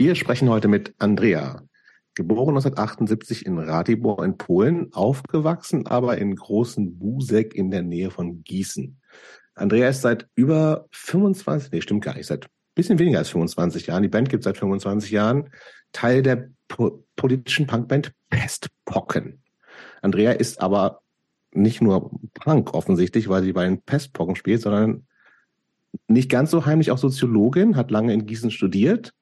Wir sprechen heute mit Andrea. Geboren 1978 in Ratibor in Polen, aufgewachsen aber in großen Busek in der Nähe von Gießen. Andrea ist seit über 25, nee, stimmt gar nicht, seit bisschen weniger als 25 Jahren, die Band gibt seit 25 Jahren, Teil der po politischen Punkband Pestpocken. Andrea ist aber nicht nur Punk offensichtlich, weil sie bei den Pestpocken spielt, sondern nicht ganz so heimlich auch Soziologin, hat lange in Gießen studiert,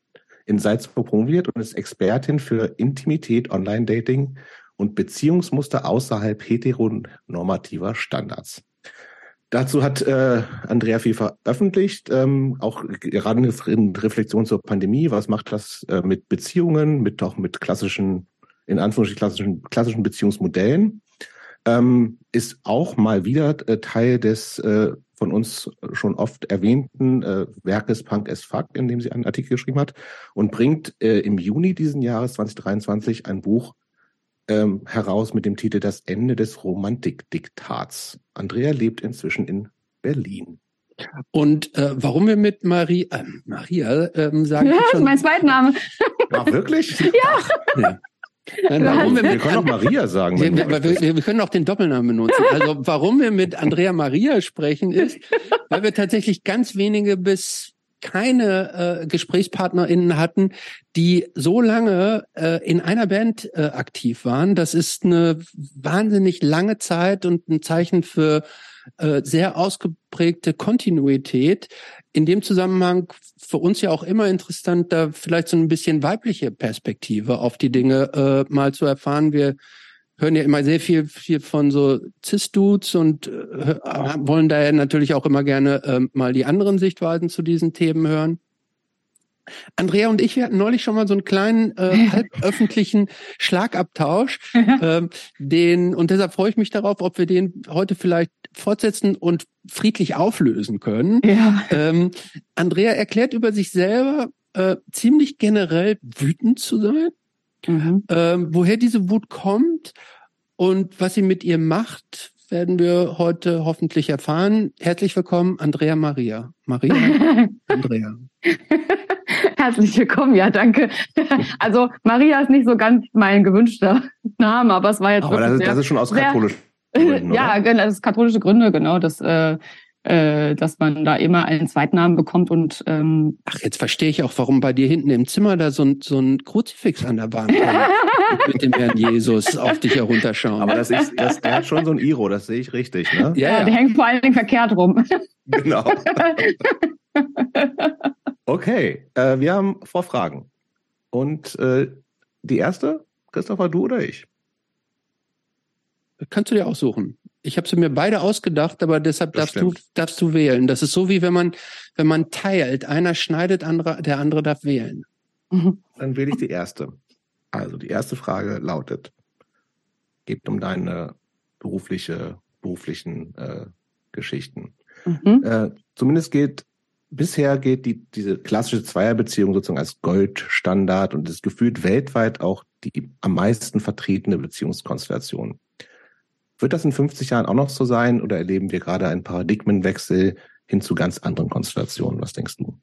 in Salzburg promoviert und ist Expertin für Intimität, Online-Dating und Beziehungsmuster außerhalb heteronormativer Standards. Dazu hat äh, Andrea viel veröffentlicht, ähm, auch gerade in Reflexion zur Pandemie. Was macht das äh, mit Beziehungen, mit auch mit klassischen, in Anführungsstrichen klassischen, klassischen Beziehungsmodellen? Ähm, ist auch mal wieder äh, Teil des äh, von uns schon oft erwähnten äh, Werkes Punk as Fuck, in dem sie einen Artikel geschrieben hat und bringt äh, im Juni diesen Jahres 2023 ein Buch ähm, heraus mit dem Titel Das Ende des Romantikdiktats. Andrea lebt inzwischen in Berlin. Und äh, warum wir mit Marie, äh, Maria ähm, sagen. Ja, das ist mein Zweitname. Ach, wirklich? ja. ja. Nein, warum wir, wir können auch Maria sagen. Wir, wir, wir, wir, können auch den Doppelnamen benutzen. Also warum wir mit Andrea Maria sprechen ist, weil wir tatsächlich ganz wenige bis keine äh, GesprächspartnerInnen hatten, die so lange äh, in einer Band äh, aktiv waren. Das ist eine wahnsinnig lange Zeit und ein Zeichen für äh, sehr ausgeprägte Kontinuität. In dem Zusammenhang für uns ja auch immer interessant, da vielleicht so ein bisschen weibliche Perspektive auf die Dinge äh, mal zu erfahren. Wir hören ja immer sehr viel, viel von so Cis-Dudes und äh, wollen daher natürlich auch immer gerne äh, mal die anderen Sichtweisen zu diesen Themen hören. Andrea und ich, wir hatten neulich schon mal so einen kleinen äh, halböffentlichen Schlagabtausch, äh, den und deshalb freue ich mich darauf, ob wir den heute vielleicht fortsetzen und friedlich auflösen können. Ja. Ähm, Andrea erklärt über sich selber äh, ziemlich generell wütend zu sein Mhm. Ähm, woher diese Wut kommt und was sie mit ihr macht, werden wir heute hoffentlich erfahren. Herzlich willkommen, Andrea Maria. Maria, Andrea. Herzlich willkommen, ja, danke. Also Maria ist nicht so ganz mein gewünschter Name, aber es war jetzt. Aber das ist, das ist schon aus katholischen Gründen. ja, genau, das ist katholische Gründe, genau. Das äh, äh, dass man da immer einen Zweitnamen bekommt und ähm Ach, jetzt verstehe ich auch, warum bei dir hinten im Zimmer da so ein, so ein Kruzifix an der Wand mit dem Herrn Jesus auf dich herunterschauen. Aber das ist, das, der hat schon so ein Iro, das sehe ich richtig, ne? Ja, ja, der hängt vor allen Dingen verkehrt rum. Genau. okay, äh, wir haben Vorfragen. Und äh, die erste, Christopher, du oder ich? Kannst du dir aussuchen. Ich habe sie mir beide ausgedacht, aber deshalb darfst du, darfst du wählen. Das ist so wie wenn man, wenn man teilt. Einer schneidet, andere, der andere darf wählen. Mhm. Dann wähle ich die erste. Also die erste Frage lautet, geht um deine berufliche, beruflichen äh, Geschichten. Mhm. Äh, zumindest geht bisher geht die, diese klassische Zweierbeziehung sozusagen als Goldstandard und ist gefühlt weltweit auch die am meisten vertretene Beziehungskonstellation. Wird das in 50 Jahren auch noch so sein oder erleben wir gerade einen Paradigmenwechsel hin zu ganz anderen Konstellationen? Was denkst du?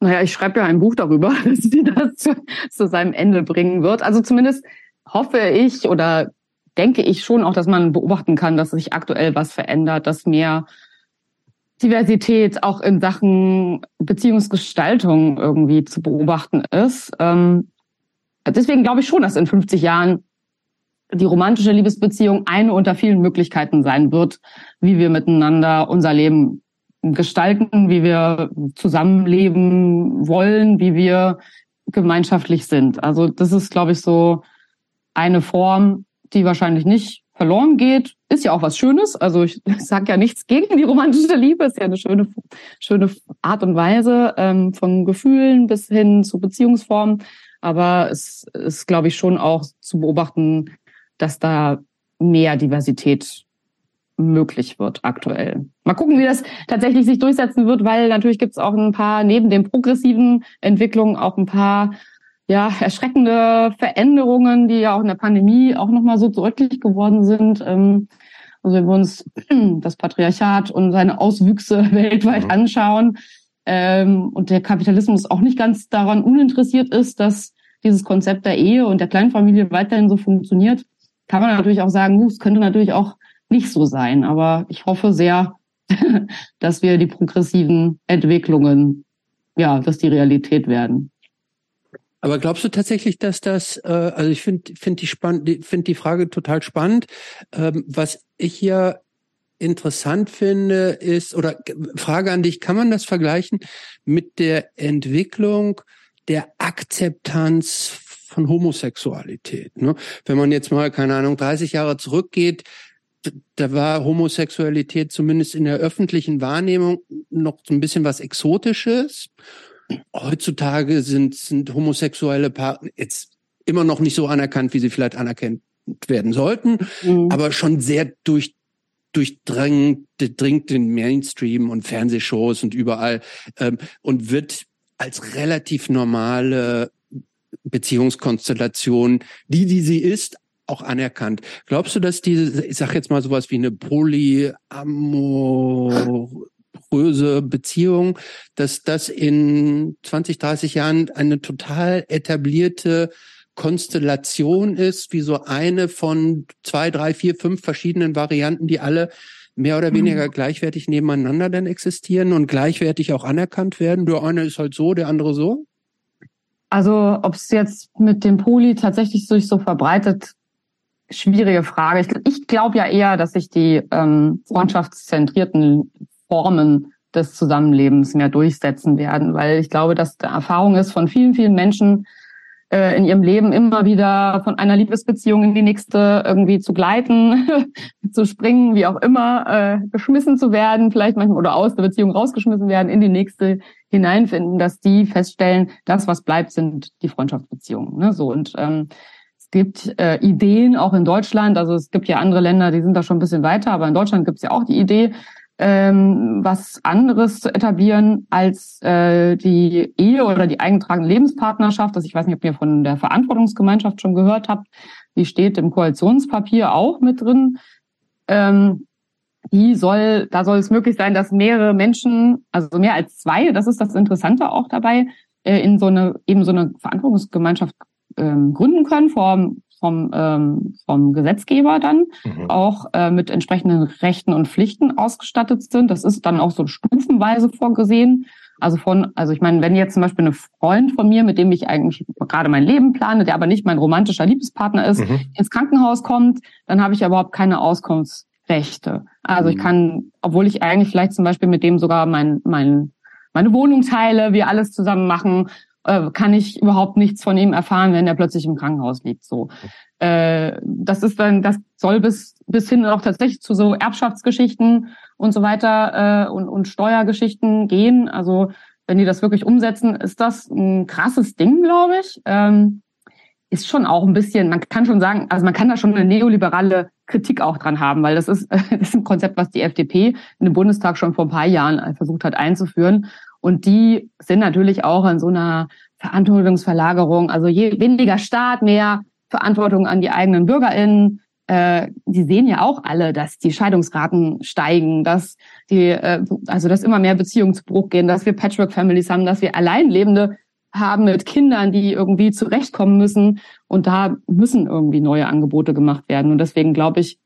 Naja, ich schreibe ja ein Buch darüber, dass sie das zu, zu seinem Ende bringen wird. Also zumindest hoffe ich oder denke ich schon auch, dass man beobachten kann, dass sich aktuell was verändert, dass mehr Diversität auch in Sachen Beziehungsgestaltung irgendwie zu beobachten ist. Ähm, deswegen glaube ich schon, dass in 50 Jahren die romantische Liebesbeziehung eine unter vielen Möglichkeiten sein wird, wie wir miteinander unser Leben gestalten, wie wir zusammenleben wollen, wie wir gemeinschaftlich sind. Also das ist, glaube ich, so eine Form, die wahrscheinlich nicht verloren geht. Ist ja auch was Schönes. Also ich sage ja nichts gegen die romantische Liebe. Ist ja eine schöne, schöne Art und Weise ähm, von Gefühlen bis hin zu Beziehungsformen. Aber es ist, glaube ich, schon auch zu beobachten, dass da mehr Diversität möglich wird aktuell. Mal gucken, wie das tatsächlich sich durchsetzen wird, weil natürlich gibt es auch ein paar, neben den progressiven Entwicklungen, auch ein paar ja, erschreckende Veränderungen, die ja auch in der Pandemie auch nochmal so deutlich geworden sind. Ähm, also wenn wir uns das Patriarchat und seine Auswüchse weltweit mhm. anschauen, ähm, und der Kapitalismus auch nicht ganz daran uninteressiert ist, dass dieses Konzept der Ehe und der Kleinfamilie weiterhin so funktioniert, kann man natürlich auch sagen, es könnte natürlich auch nicht so sein. Aber ich hoffe sehr, dass wir die progressiven Entwicklungen, ja, dass die Realität werden. Aber glaubst du tatsächlich, dass das, äh, also ich finde find die, spann find die Frage total spannend. Ähm, was ich hier interessant finde, ist, oder Frage an dich, kann man das vergleichen mit der Entwicklung der Akzeptanz von Homosexualität? Ne? Wenn man jetzt mal, keine Ahnung, 30 Jahre zurückgeht, da war Homosexualität zumindest in der öffentlichen Wahrnehmung noch so ein bisschen was Exotisches heutzutage sind, sind homosexuelle Partner jetzt immer noch nicht so anerkannt, wie sie vielleicht anerkannt werden sollten, mhm. aber schon sehr durch, durchdringt dringt den Mainstream und Fernsehshows und überall ähm, und wird als relativ normale Beziehungskonstellation, die, die sie ist, auch anerkannt. Glaubst du, dass diese, ich sag jetzt mal sowas wie eine Polyamor monströse Beziehung, dass das in 20, 30 Jahren eine total etablierte Konstellation ist, wie so eine von zwei, drei, vier, fünf verschiedenen Varianten, die alle mehr oder weniger mhm. gleichwertig nebeneinander dann existieren und gleichwertig auch anerkannt werden. Der eine ist halt so, der andere so? Also ob es jetzt mit dem Poli tatsächlich sich so verbreitet, schwierige Frage. Ich, ich glaube ja eher, dass sich die ähm, freundschaftszentrierten Formen des Zusammenlebens mehr durchsetzen werden, weil ich glaube, dass der Erfahrung ist von vielen, vielen Menschen äh, in ihrem Leben immer wieder von einer Liebesbeziehung in die nächste irgendwie zu gleiten, zu springen, wie auch immer, äh, geschmissen zu werden, vielleicht manchmal oder aus der Beziehung rausgeschmissen werden, in die nächste hineinfinden, dass die feststellen, das, was bleibt, sind die Freundschaftsbeziehungen. Ne? So und ähm, es gibt äh, Ideen auch in Deutschland, also es gibt ja andere Länder, die sind da schon ein bisschen weiter, aber in Deutschland gibt es ja auch die Idee, ähm, was anderes zu etablieren als äh, die Ehe oder die eingetragene Lebenspartnerschaft. Also ich weiß nicht, ob ihr von der Verantwortungsgemeinschaft schon gehört habt. Die steht im Koalitionspapier auch mit drin. Ähm, die soll, da soll es möglich sein, dass mehrere Menschen, also mehr als zwei, das ist das Interessante auch dabei, äh, in so eine eben so eine Verantwortungsgemeinschaft ähm, gründen können vor vom, ähm, vom Gesetzgeber dann mhm. auch äh, mit entsprechenden Rechten und Pflichten ausgestattet sind. Das ist dann auch so stufenweise vorgesehen. Also von, also ich meine, wenn jetzt zum Beispiel ein Freund von mir, mit dem ich eigentlich gerade mein Leben plane, der aber nicht mein romantischer Liebespartner ist, mhm. ins Krankenhaus kommt, dann habe ich ja überhaupt keine Auskunftsrechte. Also mhm. ich kann, obwohl ich eigentlich vielleicht zum Beispiel mit dem sogar mein, mein, meine Wohnung teile, wir alles zusammen machen äh, kann ich überhaupt nichts von ihm erfahren, wenn er plötzlich im Krankenhaus liegt. So, äh, das ist dann, das soll bis bis hin auch tatsächlich zu so Erbschaftsgeschichten und so weiter äh, und, und Steuergeschichten gehen. Also wenn die das wirklich umsetzen, ist das ein krasses Ding, glaube ich. Ähm, ist schon auch ein bisschen, man kann schon sagen, also man kann da schon eine neoliberale Kritik auch dran haben, weil das ist, das ist ein Konzept, was die FDP in dem Bundestag schon vor ein paar Jahren versucht hat einzuführen. Und die sind natürlich auch an so einer Verantwortungsverlagerung, also je weniger Staat, mehr Verantwortung an die eigenen BürgerInnen. Äh, die sehen ja auch alle, dass die Scheidungsraten steigen, dass die, äh, also dass immer mehr Beziehungen zu Bruch gehen, dass wir Patchwork-Families haben, dass wir Alleinlebende haben mit Kindern, die irgendwie zurechtkommen müssen. Und da müssen irgendwie neue Angebote gemacht werden. Und deswegen glaube ich,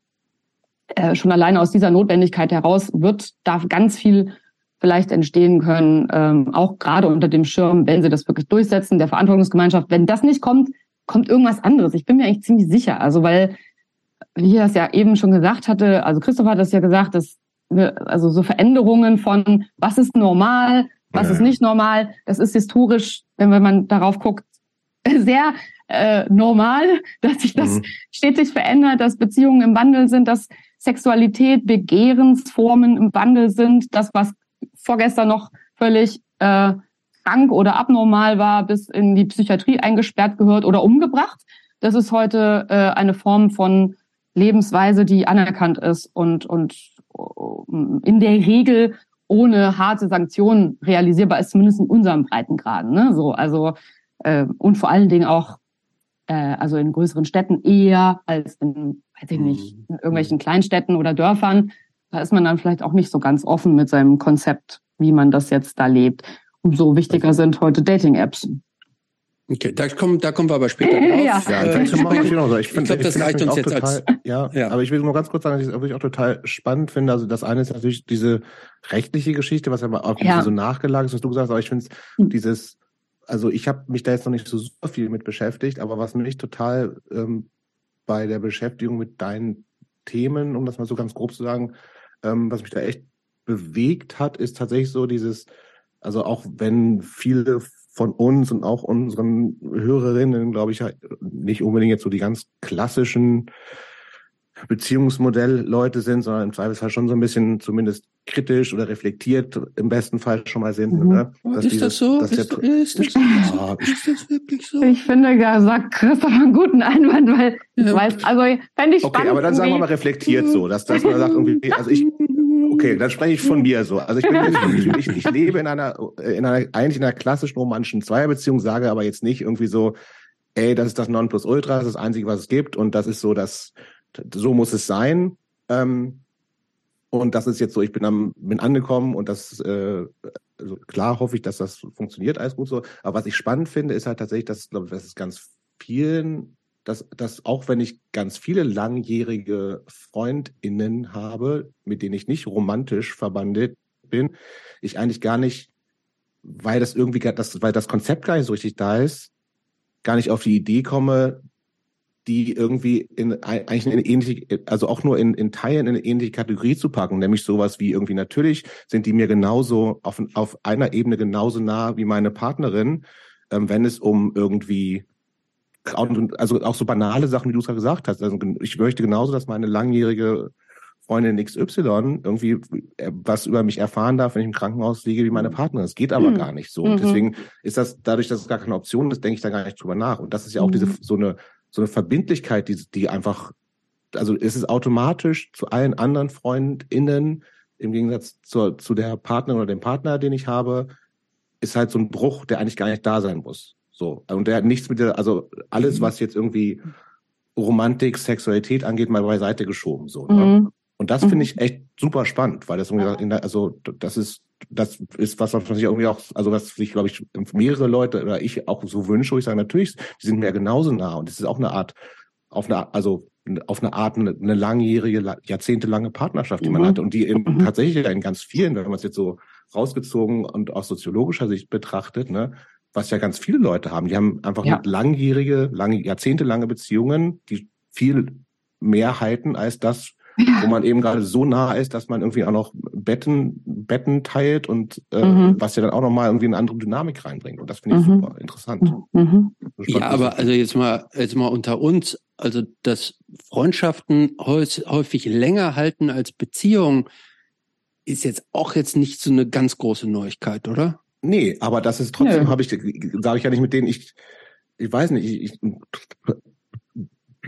äh, schon alleine aus dieser Notwendigkeit heraus wird da ganz viel vielleicht entstehen können, ähm, auch gerade unter dem Schirm, wenn sie das wirklich durchsetzen, der Verantwortungsgemeinschaft. Wenn das nicht kommt, kommt irgendwas anderes. Ich bin mir eigentlich ziemlich sicher. Also weil, wie er es ja eben schon gesagt hatte, also Christoph hat das ja gesagt, dass also so Veränderungen von was ist normal, was ja. ist nicht normal, das ist historisch, wenn man darauf guckt, sehr äh, normal, dass sich das mhm. stetig verändert, dass Beziehungen im Wandel sind, dass Sexualität, Begehrensformen im Wandel sind, das, was vorgestern noch völlig äh, krank oder abnormal war, bis in die Psychiatrie eingesperrt gehört oder umgebracht. Das ist heute äh, eine Form von Lebensweise, die anerkannt ist und, und äh, in der Regel ohne harte Sanktionen realisierbar ist, zumindest in unserem Breitengraden. Ne? So, also äh, und vor allen Dingen auch äh, also in größeren Städten eher als in, weiß ich nicht, in irgendwelchen Kleinstädten oder Dörfern. Da ist man dann vielleicht auch nicht so ganz offen mit seinem Konzept, wie man das jetzt da lebt. Umso wichtiger sind heute Dating-Apps. Okay, da kommen, da kommen wir aber später drauf. Ja. Ja, Äh, ich, ich, ich, genauso. ich, ich glaube, das reicht uns jetzt total, als. ja, Ja. aber ich will nur ganz kurz sagen, dass ich es wirklich auch total spannend finde. Also das eine ist natürlich diese rechtliche Geschichte, was ja mal auch Ja. so nachgelagert ist, was du gesagt hast, aber ich finde es Hm. dieses, also ich habe mich da jetzt noch nicht so super viel mit beschäftigt, aber was mich total ähm, bei der Beschäftigung mit deinen Themen, um das mal so ganz grob zu sagen, ähm, was mich da echt bewegt hat, ist tatsächlich so dieses, also auch wenn viele von uns und auch unseren Hörerinnen, glaube ich, halt nicht unbedingt jetzt so die ganz klassischen Beziehungsmodell-Leute sind, sondern im Zweifelsfall schon so ein bisschen zumindest kritisch oder reflektiert im besten Fall schon mal sind. Mhm. Ne? Oh, Dass ist dieses- das so? dass Ist, der- ist, das, Ja, ist das wirklich so? Ich finde, da sagt Christoph einen guten Einwand, weil ich Ja. weiß, also fände ich Okay, spannend. aber dann sagen wir mal reflektiert so, dass, dass man sagt irgendwie, also ich, okay, dann spreche ich von mir so. Also ich, bin, ich, ich, ich lebe in einer, in einer, eigentlich in einer klassischen romantischen Zweierbeziehung, sage aber jetzt nicht irgendwie so, ey, das ist das Nonplusultra, das ist das Einzige, was es gibt und das ist so, das, so muss es sein. Ähm, und das ist jetzt so, ich bin am, bin angekommen und das, äh, also klar hoffe ich, dass das funktioniert, alles gut so. Aber was ich spannend finde, ist halt tatsächlich, dass, glaube ich, dass es ganz vielen, dass, dass auch wenn ich ganz viele langjährige FreundInnen habe, mit denen ich nicht romantisch verbandet bin, ich eigentlich gar nicht, weil das irgendwie, das, weil das Konzept gar nicht so richtig da ist, gar nicht auf die Idee komme, die irgendwie in eigentlich in eine ähnliche, also auch nur in, in Teilen in eine ähnliche Kategorie zu packen, nämlich sowas wie irgendwie natürlich sind die mir genauso auf, auf einer Ebene genauso nah wie meine Partnerin, ähm, wenn es um irgendwie also auch so banale Sachen, wie du es gerade gesagt hast. Also ich möchte genauso, dass meine langjährige Freundin XY irgendwie äh, was über mich erfahren darf, wenn ich im Krankenhaus liege, wie meine Partnerin. Das geht aber Mhm. gar nicht so. Und Mhm. deswegen ist das, dadurch, dass es gar keine Option ist, denke ich da gar nicht drüber nach. Und das ist ja auch Mhm. diese so eine so eine Verbindlichkeit, die, die einfach, also es ist automatisch zu allen anderen FreundInnen, im Gegensatz zur, zu der Partnerin oder dem Partner, den ich habe, ist halt so ein Bruch, der eigentlich gar nicht da sein muss. So. Und der hat nichts mit der, also alles, was jetzt irgendwie Romantik, Sexualität angeht, mal beiseite geschoben. So, ne? Mhm. Und das Mhm. finde ich echt super spannend, weil das irgendwie, also das ist, das ist was, was sich irgendwie auch, also was sich, glaube ich, mehrere Leute oder ich auch so wünsche, wo ich sage, natürlich, die sind mir genauso nah und es ist auch eine Art, auf eine, also auf eine Art eine, eine langjährige, la- jahrzehntelange Partnerschaft, die man Mhm. hatte und die in, Mhm. tatsächlich in ganz vielen, wenn man es jetzt so rausgezogen und aus soziologischer Sicht betrachtet, ne, was ja ganz viele Leute haben, die haben einfach Ja. langjährige, lange, jahrzehntelange Beziehungen, die viel mehr halten als das, wo man eben gerade so nah ist, dass man irgendwie auch noch Betten, Betten teilt und äh, Mhm. was ja dann auch nochmal irgendwie eine andere Dynamik reinbringt. Und das finde ich Mhm. super interessant. Mhm. Ja, aber also jetzt mal, jetzt mal unter uns, also dass Freundschaften häufig länger halten als Beziehungen, ist jetzt auch jetzt nicht so eine ganz große Neuigkeit, oder? Nee, aber das ist trotzdem, habe ich, sage ich ja nicht mit denen, ich, ich weiß nicht, ich, ich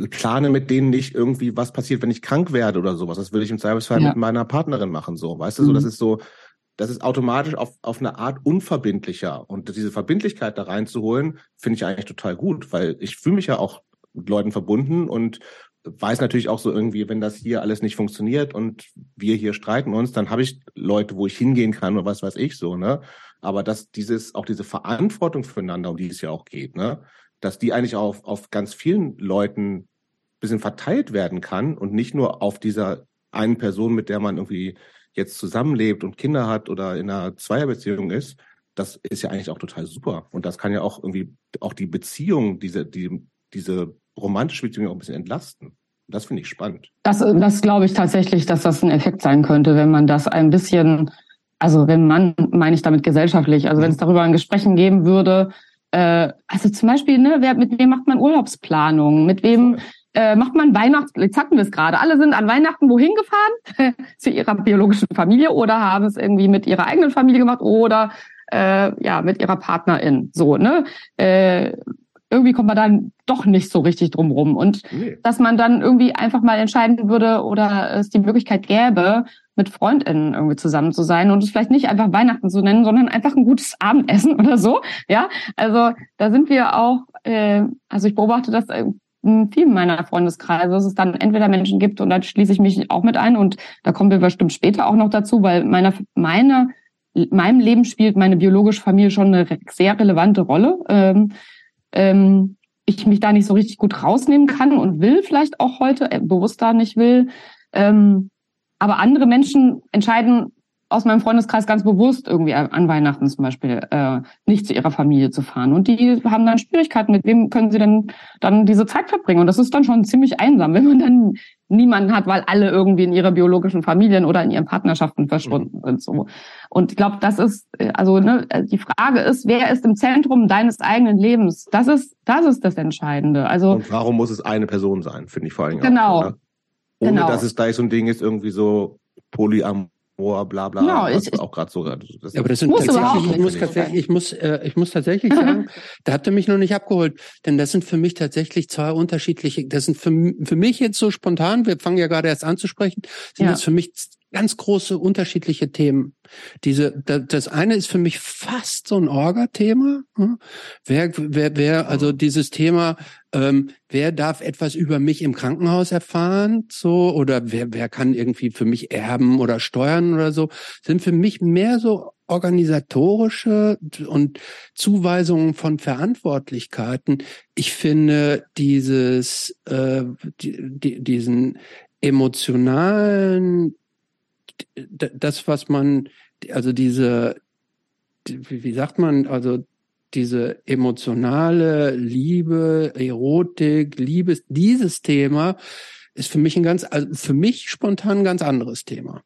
plane mit denen nicht irgendwie, was passiert, wenn ich krank werde oder sowas. Das will ich im Zweifelsfall Ja. mit meiner Partnerin machen, so. Weißt du, so, Mhm. das ist so, das ist automatisch auf, auf eine Art unverbindlicher. Und diese Verbindlichkeit da reinzuholen, finde ich eigentlich total gut, weil ich fühle mich ja auch mit Leuten verbunden und weiß natürlich auch so irgendwie, wenn das hier alles nicht funktioniert und wir hier streiten uns, dann habe ich Leute, wo ich hingehen kann oder was weiß ich so, ne? Aber dass dieses, auch diese Verantwortung füreinander, um die es ja auch geht, ne? Dass die eigentlich auch auf, auf ganz vielen Leuten bisschen verteilt werden kann und nicht nur auf dieser einen Person, mit der man irgendwie jetzt zusammenlebt und Kinder hat oder in einer Zweierbeziehung ist, das ist ja eigentlich auch total super. Und das kann ja auch irgendwie auch die Beziehung, diese, die, diese romantische Beziehung auch ein bisschen entlasten. Das finde ich spannend. Das, das glaube ich tatsächlich, dass das ein Effekt sein könnte, wenn man das ein bisschen, also wenn man, meine ich damit gesellschaftlich, also wenn es darüber ein Gesprächen geben würde, äh, also zum Beispiel, ne, wer, mit wem macht man Urlaubsplanung, mit wem äh, macht man Weihnachts, jetzt hatten wir es gerade, alle sind an Weihnachten wohin gefahren? Zu ihrer biologischen Familie oder haben es irgendwie mit ihrer eigenen Familie gemacht oder äh, ja, mit ihrer Partnerin. So, ne? Äh, irgendwie kommt man dann doch nicht so richtig drum rum. Und Nee. dass man dann irgendwie einfach mal entscheiden würde oder es die Möglichkeit gäbe, mit FreundInnen irgendwie zusammen zu sein und es vielleicht nicht einfach Weihnachten zu nennen, sondern einfach ein gutes Abendessen oder so. Ja, also da sind wir auch, äh, also ich beobachte das äh, vielen meiner Freundeskreise, dass es dann entweder Menschen gibt und da schließe ich mich auch mit ein und da kommen wir bestimmt später auch noch dazu, weil meine, meine, meinem Leben spielt meine biologische Familie schon eine sehr relevante Rolle. Ähm, ähm, ich mich da nicht so richtig gut rausnehmen kann und will vielleicht auch heute, äh, bewusst da nicht will. Ähm, aber andere Menschen entscheiden aus meinem Freundeskreis ganz bewusst irgendwie an Weihnachten zum Beispiel äh, nicht zu ihrer Familie zu fahren. Und die haben dann Schwierigkeiten, mit wem können sie denn dann diese Zeit verbringen. Und das ist dann schon ziemlich einsam, wenn man dann niemanden hat, weil alle irgendwie in ihre biologischen Familien oder in ihren Partnerschaften verschwunden mhm. sind. So. Und ich glaube, das ist, also ne, die Frage ist, wer ist im Zentrum deines eigenen Lebens? Das ist, das ist das Entscheidende. Also Und warum muss es eine Person sein, finde ich vor allen Dingen. Genau. Auch, Ohne Genau. dass es gleich so ein Ding ist, irgendwie so Polyamor, bla bla, Genau, was ich- ich- auch gerade so. Das, Ja, aber das sind Muss tatsächlich, auch ich muss tatsächlich, ich muss, äh, ich muss tatsächlich sagen, da habt ihr mich noch nicht abgeholt, denn das sind für mich tatsächlich zwei unterschiedliche, das sind für, für mich jetzt so spontan, wir fangen ja gerade erst an zu sprechen, sind Ja. das für mich ganz große unterschiedliche Themen. Diese, da- das eine ist für mich fast so ein Orga-Thema. hm? Wer, wer, wer, also dieses Thema, ähm, wer darf etwas über mich im Krankenhaus erfahren, so, oder wer, wer kann irgendwie für mich erben oder steuern oder so, sind für mich mehr so organisatorische und Zuweisungen von Verantwortlichkeiten. Ich finde dieses, äh, die, die, diesen emotionalen, das, was man, also diese, die- wie wie sagt man, also diese emotionale Liebe, Erotik, Liebes, dieses Thema ist für mich ein ganz, also für mich spontan ein ganz anderes Thema.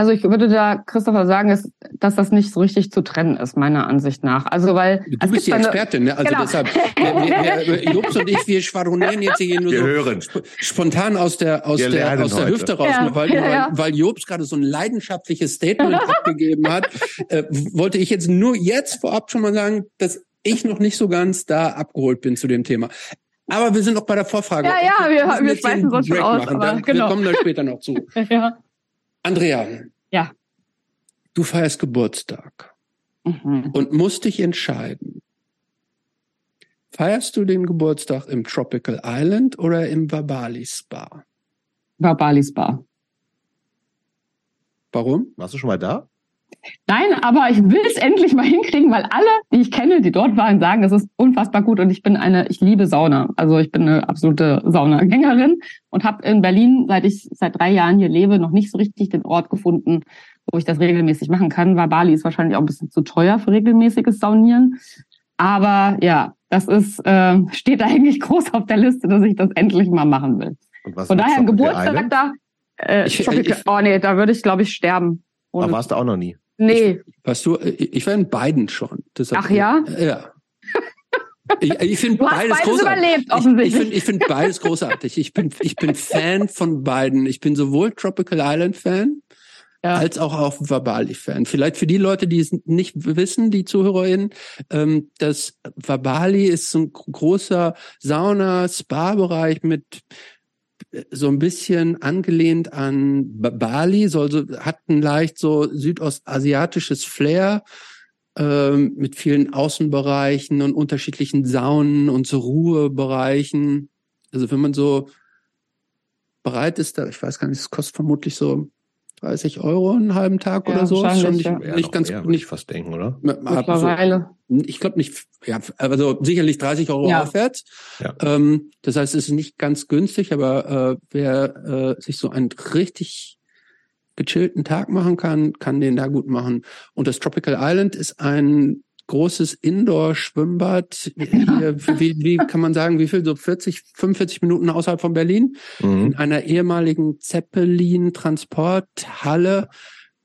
Also ich würde da, Christopher, sagen, dass, dass das nicht so richtig zu trennen ist, meiner Ansicht nach. Also weil Du es bist die Expertin, ne? Also Genau. deshalb, wir, wir, wir, Jobs und ich, wir schwadronieren jetzt hier nur Wir so hören. sp- spontan aus der aus Wir der aus der heute. Hüfte raus, Ja, ne? weil, ja, ja. weil weil Jobs gerade so ein leidenschaftliches Statement abgegeben hat, äh, wollte ich jetzt nur jetzt vorab schon mal sagen, dass ich noch nicht so ganz da abgeholt bin zu dem Thema. Aber wir sind noch bei der Vorfrage. Ja, ja, wir- wir einen schweifen sonst schon aus, machen. aber Dann, genau. Wir kommen da später noch zu. ja. Andrea. Ja. Du feierst Geburtstag Mhm. und musst dich entscheiden. Feierst du den Geburtstag im Tropical Island oder im Vabali Spa? War Balis Bar. Warum? Warst du schon mal da? Nein, aber ich will es endlich mal hinkriegen, weil alle, die ich kenne, die dort waren, sagen, es ist unfassbar gut und ich bin eine, ich liebe Sauna. Also ich bin eine absolute Saunagängerin und habe in Berlin, seit ich seit drei Jahren hier lebe, noch nicht so richtig den Ort gefunden, wo ich das regelmäßig machen kann, weil Bali ist wahrscheinlich auch ein bisschen zu teuer für regelmäßiges Saunieren. Aber ja, das ist, äh, steht eigentlich groß auf der Liste, dass ich das endlich mal machen will. Und was Von daher ein Geburtstag da. Äh, Ich- ich- oh nee, da würde ich, glaube ich, sterben. Ohne- Aber warst du auch noch nie? nee. Weißt du, ich ich war in beiden schon. Ach ja? Ja. Ich, ich finde beides beides großartig. überlebt, Ich, ich offensichtlich. finde ich find beides großartig. Ich bin, ich bin Fan von beiden. Ich bin sowohl Tropical Island Fan Ja. als auch auf Vabali Fan. Vielleicht für die Leute, die es nicht wissen, die ZuhörerInnen, ähm, das Vabali ist so ein großer Sauna-Spa-Bereich mit äh, so ein bisschen angelehnt an Ba- Bali, so, also hat ein leicht so südostasiatisches Flair ähm, mit vielen Außenbereichen und unterschiedlichen Saunen und so Ruhebereichen. Also wenn man so bereit ist, da, ich weiß gar nicht, es kostet vermutlich so 30 Euro einen halben Tag Ja, oder so. Ist schon nicht, ja. Ja, nicht noch ganz ich nicht fast denken, oder? Mittlerweile. ich glaube nicht, ja, also sicherlich 30 Euro Ja. aufwärts. Ja. Ähm, das heißt, es ist nicht ganz günstig, aber äh, wer äh, sich so einen richtig gechillten Tag machen kann, kann den da gut machen. Und das Tropical Island ist ein großes Indoor-Schwimmbad. Wie, wie kann man sagen, wie viel? So 40, 45 Minuten außerhalb von Berlin in Mhm. einer ehemaligen Zeppelin-Transporthalle,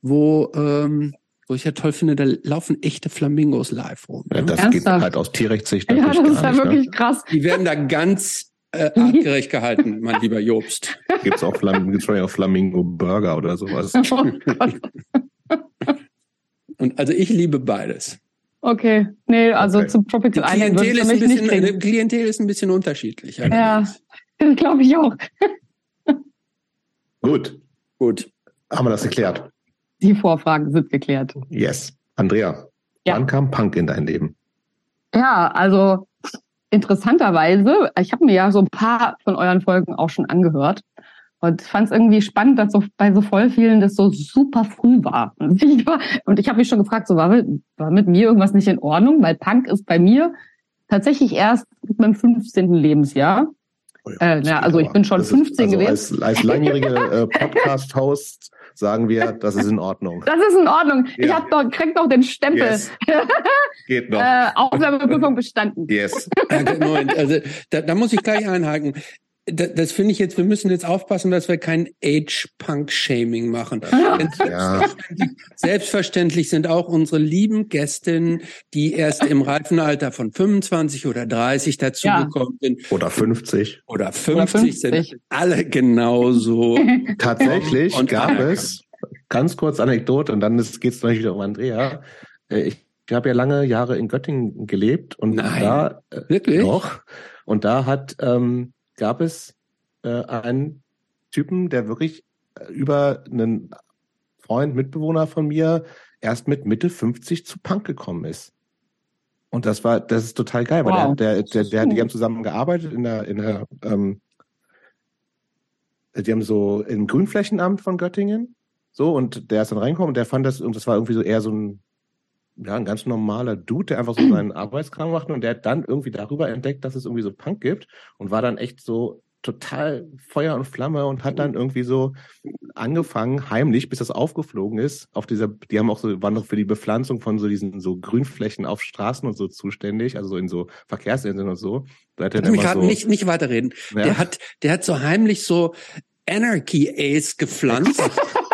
wo, ähm, wo ich ja toll finde, da laufen echte Flamingos live rum. Ja, ne? das Ernsthaft? geht halt aus Tierrechtssicht Ja, natürlich das ist ja nicht. wirklich Ne? krass. Die werden da ganz äh, artgerecht gehalten, mein lieber Jobst. Gibt's auch Flam gibt's auch Flamingo Burger oder sowas. Oh Gott. Und also ich liebe beides. Okay. Nee, also Okay. zum Die Tropical Island würde Klientel ich ist, für ein mich nicht bisschen, kriegen. die Klientel ist ein bisschen unterschiedlich. Ja, glaube ich auch. Gut, Gut. haben wir das geklärt. Die Vorfragen sind geklärt. Yes. Andrea, Ja. wann kam Punk in dein Leben? Ja, also interessanterweise, ich habe mir ja so ein paar von euren Folgen auch schon angehört und fand es irgendwie spannend, dass so bei so voll vielen das so super früh war. Und ich, war, und ich habe mich schon gefragt, so war mit, war mit mir irgendwas nicht in Ordnung, weil Punk ist bei mir tatsächlich erst mit meinem 15. Lebensjahr. Oh ja, Äh, ja, also ich bin schon Das 15 gewesen. Als, als langjährige äh, Podcast-Host sagen wir, das ist in Ordnung. Das ist in Ordnung. Ich Ja. hab doch, krieg noch den Stempel. Yes. Geht noch. Äh, Aufnahmeprüfung bestanden. Yes. Äh, Moment, also da, da muss ich gleich einhaken. Da, das finde ich jetzt, wir müssen jetzt aufpassen, dass wir kein Age-Punk-Shaming machen. Denn Ja. selbstverständlich, selbstverständlich sind auch unsere lieben Gästinnen, die erst im reifen Alter von 25 oder 30 dazugekommen sind Oder 50. oder 50, 50. sind alle genauso. Tatsächlich Und gab anerkannt. es, ganz kurz Anekdote, und dann geht es natürlich wieder um Andrea. Äh, Ich, ich habe ja lange Jahre in Göttingen gelebt und Nein. da äh, Wirklich? doch. Und da hat ähm, gab es äh, einen Typen, der wirklich äh, über einen Freund, Mitbewohner von mir erst mit Mitte 50 zu Punk gekommen ist. Und das war, das ist total geil, weil Wow. der, der, der, der, die haben zusammen gearbeitet in der, in der, ähm, die haben so im Grünflächenamt von Göttingen, so, und der ist dann reingekommen und der fand das, und das war irgendwie so eher so ein, ja, ein ganz normaler Dude, der einfach so seinen Arbeitskram macht und der hat dann irgendwie darüber entdeckt, dass es irgendwie so Punk gibt und war dann echt so total Feuer und Flamme und hat dann irgendwie so angefangen, heimlich, bis das aufgeflogen ist, auf dieser, die haben auch so, waren noch für die Bepflanzung von so diesen so Grünflächen auf Straßen und so zuständig, also so in so Verkehrsinseln und so. Da hat er mich so, nicht, nicht weiterreden. Ja. Der hat, der hat so heimlich so Anarchy Ace gepflanzt.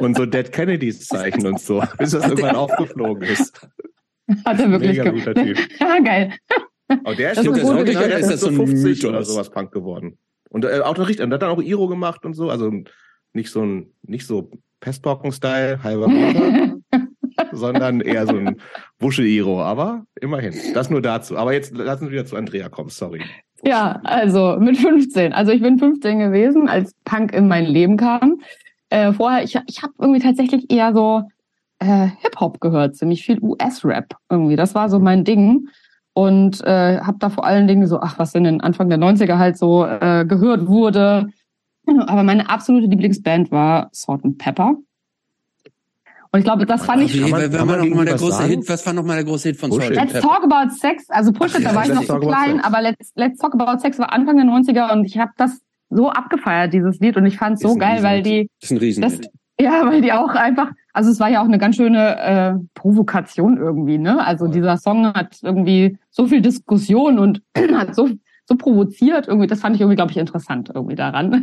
und so Dead Kennedys Zeichen und so, bis das irgendwann aufgeflogen ist. Hat er wirklich Mega guter Typ. Ja, geil. Aber der ist, Das ist so gut, der ist ist das so so ein 50 Mythos? oder sowas Punk geworden. Und äh, auch noch richtig, und hat dann auch Iro gemacht und so, also nicht so ein, nicht so Pestpocken-Style, halber Bruder, sondern eher so ein Wuschel-Iro, aber immerhin. Das nur dazu. Aber jetzt lassen wir wieder zu Andrea kommen, sorry. Ja, also mit 15. Also ich bin 15 gewesen, als Punk in mein Leben kam. Äh, vorher, ich, ich habe irgendwie tatsächlich eher so äh, Hip-Hop gehört, ziemlich viel US-Rap irgendwie. Das war so mein Ding. Und äh, habe da vor allen Dingen so, ach, was in den Anfang der 90er halt so äh, gehört wurde. Aber meine absolute Lieblingsband war Salt and Pepper. Und ich glaube, das fand ich wer war der große sagen? Hit? Was war noch mal der große Hit von Bullshit. Salt and Let's Pepper? Talk About Sex, also Push It, da ja, war ich Let's noch About klein, Sex. aber Let's, Let's Talk About Sex war Anfang der 90er und ich habe das so abgefeiert, dieses Lied, und ich fand es so geil, weil die, Das ist ein Riesenhit. ja, weil die auch einfach, also es war ja auch eine ganz schöne äh, Provokation irgendwie, ne? Also dieser Song hat irgendwie so viel Diskussion und hat so so provoziert irgendwie. Das fand ich irgendwie, glaube ich, interessant irgendwie daran.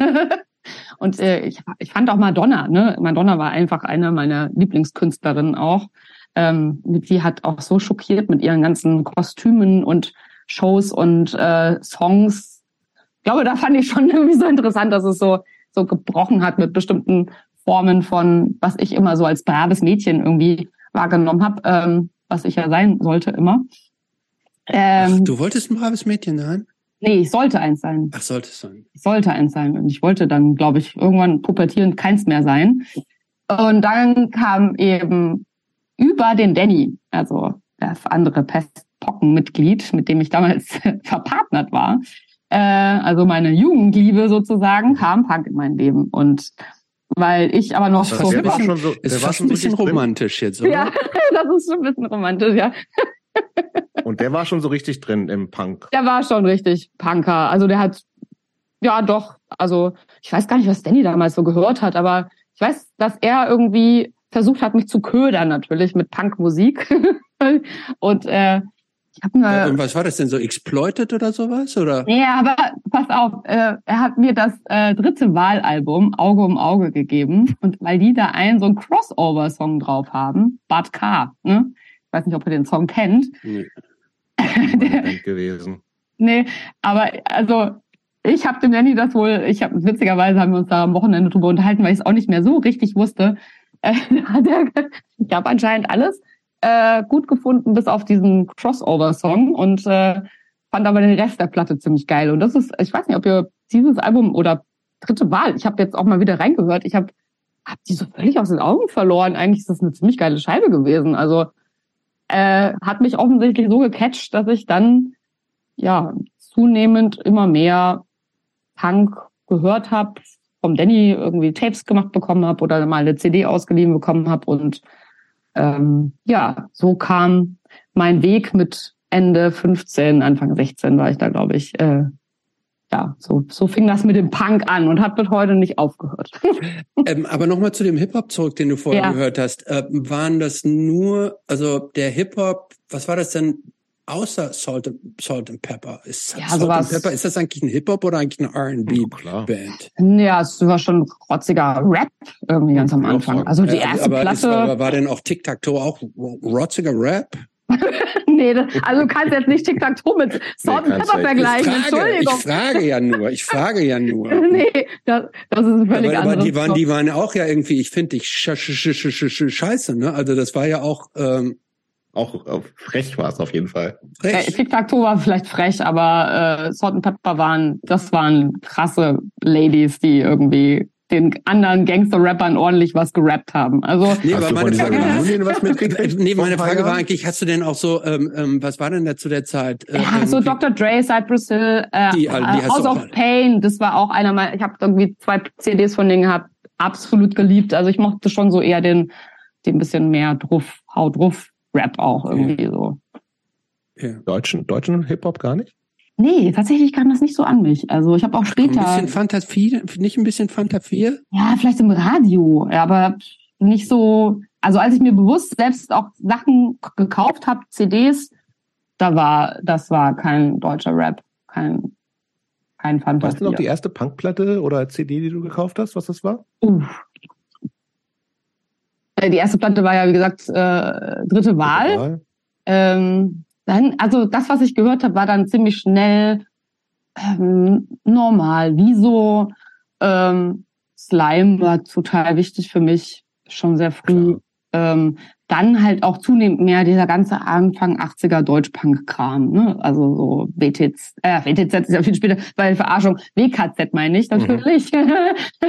und äh, ich, ich fand auch Madonna, ne? Madonna war einfach eine meiner Lieblingskünstlerinnen auch. Ähm, sie hat auch so schockiert mit ihren ganzen Kostümen und Shows und äh, Songs. Ich glaube, da fand ich schon irgendwie so interessant, dass es so so gebrochen hat mit bestimmten Formen von, was ich immer so als braves Mädchen irgendwie wahrgenommen habe, ähm, was ich ja sein sollte immer. Ähm, Ach, du wolltest ein braves Mädchen sein? nee, ich sollte eins sein. Ach, sollte es sein. Ich sollte eins sein. Und ich wollte dann, glaube ich, irgendwann pubertierend keins mehr sein. Und dann kam eben über den Danny, also das andere Pestpockenmitglied, mit dem ich damals verpartnert war, äh, also meine Jugendliebe sozusagen, kam Punk in mein Leben. Und weil ich aber noch Das so... der war schon so, Ist der war fast schon ein so bisschen richtig drin. romantisch jetzt, oder? Ja, das ist schon ein bisschen romantisch, ja. Und der war schon so richtig drin im Punk. Der war schon richtig Punker. Also der hat, ja doch, also ich weiß gar nicht, was Danny damals so gehört hat, aber ich weiß, dass er irgendwie versucht hat, mich zu ködern natürlich mit Punkmusik. Und äh, ich habe Äh, mir... Und was war das denn so? Exploited oder sowas? Oder? Nee, aber pass auf, äh, er hat mir das äh, dritte Wahlalbum Auge um Auge gegeben und weil die da einen so einen Crossover-Song drauf haben, Bad K, ne? Ich weiß nicht, ob ihr den Song kennt. Nee. Band gewesen. Nee, aber also ich habe dem Danny das wohl, ich habe witzigerweise haben wir uns da am Wochenende drüber unterhalten, weil ich es auch nicht mehr so richtig wusste. Äh, hat er, ich habe anscheinend alles äh, gut gefunden, bis auf diesen Crossover-Song und äh, fand aber den Rest der Platte ziemlich geil. Und das ist, ich weiß nicht, ob ihr dieses Album oder dritte Wahl, ich habe jetzt auch mal wieder reingehört, ich habe hab die so völlig aus den Augen verloren. Eigentlich ist das eine ziemlich geile Scheibe gewesen. Also äh, hat mich offensichtlich so gecatcht, dass ich dann ja zunehmend immer mehr Punk gehört habe, vom Danny irgendwie Tapes gemacht bekommen habe oder mal eine CD ausgeliehen bekommen habe und ähm, ja, so kam mein Weg mit Ende 15, Anfang 16 war ich da, glaube ich. Äh, ja, so, so fing das mit dem Punk an und hat bis heute nicht aufgehört. ähm, aber nochmal zu dem Hip-Hop zurück, den du vorher ja. gehört hast. Äh, waren das nur, also der Hip-Hop, was war das denn außer Salt, Salt and Pepper? Ist ja, Salt and Pepper, ist das eigentlich ein Hip-Hop oder eigentlich eine R&B-Band? Ja, es war schon rotziger Rap irgendwie ganz am Anfang. Also die erste aber Platte. Ist, aber war denn auch Tic-Tac-Toe auch rotziger Rap? nee, das, also du kannst jetzt nicht Tic-Tac-Toe mit Salt nee, and Pepper vergleichen. Ich frage, Entschuldigung. Ich frage ja nur, ich frage ja nur. nee, das, das ist völlig aber, aber die waren, die waren auch ja irgendwie, ich finde dich sch sch sch sch sch scheiße, ne? Also das war ja auch ähm, auch äh, frech war es auf jeden Fall. Frech. Äh, war vielleicht frech, aber äh, Salt and Pepper waren, das waren krasse Ladies, die irgendwie den anderen Gangster-Rappern ordentlich was gerappt haben. Also nee, aber meine Frage, was nee, meine Frage war eigentlich, hast du denn auch so, ähm, ähm, was war denn da zu der Zeit? Äh, ja, so Dr. Dre, Cypress Hill, äh, die, die House of Pain, das war auch einer meiner, ich habe irgendwie zwei CDs von denen gehabt, absolut geliebt. Also ich mochte schon so eher den, den bisschen mehr drauf, Haut drauf Rap auch irgendwie ja. so. Ja. Deutschen, deutschen Hip-Hop gar nicht? Nee, tatsächlich kam das nicht so an mich. Also ich habe auch später. Ein bisschen Fantasie, nicht ein bisschen Fantasie? Ja, vielleicht im Radio, aber nicht so. Also als ich mir bewusst selbst auch Sachen gekauft habe, CDs, da war, das war kein deutscher Rap, kein, kein Fantasie. Weißt du noch die erste Punkplatte oder CD, die du gekauft hast, was das war? Uff. Äh, die erste Platte war ja, wie gesagt, äh, dritte Wahl. Wahl. Ähm, dann, also das, was ich gehört habe, war dann ziemlich schnell ähm, normal. Wieso ähm, Slime war total wichtig für mich, schon sehr früh. Ähm, dann halt auch zunehmend mehr dieser ganze Anfang 80er Deutschpunk-Kram, ne? Also so WTZ, äh, WTZ ist ja viel später, weil Verarschung, WKZ meine ich natürlich. Mhm.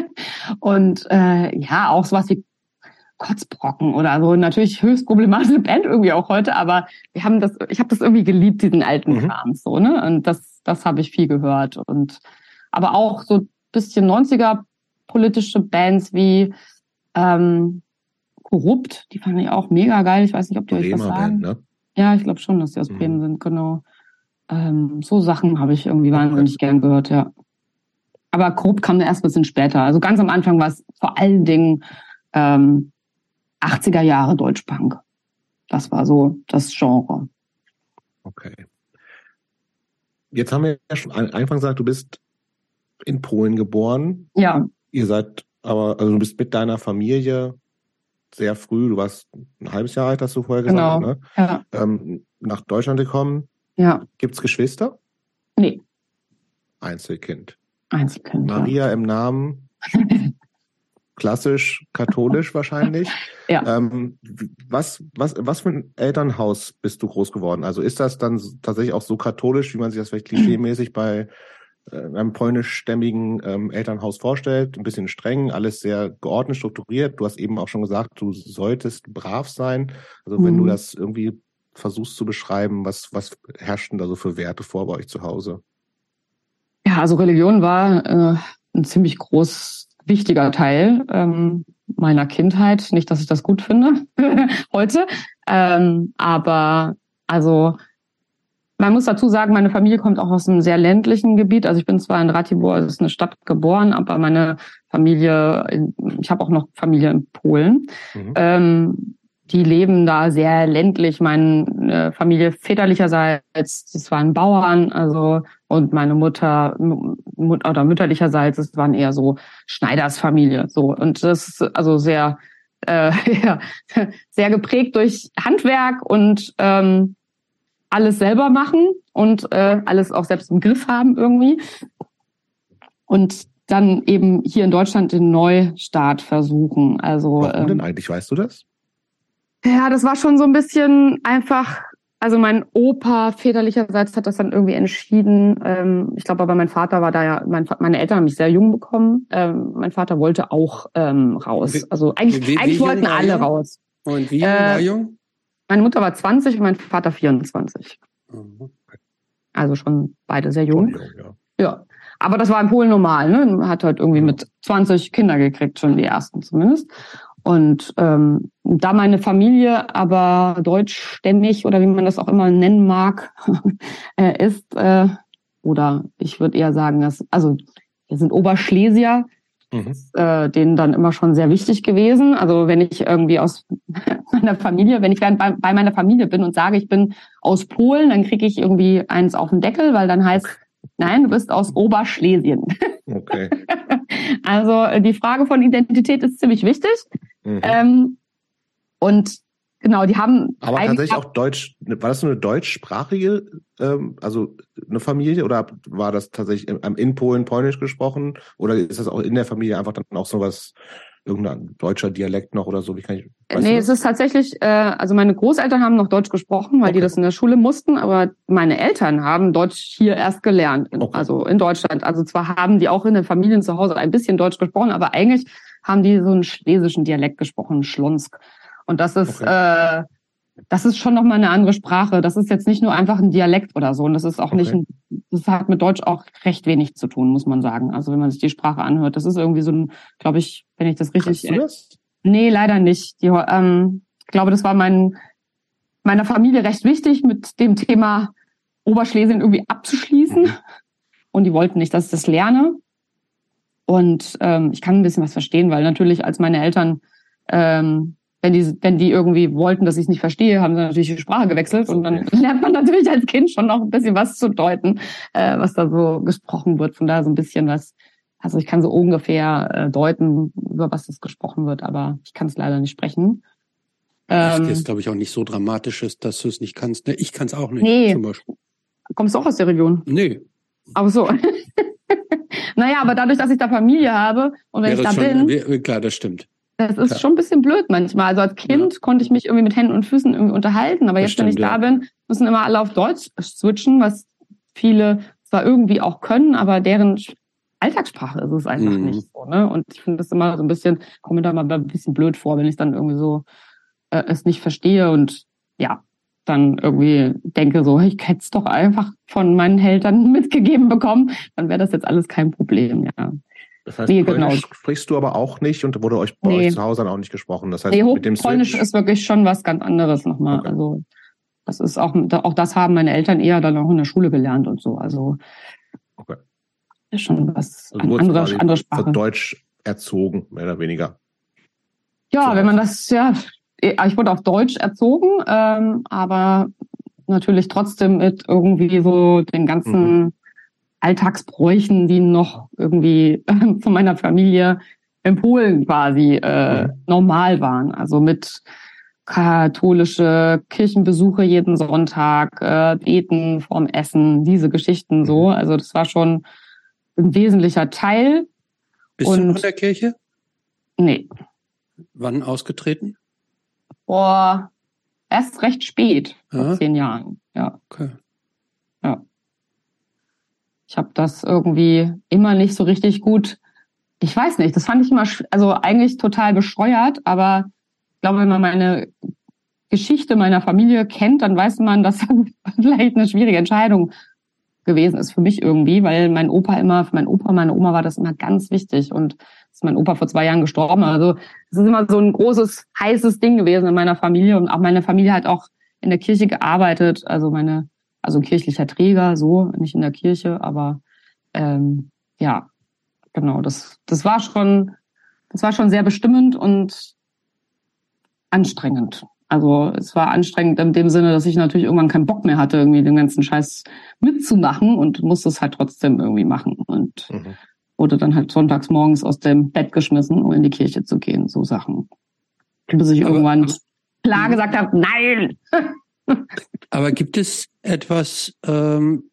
Und äh, ja, auch sowas wie Kotzbrocken oder so. Natürlich höchst problematische Band irgendwie auch heute, aber wir haben das, ich habe das irgendwie geliebt, diesen alten mhm. Kram so, ne? Und das, das habe ich viel gehört. Und aber auch so bisschen 90er politische Bands wie ähm, Korrupt, die fand ich auch mega geil. Ich weiß nicht, ob die Bremer euch was sagen. Band, ne? Ja, ich glaube schon, dass die aus mhm. Bremen sind, genau. Ähm, so Sachen habe ich irgendwie wahnsinnig gern gehört, ja. Aber Korrupt kam erst ein bisschen später. Also ganz am Anfang war es vor allen Dingen ähm, 80er Jahre Deutschpunk. Das war so das Genre. Okay. Jetzt haben wir ja schon Anfang gesagt, du bist in Polen geboren. Ja. Ihr seid aber, also du bist mit deiner Familie sehr früh, du warst ein halbes Jahr alt, hast du vorher gesagt, genau. ne? Ja. Ähm, nach Deutschland gekommen. Ja. Gibt's Geschwister? Nee. Einzelkind. Einzelkind. Maria ja. im Namen. klassisch katholisch wahrscheinlich. Ja. Ähm, was, was, was für ein Elternhaus bist du groß geworden? Also ist das dann tatsächlich auch so katholisch, wie man sich das vielleicht klischeemäßig bei äh, einem polnischstämmigen ähm, Elternhaus vorstellt? Ein bisschen streng, alles sehr geordnet, strukturiert. Du hast eben auch schon gesagt, du solltest brav sein. Also wenn mhm. du das irgendwie versuchst zu beschreiben, was, was herrschten da so für Werte vor bei euch zu Hause? Ja, also Religion war äh, ein ziemlich groß wichtiger Teil ähm, meiner Kindheit. Nicht, dass ich das gut finde heute, ähm, aber also man muss dazu sagen, meine Familie kommt auch aus einem sehr ländlichen Gebiet. Also ich bin zwar in Ratibor, das ist eine Stadt geboren, aber meine Familie, ich habe auch noch Familie in Polen. Mhm. Ähm, die leben da sehr ländlich. Meine äh, Familie väterlicherseits, das waren Bauern, also und meine Mutter Mut oder mütterlicherseits, es waren eher so Schneidersfamilie, so und das ist also sehr äh, ja, sehr geprägt durch Handwerk und ähm, alles selber machen und äh, alles auch selbst im Griff haben irgendwie und dann eben hier in Deutschland den Neustart versuchen. Also warum denn ähm, eigentlich? Weißt du das? Ja, das war schon so ein bisschen einfach. Also mein Opa väterlicherseits hat das dann irgendwie entschieden. Ähm, ich glaube aber mein Vater war da ja, mein, meine Eltern haben mich sehr jung bekommen. Ähm, mein Vater wollte auch ähm, raus. Also eigentlich, wie, wie, eigentlich wollten alle raus. Und wie jung äh, war jung? Meine Mutter war 20 und mein Vater 24. Also schon beide sehr jung. Jung, ja. Ja. Aber das war in Polen normal, ne? Hat halt irgendwie mit 20 Kinder gekriegt, schon die ersten zumindest. Und ähm, da meine Familie aber deutschstämmig oder wie man das auch immer nennen mag, äh, ist, äh, oder ich würde eher sagen, dass, also wir sind Oberschlesier, Mhm. ist, äh, denen dann immer schon sehr wichtig gewesen. Also wenn ich irgendwie aus meiner Familie, wenn ich dann bei, bei meiner Familie bin und sage, ich bin aus Polen, dann kriege ich irgendwie eins auf den Deckel, weil dann heißt, nein, du bist aus Oberschlesien. Okay. Also äh, die Frage von Identität ist ziemlich wichtig. Mhm. Ähm, und genau, die haben Aber tatsächlich auch Deutsch, war das nur eine deutschsprachige, ähm, also eine Familie oder war das tatsächlich in, in Polen Polnisch gesprochen oder ist das auch in der Familie einfach dann auch sowas, irgendein deutscher Dialekt noch oder so? Wie kann ich, Nee, es ist tatsächlich, äh, also meine Großeltern haben noch Deutsch gesprochen, weil die Okay. das in der Schule mussten, aber meine Eltern haben Deutsch hier erst gelernt, in, Okay. also in Deutschland. Also zwar haben die auch in den Familien zu Hause ein bisschen Deutsch gesprochen, aber eigentlich haben die so einen schlesischen Dialekt gesprochen, Schlonsk. Und das ist, äh, das ist schon nochmal eine andere Sprache. Das ist jetzt nicht nur einfach ein Dialekt oder so. Und das ist auch Okay. nicht, ein, das hat mit Deutsch auch recht wenig zu tun, muss man sagen. Also wenn man sich die Sprache anhört, das ist irgendwie so ein, glaube ich, wenn ich das richtig Kannst du das? Nee, leider nicht. Die, ähm, ich glaube, das war mein, meiner Familie recht wichtig, mit dem Thema Oberschlesien irgendwie abzuschließen. Und die wollten nicht, dass ich das lerne. Und ähm, ich kann ein bisschen was verstehen, weil natürlich als meine Eltern, ähm, wenn die, wenn die irgendwie wollten, dass ich es nicht verstehe, haben sie natürlich die Sprache gewechselt. Und dann lernt man natürlich als Kind schon noch ein bisschen was zu deuten, äh, was da so gesprochen wird. Von daher so ein bisschen was, also ich kann so ungefähr äh, deuten, über was das gesprochen wird, aber ich kann es leider nicht sprechen. Was Ähm, jetzt, glaube ich, auch nicht so dramatisch ist, dass du es nicht kannst. Ne, Ich kann es auch nicht. Nee. Zum Beispiel. kommst du auch aus der Region? Nee. Aber so. naja, aber dadurch, dass ich da Familie habe und wenn Ja, ich da das bin, schon, wir- klar, das stimmt. Das ist klar. schon ein bisschen blöd manchmal. Also als Kind konnte ich mich irgendwie mit Händen und Füßen irgendwie unterhalten, aber Das jetzt, wenn ich stimmt, da ja. bin, müssen immer alle auf Deutsch switchen, was viele zwar irgendwie auch können, aber deren Alltagssprache ist es einfach Mhm. nicht so. Ne? Und ich finde das immer so ein bisschen, komme mir da mal ein bisschen blöd vor, wenn ich dann irgendwie so äh, es nicht verstehe und ja, dann irgendwie denke so, ich hätte es doch einfach von meinen Eltern mitgegeben bekommen, dann wäre das jetzt alles kein Problem, ja. Das heißt, Nee, Polnisch genau. sprichst du aber auch nicht und wurde euch bei Nee. euch zu Hause dann auch nicht gesprochen. Das heißt, Nee, mit dem Switch, ist wirklich schon was ganz anderes nochmal. Okay. Also das ist auch, auch das haben meine Eltern eher dann auch in der Schule gelernt und so. Also Okay. ist schon was also andere, andere Sprache. Deutsch erzogen, mehr oder weniger. Ja, zu wenn man das, ja, ich wurde auf Deutsch erzogen, ähm, aber natürlich trotzdem mit irgendwie so den ganzen Alltagsbräuchen, die noch irgendwie von meiner Familie in Polen quasi äh, Mhm. normal waren. Also mit katholische Kirchenbesuche jeden Sonntag, äh, beten vorm Essen, diese Geschichten so. Mhm. Also das war schon ein wesentlicher Teil. Bist du Und- noch in der Kirche? Nee, Wann ausgetreten? vor erst recht spät, vor Ja. zehn Jahren. Ja, Okay. Ich habe das irgendwie immer nicht so richtig gut. Ich weiß nicht, das fand ich immer, also eigentlich total bescheuert, aber ich glaube, wenn man meine Geschichte meiner Familie kennt, dann weiß man, dass das vielleicht eine schwierige Entscheidung gewesen ist für mich irgendwie, weil mein Opa immer, für mein Opa, meine Oma war das immer ganz wichtig und ist mein Opa vor zwei Jahren gestorben. Also es ist immer so ein großes, heißes Ding gewesen in meiner Familie und auch meine Familie hat auch in der Kirche gearbeitet, also meine, also kirchlicher Träger, so, nicht in der Kirche, aber ähm, ja, genau, das, das war schon, das war schon sehr bestimmend und anstrengend. Also es war anstrengend in dem Sinne, dass ich natürlich irgendwann keinen Bock mehr hatte, irgendwie den ganzen Scheiß mitzumachen und musste es halt trotzdem irgendwie machen und Mhm. wurde dann halt sonntags morgens aus dem Bett geschmissen, um in die Kirche zu gehen, so Sachen. Bis ich irgendwann klar gesagt habe, nein. Aber gibt es etwas, ähm,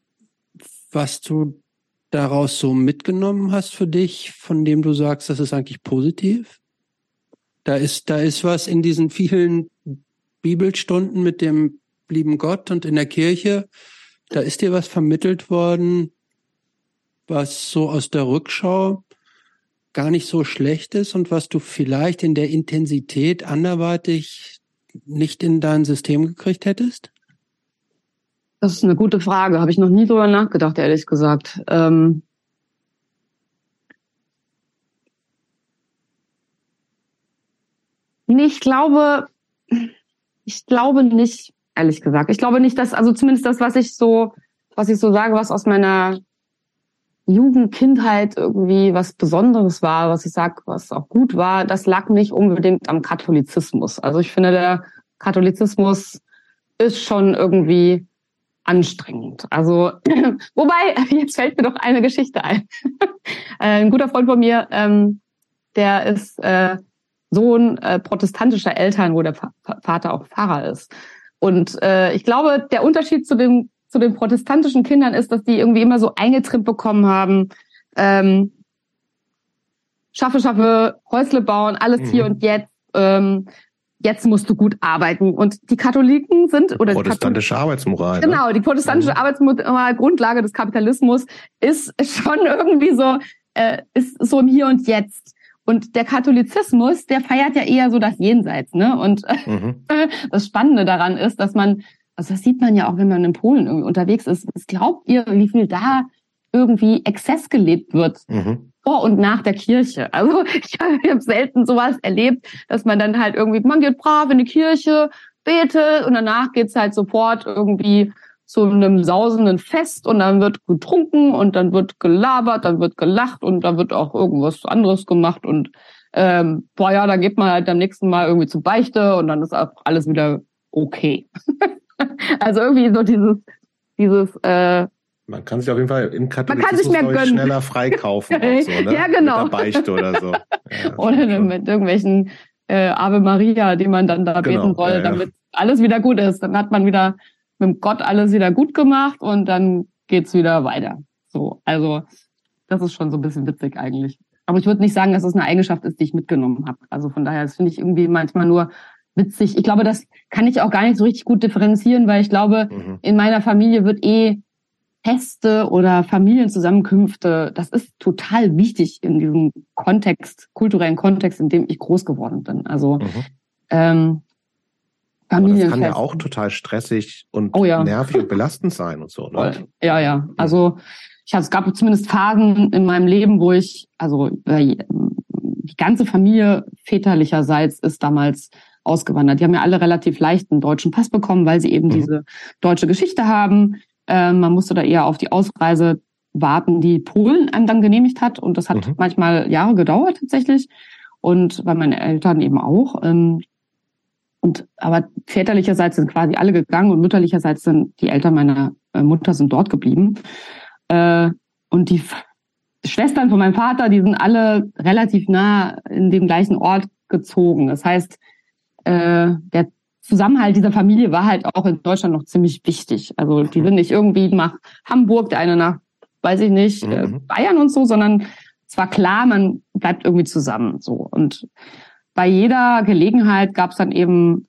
was du daraus so mitgenommen hast für dich, von dem du sagst, das ist eigentlich positiv? Da ist, da ist was in diesen vielen Bibelstunden mit dem lieben Gott und in der Kirche. Da ist dir was vermittelt worden, was so aus der Rückschau gar nicht so schlecht ist und was du vielleicht in der Intensität anderweitig nicht in dein System gekriegt hättest? Das ist eine gute Frage. Habe ich noch nie drüber nachgedacht, ehrlich gesagt. Ähm nee, ich glaube, ich glaube nicht, ehrlich gesagt. Ich glaube nicht, dass, also zumindest das, was ich so, was ich so sage, was aus meiner Jugend, Kindheit irgendwie was Besonderes war, was ich sag, was auch gut war, das lag nicht unbedingt am Katholizismus. Also ich finde, der Katholizismus ist schon irgendwie anstrengend. Also, wobei, jetzt fällt mir doch eine Geschichte ein. Äh, ein guter Freund von mir, ähm, der ist äh, Sohn äh, protestantischer Eltern, wo der Vater auch Pfarrer ist. Und äh, ich glaube, der Unterschied zu dem zu den protestantischen Kindern ist, dass die irgendwie immer so eingetrimmt bekommen haben, ähm, schaffe, schaffe, Häusle bauen, alles mhm. hier und jetzt. Ähm, jetzt musst du gut arbeiten. Und die Katholiken sind oder protestantische die Arbeitsmoral. Ne? Genau, ne? die protestantische mhm. Arbeitsmoral, Grundlage des Kapitalismus, ist schon irgendwie so, äh, ist so im Hier und Jetzt. Und der Katholizismus, der feiert ja eher so das Jenseits, ne? Und mhm. das Spannende daran ist, dass man, also das sieht man ja auch, wenn man in Polen irgendwie unterwegs ist. Was glaubt ihr, wie viel da irgendwie Exzess gelebt wird? Mhm vor und nach der Kirche. Also ich habe selten sowas erlebt, dass man dann halt irgendwie, man geht brav in die Kirche, betet und danach geht's halt sofort irgendwie zu einem sausenden Fest und dann wird getrunken und dann wird gelabert, dann wird gelacht und dann wird auch irgendwas anderes gemacht und ähm, boah ja, da geht man halt am nächsten Mal irgendwie zu Beichte und dann ist auch alles wieder okay. also irgendwie so dieses, dieses äh, man kann sich auf jeden Fall im Katholizismus man kann sich mehr gönnen. schneller freikaufen. Auch so, ne? ja, genau. Mit der Beichte oder so. Ja, oder mit irgendwelchen äh, Ave Maria, die man dann da genau, beten soll, ja, damit alles wieder gut ist. Dann hat man wieder mit Gott alles wieder gut gemacht und dann geht's wieder weiter. So, also das ist schon so ein bisschen witzig eigentlich. Aber ich würde nicht sagen, dass es eine Eigenschaft ist, die ich mitgenommen habe. Also von daher, das finde ich irgendwie manchmal nur witzig. Ich glaube, das kann ich auch gar nicht so richtig gut differenzieren, weil ich glaube, mhm. in meiner Familie wird eh Feste oder Familienzusammenkünfte, das ist total wichtig in diesem Kontext, kulturellen Kontext, in dem ich groß geworden bin. Also mhm. ähm, Familienfest. Das kann ja auch total stressig und oh, ja. nervig und belastend sein und so. Ne? Ja, ja. Also ich, es gab zumindest Phasen in meinem Leben, wo ich, also äh, die ganze Familie väterlicherseits ist damals ausgewandert. Die haben ja alle relativ leicht einen deutschen Pass bekommen, weil sie eben mhm. diese deutsche Geschichte haben. Ähm, man musste da eher auf die Ausreise warten, die Polen einem dann genehmigt hat. Und das hat mhm. manchmal Jahre gedauert tatsächlich. Und bei meinen Eltern eben auch. Ähm, und aber väterlicherseits sind quasi alle gegangen und mütterlicherseits sind die Eltern meiner äh, Mutter sind dort geblieben. Äh, und die Schwestern von meinem Vater, die sind alle relativ nah in dem gleichen Ort gezogen. Das heißt, äh, der Zusammenhalt dieser Familie war halt auch in Deutschland noch ziemlich wichtig. Also die sind nicht irgendwie nach Hamburg, der eine nach, weiß ich nicht, äh, mhm. Bayern und so, sondern es war klar, man bleibt irgendwie zusammen. So und bei jeder Gelegenheit gab es dann eben,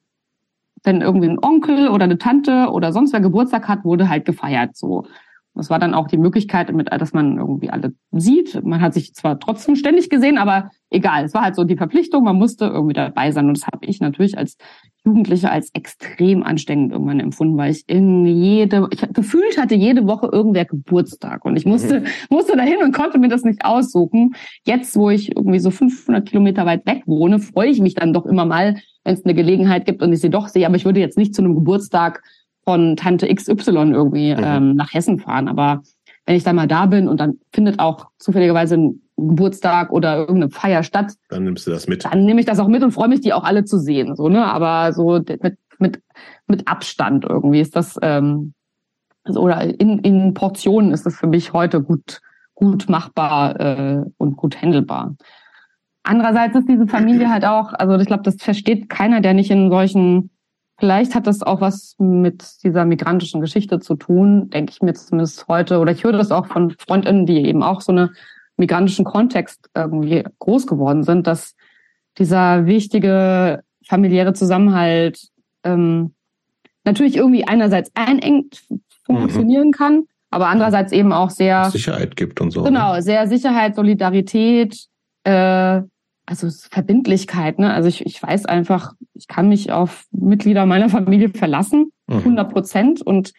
wenn irgendwie ein Onkel oder eine Tante oder sonst wer Geburtstag hat, wurde halt gefeiert. So das war dann auch die Möglichkeit, mit, dass man irgendwie alle sieht. Man hat sich zwar trotzdem ständig gesehen, aber egal. Es war halt so die Verpflichtung, man musste irgendwie dabei sein. Und das habe ich natürlich als Jugendliche als extrem anstrengend irgendwann empfunden, weil ich in jede, ich gefühlt hatte jede Woche irgendwer Geburtstag und ich musste, mhm. musste dahin und konnte mir das nicht aussuchen. Jetzt, wo ich irgendwie so 500 Kilometer weit weg wohne, freue ich mich dann doch immer mal, wenn es eine Gelegenheit gibt und ich sie doch sehe. Aber ich würde jetzt nicht zu einem Geburtstag von Tante XY irgendwie mhm. ähm, nach Hessen fahren. Aber wenn ich dann mal da bin und dann findet auch zufälligerweise ein Geburtstag oder irgendeine Feier statt, dann nimmst du das mit. Dann nehme ich das auch mit und freue mich, die auch alle zu sehen. So, ne? Aber so mit, mit, mit Abstand irgendwie ist das, ähm, also, oder in, in Portionen ist das für mich heute gut, gut machbar äh, und gut handelbar. Andererseits ist diese Familie halt auch, also ich glaube, das versteht keiner, der nicht in solchen Vielleicht hat das auch was mit dieser migrantischen Geschichte zu tun, denke ich mir zumindest heute. Oder ich höre das auch von Freundinnen, die eben auch so eine migrantischen Kontext irgendwie groß geworden sind, dass dieser wichtige familiäre Zusammenhalt ähm, natürlich irgendwie einerseits einengt funktionieren mhm. kann, aber andererseits eben auch sehr Sicherheit gibt und so. Genau, ne? sehr Sicherheit, Solidarität, äh, also Verbindlichkeit. Ne? Also ich, ich weiß einfach, ich kann mich auf Mitglieder meiner Familie verlassen, 100 mhm. Prozent und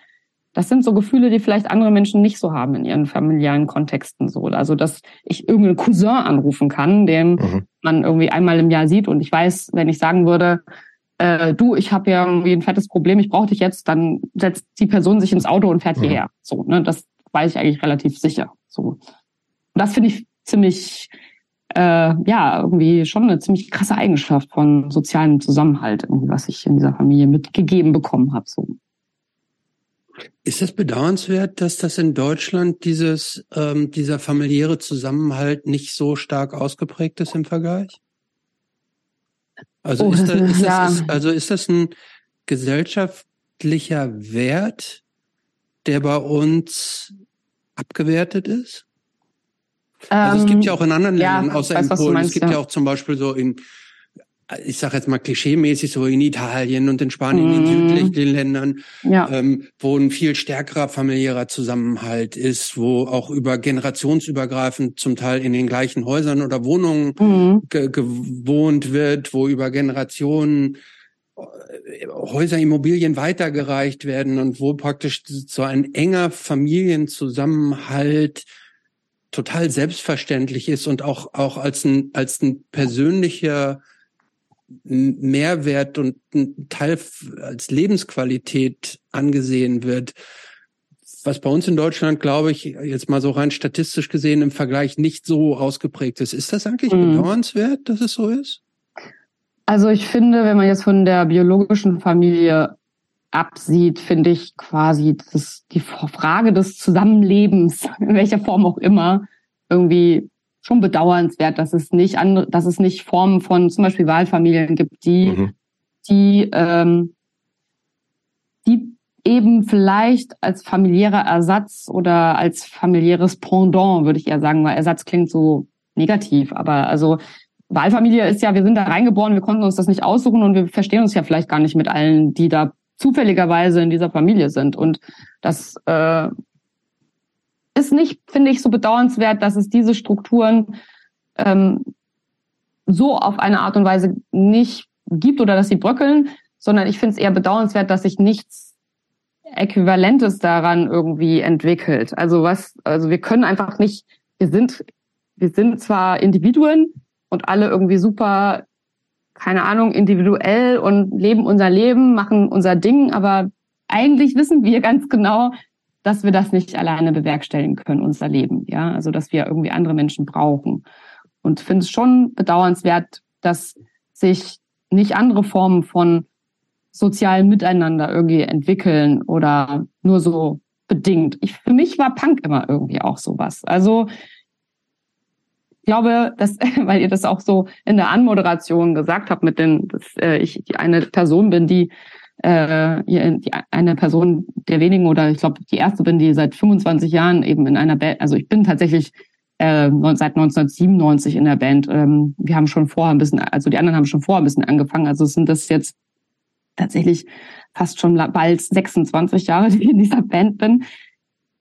das sind so Gefühle, die vielleicht andere Menschen nicht so haben in ihren familiären Kontexten so. Also, dass ich irgendeinen Cousin anrufen kann, den mhm. man irgendwie einmal im Jahr sieht und ich weiß, wenn ich sagen würde, äh, du, ich habe ja irgendwie ein fettes Problem, ich brauche dich jetzt, dann setzt die Person sich ins Auto und fährt mhm. hierher. So, ne, das weiß ich eigentlich relativ sicher. So, und das finde ich ziemlich, äh, ja, irgendwie schon eine ziemlich krasse Eigenschaft von sozialem Zusammenhalt, irgendwie, was ich in dieser Familie mitgegeben bekommen habe. So. Ist es bedauernswert, dass das in Deutschland dieses ähm, dieser familiäre Zusammenhalt nicht so stark ausgeprägt ist im Vergleich? Also oh, ist, das, ist, ja. das, ist, also ist das ein gesellschaftlicher Wert, der bei uns abgewertet ist? Also es gibt ja auch in anderen Ländern, ja, außer weiß, in Polen, meinst, es gibt ja. ja auch zum Beispiel so in ich sage jetzt mal klischeemäßig so in Italien und in Spanien, mhm. in den südlichen Ländern, ja. ähm, wo ein viel stärkerer familiärer Zusammenhalt ist, wo auch über generationsübergreifend zum Teil in den gleichen Häusern oder Wohnungen mhm. ge gewohnt wird, wo über Generationen äh, Häuser, Immobilien weitergereicht werden und wo praktisch so ein enger Familienzusammenhalt total selbstverständlich ist und auch, auch als ein, als ein persönlicher Mehrwert und ein Teil als Lebensqualität angesehen wird, was bei uns in Deutschland, glaube ich, jetzt mal so rein statistisch gesehen im Vergleich nicht so ausgeprägt ist. Ist das eigentlich mhm. bedauernswert, dass es so ist? Also ich finde, wenn man jetzt von der biologischen Familie absieht, finde ich quasi das, die Frage des Zusammenlebens, in welcher Form auch immer, irgendwie schon bedauernswert, dass es nicht andere, dass es nicht Formen von zum Beispiel Wahlfamilien gibt, die, mhm. die, ähm, die eben vielleicht als familiärer Ersatz oder als familiäres Pendant, würde ich eher sagen, weil Ersatz klingt so negativ, aber also Wahlfamilie ist ja, wir sind da reingeboren, wir konnten uns das nicht aussuchen und wir verstehen uns ja vielleicht gar nicht mit allen, die da zufälligerweise in dieser Familie sind. Und das äh, ist nicht, finde ich, so bedauernswert, dass es diese Strukturen ähm, so auf eine Art und Weise nicht gibt oder dass sie bröckeln, sondern ich finde es eher bedauernswert, dass sich nichts Äquivalentes daran irgendwie entwickelt. Also was, also wir können einfach nicht, wir sind, wir sind zwar Individuen und alle irgendwie super, keine Ahnung, individuell und leben unser Leben, machen unser Ding, aber eigentlich wissen wir ganz genau, dass wir das nicht alleine bewerkstelligen können, unser Leben. Ja, also dass wir irgendwie andere Menschen brauchen. Und finde es schon bedauernswert, dass sich nicht andere Formen von sozialem Miteinander irgendwie entwickeln oder nur so bedingt. Ich, für mich war Punk immer irgendwie auch sowas. Also ich glaube, dass, weil ihr das auch so in der Anmoderation gesagt habt, mit den, dass äh, ich eine Person bin, die äh, die, eine Person der wenigen oder ich glaube die erste bin, die seit 25 Jahren eben in einer Band, also ich bin tatsächlich äh, seit 1997 in der Band. Ähm, wir haben schon vorher ein bisschen, also die anderen haben schon vorher ein bisschen angefangen. Also sind das jetzt tatsächlich fast schon bald 26 Jahre, die ich in dieser Band bin.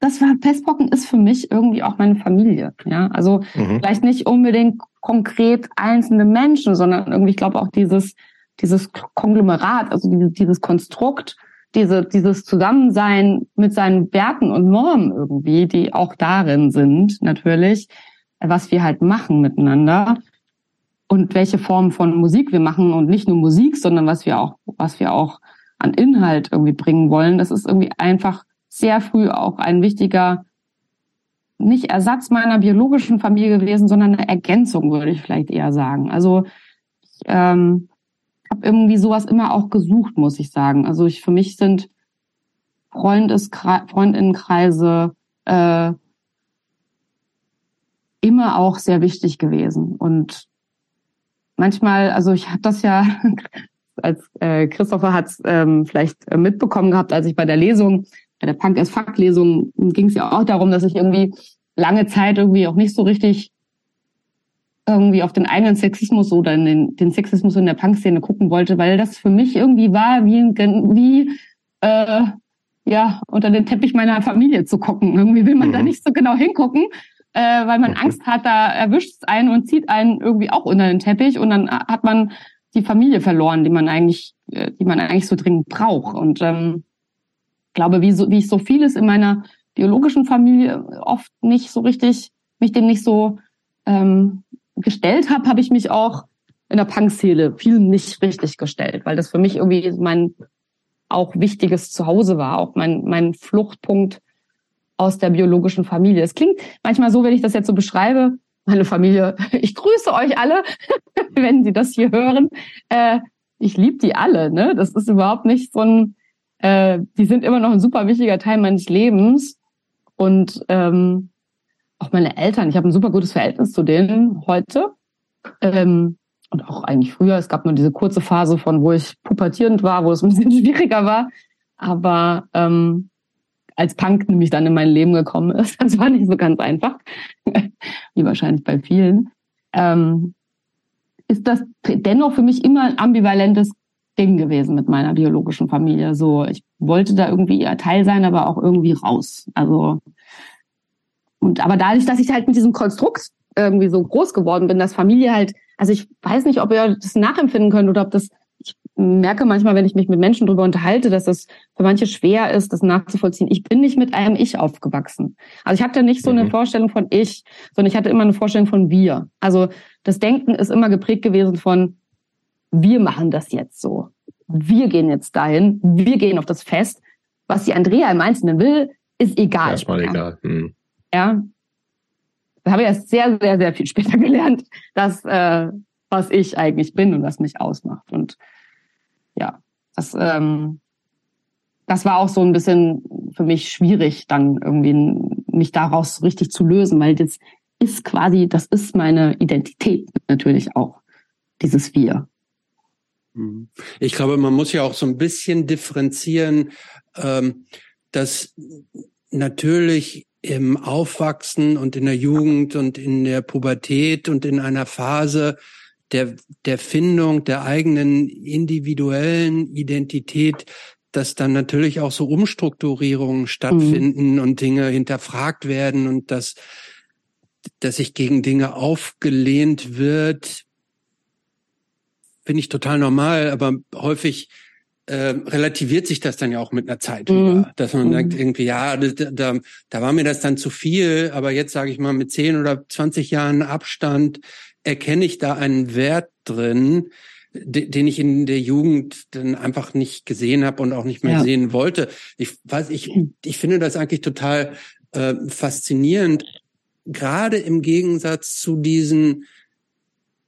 Das war Pestpocken ist für mich irgendwie auch meine Familie. Ja, also mhm. vielleicht nicht unbedingt konkret einzelne Menschen, sondern irgendwie, ich glaube auch dieses dieses Konglomerat, also dieses Konstrukt, diese, dieses Zusammensein mit seinen Werten und Normen irgendwie, die auch darin sind, natürlich, was wir halt machen miteinander und welche Form von Musik wir machen und nicht nur Musik, sondern was wir auch, was wir auch an Inhalt irgendwie bringen wollen. Das ist irgendwie einfach sehr früh auch ein wichtiger, nicht Ersatz meiner biologischen Familie gewesen, sondern eine Ergänzung, würde ich vielleicht eher sagen. Also ich, ähm, habe irgendwie sowas immer auch gesucht, muss ich sagen. Also ich für mich sind Freundinnenkreise äh, immer auch sehr wichtig gewesen. Und manchmal, also ich habe das ja, als äh, Christopher hat es ähm, vielleicht mitbekommen gehabt, als ich bei der Lesung, bei der Punk as Fuck Lesung, ging es ja auch darum, dass ich irgendwie lange Zeit irgendwie auch nicht so richtig irgendwie auf den eigenen Sexismus oder den, den Sexismus in der Punk-Szene gucken wollte, weil das für mich irgendwie war, wie, wie äh, ja, unter den Teppich meiner Familie zu gucken. Irgendwie will man mhm. da nicht so genau hingucken, äh, weil man Angst hat, da erwischt es einen und zieht einen irgendwie auch unter den Teppich und dann hat man die Familie verloren, die man eigentlich, äh, die man eigentlich so dringend braucht. Und ähm, glaube, wie, so, wie ich so vieles in meiner biologischen Familie oft nicht so richtig, mich dem nicht so ähm, gestellt habe, habe ich mich auch in der Punk-Szene viel nicht richtig gestellt, weil das für mich irgendwie mein auch wichtiges Zuhause war, auch mein, mein Fluchtpunkt aus der biologischen Familie. Es klingt manchmal so, wenn ich das jetzt so beschreibe, meine Familie, ich grüße euch alle, wenn Sie das hier hören. Äh, ich liebe die alle, ne? Das ist überhaupt nicht so ein, äh, die sind immer noch ein super wichtiger Teil meines Lebens. Und ähm, auch meine Eltern, ich habe ein super gutes Verhältnis zu denen heute. Ähm, und auch eigentlich früher. Es gab nur diese kurze Phase von, wo ich pubertierend war, wo es ein bisschen schwieriger war. Aber ähm, als Punk nämlich dann in mein Leben gekommen ist, das war nicht so ganz einfach, wie wahrscheinlich bei vielen, ähm, ist das dennoch für mich immer ein ambivalentes Ding gewesen mit meiner biologischen Familie. So, ich wollte da irgendwie Teil sein, aber auch irgendwie raus. Also und aber dadurch, dass ich halt mit diesem Konstrukt irgendwie so groß geworden bin, dass Familie halt also ich weiß nicht, ob ihr das nachempfinden könnt oder ob das, ich merke manchmal, wenn ich mich mit Menschen darüber unterhalte, dass das für manche schwer ist, das nachzuvollziehen. Ich bin nicht mit einem Ich aufgewachsen. Also ich hatte nicht so eine mhm. Vorstellung von Ich, sondern ich hatte immer eine Vorstellung von wir. Also das Denken ist immer geprägt gewesen von, wir machen das jetzt so. Wir gehen jetzt dahin, wir gehen auf das Fest. Was die Andrea im Einzelnen will, ist egal. Erstmal egal. Hm. Ja, das habe ich erst sehr, sehr, sehr viel später gelernt, dass äh, was ich eigentlich bin und was mich ausmacht. Und ja, das, ähm, das war auch so ein bisschen für mich schwierig, dann irgendwie mich daraus richtig zu lösen, weil das ist quasi, das ist meine Identität natürlich auch, dieses Wir. Mhm. Ich glaube, man muss ja auch so ein bisschen differenzieren, ähm, dass natürlich im Aufwachsen und in der Jugend und in der Pubertät und in einer Phase der, der Findung der eigenen individuellen Identität, dass dann natürlich auch so Umstrukturierungen stattfinden mhm. und Dinge hinterfragt werden und dass, dass sich gegen Dinge aufgelehnt wird, finde ich total normal, aber häufig äh, relativiert sich das dann ja auch mit einer Zeit mhm. wieder, dass man mhm. sagt irgendwie, ja, da, da, da war mir das dann zu viel, aber jetzt sage ich mal mit 10 oder 20 Jahren Abstand erkenne ich da einen Wert drin, den ich in der Jugend dann einfach nicht gesehen habe und auch nicht mehr ja. sehen wollte. Ich weiß, ich, ich finde das eigentlich total äh, faszinierend, gerade im Gegensatz zu diesen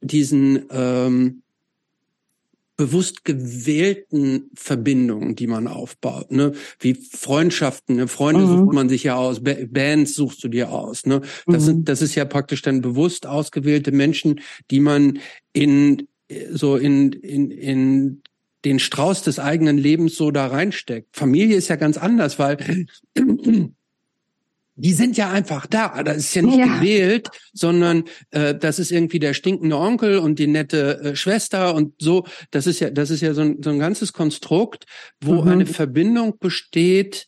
diesen ähm, bewusst gewählten Verbindungen, die man aufbaut, ne? Wie Freundschaften, ne? Freunde mhm. sucht man sich ja aus, Bands suchst du dir aus, ne? Das, mhm. ist, das ist ja praktisch dann bewusst ausgewählte Menschen, die man in so in in in den Strauß des eigenen Lebens so da reinsteckt. Familie ist ja ganz anders, weil die sind ja einfach da. Das ist ja nicht ja. gewählt, sondern äh, das ist irgendwie der stinkende Onkel und die nette äh, Schwester und so. Das ist ja, das ist ja so ein, so ein ganzes Konstrukt, wo mhm. eine Verbindung besteht,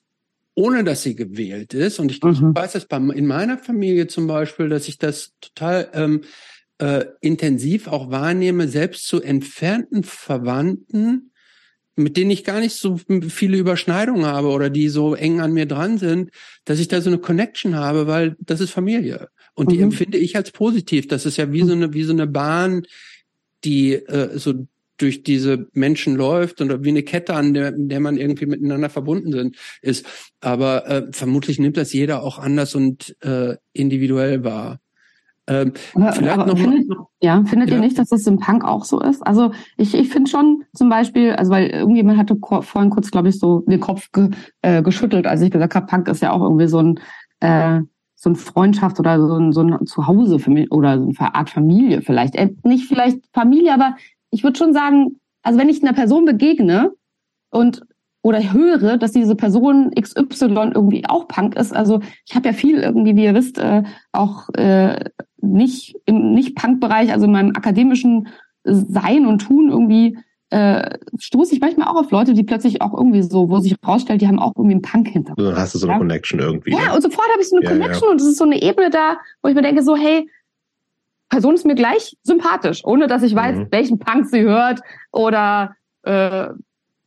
ohne dass sie gewählt ist. Und ich, mhm. ich weiß das bei, in meiner Familie zum Beispiel, dass ich das total ähm, äh, intensiv auch wahrnehme, selbst zu entfernten Verwandten mit denen ich gar nicht so viele Überschneidungen habe oder die so eng an mir dran sind, dass ich da so eine Connection habe, weil das ist Familie. Und die mhm. empfinde ich als positiv. Das ist ja wie so eine, wie so eine Bahn, die äh, so durch diese Menschen läuft und wie eine Kette, an der, der man irgendwie miteinander verbunden sind, ist. Aber äh, vermutlich nimmt das jeder auch anders und äh, individuell wahr. Ähm, vielleicht aber noch findet, ja, findet ja. ihr nicht, dass das im Punk auch so ist? Also ich, ich finde schon zum Beispiel, also weil irgendjemand hatte vorhin kurz, glaube ich, so den Kopf ge, äh, geschüttelt, als ich gesagt habe, Punk ist ja auch irgendwie so ein äh, so ein Freundschaft oder so ein, so ein Zuhause für mich oder so eine Art Familie vielleicht. Äh, nicht vielleicht Familie, aber ich würde schon sagen, also wenn ich einer Person begegne und oder höre, dass diese Person XY irgendwie auch Punk ist. Also ich habe ja viel irgendwie, wie ihr wisst, äh, auch äh, nicht im Nicht-Punk-Bereich, also in meinem akademischen Sein und Tun irgendwie äh, stoße ich manchmal auch auf Leute, die plötzlich auch irgendwie so, wo sich rausstellt, die haben auch irgendwie einen Punk-Hintergrund. Dann hast du so eine ja? Connection irgendwie. Ja, ne? und sofort habe ich so eine ja, Connection ja. und es ist so eine Ebene da, wo ich mir denke so, hey, Person ist mir gleich sympathisch, ohne dass ich weiß, mhm. welchen Punk sie hört oder äh,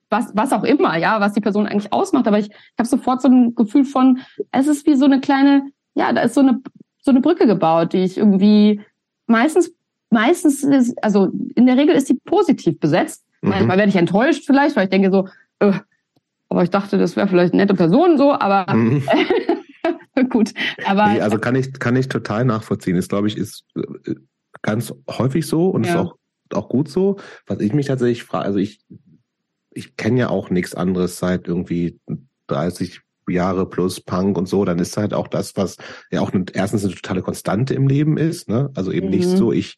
was, was auch immer, ja, was die Person eigentlich ausmacht. Aber ich, ich habe sofort so ein Gefühl von, es ist wie so eine kleine, ja, da ist so eine, so eine Brücke gebaut, die ich irgendwie meistens, meistens ist, also in der Regel ist die positiv besetzt. Mhm. Manchmal werde ich enttäuscht vielleicht, weil ich denke so, äh, aber ich dachte, das wäre vielleicht eine nette Person so, aber mhm. gut. Aber nee, also kann ich kann ich total nachvollziehen. Ist glaube ich ist äh, ganz häufig so und ja. ist auch auch gut so. Was ich mich tatsächlich frage, also ich ich kenne ja auch nichts anderes seit irgendwie 30 Jahre plus Punk und so, dann ist halt auch das, was ja auch erstens eine totale Konstante im Leben ist, ne? Also eben mhm. nicht so, ich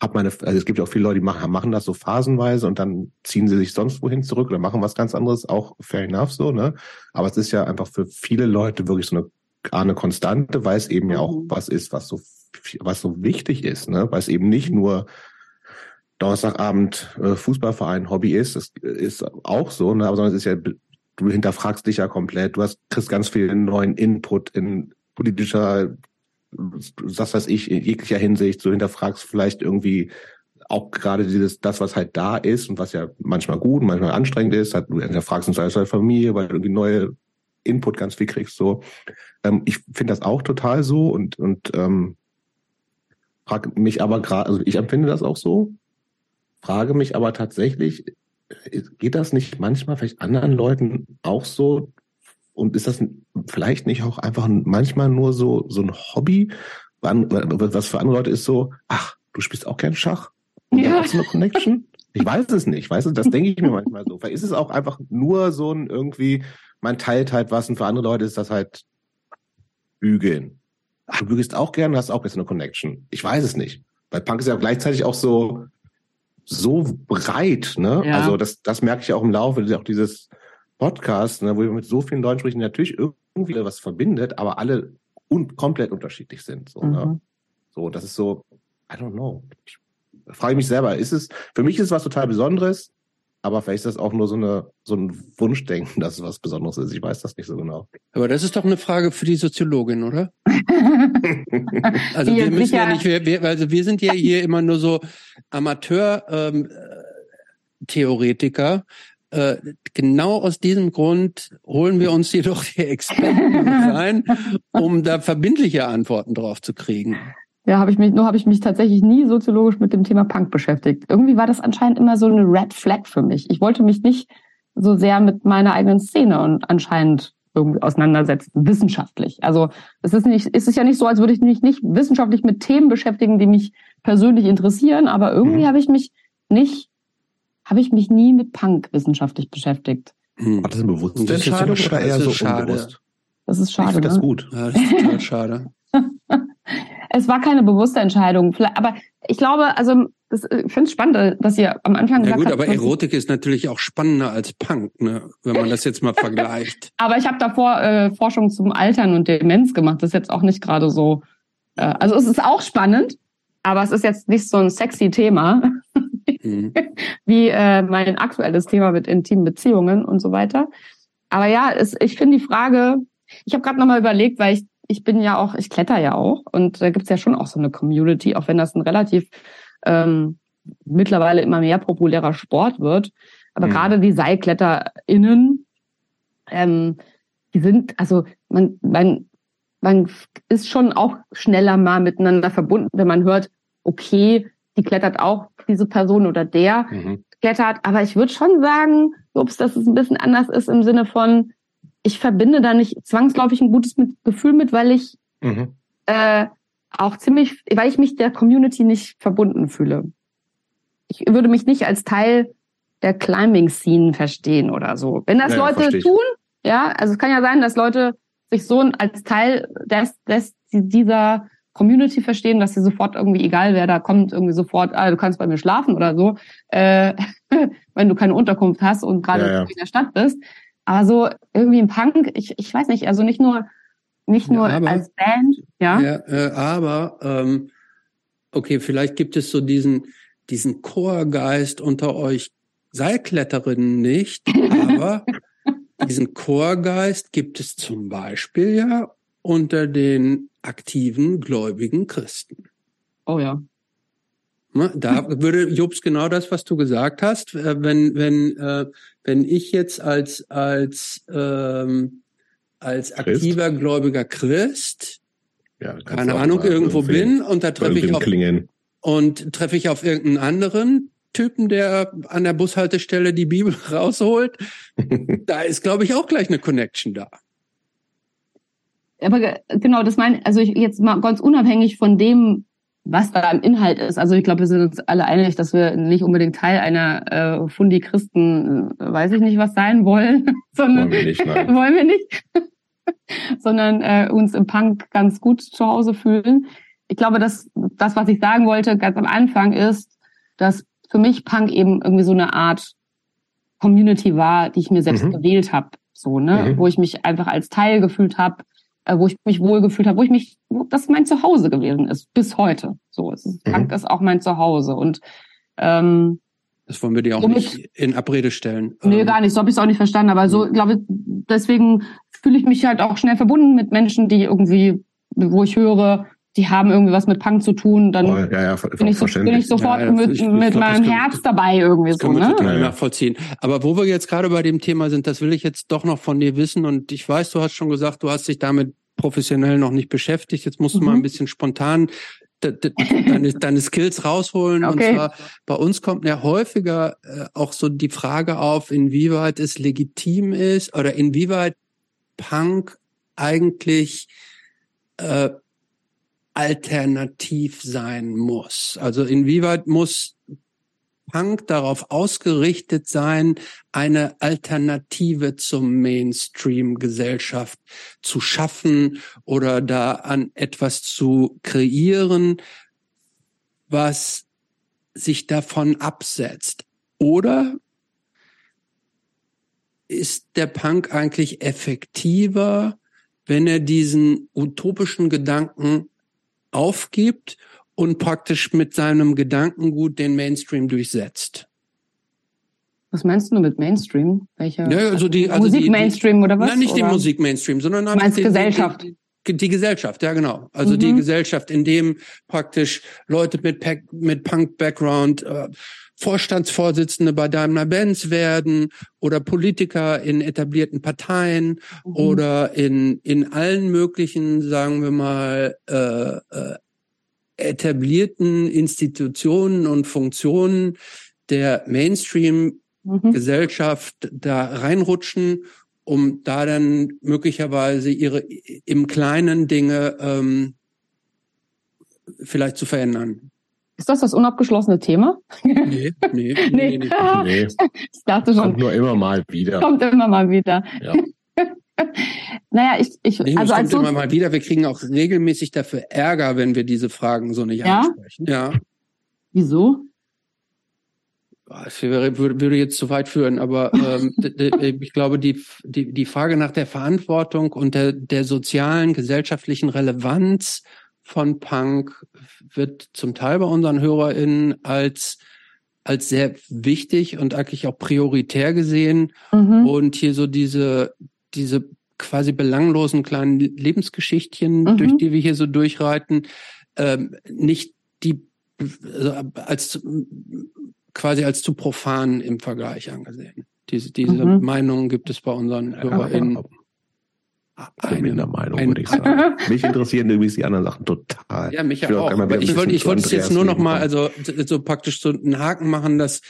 habe meine, also es gibt ja auch viele Leute, die machen, machen das so phasenweise und dann ziehen sie sich sonst wohin zurück oder machen was ganz anderes, auch fair enough so, ne? Aber es ist ja einfach für viele Leute wirklich so eine, eine Konstante, weil es eben ja auch mhm. was ist, was so, was so wichtig ist, ne? Weil es eben nicht nur Donnerstagabend äh, Fußballverein Hobby ist, das ist auch so, ne? aber sondern es ist ja, du hinterfragst dich ja komplett, du hast, kriegst ganz viel neuen Input in politischer, was weiß ich, in jeglicher Hinsicht, du hinterfragst vielleicht irgendwie auch gerade dieses, das, was halt da ist und was ja manchmal gut, manchmal anstrengend ist, halt, du hinterfragst uns als Familie, weil du irgendwie neue Input ganz viel kriegst, so. Ähm, ich finde das auch total so und, und, ähm, frage mich aber gerade, also ich empfinde das auch so, frage mich aber tatsächlich, geht das nicht manchmal vielleicht anderen Leuten auch so? Und ist das vielleicht nicht auch einfach manchmal nur so, so ein Hobby? Was für andere Leute ist so, ach, du spielst auch gern Schach? Und ja. hast du eine Connection? Ich weiß es nicht, weißt du, das denke ich mir manchmal so. Vielleicht ist es auch einfach nur so ein irgendwie, man teilt halt was und für andere Leute ist das halt bügeln. Ach, du bügelst auch gern, hast auch jetzt eine Connection. Ich weiß es nicht. Weil Punk ist ja gleichzeitig auch so, so breit, ne? Ja. Also das, das merke ich auch im Laufe auch dieses Podcasts, ne, wo wir mit so vielen Leuten sprechen, natürlich irgendwie was verbindet, aber alle un komplett unterschiedlich sind. So, ne? mhm. ne? so, das ist so, I don't know. Ich frage mich selber, ist es, für mich ist es was total Besonderes, aber vielleicht ist das auch nur so, eine, so ein Wunschdenken, dass es was Besonderes ist. Ich weiß das nicht so genau. Aber das ist doch eine Frage für die Soziologin, oder? also wir müssen ja nicht, wir, wir, also wir sind ja hier immer nur so Amateur-Theoretiker. Ähm, äh, genau aus diesem Grund holen wir uns jedoch die Experten rein, um da verbindliche Antworten drauf zu kriegen. Ja, habe ich mich, nur habe ich mich tatsächlich nie soziologisch mit dem Thema Punk beschäftigt. Irgendwie war das anscheinend immer so eine Red Flag für mich. Ich wollte mich nicht so sehr mit meiner eigenen Szene und anscheinend irgendwie auseinandersetzen, wissenschaftlich. Also es ist nicht, es ist ja nicht so, als würde ich mich nicht wissenschaftlich mit Themen beschäftigen, die mich persönlich interessieren, aber irgendwie mhm. habe ich mich nicht, habe ich mich nie mit Punk wissenschaftlich beschäftigt. Hm. War das eine bewusste Entscheidung oder eher so schade. unbewusst? Das ist schade. Ich finde ne? das gut. Ja, das ist total schade. Es war keine bewusste Entscheidung. Aber ich glaube, also das, ich finde es spannend, dass ihr am Anfang gesagt Ja gut, aber Erotik ist natürlich auch spannender als Punk, ne? wenn man das jetzt mal vergleicht. aber ich habe davor äh, Forschung zum Altern und Demenz gemacht. Das ist jetzt auch nicht gerade so. Äh, also es ist auch spannend, aber es ist jetzt nicht so ein sexy Thema mhm. wie äh, mein aktuelles Thema mit intimen Beziehungen und so weiter. Aber ja, es, ich finde die Frage, ich habe gerade nochmal überlegt, weil ich ich bin ja auch, ich kletter ja auch und da gibt's ja schon auch so eine Community, auch wenn das ein relativ ähm, mittlerweile immer mehr populärer Sport wird. Aber mhm. gerade die SeilkletterInnen, ähm, die sind, also man, man, man ist schon auch schneller mal miteinander verbunden, wenn man hört, okay, die klettert auch, diese Person oder der mhm. klettert. Aber ich würde schon sagen, ups, dass es ein bisschen anders ist im Sinne von, ich verbinde da nicht zwangsläufig ein gutes Gefühl mit, weil ich mhm. äh, auch ziemlich, weil ich mich der Community nicht verbunden fühle. Ich würde mich nicht als Teil der Climbing-Scene verstehen oder so. Wenn das ja, Leute tun, ja, also es kann ja sein, dass Leute sich so als Teil des, des dieser Community verstehen, dass sie sofort irgendwie, egal wer da kommt, irgendwie sofort, ah, du kannst bei mir schlafen oder so, äh, wenn du keine Unterkunft hast und gerade ja, ja. in der Stadt bist. Aber so irgendwie ein Punk, ich, ich weiß nicht, also nicht nur, nicht nur ja, aber, als Band, ja. ja äh, aber, ähm, okay, vielleicht gibt es so diesen, diesen Chorgeist unter euch Seilkletterinnen nicht, aber diesen Chorgeist gibt es zum Beispiel ja unter den aktiven gläubigen Christen. Oh ja. Ne, Da würde Jobs genau das, was du gesagt hast, äh, wenn wenn äh, wenn ich jetzt als als ähm, als Christ? aktiver gläubiger Christ Ja, keine Ahnung irgendwo bin und da treffe ich auf klingeln. und treffe ich auf irgendeinen anderen Typen, der an der Bushaltestelle die Bibel rausholt, da ist glaube ich auch gleich eine Connection da. Aber ge- genau, das meine also ich jetzt mal ganz unabhängig von dem, was da im Inhalt ist. Also ich glaube, wir sind uns alle einig, dass wir nicht unbedingt Teil einer äh, Fundi-Christen, äh, weiß ich nicht was sein wollen, sondern Wollen wir nicht, wollen wir nicht, sondern äh, uns im Punk ganz gut zu Hause fühlen. Ich glaube, dass das, was ich sagen wollte, ganz am Anfang ist, dass für mich Punk eben irgendwie so eine Art Community war, die ich mir selbst Mhm. gewählt habe, so ne, Mhm. wo ich mich einfach als Teil gefühlt habe, wo ich mich wohlgefühlt habe, wo ich mich, wo das mein Zuhause gewesen ist bis heute. So, es ist, Mhm. Punk ist auch mein Zuhause und ähm, Das wollen wir dir auch Womit- nicht in Abrede stellen. Nee, Ähm, gar nicht. So habe ich es auch nicht verstanden. Aber so, glaube deswegen fühle ich mich halt auch schnell verbunden mit Menschen, die irgendwie, wo ich höre, die haben irgendwie was mit Punk zu tun. Dann Voll, ja, ja, bin, ich so, bin ich sofort Ja, ja, mit, ich- ich mit glaub, meinem können- Herz dabei irgendwie Das so, ne? total Ja, ja. nachvollziehen. Aber wo wir jetzt gerade bei dem Thema sind, das will ich jetzt doch noch von dir wissen. Und ich weiß, du hast schon gesagt, du hast dich damit professionell noch nicht beschäftigt. Jetzt musst du Mhm. mal ein bisschen spontan de- de- deine, deine Skills rausholen. Okay. Und zwar bei uns kommt ja häufiger äh, auch so die Frage auf, inwieweit es legitim ist oder inwieweit Punk eigentlich äh, alternativ sein muss. Also inwieweit muss Punk darauf ausgerichtet sein, eine Alternative zum Mainstream-Gesellschaft zu schaffen oder da an etwas zu kreieren, was sich davon absetzt. Oder ist der Punk eigentlich effektiver, wenn er diesen utopischen Gedanken aufgibt und praktisch mit seinem Gedankengut den Mainstream durchsetzt. Was meinst du mit Mainstream? Welche? Ja, also die- also Musik die- Mainstream oder was? Nein, nicht oder? den Musik-Mainstream, sondern einfach meinst den, Gesellschaft? Die, die, die Gesellschaft, ja genau. Also Mhm. die Gesellschaft, in dem praktisch Leute mit, Pack- mit Punk-Background äh, Vorstandsvorsitzende bei Daimler-Benz werden oder Politiker in etablierten Parteien Mhm. oder in, in allen möglichen, sagen wir mal, äh, äh, etablierten Institutionen und Funktionen der Mainstream-Gesellschaft Mhm. da reinrutschen, um da dann möglicherweise ihre im Kleinen Dinge ähm, vielleicht zu verändern. Ist das das unabgeschlossene Thema? Nee, nee, nee, Nee. nee. Nee, Ich dachte kommt schon, nur immer mal wieder. kommt immer mal wieder. Ja. Naja, ich, ich Nee, also als kommt immer so, mal wieder. Wir kriegen auch regelmäßig dafür Ärger, wenn wir diese Fragen so nicht Ja? ansprechen. Ja. wieso? Das würde, jetzt zu weit führen, aber ähm, ich glaube, die, die, die Frage nach der Verantwortung und der, der sozialen, gesellschaftlichen Relevanz von Punk wird zum Teil bei unseren HörerInnen als, als sehr wichtig und eigentlich auch prioritär gesehen. Mhm. Und hier so diese, diese quasi belanglosen kleinen Lebensgeschichtchen, Mhm. durch die wir hier so durchreiten, ähm, nicht die also als quasi als zu profan im Vergleich angesehen. Diese, diese Mhm. Meinung gibt es bei unseren HörerInnen. Ich bin in der Meinung, ein- würde ich sagen. Mich interessieren übrigens die anderen Sachen total. Ja, mich Ich auch auch. Aber ich wollte, ich wollte es jetzt nur noch mal, also so praktisch so einen Haken machen, dass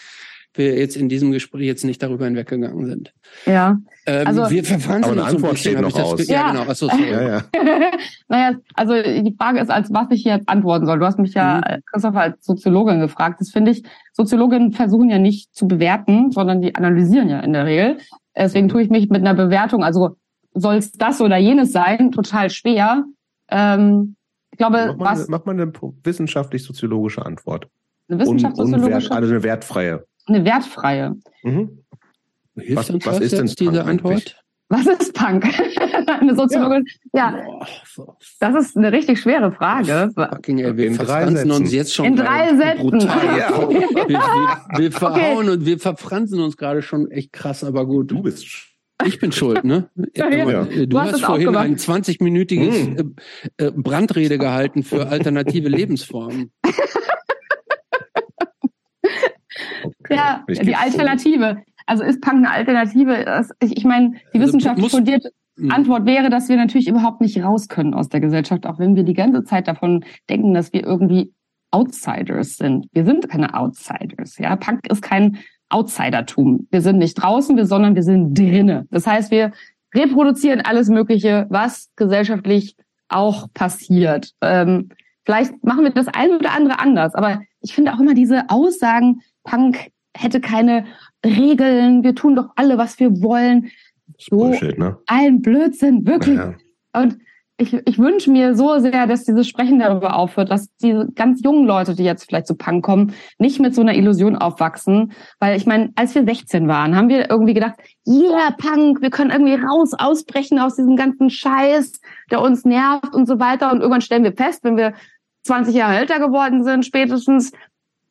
wir jetzt in diesem Gespräch jetzt nicht darüber hinweggegangen sind. Ja. Ähm, Also- wir verfransen Aber eine so Antwort bisschen, steht noch das aus. Ja, Ja. genau. Achso, sorry. Ja, ja. naja, also die Frage ist, als was ich jetzt antworten soll. Du hast mich ja, Mhm. Christopher, als Soziologin gefragt. Das finde ich, Soziologinnen versuchen ja nicht zu bewerten, sondern die analysieren ja in der Regel. Deswegen Mhm. tue ich mich mit einer Bewertung, also soll es das oder jenes sein, total schwer. Ähm, ich glaube, Mach mal, was eine, mach mal eine wissenschaftlich-soziologische Antwort. eine unwert, also eine wertfreie. eine wertfreie. Mhm. Was- was ist denn diese Punk Antwort? eigentlich? Was ist Punk? eine Soziologin. Ja, so das ist eine richtig schwere Frage. fucking, ey, wir In drei verfransen uns Sätzen. jetzt schon In drei Sätzen. brutal. Ja. Wir, wir, wir verhauen und wir verfransen uns gerade schon echt krass, aber gut. Du bist. Ich bin schuld, ne? Ja, ja. Äh, Du, Du hast hast vorhin ein 20-minütiges Mm. äh, äh, Brandrede gehalten für alternative Lebensformen. ja, die Alternative. Also ist Punk eine Alternative? Ich, ich meine, die also Wissenschaft fundiert hm. Antwort wäre, dass wir natürlich überhaupt nicht raus können aus der Gesellschaft, auch wenn wir die ganze Zeit davon denken, dass wir irgendwie Outsiders sind. Wir sind keine Outsiders. Ja, Punk ist kein Outsidertum. Wir sind nicht draußen, sondern wir sind drinne. Das heißt, wir reproduzieren alles Mögliche, was gesellschaftlich auch passiert. Ähm, vielleicht machen wir das eine oder andere anders, aber ich finde auch immer diese Aussagen, Punk hätte keine Regeln, wir tun doch alle, was wir wollen. So Bullshit, ne? ein Blödsinn, wirklich. Ja. Und ich, ich wünsche mir so sehr, dass dieses Sprechen darüber aufhört, dass diese ganz jungen Leute, die jetzt vielleicht zu Punk kommen, nicht mit so einer Illusion aufwachsen. Weil ich meine, als wir 16 waren, haben wir irgendwie gedacht, yeah, Punk, wir können irgendwie raus, ausbrechen aus diesem ganzen Scheiß, der uns nervt und so weiter. Und irgendwann stellen wir fest, wenn wir 20 Jahre älter geworden sind, spätestens,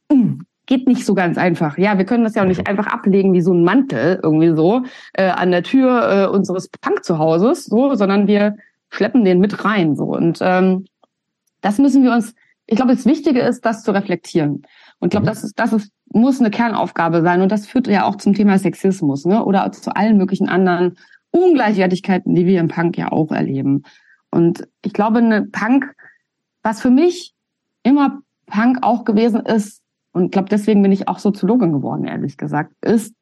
geht nicht so ganz einfach. Ja, wir können das ja auch nicht einfach ablegen wie so ein Mantel irgendwie so äh, an der Tür äh, unseres Punk-Zuhauses, so, sondern wir schleppen den mit rein. So. Und ähm, das müssen wir uns, ich glaube, das Wichtige ist, das zu reflektieren. Und ich glaube, mhm. das ist, das ist, muss eine Kernaufgabe sein. Und das führt ja auch zum Thema Sexismus, ne? Oder zu allen möglichen anderen Ungleichwertigkeiten, die wir im Punk ja auch erleben. Und ich glaube, eine Punk, was für mich immer Punk auch gewesen ist, und ich glaube, deswegen bin ich auch Soziologin geworden, ehrlich gesagt, ist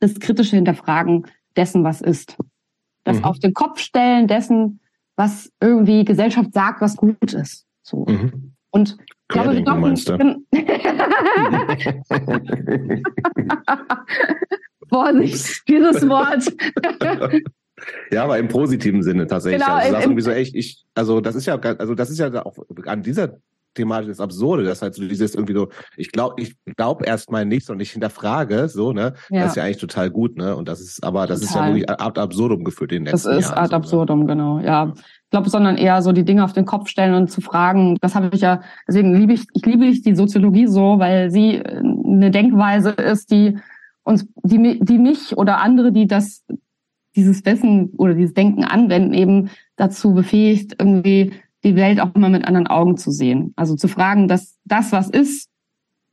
das kritische Hinterfragen dessen, was ist. Das mhm. auf den Kopf stellen dessen, was irgendwie Gesellschaft sagt, was gut ist. So. Mhm. Und ich glaube, wir dürfen. Vorsicht, dieses Wort. ja, aber im positiven Sinne tatsächlich. Genau, also, das irgendwie so echt, ich, also das ist ja, also das ist ja auch an dieser thematisch das Absurde, dass halt so dieses irgendwie so, ich glaube, ich glaube erstmal nichts und ich hinterfrage, so, ne? Ja. Das ist ja eigentlich total gut, ne? Und das ist, aber das total. ist ja wirklich ad absurdum geführt in den letzten Das ist Jahren, ad so, absurdum, ne? genau, ja. Ich glaube, sondern eher so die Dinge auf den Kopf stellen und zu fragen. Das habe ich ja, deswegen liebe ich, ich liebe ich die Soziologie so, weil sie äh, eine Denkweise ist, die uns, die, die mich oder andere, die das, dieses Wissen oder dieses Denken anwenden, eben dazu befähigt, irgendwie die Welt auch mal mit anderen Augen zu sehen. Also zu fragen, dass das, was ist,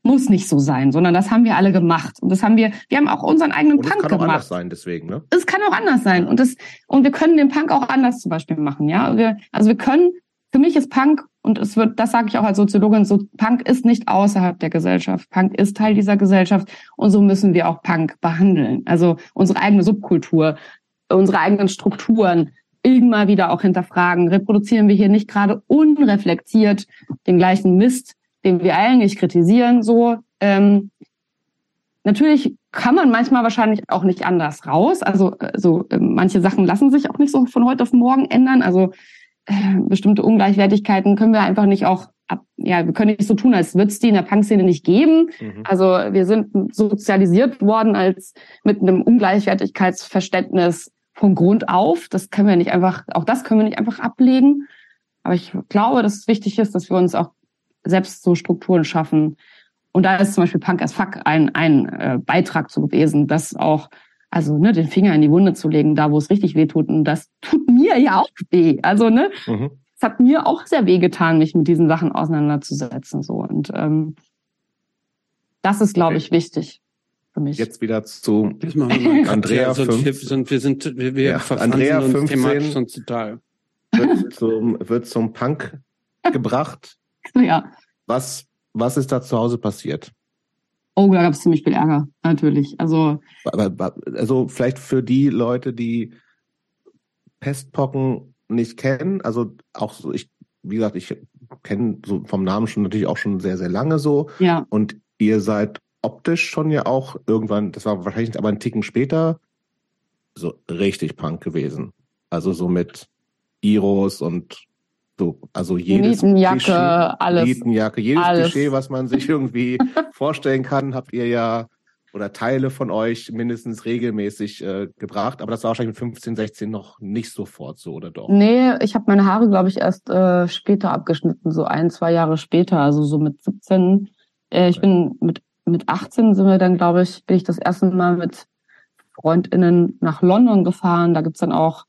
muss nicht so sein, sondern das haben wir alle gemacht. Und das haben wir, wir haben auch unseren eigenen Punk gemacht. Es kann auch anders sein, deswegen, ne? Es kann auch anders sein. Und das, und wir können den Punk auch anders zum Beispiel machen, ja. Wir, also wir können, für mich ist Punk, und es wird, das sage ich auch als Soziologin, so Punk ist nicht außerhalb der Gesellschaft. Punk ist Teil dieser Gesellschaft und so müssen wir auch Punk behandeln. Also unsere eigene Subkultur, unsere eigenen Strukturen, immer wieder auch hinterfragen. Reproduzieren wir hier nicht gerade unreflektiert den gleichen Mist, den wir eigentlich kritisieren, so. Ähm, natürlich kann man manchmal wahrscheinlich auch nicht anders raus. Also, also äh, manche Sachen lassen sich auch nicht so von heute auf morgen ändern. Also äh, bestimmte Ungleichwertigkeiten können wir einfach nicht auch ab, ja, wir können nicht so tun, als würde es die in der Punk-Szene nicht geben. Mhm. Also wir sind sozialisiert worden als mit einem Ungleichwertigkeitsverständnis von Grund auf. Das können wir nicht einfach, auch das können wir nicht einfach ablegen. Aber ich glaube, dass es wichtig ist, dass wir uns auch selbst so Strukturen schaffen. Und da ist zum Beispiel Punk as Fuck ein, ein äh, Beitrag zu gewesen, das auch, also ne, den Finger in die Wunde zu legen, da wo es richtig weh tut. Und das tut mir ja auch weh. Also ne, mhm. es hat mir auch sehr weh getan, mich mit diesen Sachen auseinanderzusetzen. So und ähm, das ist, glaube ich, wichtig für mich. Jetzt wieder zu Andrea ja, 5. Sind, wir sind, wir, wir ja, Andrea 15 sonst total. Wird zum, wird zum Punk gebracht. ja. Was, was ist da zu Hause passiert? Oh, da gab es ziemlich viel Ärger, natürlich. Also, also vielleicht für die Leute, die Pestpocken nicht kennen, also auch so, ich, wie gesagt, ich kenne so vom Namen schon natürlich auch schon sehr, sehr lange so. Ja. Und ihr seid optisch schon ja auch irgendwann, das war wahrscheinlich aber ein Ticken später, so richtig Punk gewesen. Also so mit Iros und so, also jedes Nietenjacke, Klischee, alles. Nietenjacke, jedes alles. Klischee, was man sich irgendwie vorstellen kann, habt ihr ja oder Teile von euch mindestens regelmäßig äh, gebracht. Aber das war wahrscheinlich mit 15, 16 noch nicht sofort so, oder doch? Nee, ich habe meine Haare, glaube ich, erst äh, später abgeschnitten, so ein, zwei Jahre später, also so mit 17. Äh, ich bin mit mit 18 sind wir dann, glaube ich, bin ich das erste Mal mit FreundInnen nach London gefahren. Da gibt's dann auch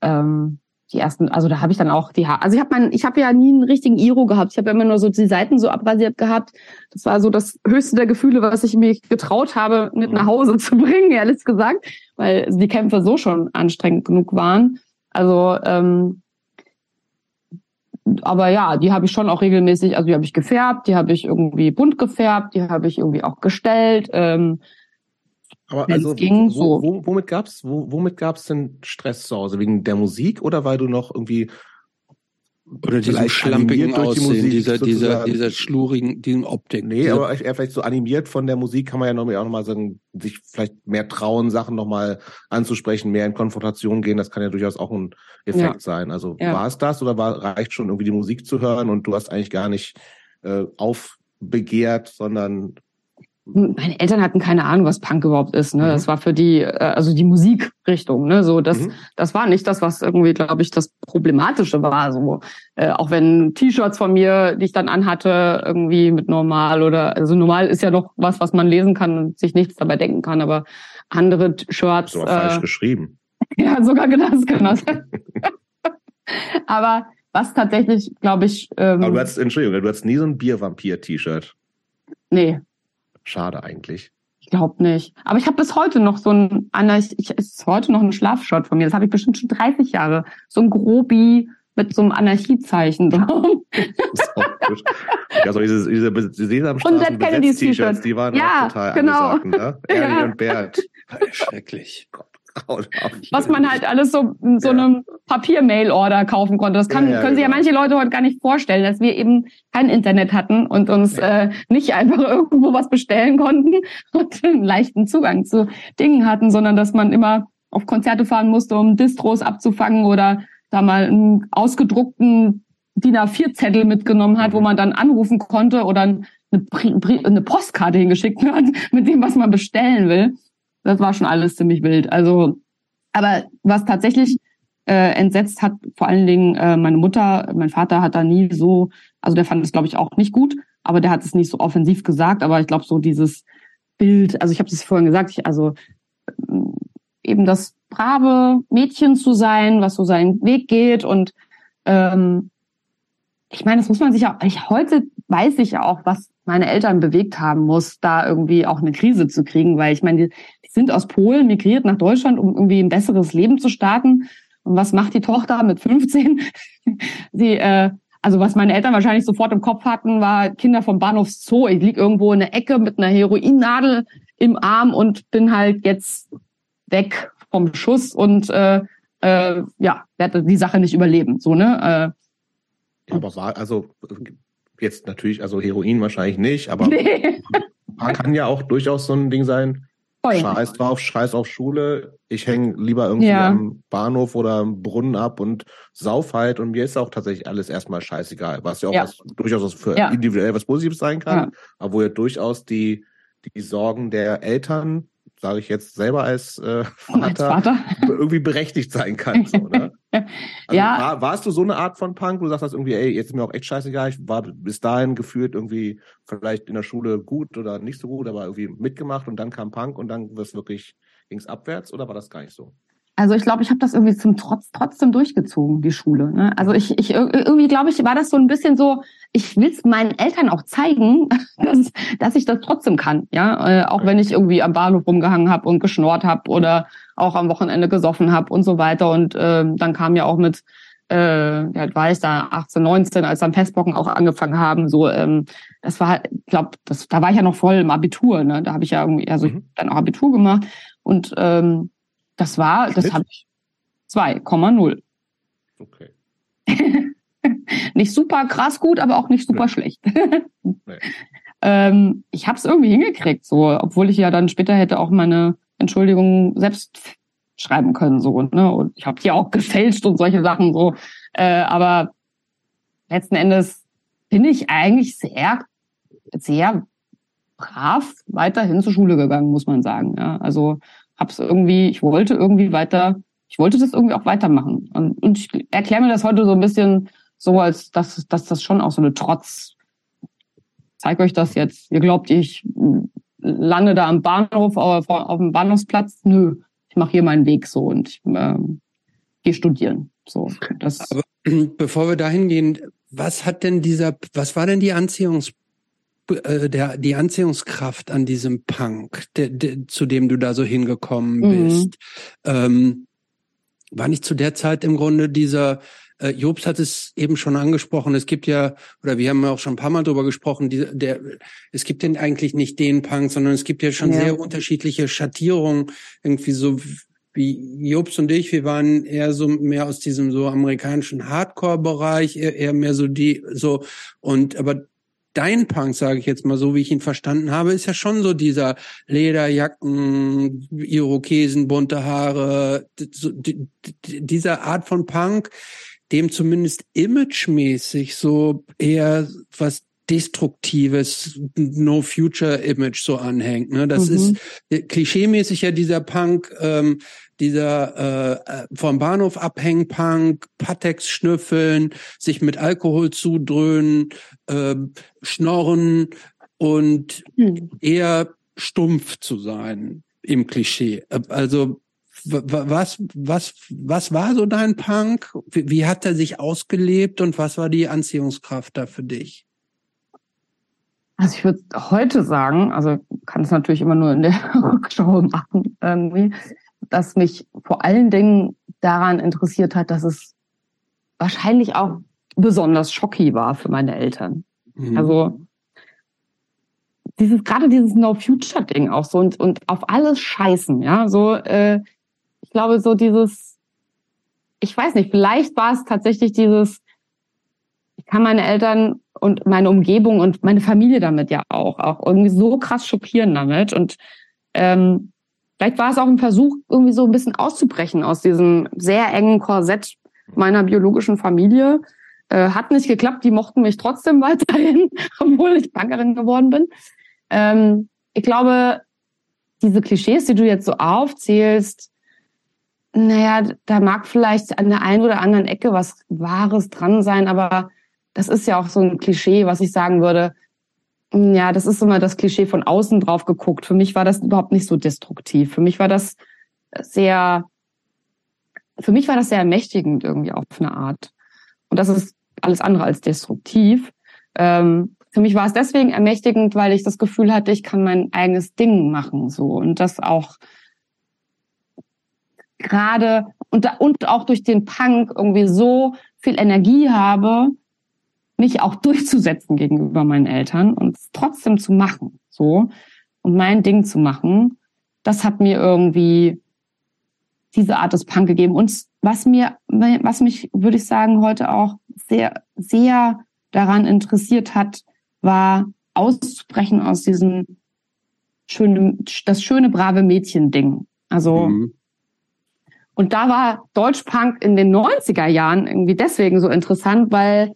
ähm, die ersten, also da habe ich dann auch die Haare. Also ich habe mein, ich habe ja nie einen richtigen Iro gehabt. Ich habe ja immer nur so die Seiten so abrasiert gehabt. Das war so das höchste der Gefühle, was ich mir getraut habe, mit nach Hause zu bringen, ehrlich gesagt, weil die Kämpfe so schon anstrengend genug waren. Also, ähm, aber ja, die habe ich schon auch regelmäßig, also die habe ich gefärbt, die habe ich irgendwie bunt gefärbt, die habe ich irgendwie auch gestellt. Ähm, aber also, ging, wo, so. wo, womit gab's, wo, womit gab's denn Stress zu Hause? Wegen der Musik oder weil du noch irgendwie oder diesem schlampigen Aussehen, die Musik, dieser, dieser, dieser schlurigen, diesem Optik. Nee, aber eher vielleicht so animiert von der Musik kann man ja noch, auch nochmal sagen, sich vielleicht mehr trauen, Sachen nochmal anzusprechen, mehr in Konfrontation gehen. Das kann ja durchaus auch ein Effekt ja. sein. Also ja. war es das oder war, reicht schon irgendwie die Musik zu hören und du hast eigentlich gar nicht äh, aufbegehrt, sondern meine Eltern hatten keine Ahnung, was Punk überhaupt ist. Ne? Mhm. Das war für die, äh, also die Musikrichtung. Ne? So, das, mhm. das war nicht das, was irgendwie, glaube ich, das Problematische war. So, äh, auch wenn T-Shirts von mir, die ich dann anhatte, irgendwie mit normal oder also normal ist ja noch was, was man lesen kann und sich nichts dabei denken kann, aber andere Shirts. So äh, falsch geschrieben. Ja, sogar das kann das. aber was tatsächlich, glaube ich. Ähm, aber du hast, Entschuldigung, du hast nie so ein Biervampir-T-Shirt. Nee, Schade eigentlich. Ich glaube nicht. Aber ich habe bis heute noch so ein, Anna, ich, ich ist heute noch ein Schlafshot von mir. Das habe ich bestimmt schon 30 Jahre. So ein Grobi mit so einem Anarchiezeichen drauf. Das ist auch gut. Ja, so diese, diese Sesamstraßen T-Shirts, die waren ja, auch total genau. angesagt, ne? Ernie ja. und Bert. Schrecklich. Gott. Was man halt alles so so ja. einem Papier-Mail-Order kaufen konnte. Das kann, ja, ja, können sich ja genau. manche Leute heute gar nicht vorstellen, dass wir eben kein Internet hatten und uns äh, nicht einfach irgendwo was bestellen konnten und einen leichten Zugang zu Dingen hatten, sondern dass man immer auf Konzerte fahren musste, um Distros abzufangen oder da mal einen ausgedruckten DIN A4-Zettel mitgenommen hat, mhm. wo man dann anrufen konnte oder eine, eine Postkarte hingeschickt hat mit dem, was man bestellen will das war schon alles ziemlich wild. Also, aber was tatsächlich äh, entsetzt hat, vor allen Dingen äh, meine Mutter, mein Vater hat da nie so, also der fand es, glaube ich, auch nicht gut, aber der hat es nicht so offensiv gesagt, aber ich glaube, so dieses Bild, also ich habe das vorhin gesagt, ich, also äh, eben das brave Mädchen zu sein, was so seinen Weg geht und ähm, ich meine, das muss man sich ja, ich, heute weiß ich ja auch, was meine Eltern bewegt haben muss, da irgendwie auch eine Krise zu kriegen, weil ich meine, die, sind aus Polen migriert nach Deutschland, um irgendwie ein besseres Leben zu starten. Und was macht die Tochter mit 15? Sie, äh, also was meine Eltern wahrscheinlich sofort im Kopf hatten, war Kinder vom Bahnhof Zoo. Ich lieg irgendwo in der Ecke mit einer Heroinnadel im Arm und bin halt jetzt weg vom Schuss und äh, äh, ja, werde die Sache nicht überleben. So, ne? Äh, aber war, also jetzt natürlich, also Heroin wahrscheinlich nicht, aber nee. kann ja auch durchaus so ein Ding sein, Voll. Scheiß drauf, scheiß auf Schule. Ich hänge lieber irgendwie ja. am Bahnhof oder am Brunnen ab und sauf halt. Und mir ist auch tatsächlich alles erstmal scheißegal. Was ja auch ja. Was, durchaus was für ja. individuell was Positives sein kann. Aber wo ja durchaus die, die Sorgen der Eltern sage ich jetzt selber als äh, Vater, als Vater, irgendwie berechtigt sein kann. So, ne? also ja. War, warst du so eine Art von Punk, wo du sagst das irgendwie, ey, jetzt ist mir auch echt scheißegal, ich war bis dahin gefühlt irgendwie vielleicht in der Schule gut oder nicht so gut, aber irgendwie mitgemacht und dann kam Punk und dann wirst wirklich ging's abwärts oder war das gar nicht so? Also ich glaube, ich habe das irgendwie zum Trotz trotzdem durchgezogen, die Schule. Ne? Also ich, ich irgendwie glaube ich, war das so ein bisschen so, ich will es meinen Eltern auch zeigen, dass, dass ich das trotzdem kann. Ja, äh, auch wenn ich irgendwie am Bahnhof rumgehangen habe und geschnort habe oder auch am Wochenende gesoffen habe und so weiter. Und äh, dann kam ja auch mit, äh, ja, war ich da 18, 19, als dann Pestbocken auch angefangen haben. So, ähm, das war, ich glaube, das, da war ich ja noch voll im Abitur. Ne? Da habe ich ja irgendwie, also mhm. ich dann auch Abitur gemacht und ähm, das war, Schnitt? das habe ich 2,0. Okay. nicht super krass gut, aber auch nicht super nee. schlecht. nee. ähm, ich habe es irgendwie hingekriegt, so, obwohl ich ja dann später hätte auch meine Entschuldigung selbst schreiben können, so ne? Und ich habe die auch gefälscht und solche Sachen so. Äh, aber letzten Endes bin ich eigentlich sehr, sehr brav weiterhin zur Schule gegangen, muss man sagen. Ja? Also hab's irgendwie, ich wollte irgendwie weiter, ich wollte das irgendwie auch weitermachen. Und, und ich erkläre mir das heute so ein bisschen so, als dass, dass das schon auch so eine Trotz, zeig euch das jetzt. Ihr glaubt, ich lande da am Bahnhof, auf, auf dem Bahnhofsplatz. Nö, ich mache hier meinen Weg so und ich äh, gehe studieren. So, das. Aber bevor wir dahin gehen, was hat denn dieser, was war denn die Anziehungs äh, der, die Anziehungskraft an diesem Punk, der, der, zu dem du da so hingekommen Mhm. bist? Ähm, war nicht zu der Zeit im Grunde dieser, äh, Jobs hat es eben schon angesprochen, es gibt ja, oder wir haben ja auch schon ein paar Mal drüber gesprochen, die, der, es gibt denn eigentlich nicht den Punk, sondern es gibt ja schon Ja. sehr unterschiedliche Schattierungen, irgendwie so wie Jobs und ich, wir waren eher so mehr aus diesem so amerikanischen Hardcore-Bereich, eher, eher mehr so die, so, und aber dein Punk, sage ich jetzt mal so, wie ich ihn verstanden habe, ist ja schon so dieser Lederjacken, Irokesen, bunte Haare, so, d- d- dieser Art von Punk, dem zumindest imagemäßig so eher was Destruktives, No Future Image so anhängt. Ne? Das Mhm. ist äh, klischeemäßig ja dieser Punk, ähm, dieser äh, äh, vom Bahnhof abhängen Punk, Patex schnüffeln, sich mit Alkohol zudröhnen, äh, schnorren und Hm. eher stumpf zu sein im Klischee. Äh, Also was was was war so dein Punk? Wie, wie hat er sich ausgelebt und was war die Anziehungskraft da für dich? Also ich würde heute sagen, also kann es natürlich immer nur in der Rückschau machen, irgendwie, dass mich vor allen Dingen daran interessiert hat, dass es wahrscheinlich auch besonders schocki war für meine Eltern. Mhm. Also dieses gerade dieses No Future Ding auch so und und auf alles scheißen, ja, so äh, ich glaube so dieses ich weiß nicht, vielleicht war es tatsächlich dieses ich kann meine Eltern und meine Umgebung und meine Familie damit ja auch auch irgendwie so krass schockieren damit und ähm, vielleicht war es auch ein Versuch irgendwie so ein bisschen auszubrechen aus diesem sehr engen Korsett meiner biologischen Familie äh, hat nicht geklappt, die mochten mich trotzdem weiterhin, obwohl ich Punkerin geworden bin. Ähm, ich glaube, diese Klischees, die du jetzt so aufzählst, naja, da mag vielleicht an der einen oder anderen Ecke was Wahres dran sein, aber das ist ja auch so ein Klischee, was ich sagen würde, ja, das ist immer das Klischee von außen drauf geguckt. Für mich war das überhaupt nicht so destruktiv. Für mich war das sehr, für mich war das sehr ermächtigend irgendwie auf eine Art. Und das ist alles andere als destruktiv. Ähm, für mich war es deswegen ermächtigend, weil ich das Gefühl hatte, ich kann mein eigenes Ding machen, so und das auch gerade und, und auch durch den Punk irgendwie so viel Energie habe, mich auch durchzusetzen gegenüber meinen Eltern und es trotzdem zu machen, so und mein Ding zu machen. Das hat mir irgendwie diese Art des Punk gegeben. Und was mir, was mich, würde ich sagen, heute auch sehr, sehr daran interessiert hat, war auszubrechen aus diesem schönen, das schöne, brave Mädchen-Ding. Also, Mhm. und da war Deutschpunk in den 90er Jahren irgendwie deswegen so interessant, weil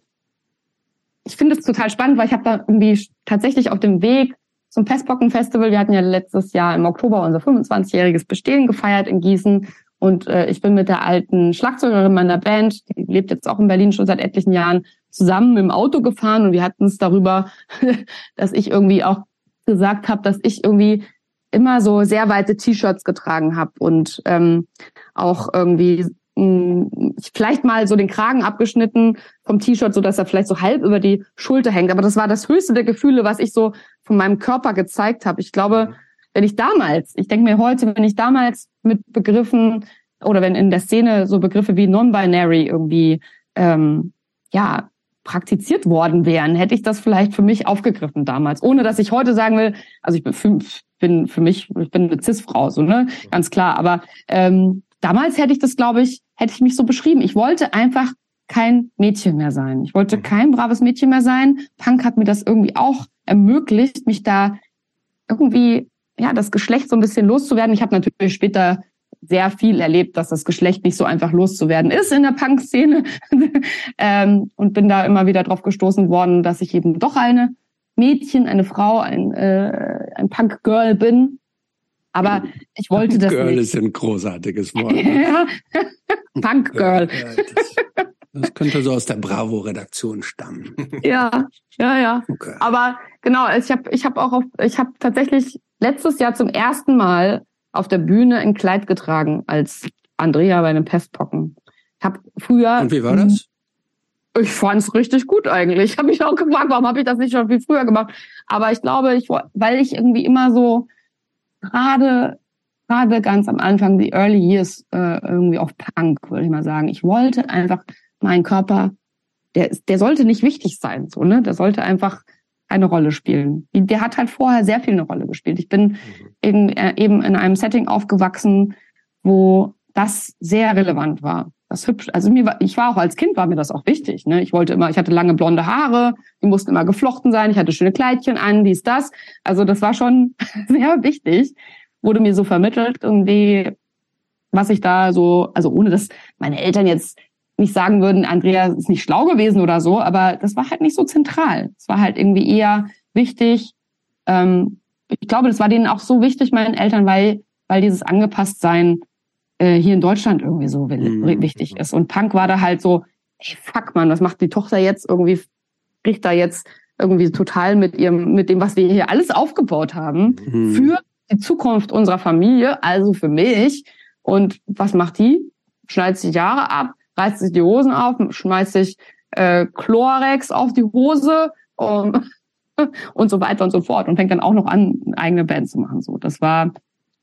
ich finde es total spannend, weil ich habe da irgendwie tatsächlich auf dem Weg zum Pestpocken-Festival, wir hatten ja letztes Jahr im Oktober unser 25-jähriges Bestehen gefeiert in Gießen. Und äh, ich bin mit der alten Schlagzeugerin meiner Band, die lebt jetzt auch in Berlin schon seit etlichen Jahren, zusammen im Auto gefahren. Und wir hatten es darüber, dass ich irgendwie auch gesagt habe, dass ich irgendwie immer so sehr weite T-Shirts getragen habe und ähm, auch irgendwie vielleicht mal so den Kragen abgeschnitten vom T-Shirt, so dass er vielleicht so halb über die Schulter hängt. Aber das war das höchste der Gefühle, was ich so von meinem Körper gezeigt habe. Ich glaube, wenn ich damals, ich denke mir heute, wenn ich damals mit Begriffen oder wenn in der Szene so Begriffe wie Non-Binary irgendwie ähm, ja praktiziert worden wären, hätte ich das vielleicht für mich aufgegriffen damals, ohne dass ich heute sagen will, also ich bin für, bin für mich, ich bin eine Cis-Frau, so ne, ganz klar. Aber ähm, damals hätte ich das, glaube ich, hätte ich mich so beschrieben. Ich wollte einfach kein Mädchen mehr sein. Ich wollte kein braves Mädchen mehr sein. Punk hat mir das irgendwie auch ermöglicht, mich da irgendwie ja das Geschlecht so ein bisschen loszuwerden. Ich habe natürlich später sehr viel erlebt, dass das Geschlecht nicht so einfach loszuwerden ist in der Punk-Szene ähm, und bin da immer wieder drauf gestoßen worden, dass ich eben doch eine Mädchen, eine Frau, ein, äh, ein Punk-Girl bin. Aber ich wollte das Girl nicht. ist ein großartiges Wort. ne? ja. Punk-Girl. Ja, das, könnte so aus der Bravo-Redaktion stammen. Ja, ja, ja. Okay. Aber genau, ich habe ich hab auch auf, ich habe tatsächlich letztes Jahr zum ersten Mal auf der Bühne ein Kleid getragen als Andrea bei den Pestpocken. Ich habe früher. Und wie war das? Ich fand es richtig gut eigentlich. Ich habe mich auch gefragt, warum habe ich das nicht schon viel früher gemacht? Aber ich glaube, ich weil ich irgendwie immer so gerade gerade ganz am Anfang, die Early Years, äh, irgendwie auf Punk, würde ich mal sagen. Ich wollte einfach meinen Körper, der, der sollte nicht wichtig sein, so, ne? Der sollte einfach eine Rolle spielen. Der hat halt vorher sehr viel eine Rolle gespielt. Ich bin mhm. in, äh, eben in einem Setting aufgewachsen, wo das sehr relevant war. Das hübsch. Also mir war, ich war auch als Kind war mir das auch wichtig. Ne? Ich wollte immer, ich hatte lange blonde Haare, die mussten immer geflochten sein. Ich hatte schöne Kleidchen an, dies das. Also das war schon sehr wichtig wurde mir so vermittelt, irgendwie, was ich da so, also ohne dass meine Eltern jetzt nicht sagen würden, Andrea ist nicht schlau gewesen oder so, aber das war halt nicht so zentral. Es war halt irgendwie eher wichtig. Ähm, ich glaube, das war denen auch so wichtig, meinen Eltern, weil, weil dieses Angepasstsein äh, hier in Deutschland irgendwie so mhm. wichtig ist. Und Punk war da halt so, ey, fuck man, was macht die Tochter jetzt irgendwie, bricht da jetzt irgendwie total mit ihrem, mit dem, was wir hier alles aufgebaut haben, mhm. für die Zukunft unserer Familie, also für mich. Und was macht die? Schneidet sich Jahre ab, reißt sich die Hosen auf, schmeißt sich äh, Chlorex auf die Hose um, und so weiter und so fort und fängt dann auch noch an, eine eigene Band zu machen. So, das war,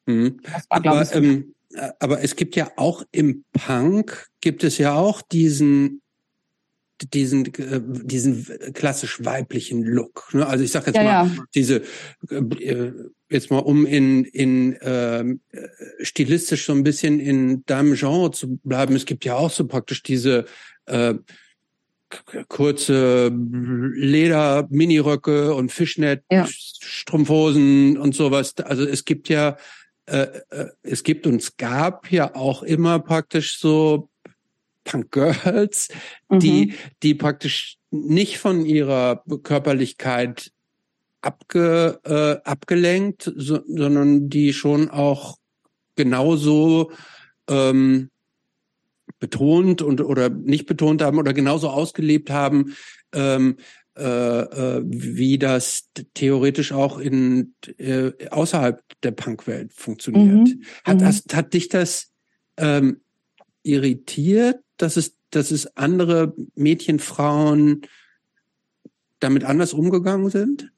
mhm. das war glaube ich. Ähm, aber es gibt ja auch im Punk gibt es ja auch diesen diesen äh, diesen klassisch weiblichen Look. Ne? Also ich sage jetzt ja, mal ja. diese äh, jetzt mal um in in ähm, äh, stilistisch so ein bisschen in deinem Genre zu bleiben. Es gibt ja auch so praktisch diese äh, kurze Leder Miniröcke und Fischnet. Strumpfhosen und sowas. Also es gibt ja äh, äh, es gibt und es gab ja auch immer praktisch so Punk Girls, mhm. die, die praktisch nicht von ihrer Körperlichkeit abge, äh, abgelenkt, so, sondern die schon auch genauso ähm, betont und oder nicht betont haben oder genauso ausgelebt haben, ähm, äh, äh, wie das theoretisch auch in äh, außerhalb der Punkwelt funktioniert. Mhm. Hat, mhm. Hast, hat dich das ähm, irritiert, dass es, dass es andere Mädchen, Frauen damit anders umgegangen sind?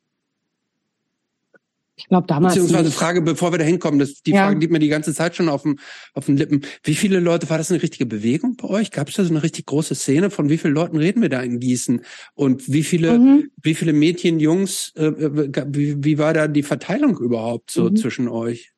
Ich glaube damals. Beziehungsweise nicht. Frage, bevor wir da hinkommen, das, die ja. Frage liegt mir die ganze Zeit schon auf, dem, auf den Lippen. Wie viele Leute, war das eine richtige Bewegung bei euch? Gab es da so eine richtig große Szene? Von wie vielen Leuten reden wir da in Gießen? Und wie viele, mhm. wie viele Mädchen, Jungs, äh, äh wie, wie war da die Verteilung überhaupt so mhm. zwischen euch?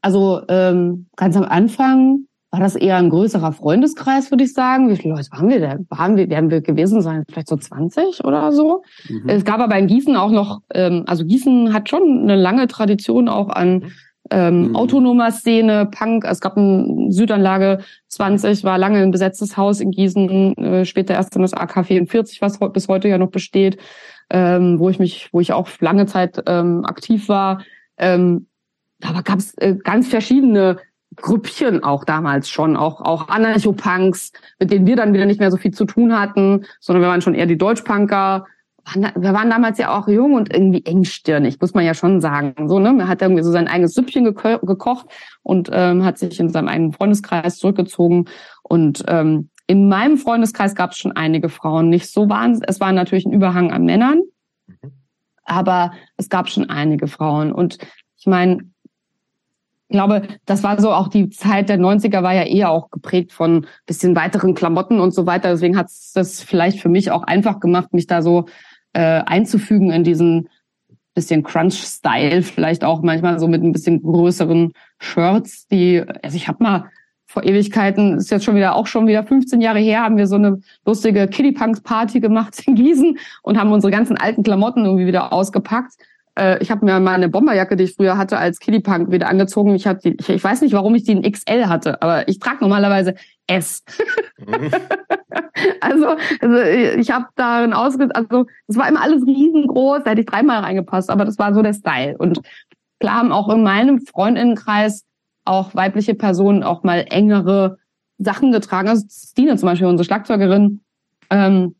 Also ähm, ganz am Anfang war das eher ein größerer Freundeskreis, würde ich sagen. Wie viele Leute waren wir da? Waren wir, werden wir gewesen sein? Vielleicht so 20 oder so. Mhm. Es gab aber in Gießen auch noch, ähm, also Gießen hat schon eine lange Tradition auch an ähm, mhm. autonomer Szene, Punk. Es gab eine Südanlage 20, war lange ein besetztes Haus in Gießen, äh, später erst in das AK 44, was bis heute ja noch besteht, ähm, wo ich mich, wo ich auch lange Zeit ähm, aktiv war. Ähm, aber gab es äh, ganz verschiedene Grüppchen auch damals schon, auch, auch Anarcho-Punks, mit denen wir dann wieder nicht mehr so viel zu tun hatten, sondern wir waren schon eher die Deutschpunker. Wir waren damals ja auch jung und irgendwie engstirnig, muss man ja schon sagen. So, ne? Man hat irgendwie so sein eigenes Süppchen geko gekocht und ähm, hat sich in seinem eigenen Freundeskreis zurückgezogen. Und ähm, in meinem Freundeskreis gab es schon einige Frauen, nicht so wahnsinnig. Es war natürlich ein Überhang an Männern, mhm. aber es gab schon einige Frauen. Und ich meine, ich glaube, das war so auch die Zeit der 90er war ja eher auch geprägt von bisschen weiteren Klamotten und so weiter. Deswegen hat es das vielleicht für mich auch einfach gemacht, mich da so äh, einzufügen in diesen bisschen Crunch-Style, vielleicht auch manchmal so mit ein bisschen größeren Shirts, die, also ich habe mal vor Ewigkeiten, ist jetzt schon wieder auch schon wieder 15 Jahre her, haben wir so eine lustige Kiddie Punks Party gemacht in Gießen und haben unsere ganzen alten Klamotten irgendwie wieder ausgepackt ich habe mir meine Bomberjacke, die ich früher hatte, als Kiddie Punk wieder angezogen. Ich, die, ich, ich weiß nicht, warum ich die in XL hatte, aber ich trage normalerweise S. Mhm. also, also ich habe darin ausge... Also es war immer alles riesengroß, da hätte ich dreimal reingepasst, aber das war so der Style. Und klar haben auch in meinem Freundinnenkreis auch weibliche Personen auch mal engere Sachen getragen. Also Stine zum Beispiel, unsere Schlagzeugerin, ähm,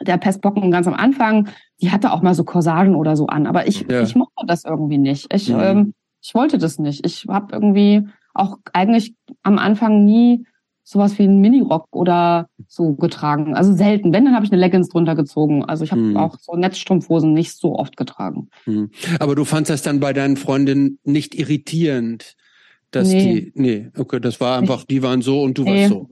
der Pestbocken ganz am Anfang, die hatte auch mal so Corsagen oder so an, aber ich, ja. ich mochte das irgendwie nicht. Ich, mhm. ähm, ich wollte das nicht. Ich habe irgendwie auch eigentlich am Anfang nie sowas wie einen Minirock oder so getragen. Also selten. Wenn, dann habe ich eine Leggings drunter gezogen. Also ich habe hm. auch so Netzstrumpfhosen nicht so oft getragen. Hm. Aber du fandst das dann bei deinen Freundinnen nicht irritierend, dass nee. die, nee, okay, das war einfach, die waren so und du nee. warst so.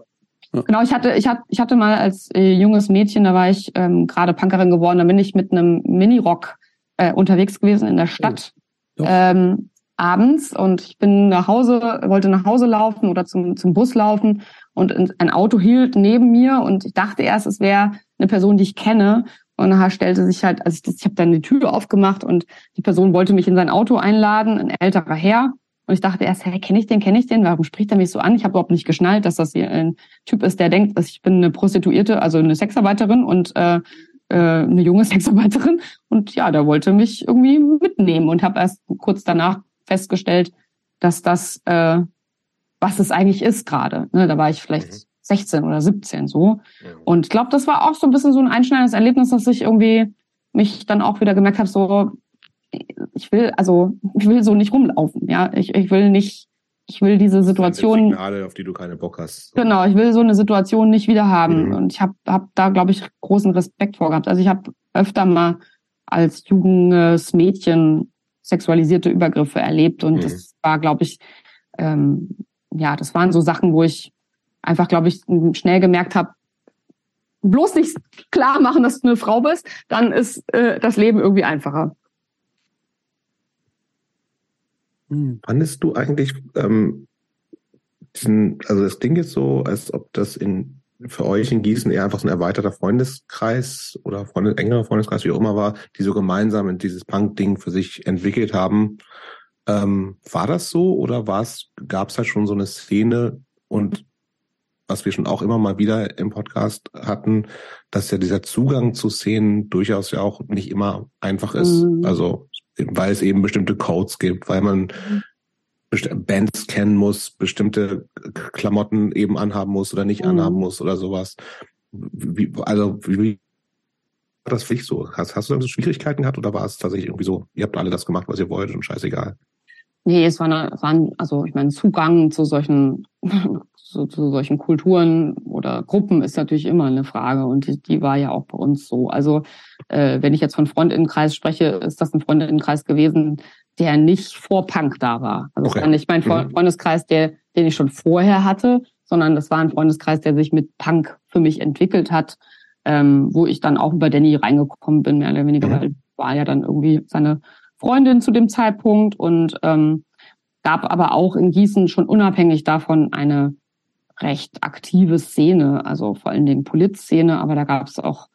Ja. Genau, ich hatte, ich hatte, ich hatte mal als äh, junges Mädchen, da war ich ähm, gerade Punkerin geworden, da bin ich mit einem Minirock äh, unterwegs gewesen in der Stadt. Oh. Ähm, abends und ich bin nach Hause, wollte nach Hause laufen oder zum, zum Bus laufen und ein Auto hielt neben mir und ich dachte erst, es wäre eine Person, die ich kenne. Und nachher stellte sich halt, also ich, ich habe dann die Tür aufgemacht und die Person wollte mich in sein Auto einladen, ein älterer Herr. Und ich dachte erst, hey, kenne ich den, kenne ich den? Warum spricht er mich so an? Ich habe überhaupt nicht geschnallt, dass das hier ein Typ ist, der denkt, dass ich bin eine Prostituierte, also eine Sexarbeiterin und äh, äh, eine junge Sexarbeiterin. Und ja, der wollte mich irgendwie mitnehmen und habe erst kurz danach festgestellt, dass das äh, was es eigentlich ist gerade. Ne, da war ich vielleicht mhm. 16 oder 17 so. Mhm. Und ich glaube, das war auch so ein bisschen so ein einschneidendes Erlebnis, dass ich irgendwie mich dann auch wieder gemerkt habe, so, ich will, also ich will so nicht rumlaufen, ja. Ich, ich will nicht, ich will diese Situation. Signale, auf die du keine Bock hast. Genau, ich will so eine Situation nicht wieder haben. Mhm. Und ich habe hab da, glaube ich, großen Respekt vor gehabt. Also ich habe öfter mal als junges Mädchen sexualisierte Übergriffe erlebt und mhm. das war, glaube ich, ähm, ja, das waren so Sachen, wo ich einfach, glaube ich, schnell gemerkt habe, bloß nicht klar machen, dass du eine Frau bist, dann ist äh, das Leben irgendwie einfacher. Hm. Fandest du eigentlich ähm, diesen, also das Ding ist so, als ob das in für euch in Gießen eher einfach so ein erweiterter Freundeskreis oder Freunde, engerer Freundeskreis, wie auch immer war, die so gemeinsam in dieses Punk-Ding für sich entwickelt haben ähm, war das so oder war es, gab es da schon so eine Szene und was wir schon auch immer mal wieder im Podcast hatten, dass ja dieser Zugang zu Szenen durchaus ja auch nicht immer einfach ist. Mhm. Also weil es eben bestimmte Codes gibt, weil man mhm. Bands kennen muss, bestimmte Klamotten eben anhaben muss oder nicht mhm. anhaben muss oder sowas. Wie, also wie war das für dich so? Hast, hast du so Schwierigkeiten gehabt oder war es tatsächlich irgendwie so, ihr habt alle das gemacht, was ihr wollt und scheißegal? Nee, es war, eine, war ein, also ich meine, Zugang zu solchen, zu, zu solchen Kulturen oder Gruppen ist natürlich immer eine Frage und die, die war ja auch bei uns so. Also äh, wenn ich jetzt von Freundinnenkreis spreche, ist das ein Freundinnenkreis gewesen, der nicht vor Punk da war. Also okay. war nicht mein mhm. Freundeskreis, der, den ich schon vorher hatte, sondern das war ein Freundeskreis, der sich mit Punk für mich entwickelt hat, ähm, wo ich dann auch über Danny reingekommen bin, mehr oder weniger, mhm. weil war ja dann irgendwie seine Freundin zu dem Zeitpunkt und ähm, gab aber auch in Gießen schon unabhängig davon eine recht aktive Szene, also vor allen Dingen Polizszene, aber da gab es auch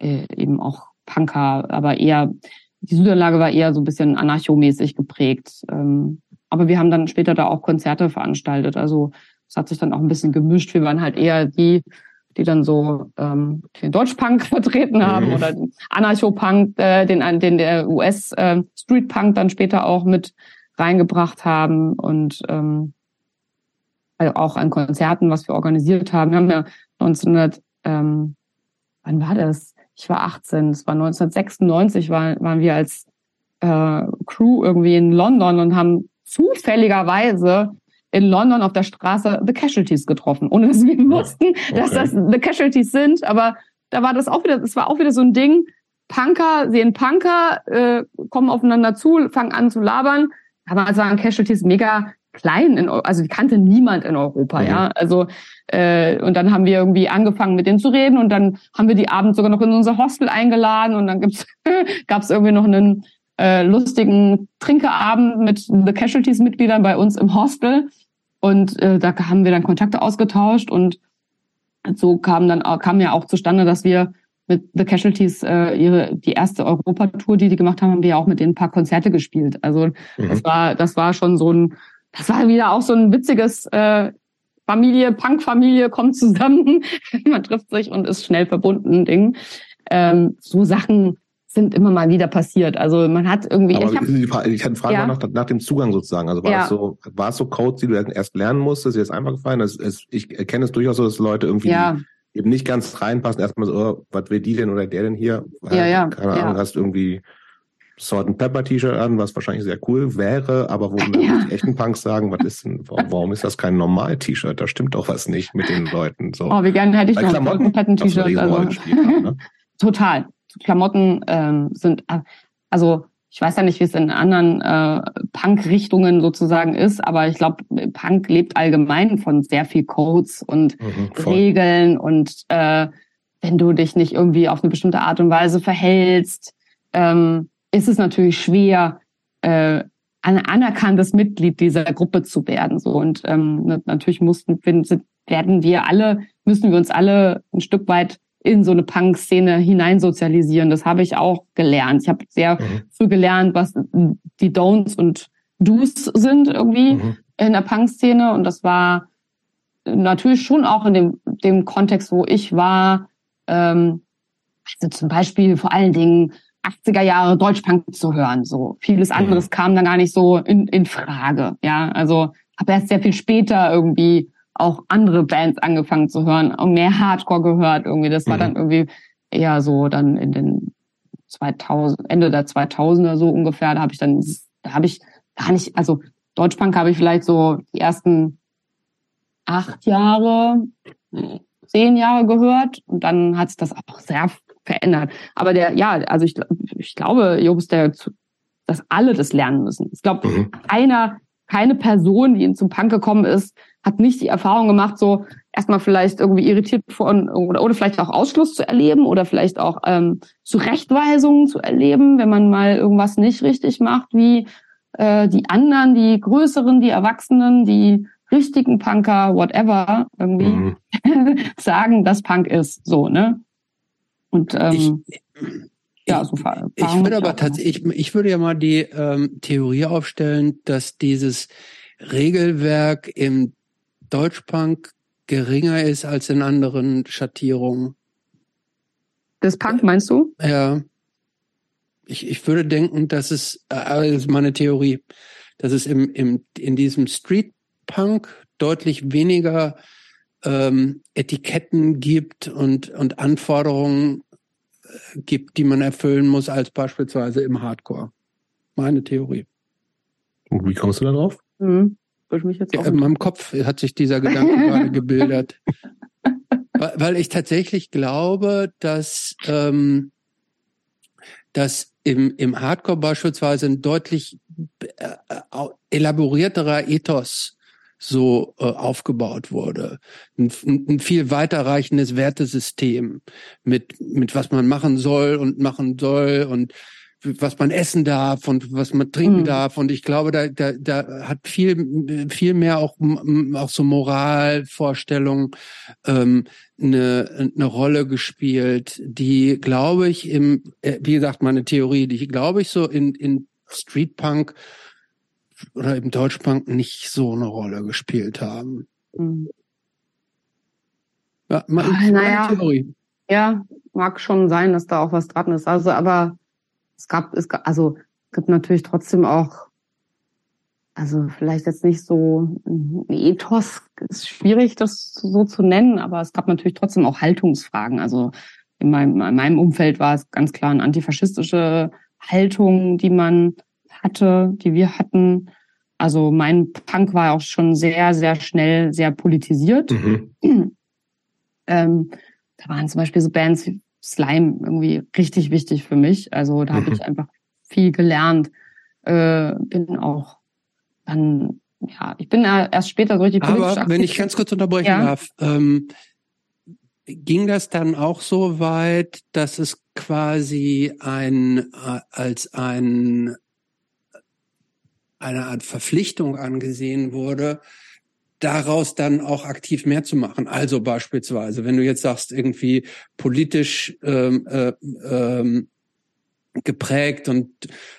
äh, eben auch Punker, aber eher, die Südanlage war eher so ein bisschen anarchomäßig geprägt. Ähm, aber wir haben dann später da auch Konzerte veranstaltet. Also es hat sich dann auch ein bisschen gemischt. Wir waren halt eher die, die dann so ähm, den Deutschpunk vertreten haben mhm. oder den Anarcho-Punk, äh, den, den der US äh, Street-Punk dann später auch mit reingebracht haben und ähm, also auch an Konzerten, was wir organisiert haben. Wir haben ja 1900, ähm, wann war das? Ich war 18, es war 1996, war, waren wir als äh, Crew irgendwie in London und haben zufälligerweise in London auf der Straße The Casualties getroffen, ohne dass wir wussten, okay. dass das The Casualties sind. Aber da war das auch wieder, es war auch wieder so ein Ding. Punker sehen Punker, äh, kommen aufeinander zu, fangen an zu labern. Aber waren Casualties mega klein, in, also die kannte niemand in Europa, mhm. ja. Also äh, und dann haben wir irgendwie angefangen mit denen zu reden und dann haben wir die abends sogar noch in unser Hostel eingeladen und dann gibt's gab's irgendwie noch einen äh, lustigen Trinkerabend mit The Casualties-Mitgliedern bei uns im Hostel. Und äh, da haben wir dann Kontakte ausgetauscht und so kam dann kam ja auch zustande, dass wir mit The Casualties äh, ihre die erste Europatour, die die gemacht haben, haben wir ja auch mit denen ein paar Konzerte gespielt. Also mhm. das war das war schon so ein das war wieder auch so ein witziges äh, Familie Punk-Familie kommt zusammen, man trifft sich und ist schnell verbunden Ding. Ähm, so Sachen sind immer mal wieder passiert. Also man hat irgendwie. Aber ich, hab, ich hatte Frage ja. nach, nach dem Zugang sozusagen. Also war ja. es so, war es so Codes, die du erst lernen musstest, dir ist einfach gefallen? Das ist, ich erkenne es durchaus so, dass Leute irgendwie ja. eben nicht ganz reinpassen. Erstmal so, oh, was will die denn oder der denn hier? Ja, ja. Keine Ahnung, hast irgendwie Salt and Pepper T-Shirt an, was wahrscheinlich sehr cool wäre, aber wo ja. die echten Punks sagen, was ist denn, warum ist das kein normal T-Shirt? Da stimmt doch was nicht mit den Leuten. So. Oh, wie gerne hätte ich noch Klamotten, ein Patent-T-Shirt. Also, ne? Total. Klamotten ähm, sind, also ich weiß ja nicht, wie es in anderen äh, Punk-Richtungen sozusagen ist, aber ich glaube, Punk lebt allgemein von sehr viel Codes und mhm, Regeln und äh, wenn du dich nicht irgendwie auf eine bestimmte Art und Weise verhältst, ähm, ist es natürlich schwer, äh, ein anerkanntes Mitglied dieser Gruppe zu werden. So und ähm, natürlich mussten werden wir alle müssen wir uns alle ein Stück weit in so eine Punk-Szene hineinsozialisieren. Das habe ich auch gelernt. Ich habe sehr mhm. früh gelernt, was die Don'ts und Do's sind irgendwie mhm. in der Punk-Szene. Und das war natürlich schon auch in dem, dem Kontext, wo ich war, ähm, also zum Beispiel vor allen Dingen 80er Jahre Deutschpunk zu hören. So vieles mhm. anderes mhm. kam dann gar nicht so in, in Frage. Ja, also habe erst sehr viel später irgendwie auch andere Bands angefangen zu hören und mehr Hardcore gehört irgendwie. Das war mhm. dann irgendwie eher so dann in den 2000 Ende der 2000er so ungefähr. Da habe ich dann, da habe ich gar nicht, also Deutschpunk habe ich vielleicht so die ersten acht Jahre, zehn Jahre gehört und dann hat sich das auch sehr verändert. Aber der, ja, also ich, ich glaube, Jobs, der, dass alle das lernen müssen. Ich glaube, mhm. einer, keine Person, die zum Punk gekommen ist, hat nicht die Erfahrung gemacht, so erstmal vielleicht irgendwie irritiert von oder, oder vielleicht auch Ausschluss zu erleben oder vielleicht auch ähm, Zurechtweisungen zu erleben, wenn man mal irgendwas nicht richtig macht, wie äh, die anderen, die größeren, die Erwachsenen, die richtigen Punker, whatever, irgendwie mhm. sagen, dass Punk ist. So, ne? Und ähm, ich, ja, so Ich würde aber tatsächlich, ich, ich würde ja mal die ähm, Theorie aufstellen, dass dieses Regelwerk im Deutschpunk geringer ist als in anderen Schattierungen. Das Punk meinst du? Ja. Ich, ich würde denken, dass es, äh, das ist meine Theorie, dass es im, im, in diesem Street Punk deutlich weniger ähm, Etiketten gibt und, und Anforderungen äh, gibt, die man erfüllen muss, als beispielsweise im Hardcore. Meine Theorie. Und wie kommst du da drauf? Mhm. Ich mich jetzt auch in meinem Kopf hat sich dieser Gedanke gerade gebildet. Weil, weil ich tatsächlich glaube, dass, ähm, dass im, im Hardcore beispielsweise ein deutlich äh, äh, elaborierterer Ethos so äh, aufgebaut wurde. Ein, ein viel weiterreichendes Wertesystem mit, mit was man machen soll und machen soll und was man essen darf und was man trinken mhm. darf. Und ich glaube, da, da, da hat viel, viel mehr auch, auch so Moralvorstellungen ähm, eine, eine Rolle gespielt, die, glaube ich, im, äh, wie gesagt, meine Theorie, die, glaube ich, so in, in Street Punk oder im Deutschpunk nicht so eine Rolle gespielt haben. Mhm. Ja, meine, ah, naja, Theorie. Ja, mag schon sein, dass da auch was dran ist. Also, aber es gab, es gab, also gibt natürlich trotzdem auch, also vielleicht jetzt nicht so ein Ethos, ist schwierig, das so zu nennen, aber es gab natürlich trotzdem auch Haltungsfragen. Also in meinem, in meinem Umfeld war es ganz klar eine antifaschistische Haltung, die man hatte, die wir hatten. Also mein Punk war auch schon sehr, sehr schnell sehr politisiert. Mhm. Ähm, da waren zum Beispiel so Bands wie Slime irgendwie richtig wichtig für mich. Also da mhm. habe ich einfach viel gelernt. Äh, bin auch dann, ja, ich bin erst später so richtig politisch Aber wenn ich ganz kurz unterbrechen ja. darf, ähm, ging das dann auch so weit, dass es quasi ein äh, als ein eine Art Verpflichtung angesehen wurde, daraus dann auch aktiv mehr zu machen. Also beispielsweise, wenn du jetzt sagst, irgendwie politisch ähm, äh, ähm, geprägt und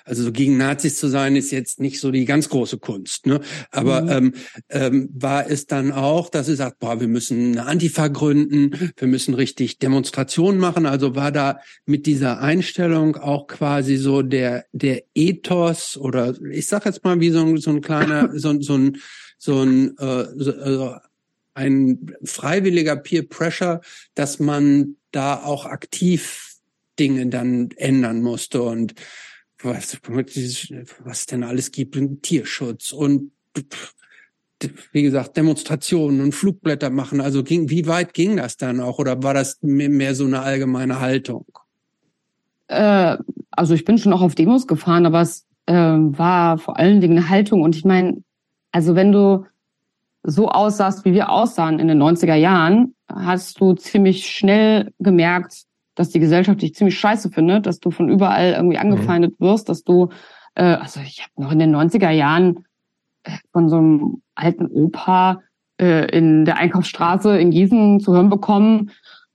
also so gegen Nazis zu sein ist jetzt nicht so die ganz große Kunst, ne? Aber mhm. ähm, ähm, war es dann auch, dass sie sagt, boah, wir müssen eine Antifa gründen, wir müssen richtig Demonstrationen machen. Also war da mit dieser Einstellung auch quasi so der der Ethos oder ich sag jetzt mal wie so ein so ein kleiner so, so ein so ein, äh, so, also ein freiwilliger Peer Pressure, dass man da auch aktiv Dinge dann ändern musste und was, was denn alles gibt, Tierschutz und wie gesagt, Demonstrationen und Flugblätter machen. Also ging, wie weit ging das dann auch? Oder war das mehr so eine allgemeine Haltung? Äh, also ich bin schon auch auf Demos gefahren, aber es äh, war vor allen Dingen eine Haltung. Und ich meine, also wenn du so aussahst, wie wir aussahen in den 90er Jahren, hast du ziemlich schnell gemerkt, dass die Gesellschaft dich ziemlich scheiße findet, dass du von überall irgendwie mhm. angefeindet wirst, dass du, äh, also ich habe noch in den 90er Jahren äh, von so einem alten Opa äh, in der Einkaufsstraße in Gießen zu hören bekommen,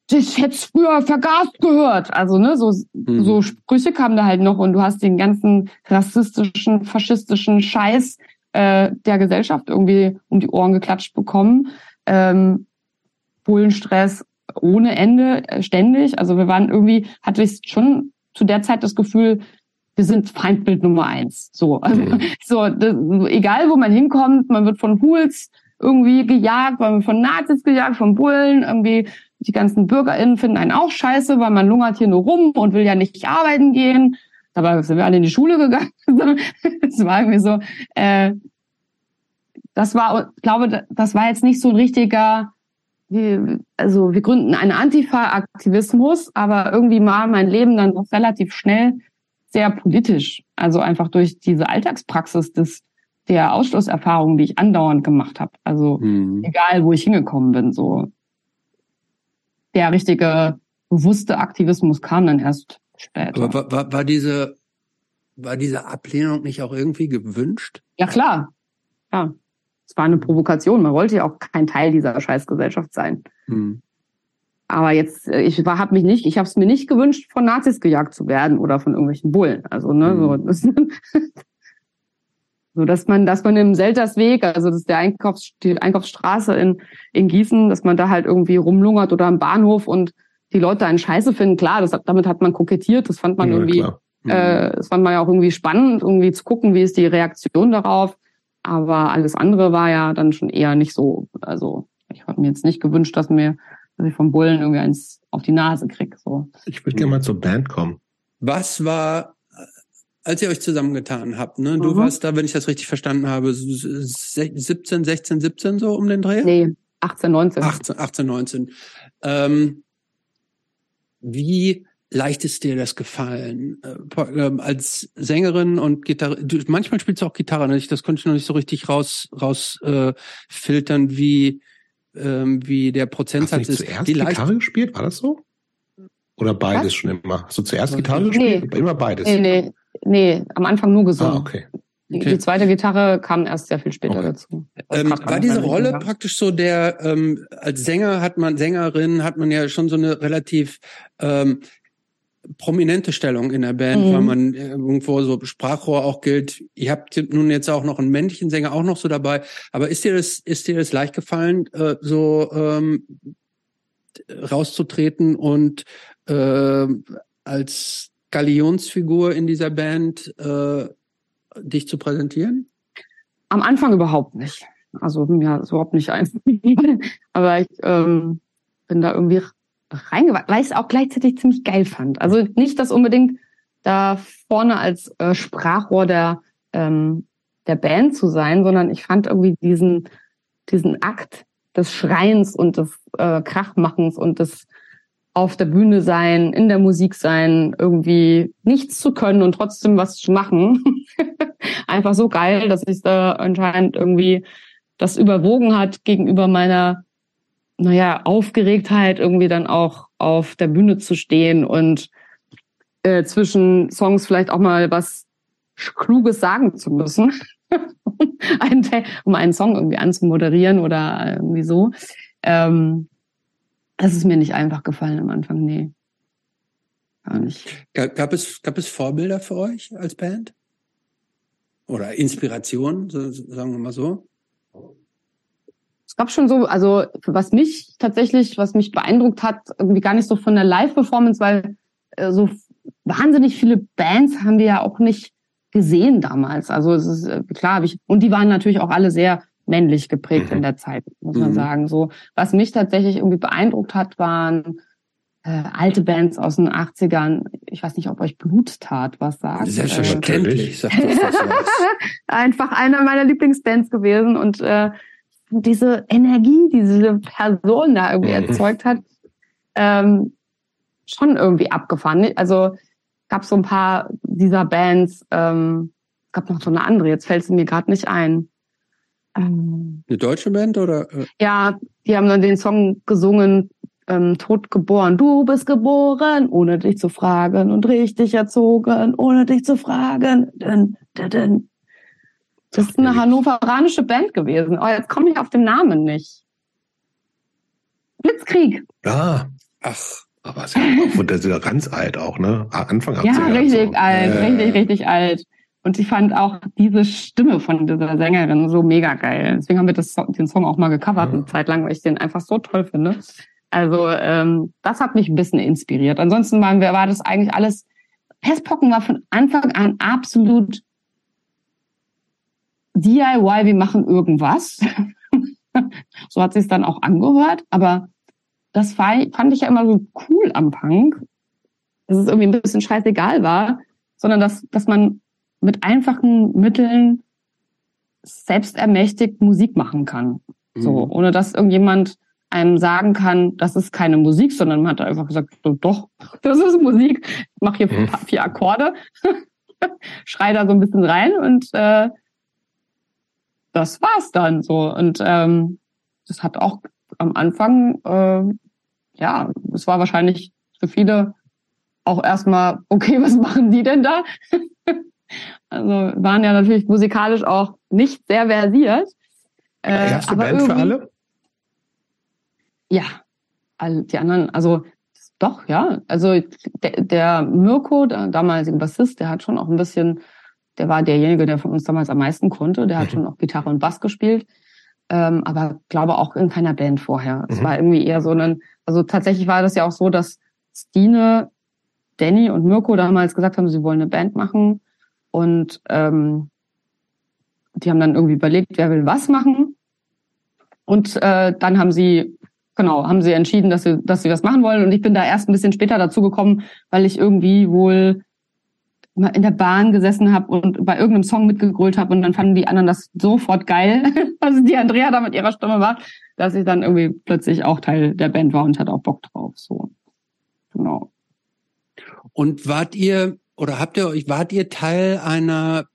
das hätte früher vergast gehört. Also, ne, so, mhm. so Sprüche kamen da halt noch und du hast den ganzen rassistischen, faschistischen Scheiß äh, der Gesellschaft irgendwie um die Ohren geklatscht bekommen. Ähm, Bullenstress ohne Ende, äh, ständig. Also wir waren irgendwie, hatte ich schon zu der Zeit das Gefühl, wir sind Feindbild Nummer eins. So, also, mhm. so das, egal wo man hinkommt, man wird von Hools irgendwie gejagt, man wird von Nazis gejagt, von Bullen, irgendwie die ganzen BürgerInnen finden einen auch scheiße, weil man lungert hier nur rum und will ja nicht arbeiten gehen. Dabei sind wir alle in die Schule gegangen. das war irgendwie so. Äh, das war, ich glaube, das war jetzt nicht so ein richtiger, also wir gründen einen Antifa-Aktivismus, aber irgendwie war mein Leben dann doch relativ schnell sehr politisch. Also einfach durch diese Alltagspraxis des der Ausschlusserfahrungen, die ich andauernd gemacht habe. Also mhm. egal, wo ich hingekommen bin, so der richtige bewusste Aktivismus kam dann erst später. Aber war, war, war diese war diese Ablehnung nicht auch irgendwie gewünscht? Ja klar, ja. Es war eine Provokation. Man wollte ja auch kein Teil dieser Scheißgesellschaft sein. Mhm. Aber jetzt, äh, ich habe mich nicht, ich habe es mir nicht gewünscht, von Nazis gejagt zu werden oder von irgendwelchen Bullen. Also ne, mhm. so, das, so dass man, dass man im Seltersweg, also das ist der Einkaufs, die Einkaufsstraße in in Gießen, dass man da halt irgendwie rumlungert oder am Bahnhof und die Leute einen Scheiße finden. Klar, das, damit hat man kokettiert. Das fand man ja, irgendwie, mhm. äh, das fand man ja auch irgendwie spannend, irgendwie zu gucken, wie ist die Reaktion darauf. Aber alles andere war ja dann schon eher nicht so. Also ich habe mir jetzt nicht gewünscht, dass mir dass ich vom Bullen irgendwie eins auf die Nase krieg. So. Ich würde gerne mal zur Band kommen. Was war, als ihr euch zusammengetan habt, ne? Du mhm. warst da, wenn ich das richtig verstanden habe, 17, 16, 17 so um den Dreh? Nee, 18, 19. 18, 18 19. Ähm, wie leicht ist dir das gefallen? Äh, ähm, als Sängerin und Gitarre, du, manchmal spielst du auch Gitarre, ne? das konnte ich noch nicht so richtig raus, raus äh, filtern, wie ähm, wie der Prozentsatz Hast du nicht ist. Zuerst Gitarre gespielt, war das so? Oder beides Was? schon immer? Hast du zuerst Gitarre gespielt? Nee. Immer beides. Nee, nee, nee, am Anfang nur gesungen. Ah, okay. Die, okay. die zweite Gitarre kam erst sehr viel später okay. dazu. Ähm, war diese Rolle Gitarre. praktisch so der, ähm, als Sänger hat man, Sängerin hat man ja schon so eine relativ ähm, prominente Stellung in der Band, mhm. weil man irgendwo so Sprachrohr auch gilt. Ihr habt nun jetzt auch noch einen männlichen Sänger auch noch so dabei. Aber ist dir das, ist dir das leicht gefallen, äh, so ähm, rauszutreten und äh, als Galionsfigur in dieser Band äh, dich zu präsentieren? Am Anfang überhaupt nicht. Also mir ist überhaupt nicht ein. Aber ich ähm, bin da irgendwie reingewachsen, weil ich es auch gleichzeitig ziemlich geil fand. Also nicht das unbedingt da vorne als äh, Sprachrohr der, ähm, der Band zu sein, sondern ich fand irgendwie diesen, diesen Akt des Schreins und des äh, Krachmachens und des auf der Bühne sein, in der Musik sein, irgendwie nichts zu können und trotzdem was zu machen. Einfach so geil, dass ich da anscheinend irgendwie das überwogen hat gegenüber meiner naja, Aufgeregtheit, irgendwie dann auch auf der Bühne zu stehen und äh, zwischen Songs vielleicht auch mal was Kluges sagen zu müssen, um einen Song irgendwie anzumoderieren oder irgendwie so. Ähm, das ist mir nicht einfach gefallen am Anfang, nee. Gar nicht. Gab es, gab es Vorbilder für euch als Band? Oder Inspiration, sagen wir mal so? es gab schon so, also was mich tatsächlich, was mich beeindruckt hat, irgendwie gar nicht so von der Live-Performance, weil äh, so wahnsinnig viele Bands haben wir ja auch nicht gesehen damals. Also es ist äh, klar, ich, und die waren natürlich auch alle sehr männlich geprägt in mhm. der Zeit, muss man mhm. sagen. So, was mich tatsächlich irgendwie beeindruckt hat, waren äh, alte Bands aus den 80ern. ich weiß nicht, ob euch Bluttat was sagt. Selbstverständlich, sagt das was. Einfach einer meiner Lieblingsbands gewesen und äh, diese Energie, die diese Person da irgendwie Mhm. erzeugt hat, ähm, schon irgendwie abgefahren. Also gab so ein paar dieser Bands, ähm, es gab noch so eine andere, jetzt fällt sie mir gerade nicht ein. Ähm, Eine deutsche Band oder? äh, ja, die haben dann den Song gesungen, ähm, tot geboren. Du bist geboren, ohne dich zu fragen und richtig erzogen, ohne dich zu fragen. Dun, dun, dun. Das ist eine hannoveranische Band gewesen. Oh, jetzt komme ich auf den Namen nicht. Blitzkrieg. Ja, Ach, aber ist ja auch, der ist ja ganz alt auch, ne? Anfang 80er. Ja, richtig alt, Äh, richtig, richtig alt. Und ich fand auch diese Stimme von dieser Sängerin so mega geil. Deswegen haben wir das, den Song auch mal gecovert eine Zeit lang, weil ich den einfach so toll finde. Also ähm, das hat mich ein bisschen inspiriert. Ansonsten waren wir, war das eigentlich alles. Pestpocken war von Anfang an absolut DIY, wir machen irgendwas. so hat sich dann auch angehört. Aber das fand ich ja immer so cool am Punk, dass es irgendwie ein bisschen scheißegal war, sondern dass, dass man mit einfachen Mitteln selbstermächtigt Musik machen kann. So, mhm. ohne dass irgendjemand einem sagen kann, das ist keine Musik, sondern man hat einfach gesagt, so, doch, das ist Musik. Ich mache hier Mhm. vier, vier Akkorde, schrei da so ein bisschen rein und äh, das war's dann so. Und ähm, das hat auch am Anfang, äh, ja, es war wahrscheinlich für viele auch erstmal, okay, was machen die denn da? Also waren ja natürlich musikalisch auch nicht sehr versiert. Äh, Erste aber Band für alle? Ja, all die anderen, also doch, ja. Also der, der Mirko, der damalige Bassist, der hat schon auch ein bisschen, der war derjenige, der von uns damals am meisten konnte. Der hat Mhm. schon auch Gitarre und Bass gespielt. Ähm, aber glaube auch in keiner Band vorher. Es Mhm. war irgendwie eher so ein, also tatsächlich war das ja auch so, dass Stine, Danny und Mirko damals gesagt haben, sie wollen eine Band machen. Und ähm, die haben dann irgendwie überlegt, wer will was machen. Und äh, dann haben sie, genau, haben sie entschieden, dass sie, dass sie was machen wollen. Und ich bin da erst ein bisschen später dazu gekommen, weil ich irgendwie wohl mal in der Bahn gesessen habe und bei irgendeinem Song mitgegrölt habe und dann fanden die anderen das sofort geil, was die Andrea da mit ihrer Stimme war, dass ich dann irgendwie plötzlich auch Teil der Band war und hatte auch Bock drauf. So. Genau. Und wart ihr oder habt ihr euch, wart ihr Teil einer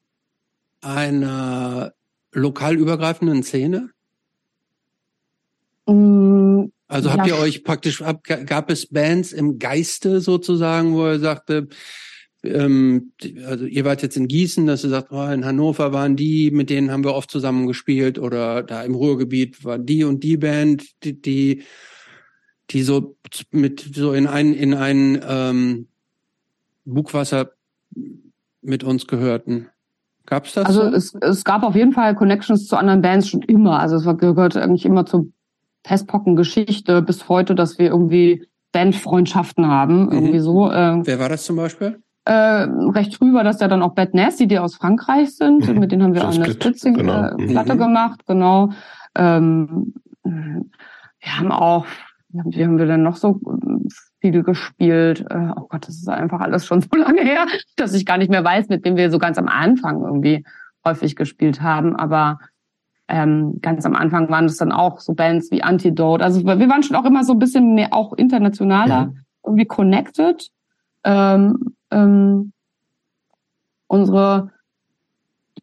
einer lokal übergreifenden Szene? Mm, Also Ja. habt ihr euch praktisch, gab es Bands im Geiste sozusagen, wo er sagte, ähm, also ihr wart jetzt in Gießen, dass ihr sagt, oh, in Hannover waren die, mit denen haben wir oft zusammen gespielt oder da im Ruhrgebiet war die und die Band, die, die, die so mit so in ein in ein ähm, Bugwasser mit uns gehörten. Gab's das? Also so? es, es gab auf jeden Fall Connections zu anderen Bands schon immer. Also es war, gehörte eigentlich immer zur Pestpocken-Geschichte bis heute, dass wir irgendwie Bandfreundschaften haben. Mhm. Irgendwie so. Äh, Wer war das zum Beispiel? äh, recht früh war das ja dann auch Bad Nasty, die aus Frankreich sind. Mhm. Mit denen haben wir auch ein eine Split, Spritzing genau. äh, Mhm. Platte gemacht, genau. Ähm, wir haben auch, wie haben- wir denn noch so viel gespielt? Äh, oh Gott, das ist einfach alles schon so lange her, dass ich gar nicht mehr weiß, mit wem wir so ganz am Anfang irgendwie häufig gespielt haben. Aber ähm, ganz am Anfang waren es dann auch so Bands wie Antidote. Also wir waren schon auch immer so ein bisschen mehr auch internationaler, Mhm. irgendwie connected. Ähm, ähm, unsere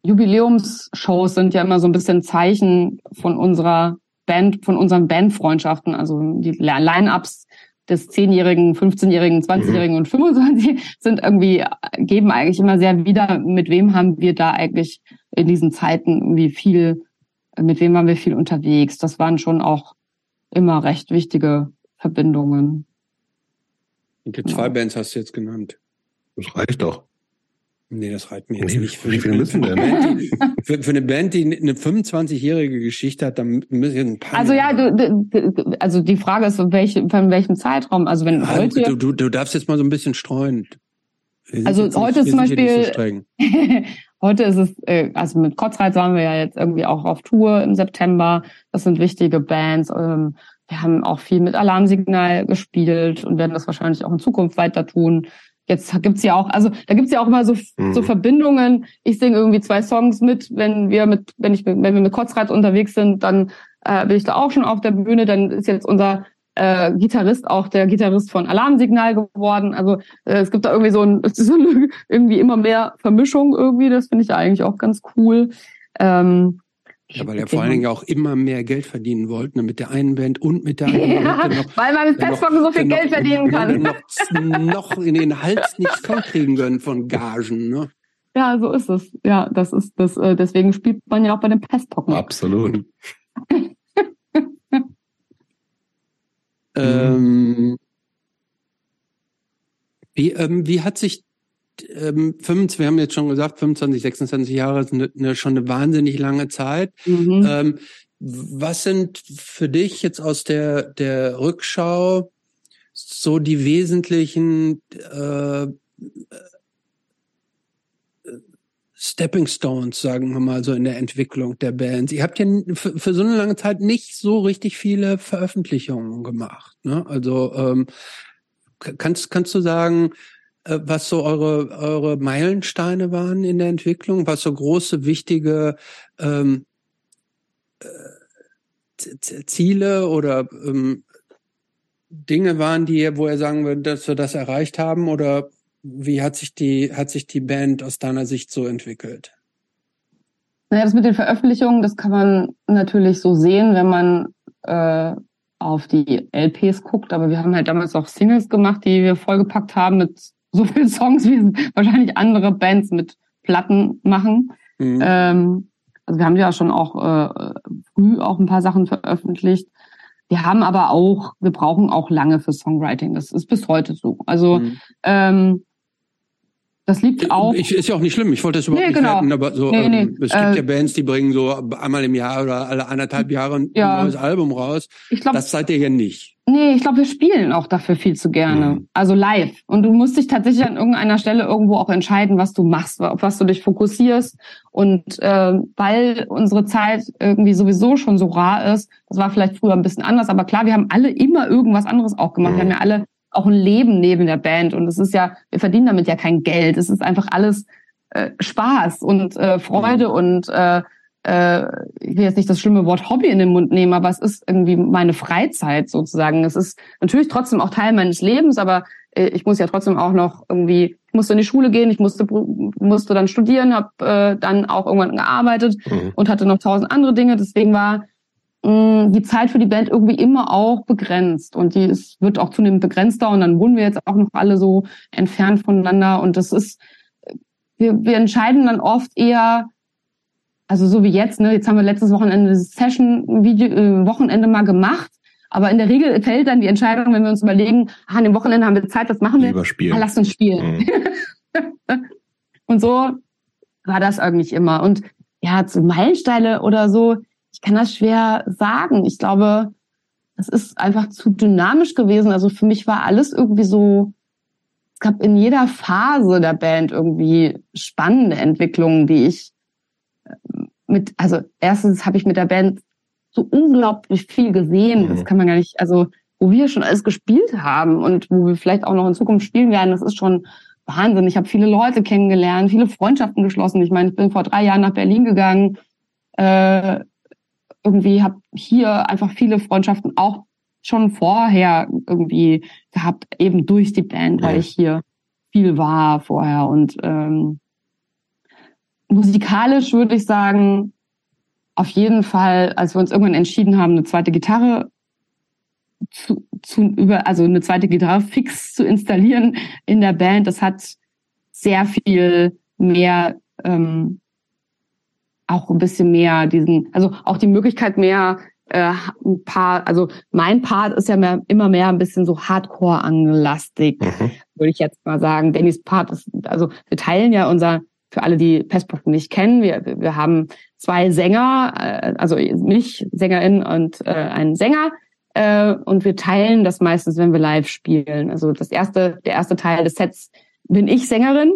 Jubiläumsshows sind ja immer so ein bisschen Zeichen von unserer Band, von unseren Bandfreundschaften. Also die Line-Ups des 10-Jährigen, 15-Jährigen, 20-Jährigen und 25 sind irgendwie, geben eigentlich immer sehr wieder, mit wem haben wir da eigentlich in diesen Zeiten irgendwie viel, mit wem waren wir viel unterwegs. Das waren schon auch immer recht wichtige Verbindungen. Die Genau. zwei Bands hast du jetzt genannt. Das reicht doch. Nee, das reicht mir jetzt Nee, nicht. wie viele müssen für, denn? eine Band, die, für, für eine Band, die eine 25-jährige Geschichte hat, dann müssen wir ein paar. Also ja, du, du, du, also die Frage ist, welche, von welchem Zeitraum? Also wenn Ja, heute, du, du, du darfst jetzt mal so ein bisschen streuen. Also heute zum nicht so Beispiel- streng. heute ist es, äh, also mit Kotzreiz waren wir ja jetzt irgendwie auch auf Tour im September. Das sind wichtige Bands. Ähm, wir haben auch viel mit Alarmsignal gespielt und werden das wahrscheinlich auch in Zukunft weiter tun. Jetzt gibt's ja auch, also da gibt's ja auch immer so, mhm. so Verbindungen. Ich singe irgendwie zwei Songs mit, wenn wir mit, wenn ich, wenn wir mit Kotzrad unterwegs sind, dann äh, bin ich da auch schon auf der Bühne. Dann ist jetzt unser äh, Gitarrist auch der Gitarrist von Alarmsignal geworden. Also äh, es gibt da irgendwie so, ein, so eine, irgendwie immer mehr Vermischung irgendwie. Das finde ich eigentlich auch ganz cool. Ähm, ja, weil er vor allen Dingen auch immer mehr Geld verdienen wollte, ne, mit der einen Band und mit der anderen. Ja, noch, weil man mit Petspocken so viel Geld noch, verdienen kann. Noch, noch in den Hals nicht vollkriegen können von Gagen. Ne? Ja, so ist es. Ja, das ist das. Äh, deswegen spielt man ja auch bei den Pestpocken. Absolut. ähm, wie, ähm, wie hat sich ähm, 25, wir haben jetzt schon gesagt, 25, 26 Jahre ist eine, eine, schon eine wahnsinnig lange Zeit. Mhm. Ähm, was sind für dich jetzt aus der, der Rückschau so die wesentlichen äh, Stepping Stones, sagen wir mal so, in der Entwicklung der Bands. Ihr habt ja für, für so eine lange Zeit nicht so richtig viele Veröffentlichungen gemacht. Ne? Also ähm, kannst, kannst du sagen, was so eure, eure Meilensteine waren in der Entwicklung, was so große, wichtige ähm, äh, Ziele oder ähm, Dinge waren, die, wo er sagen würde, dass wir das erreicht haben? Oder wie hat sich die, hat sich die Band aus deiner Sicht so entwickelt? Naja, das mit den Veröffentlichungen, das kann man natürlich so sehen, wenn man äh, auf die LPs guckt, aber wir haben halt damals auch Singles gemacht, die wir vollgepackt haben mit so viele Songs, wie wahrscheinlich andere Bands mit Platten machen. Mhm. Ähm, also wir haben ja schon auch äh, früh auch ein paar Sachen veröffentlicht. Wir haben aber auch, wir brauchen auch lange für Songwriting. Das ist bis heute so. Also mhm. ähm, das liegt auch. Ich, ist ja auch nicht schlimm. Ich wollte das überhaupt nee, nicht genau. aber so, nee, nee. Ähm, es gibt äh, ja Bands, die bringen so einmal im Jahr oder alle anderthalb Jahre ein ja. neues Album raus. Ich glaub, das seid ihr ja nicht. Nee, ich glaube, wir spielen auch dafür viel zu gerne. Mhm. Also live. Und du musst dich tatsächlich an irgendeiner Stelle irgendwo auch entscheiden, was du machst, auf was du dich fokussierst. Und äh, weil unsere Zeit irgendwie sowieso schon so rar ist, das war vielleicht früher ein bisschen anders, aber klar, wir haben alle immer irgendwas anderes auch gemacht. Mhm. Wir haben ja alle auch ein Leben neben der Band. Und es ist ja, wir verdienen damit ja kein Geld. Es ist einfach alles äh, Spaß und äh, Freude mhm. und äh, äh, ich will jetzt nicht das schlimme Wort Hobby in den Mund nehmen, aber es ist irgendwie meine Freizeit sozusagen. Es ist natürlich trotzdem auch Teil meines Lebens, aber äh, ich muss ja trotzdem auch noch irgendwie, ich musste in die Schule gehen, ich musste musste dann studieren, habe äh, dann auch irgendwann gearbeitet mhm. und hatte noch tausend andere Dinge. Deswegen war die Zeit für die Band irgendwie immer auch begrenzt und die ist, wird auch zunehmend begrenzter und dann wohnen wir jetzt auch noch alle so entfernt voneinander und das ist, wir, wir entscheiden dann oft eher, also so wie jetzt, ne, jetzt haben wir letztes Wochenende das Session-Video, äh, Wochenende mal gemacht, aber in der Regel fällt dann die Entscheidung, wenn wir uns überlegen, ah, an dem Wochenende haben wir Zeit, was machen wir? Überspielen. Ah, lass uns spielen. Mhm. und so war das eigentlich immer. Und ja, zu Meilensteine oder so, ich kann das schwer sagen. Ich glaube, es ist einfach zu dynamisch gewesen. Also für mich war alles irgendwie so, es gab in jeder Phase der Band irgendwie spannende Entwicklungen, die ich äh, mit, also erstens habe ich mit der Band so unglaublich viel gesehen. Das mhm. kann man gar nicht, also wo wir schon alles gespielt haben und wo wir vielleicht auch noch in Zukunft spielen werden, das ist schon Wahnsinn. Ich habe viele Leute kennengelernt, viele Freundschaften geschlossen. Ich meine, ich bin vor drei Jahren nach Berlin gegangen. Äh, irgendwie habe hier einfach viele Freundschaften auch schon vorher irgendwie gehabt, eben durch die Band, weil ich hier viel war vorher. Und ähm, musikalisch würde ich sagen, auf jeden Fall, als wir uns irgendwann entschieden haben, eine zweite Gitarre zu, zu über, also eine zweite Gitarre fix zu installieren in der Band, das hat sehr viel mehr ähm, auch ein bisschen mehr diesen, also auch die Möglichkeit mehr äh, ein paar, also mein Part ist ja mehr, immer mehr ein bisschen so Hardcore angelastig, mhm. würde ich jetzt mal sagen. Dannys Part ist, also wir teilen ja unser, für alle, die Pestpocken nicht kennen, wir, wir haben zwei Sänger, äh, also mich, Sängerin und äh, einen Sänger. Äh, und wir teilen das meistens, wenn wir live spielen. Also das erste, der erste Teil des Sets bin ich Sängerin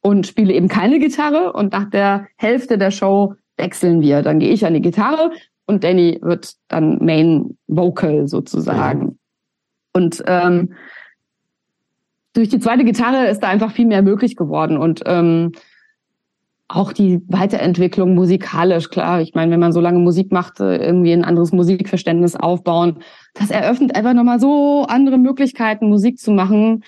und spiele eben keine Gitarre und nach der Hälfte der Show wechseln wir. Dann gehe ich an die Gitarre und Danny wird dann Main Vocal sozusagen. Ja. Und ähm, durch die zweite Gitarre ist da einfach viel mehr möglich geworden und ähm, auch die Weiterentwicklung musikalisch, klar. Ich meine, wenn man so lange Musik macht, äh, irgendwie ein anderes Musikverständnis aufbauen, das eröffnet einfach nochmal so andere Möglichkeiten, Musik zu machen.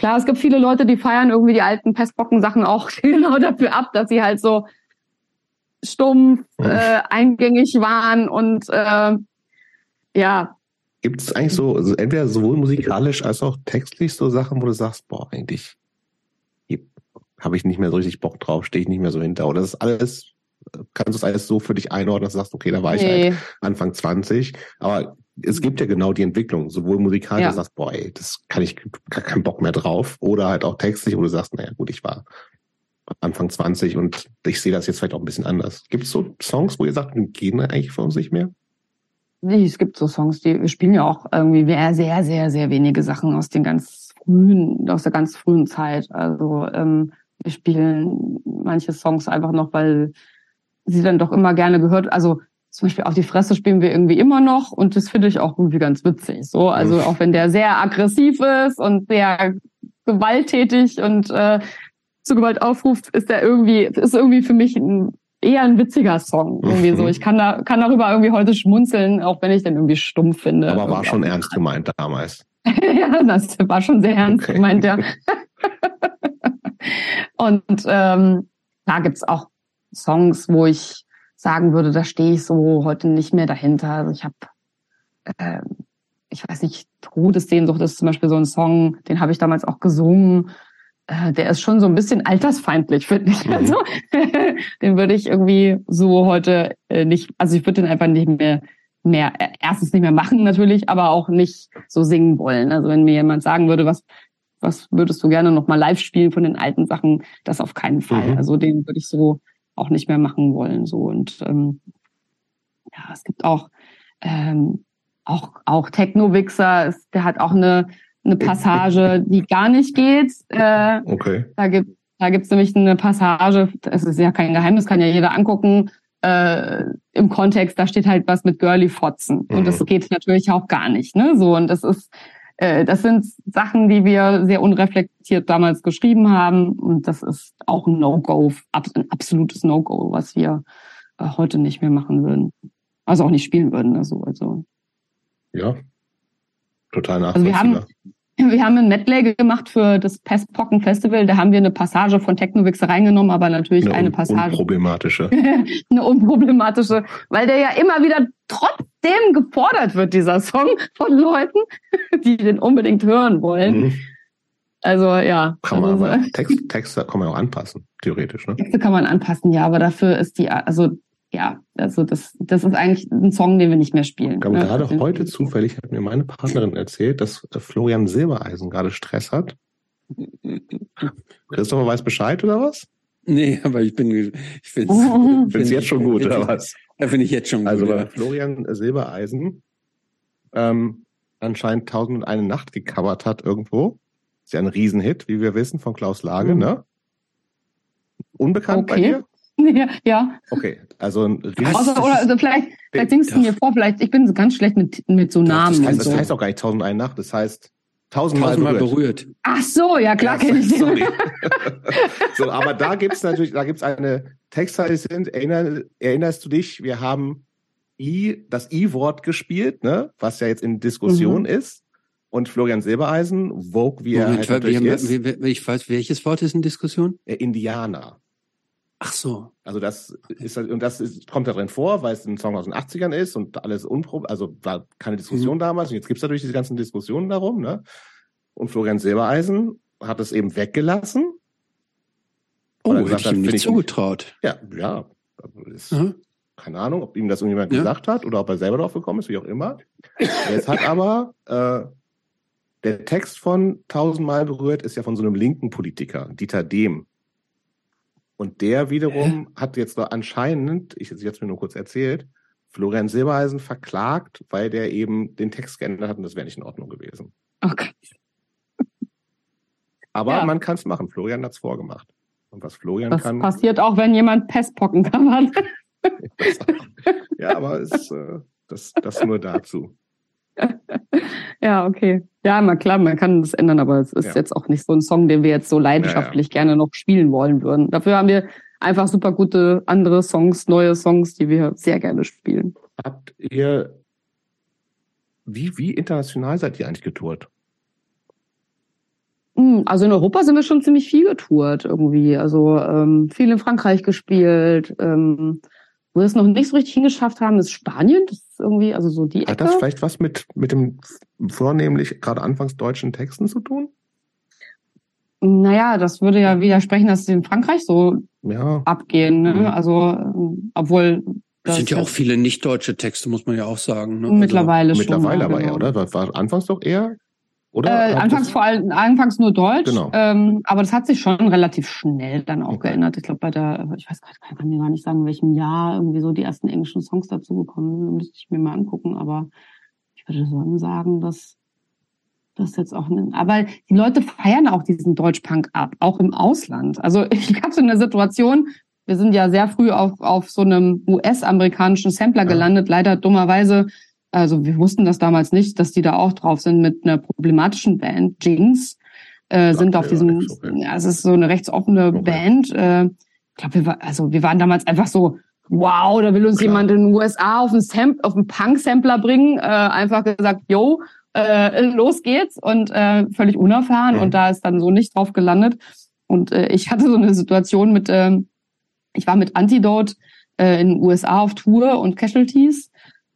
Klar, es gibt viele Leute, die feiern irgendwie die alten Pestbocken-Sachen auch genau dafür ab, dass sie halt so stumpf, äh, eingängig waren und äh, ja. Gibt es eigentlich so, also entweder sowohl musikalisch als auch textlich so Sachen, wo du sagst, boah, eigentlich habe ich nicht mehr so richtig Bock drauf, stehe ich nicht mehr so hinter. Oder das ist alles, kannst du es alles so für dich einordnen, dass du sagst, okay, da war ich nee. halt Anfang 20. Aber es gibt ja genau die Entwicklung, sowohl musikalisch, ja. du sagst, boah, ey, das kann ich gar keinen Bock mehr drauf. Oder halt auch textlich, wo du sagst, naja, gut, ich war Anfang 20 und ich sehe das jetzt vielleicht auch ein bisschen anders. Gibt es so Songs, wo ihr sagt, die gehen eigentlich uns nicht mehr? Nee, es gibt so Songs, die wir spielen ja auch irgendwie sehr, sehr, sehr, sehr wenige Sachen aus den ganz frühen, aus der ganz frühen Zeit. Also ähm, wir spielen manche Songs einfach noch, weil sie dann doch immer gerne gehört. Also zum Beispiel auf die Fresse spielen wir irgendwie immer noch und das finde ich auch irgendwie ganz witzig. So, also auch wenn der sehr aggressiv ist und sehr gewalttätig und äh, zu Gewalt aufruft, ist der irgendwie ist irgendwie für mich ein, eher ein witziger Song irgendwie so. Ich kann da kann darüber irgendwie heute schmunzeln, auch wenn ich den irgendwie stumpf finde. Aber war schon ernst gemeint damals. ja, das war schon sehr ernst okay. gemeint, ja. Und ähm, da gibt's auch Songs, wo ich sagen würde, da stehe ich so heute nicht mehr dahinter. Also ich habe, äh, ich weiß nicht, Todessehnsucht ist zum Beispiel so ein Song, den habe ich damals auch gesungen. Äh, der ist schon so ein bisschen altersfeindlich, finde ich. Mhm. Also den würde ich irgendwie so heute äh, nicht, also ich würde den einfach nicht mehr mehr äh, erstens nicht mehr machen natürlich, aber auch nicht so singen wollen. Also wenn mir jemand sagen würde, was was würdest du gerne noch mal live spielen von den alten Sachen? Das auf keinen Fall. Mhm. Also den würde ich so auch nicht mehr machen wollen. So und ähm, ja, es gibt auch ähm, auch auch Techno-Wixer. Der hat auch eine eine Passage, die gar nicht geht. Äh, okay. Da gibt da gibt's nämlich eine Passage. Es ist ja kein Geheimnis, kann ja jeder angucken. Äh, Im Kontext, da steht halt was mit Girly Fotzen mhm. und das geht natürlich auch gar nicht. Ne, so und das ist das sind Sachen, die wir sehr unreflektiert damals geschrieben haben. Und das ist auch ein No-Go, ein absolutes No-Go, was wir äh, heute nicht mehr machen würden. Also auch nicht spielen würden. Also, also. Ja, total nachvollziehbar. Also wir haben, wir haben ein Medley gemacht für das Pestpocken Festival. Da haben wir eine Passage von Technowix reingenommen, aber natürlich eine, eine Passage. Unproblematische. eine unproblematische, weil der ja immer wieder trotzdem gefordert wird, dieser Song von Leuten, die den unbedingt hören wollen. Mhm. Also ja. Kann man also, aber Text, Texte kann man auch anpassen, theoretisch, ne? Texte kann man anpassen, ja, aber dafür ist die, also ja, also das, das ist eigentlich ein Song, den wir nicht mehr spielen. Aber ne? gerade heute zufällig hat mir meine Partnerin erzählt, dass äh, Florian Silbereisen gerade Stress hat. Christopher weiß Bescheid oder was? Nee, aber ich bin, ich finde es jetzt schon gut, oder was? Ja, finde ich jetzt schon also gut. Also ja. Florian Silbereisen ähm, anscheinend Tausend und eine Nacht gecovert hat irgendwo. Ist ja ein Riesenhit, wie wir wissen, von Klaus Lage, mhm. ne? Unbekannt okay. bei dir? Ja, ja. Okay, also ein Riesen also, oder also vielleicht, vielleicht singst du mir vor, vielleicht, ich bin ganz schlecht mit, mit so Namen. Das heißt, so. das heißt auch gar nicht tausend eine Nacht, das heißt tausendmal, tausendmal berührt. berührt. Ach so, ja klar ja, kenne ich den. so, aber da gibt's natürlich, da gibt's eine Textzeile, sind, erinner, erinnerst du dich, wir haben I, das I-Wort gespielt, ne, was ja jetzt in Diskussion mhm. ist. Und Florian Silbereisen, Vogue, wie Moment, er halt wir, wir, ist. Wir, ich weiß, welches Wort ist in Diskussion? Indianer. Ach so. Also das ist halt, und das ist, kommt da drin vor, weil es ein Song aus den 80ern ist und alles unprob, also war keine Diskussion mhm. damals und jetzt gibt's natürlich diese ganzen Diskussionen darum, ne? Und Florian Silbereisen hat es eben weggelassen. Oh, hätte ich ihm nicht zugetraut. Ja, ja. Ist, mhm. Keine Ahnung, ob ihm das irgendjemand ja. gesagt hat oder ob er selber drauf gekommen ist, wie auch immer. Jetzt hat aber äh, der Text von Tausendmal berührt ist ja von so einem linken Politiker, Dieter Dehm. Und der wiederum Hä? hat jetzt anscheinend, ich jetzt mir nur kurz erzählt, Florian Silbereisen verklagt, weil der eben den Text geändert hat und das wäre nicht in Ordnung gewesen. Okay. Aber ja. man kann es machen. Florian hat es vorgemacht. Und was Florian das kann. Das passiert auch, wenn jemand Pestpocken kann. ja, aber es, äh, das, das nur dazu. Ja, okay. Ja, mal klar, man kann das ändern, aber es ist ja. jetzt auch nicht so ein Song, den wir jetzt so leidenschaftlich ja, ja. gerne noch spielen wollen würden. Dafür haben wir einfach super gute andere Songs, neue Songs, die wir sehr gerne spielen. Habt ihr, wie, wie international seid ihr eigentlich getourt? Hm, also in Europa sind wir schon ziemlich viel getourt irgendwie. Also ähm, viel in Frankreich gespielt. Ähm, wo wir es noch nicht so richtig hingeschafft haben, ist Spanien. Das ist irgendwie, also so die Ecke. Hat das vielleicht was mit, mit dem vornehmlich gerade anfangs deutschen Texten zu tun? Naja, das würde ja widersprechen, dass sie in Frankreich so ja. abgehen. Ne? Mhm. Also, obwohl. Es sind ja auch viele nicht-deutsche Texte, muss man ja auch sagen. Ne? Mittlerweile also, schon. Mittlerweile aber genau. eher, oder? War, war anfangs doch eher oder? Äh, anfangs vor allem, anfangs nur Deutsch, genau. ähm, aber das hat sich schon relativ schnell dann auch okay. geändert. Ich glaube, bei der, ich weiß gar nicht, kann mir gar nicht sagen, in welchem Jahr irgendwie so die ersten englischen Songs dazu gekommen sind. Müsste ich mir mal angucken, aber ich würde schon sagen, dass das jetzt auch, ne, aber die Leute feiern auch diesen Deutschpunk ab, auch im Ausland. Also ich hatte eine Situation, wir sind ja sehr früh auf, auf so einem US-amerikanischen Sampler gelandet, ja. leider dummerweise also wir wussten das damals nicht, dass die da auch drauf sind mit einer problematischen Band, Jinx, äh, sind auf diesem, ja, es ist so eine rechtsoffene okay. Band. Äh, ich glaube, wir war, also wir waren damals einfach so, wow, da will uns Klar. jemand in den USA auf einen, Sam auf einen Punk-Sampler bringen, äh, einfach gesagt, yo, äh, los geht's und äh, völlig unerfahren mhm. und da ist dann so nicht drauf gelandet. Und äh, ich hatte so eine Situation mit, äh, ich war mit Antidote äh, in den USA auf Tour und Casualties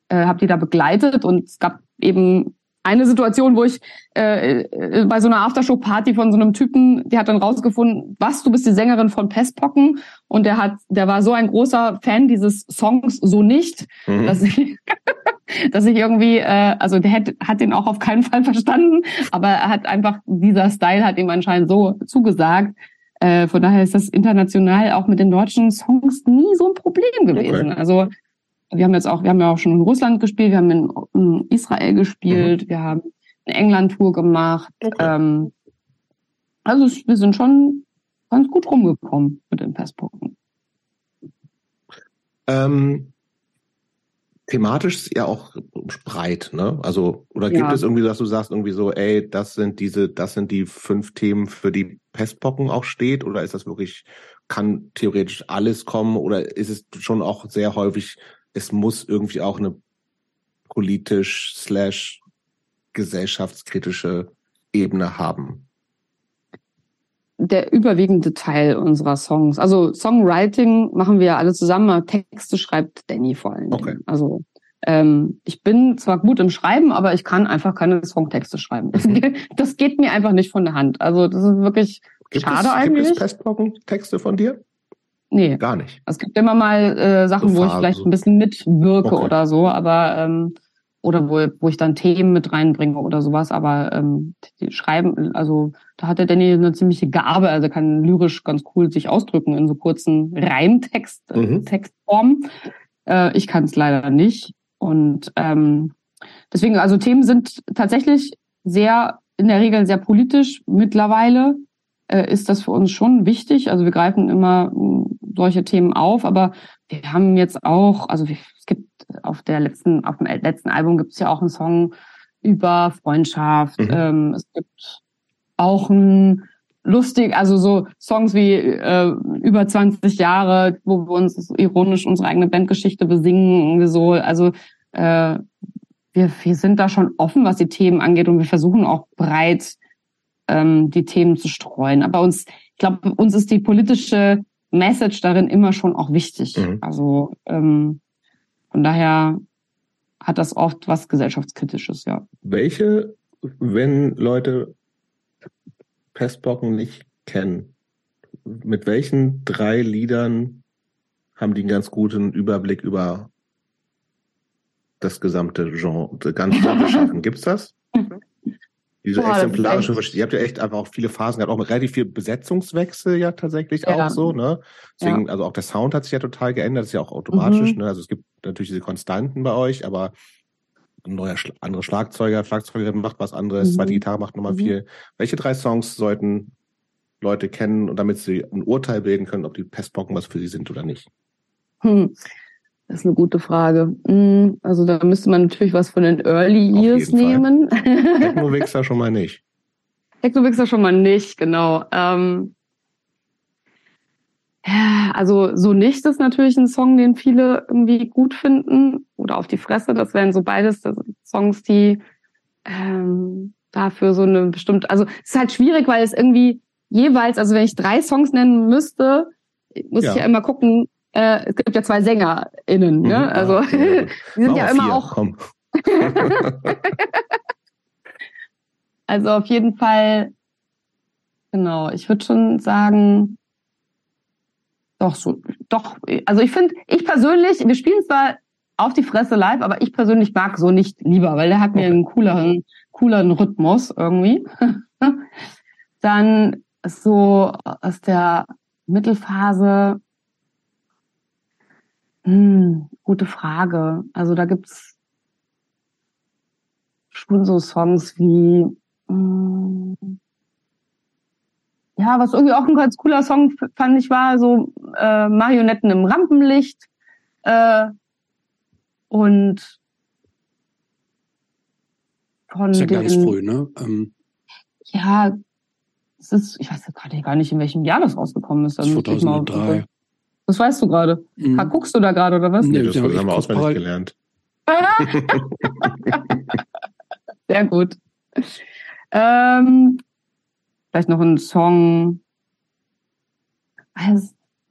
äh, habe die da begleitet und es gab eben eine Situation, wo ich äh, äh, bei so einer Aftershow-Party von so einem Typen, der hat dann rausgefunden, was, du bist die Sängerin von Pestpocken und der hat, der war so ein großer Fan dieses Songs so nicht, mhm. dass ich, dass ich irgendwie, äh, also der hat, hat den auch auf keinen Fall verstanden, aber er hat einfach, dieser Style hat ihm anscheinend so zugesagt. Äh, von daher ist das international auch mit den deutschen Songs nie so ein Problem gewesen. Okay. Also wir haben jetzt auch, wir haben ja auch schon in Russland gespielt, wir haben in, in Israel gespielt, mhm. wir haben eine England-Tour gemacht. Okay. Ähm, also wir sind schon ganz gut rumgekommen mit den Festpunkten. Ähm, thematisch ist ja auch breit, ne? Also, oder gibt ja. es irgendwie, dass du sagst, irgendwie so, ey, das sind diese, das sind die fünf Themen, für die Pestpocken auch steht, oder ist das wirklich, kann theoretisch alles kommen, oder ist es schon auch sehr häufig es muss irgendwie auch eine politisch slash gesellschaftskritische Ebene haben. Der überwiegende Teil unserer Songs. Also Songwriting machen wir alle zusammen, Texte schreibt Danny vor allem. Okay. Also ähm, ich bin zwar gut im Schreiben, aber ich kann einfach keine Songtexte schreiben. Mhm. Das geht mir einfach nicht von der Hand. Also das ist wirklich gibt schade es, eigentlich. Gibt es Pestpocken-Texte von dir? Nee. Gar nicht. Es gibt immer mal äh, Sachen, so wo ich vielleicht ein bisschen mitwirke okay. oder so, aber ähm, oder wo, wo ich dann Themen mit reinbringe oder sowas, aber ähm, die schreiben, also da hat der Danny eine ziemliche Gabe, also kann lyrisch ganz cool sich ausdrücken in so kurzen Reimtext, äh, mhm. Textformen. Äh, ich kann es leider nicht. Und ähm, deswegen, also Themen sind tatsächlich sehr, in der Regel sehr politisch mittlerweile äh, ist das für uns schon wichtig. Also wir greifen immer hm, solche Themen auf, aber wir haben jetzt auch, also es gibt auf der letzten, auf dem letzten Album gibt es ja auch einen Song über Freundschaft. Mhm. Ähm, es gibt auch ein lustig, also so Songs wie äh, über 20 Jahre, wo wir uns ironisch unsere eigene Bandgeschichte besingen, irgendwie so. Also äh, wir, wir sind da schon offen, was die Themen angeht und wir versuchen auch breit ähm, die Themen zu streuen. Aber uns, ich glaube, uns ist die politische Message darin immer schon auch wichtig. Mhm. Also ähm, von daher hat das oft was gesellschaftskritisches, ja. Welche, wenn Leute Pestbocken nicht kennen, mit welchen drei Liedern haben die einen ganz guten Überblick über das gesamte Genre, ganz Genre schaffen? Gibt's das? Diese Boah, exemplarische, ihr habt ja echt einfach auch viele Phasen gehabt, auch relativ viel Besetzungswechsel ja tatsächlich ja. auch so, ne? Deswegen, ja. also auch der Sound hat sich ja total geändert, das ist ja auch automatisch, mhm. ne? Also es gibt natürlich diese Konstanten bei euch, aber ein neuer Schla andere Schlagzeuger, Schlagzeugerin macht was anderes, mhm. zweite Gitarre macht nochmal mhm. viel. Welche drei Songs sollten Leute kennen, damit sie ein Urteil bilden können, ob die Pestbocken was für sie sind oder nicht? Hm. Das ist eine gute Frage. Hm, also da müsste man natürlich was von den Early Auf Years nehmen. Techno-Wichser schon mal nicht. Techno-Wichser schon mal nicht, genau. Ähm, also so nicht ist natürlich ein Song, den viele irgendwie gut finden. Oder auf die Fresse, das wären so beides Songs, die ähm, dafür so eine bestimmte, also es ist halt schwierig, weil es irgendwie jeweils, also wenn ich drei Songs nennen müsste, muss Ja. ich ja immer gucken, äh, es gibt ja zwei SängerInnen, ne? Mhm, Also ah, okay. die sind Machen ja immer vier, auch. Also auf jeden Fall, genau, ich würde schon sagen, doch so, doch, also ich finde, ich persönlich, wir spielen zwar auf die Fresse live, aber ich persönlich mag so nicht lieber, weil der hat mir Okay. einen cooleren, cooleren Rhythmus irgendwie. Dann so aus der Mittelphase, hm, gute Frage. Also da gibt's schon so Songs wie Mm. Ja, was irgendwie auch ein ganz cooler Song fand ich war so äh, Marionetten im Rampenlicht äh, und von Ist ja den, ganz früh, ne? Ähm, ja, es ist, ich weiß gerade gar nicht, in welchem Jahr das rausgekommen ist. Da müsste ich mal- 2003. Das weißt du gerade. Mhm. Ha, Guckst du da gerade oder was? Nee, das ja, haben wir auswendig parallel. gelernt. Sehr gut. Ähm, vielleicht noch ein Song,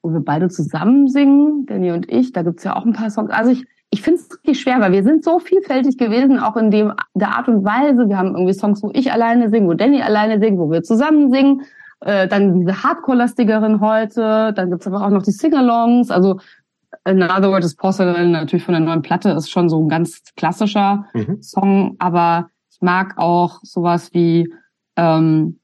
wo wir beide zusammen singen, Danny und ich. Da gibt's ja auch ein paar Songs. Also ich, ich finde es richtig schwer, weil wir sind so vielfältig gewesen, auch in dem der Art und Weise. Wir haben irgendwie Songs, wo ich alleine singe, wo Danny alleine singt, wo wir zusammen singen. Äh, dann diese Hardcore-lastigeren heute. Dann gibt's aber auch noch die Sing-Alongs. Also in other words, is Porcelain natürlich von der neuen Platte ist schon so ein ganz klassischer Mhm. Song, aber ich mag auch sowas wie ähm,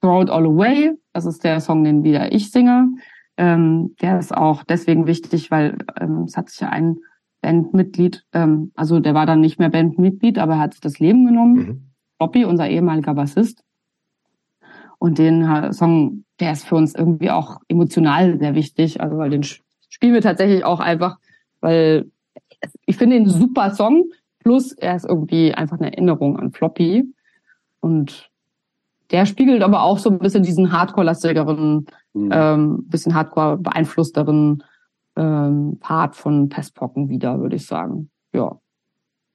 Throw It All Away. Das ist der Song, den wieder ich singe. Ähm, der ist auch deswegen wichtig, weil ähm, es hat sich ja ein Bandmitglied, ähm, also der war dann nicht mehr Bandmitglied, aber er hat sich das Leben genommen. Mhm. Bobby, unser ehemaliger Bassist. Und den Song, der ist für uns irgendwie auch emotional sehr wichtig, also weil den spielen wir tatsächlich auch einfach, weil ich finde ihn super Song, plus er ist irgendwie einfach eine Erinnerung an Floppy. Und der spiegelt aber auch so ein bisschen diesen Hardcore-lastigeren, Mhm. ähm, bisschen Hardcore beeinflussteren ähm, Part von Pestpocken wieder, würde ich sagen. Ja.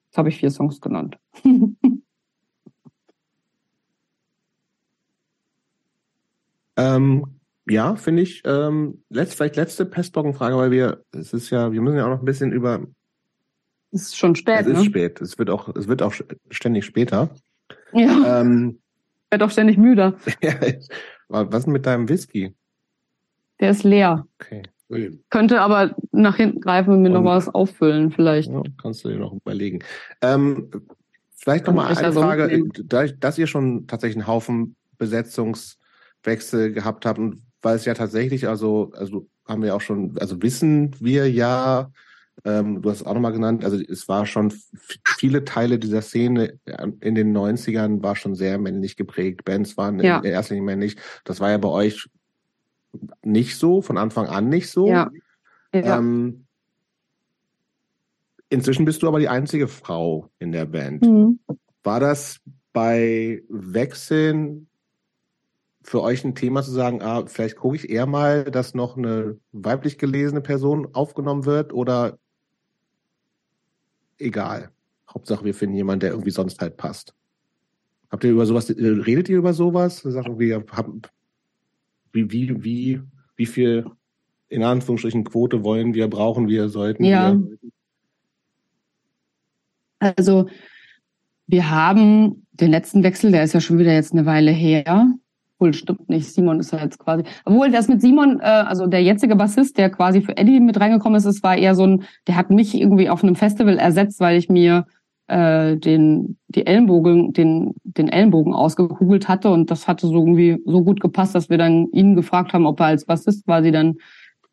Jetzt habe ich vier Songs genannt. Ähm, ja, finde ich. Ähm, letzt, vielleicht letzte Pestbockenfrage, weil wir, es ist ja, wir müssen ja auch noch ein bisschen über. ist schon spät, es ist ne? spät. Es wird auch, es wird auch ständig später. Ja, Ähm, ich werde auch ständig müde. ja, was ist mit deinem Whisky? Der ist leer. Okay. Ui. Könnte aber nach hinten greifen und mir noch Und- was auffüllen, vielleicht. Ja, kannst du dir noch überlegen. Ähm, vielleicht nochmal eine Frage, dadurch, dass ihr schon tatsächlich einen Haufen Besetzungswechsel gehabt habt und weil es ja tatsächlich, also, also haben wir auch schon, also wissen wir ja, ähm, du hast es auch nochmal genannt, also es war schon viele Teile dieser Szene in den 90ern war schon sehr männlich geprägt. Bands waren Ja. in erster Linie männlich. Das war ja bei euch nicht so, von Anfang an nicht so. Ja. Ja. Ähm, inzwischen bist du aber die einzige Frau in der Band. Mhm. War das bei Wechseln für euch ein Thema zu sagen, ah, vielleicht gucke ich eher mal, dass noch eine weiblich gelesene Person aufgenommen wird oder egal. Hauptsache, wir finden jemanden, der irgendwie sonst halt passt. Habt ihr über sowas, äh, redet ihr über sowas? Sagt irgendwie, wie, wie, wie, wie viel in Anführungsstrichen Quote wollen wir, brauchen wir, sollten Ja. wir? Also wir haben den letzten Wechsel, der ist ja schon wieder jetzt eine Weile her. Wohl stimmt nicht, Simon ist ja jetzt quasi. Obwohl das mit Simon, äh, also der jetzige Bassist, der quasi für Eddie mit reingekommen ist, es war eher so ein, der hat mich irgendwie auf einem Festival ersetzt, weil ich mir äh, den die Ellenbogen, den den Ellenbogen ausgekugelt hatte und das hatte so irgendwie so gut gepasst, dass wir dann ihn gefragt haben, ob er als Bassist quasi dann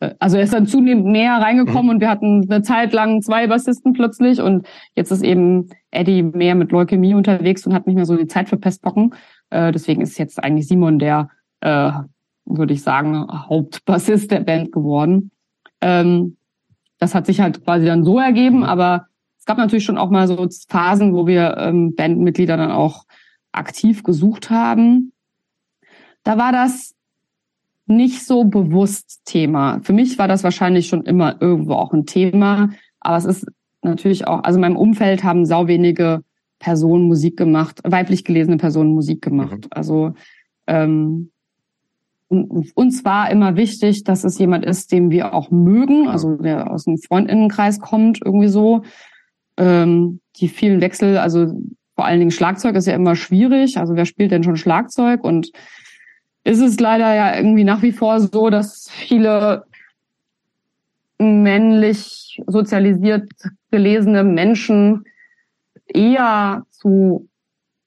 äh, also er ist dann zunehmend näher reingekommen und wir hatten eine Zeit lang zwei Bassisten plötzlich und jetzt ist eben Eddie mehr mit Leukämie unterwegs und hat nicht mehr so die Zeit für Pestpocken. Äh, deswegen ist jetzt eigentlich Simon der, äh, würde ich sagen, Hauptbassist der Band geworden. Ähm, das hat sich halt quasi dann so ergeben, aber es gab natürlich schon auch mal so Phasen, wo wir ähm, Bandmitglieder dann auch aktiv gesucht haben. Da war das nicht so bewusst Thema. Für mich war das wahrscheinlich schon immer irgendwo auch ein Thema, aber es ist natürlich auch, also in meinem Umfeld haben sau wenige Personen Musik gemacht, weiblich gelesene Personen Musik gemacht. Mhm. Also ähm, uns war immer wichtig, dass es jemand ist, den wir auch mögen, also der aus dem Freundinnenkreis kommt, irgendwie so. Ähm, die vielen Wechsel, also vor allen Dingen Schlagzeug ist ja immer schwierig. Also wer spielt denn schon Schlagzeug? Und ist es leider ja irgendwie nach wie vor so, dass viele männlich sozialisiert gelesene Menschen eher zu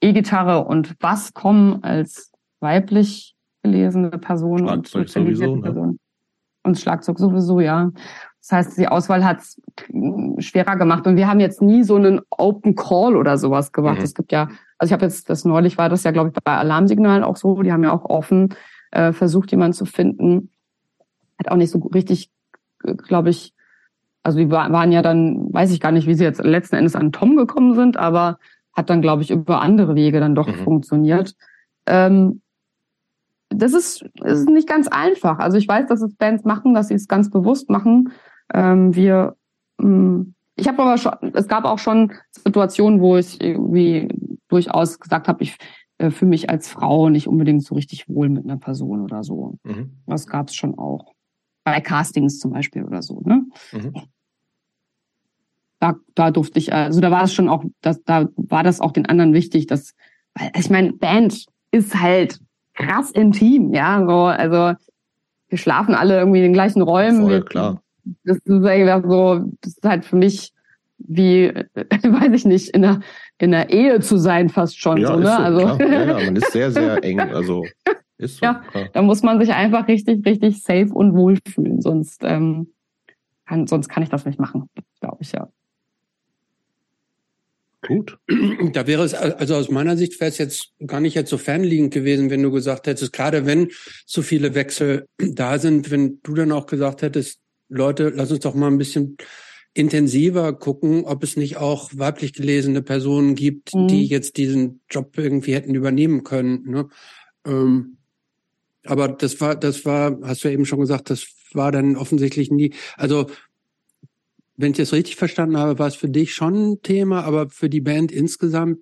E-Gitarre und Bass kommen als weiblich gelesene Personen und sowieso, ne? Und Schlagzeug sowieso, ja. Das heißt, die Auswahl hat es schwerer gemacht. Und wir haben jetzt nie so einen Open Call oder sowas gemacht. Mhm. Es gibt ja, also ich habe jetzt, das neulich war das ja, glaube ich, bei Alarmsignalen auch so, die haben ja auch offen äh, versucht, jemanden zu finden. Hat auch nicht so richtig, glaube ich, also die waren ja dann, weiß ich gar nicht, wie sie jetzt letzten Endes an Tom gekommen sind, aber hat dann, glaube ich, über andere Wege dann doch mhm. funktioniert. Ähm, das ist, ist nicht ganz einfach. Also ich weiß, dass es Bands machen, dass sie es ganz bewusst machen. Ähm, wir, mh, mm, ich habe aber schon, es gab auch schon Situationen, wo ich irgendwie durchaus gesagt habe, ich äh, fühle mich als Frau nicht unbedingt so richtig wohl mit einer Person oder so. Mhm. Das gab es schon auch. Bei Castings zum Beispiel oder so. Ne? Mhm. Da, da durfte ich, also da war es schon auch, dass, da war das auch den anderen wichtig, dass, weil ich meine, Band ist halt krass intim, ja, so, also wir schlafen alle irgendwie in den gleichen Räumen. Voll, wir, klar. Das ist einfach so, das ist halt für mich wie, weiß ich nicht, in einer, in einer Ehe zu sein fast schon. Ja, so, ne? so, also ja, ja, man ist sehr, sehr eng. Also ist so. Ja, klar. da muss man sich einfach richtig, richtig safe und wohl fühlen. Sonst, ähm, kann, sonst kann ich das nicht machen, glaube ich, ja. Gut. Da wäre es, also aus meiner Sicht wäre es jetzt gar nicht jetzt so fernliegend gewesen, wenn du gesagt hättest, gerade wenn so viele Wechsel da sind, wenn du dann auch gesagt hättest, Leute, lass uns doch mal ein bisschen intensiver gucken, ob es nicht auch weiblich gelesene Personen gibt, mhm. die jetzt diesen Job irgendwie hätten übernehmen können. Ne? Ähm, aber das war, das war, hast du ja eben schon gesagt, das war dann offensichtlich nie. Also wenn ich das richtig verstanden habe, war es für dich schon ein Thema, aber für die Band insgesamt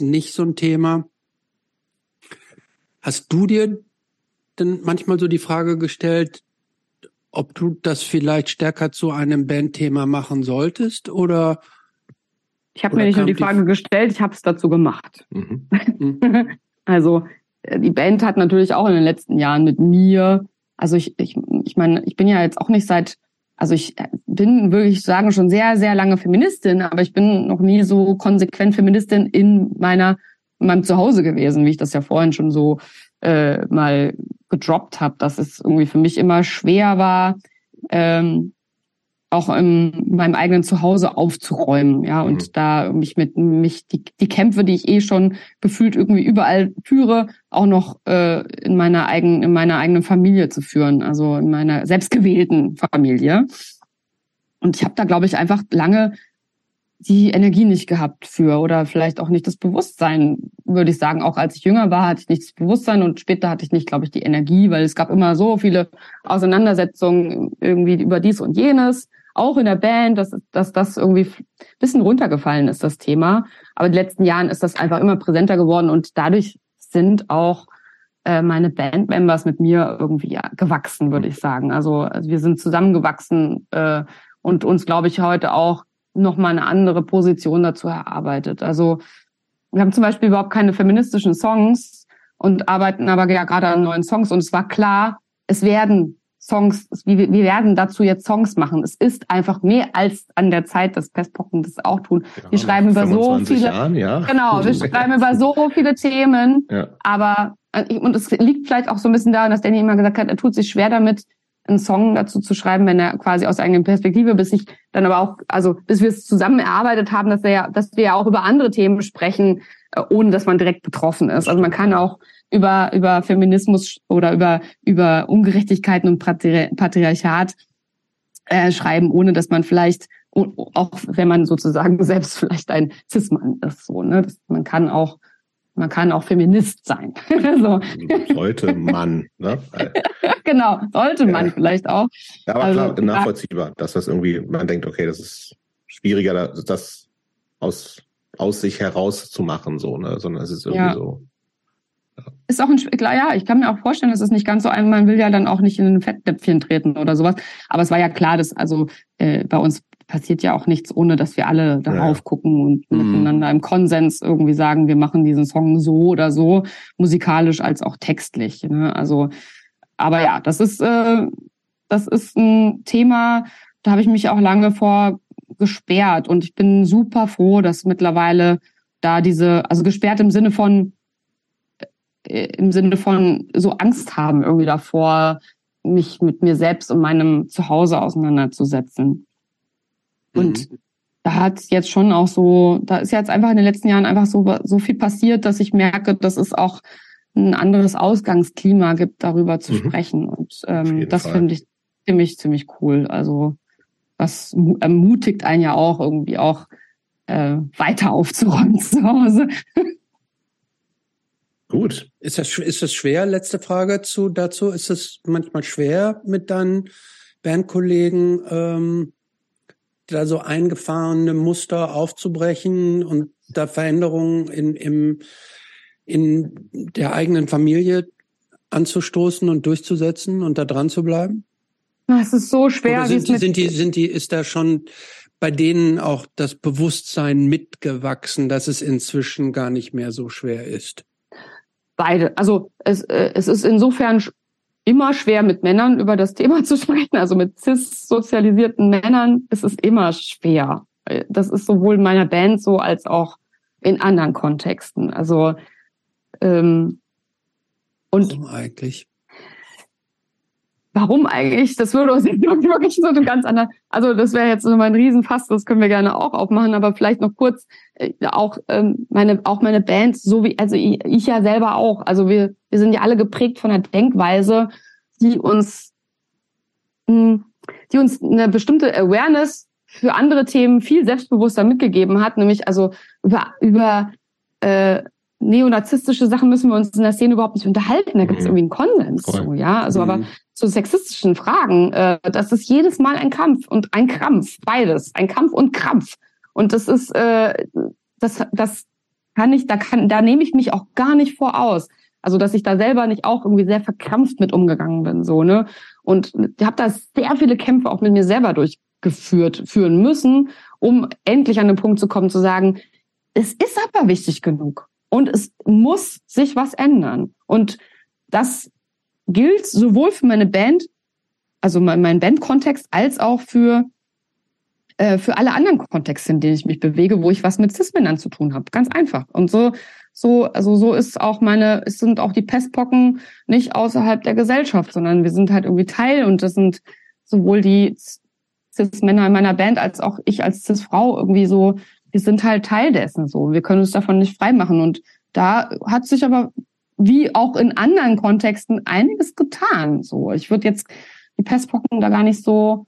nicht so ein Thema. Hast du dir denn manchmal so die Frage gestellt, ob du das vielleicht stärker zu einem Bandthema machen solltest oder? Ich habe mir nicht nur die Frage gestellt, ich habe es dazu gemacht. Mhm. also äh, die Band hat natürlich auch in den letzten Jahren mit mir, also ich, ich, ich meine, ich bin ja jetzt auch nicht seit also ich äh, bin wirklich sagen schon sehr, sehr lange Feministin, aber ich bin noch nie so konsequent Feministin in meiner in meinem Zuhause gewesen, wie ich das ja vorhin schon so äh, mal gedroppt habe, dass es irgendwie für mich immer schwer war, ähm, auch in meinem eigenen Zuhause aufzuräumen, ja, und mhm. da mich mit mich die, die Kämpfe, die ich eh schon gefühlt irgendwie überall führe, auch noch äh, in meiner eigenen in meiner eigenen Familie zu führen, also in meiner selbstgewählten Familie. Und ich habe da glaube ich einfach lange die Energie nicht gehabt für oder vielleicht auch nicht das Bewusstsein, würde ich sagen. Auch als ich jünger war, hatte ich nicht das Bewusstsein und später hatte ich nicht, glaube ich, die Energie, weil es gab immer so viele Auseinandersetzungen irgendwie über dies und jenes auch in der Band, dass, dass das irgendwie bisschen runtergefallen ist, das Thema. Aber in den letzten Jahren ist das einfach immer präsenter geworden und dadurch sind auch äh, meine Bandmembers mit mir irgendwie ja, gewachsen, würde ich sagen. Also, also wir sind zusammengewachsen äh, und uns, glaube ich, heute auch noch mal eine andere Position dazu erarbeitet. Also wir haben zum Beispiel überhaupt keine feministischen Songs und arbeiten aber ja gerade an neuen Songs und es war klar, es werden Songs, wir, wir werden dazu jetzt Songs machen. Es ist einfach mehr als an der Zeit, dass Pestpocken das auch tun. Ja, wir schreiben über so viele, Jahren, ja. genau, wir schreiben über so viele Themen, ja. aber äh, und es liegt vielleicht auch so ein bisschen daran, dass Danny immer gesagt hat, er tut sich schwer damit, einen Song dazu zu schreiben, wenn er quasi aus eigener Perspektive, bis ich dann aber auch, also bis wir es zusammen erarbeitet haben, dass wir ja, dass wir ja auch über andere Themen sprechen, äh, ohne dass man direkt betroffen ist. Also man kann auch über, über Feminismus oder über, über Ungerechtigkeiten und Patri Patriarchat äh, schreiben, ohne dass man vielleicht, auch wenn man sozusagen selbst vielleicht ein Cis-Mann ist, so, ne? Das, man kann auch, man kann auch Feminist sein. so. Sollte man, ne? genau, sollte man ja. vielleicht auch. Ja, aber also, klar, nachvollziehbar, dass das irgendwie, man denkt, okay, das ist schwieriger, das aus, aus sich heraus zu machen, so, ne? Sondern es ist irgendwie ja. so ist auch ein, klar, ja, ich kann mir auch vorstellen, dass es nicht ganz so ein, man will ja dann auch nicht in ein Fettnäpfchen treten oder sowas. Aber es war ja klar, dass also äh, bei uns passiert ja auch nichts, ohne dass wir alle darauf ja. gucken und mhm. miteinander im Konsens irgendwie sagen, wir machen diesen Song so oder so, musikalisch als auch textlich. Ne? Also, aber ja, das ist, äh, das ist ein Thema, da habe ich mich auch lange vor gesperrt und ich bin super froh, dass mittlerweile da diese, also gesperrt im Sinne von äh, im Sinne von so Angst haben irgendwie davor, mich mit mir selbst und meinem Zuhause auseinanderzusetzen. Und mhm. da hat jetzt schon auch so, da ist jetzt einfach in den letzten Jahren einfach so, so viel passiert, dass ich merke, dass es auch ein anderes Ausgangsklima gibt, darüber zu mhm. sprechen. Und ähm, das finde ich ziemlich, ziemlich cool. Also das ermutigt einen ja auch irgendwie auch äh, weiter aufzuräumen zu Hause. Gut. Ist das, ist das schwer? Letzte Frage zu, dazu. Ist es manchmal schwer, mit deinen Bandkollegen ähm, da so eingefahrene Muster aufzubrechen und da Veränderungen in, im, in der eigenen Familie anzustoßen und durchzusetzen und da dran zu bleiben? Es ist so schwer. Oder sind, die, sind die, sind die, ist da schon bei denen auch das Bewusstsein mitgewachsen, dass es inzwischen gar nicht mehr so schwer ist? beide. Also es, äh, es ist insofern immer schwer, mit Männern über das Thema zu sprechen. Also mit cis-sozialisierten Männern ist es immer schwer. Das ist sowohl in meiner Band so als auch in anderen Kontexten. Also ähm, und Warum eigentlich? Warum eigentlich? Das würde uns wirklich so ein ganz anderen. Also das wäre jetzt nochmal ein Riesenfass, das können wir gerne auch aufmachen, aber vielleicht noch kurz äh, auch ähm, meine auch meine Band, so wie also ich, ich ja selber auch. Also wir wir sind ja alle geprägt von einer Denkweise, die uns mh, hm, die uns eine bestimmte Awareness für andere Themen viel selbstbewusster mitgegeben hat, nämlich also über über äh, neonazistische Sachen müssen wir uns in der Szene überhaupt nicht unterhalten. Da gibt es mhm. irgendwie einen Konsens zu, ja. Also mhm. aber zu sexistischen Fragen, äh, das ist jedes Mal ein Kampf und ein Krampf, beides, ein Kampf und Krampf. Und das ist, äh, das, das kann ich, da kann, da nehme ich mich auch gar nicht vor aus. Also dass ich da selber nicht auch irgendwie sehr verkrampft mit umgegangen bin, so ne. Und ich habe da sehr viele Kämpfe auch mit mir selber durchgeführt, führen müssen, um endlich an den Punkt zu kommen, zu sagen, es ist aber wichtig genug. Und es muss sich was ändern. Und das gilt sowohl für meine Band, also meinen Bandkontext, als auch für äh, für alle anderen Kontexte, in denen ich mich bewege, wo ich was mit Cis-Männern zu tun habe. Ganz einfach. Und so, so, also so ist auch meine, es sind auch die Pestpocken nicht außerhalb der Gesellschaft, sondern wir sind halt irgendwie Teil und das sind sowohl die Cis-Männer in meiner Band als auch ich als Cis-Frau irgendwie so wir sind halt Teil dessen so. Wir können uns davon nicht freimachen. Und da hat sich aber wie auch in anderen Kontexten einiges getan. So, ich würde jetzt die Pestpocken da gar nicht so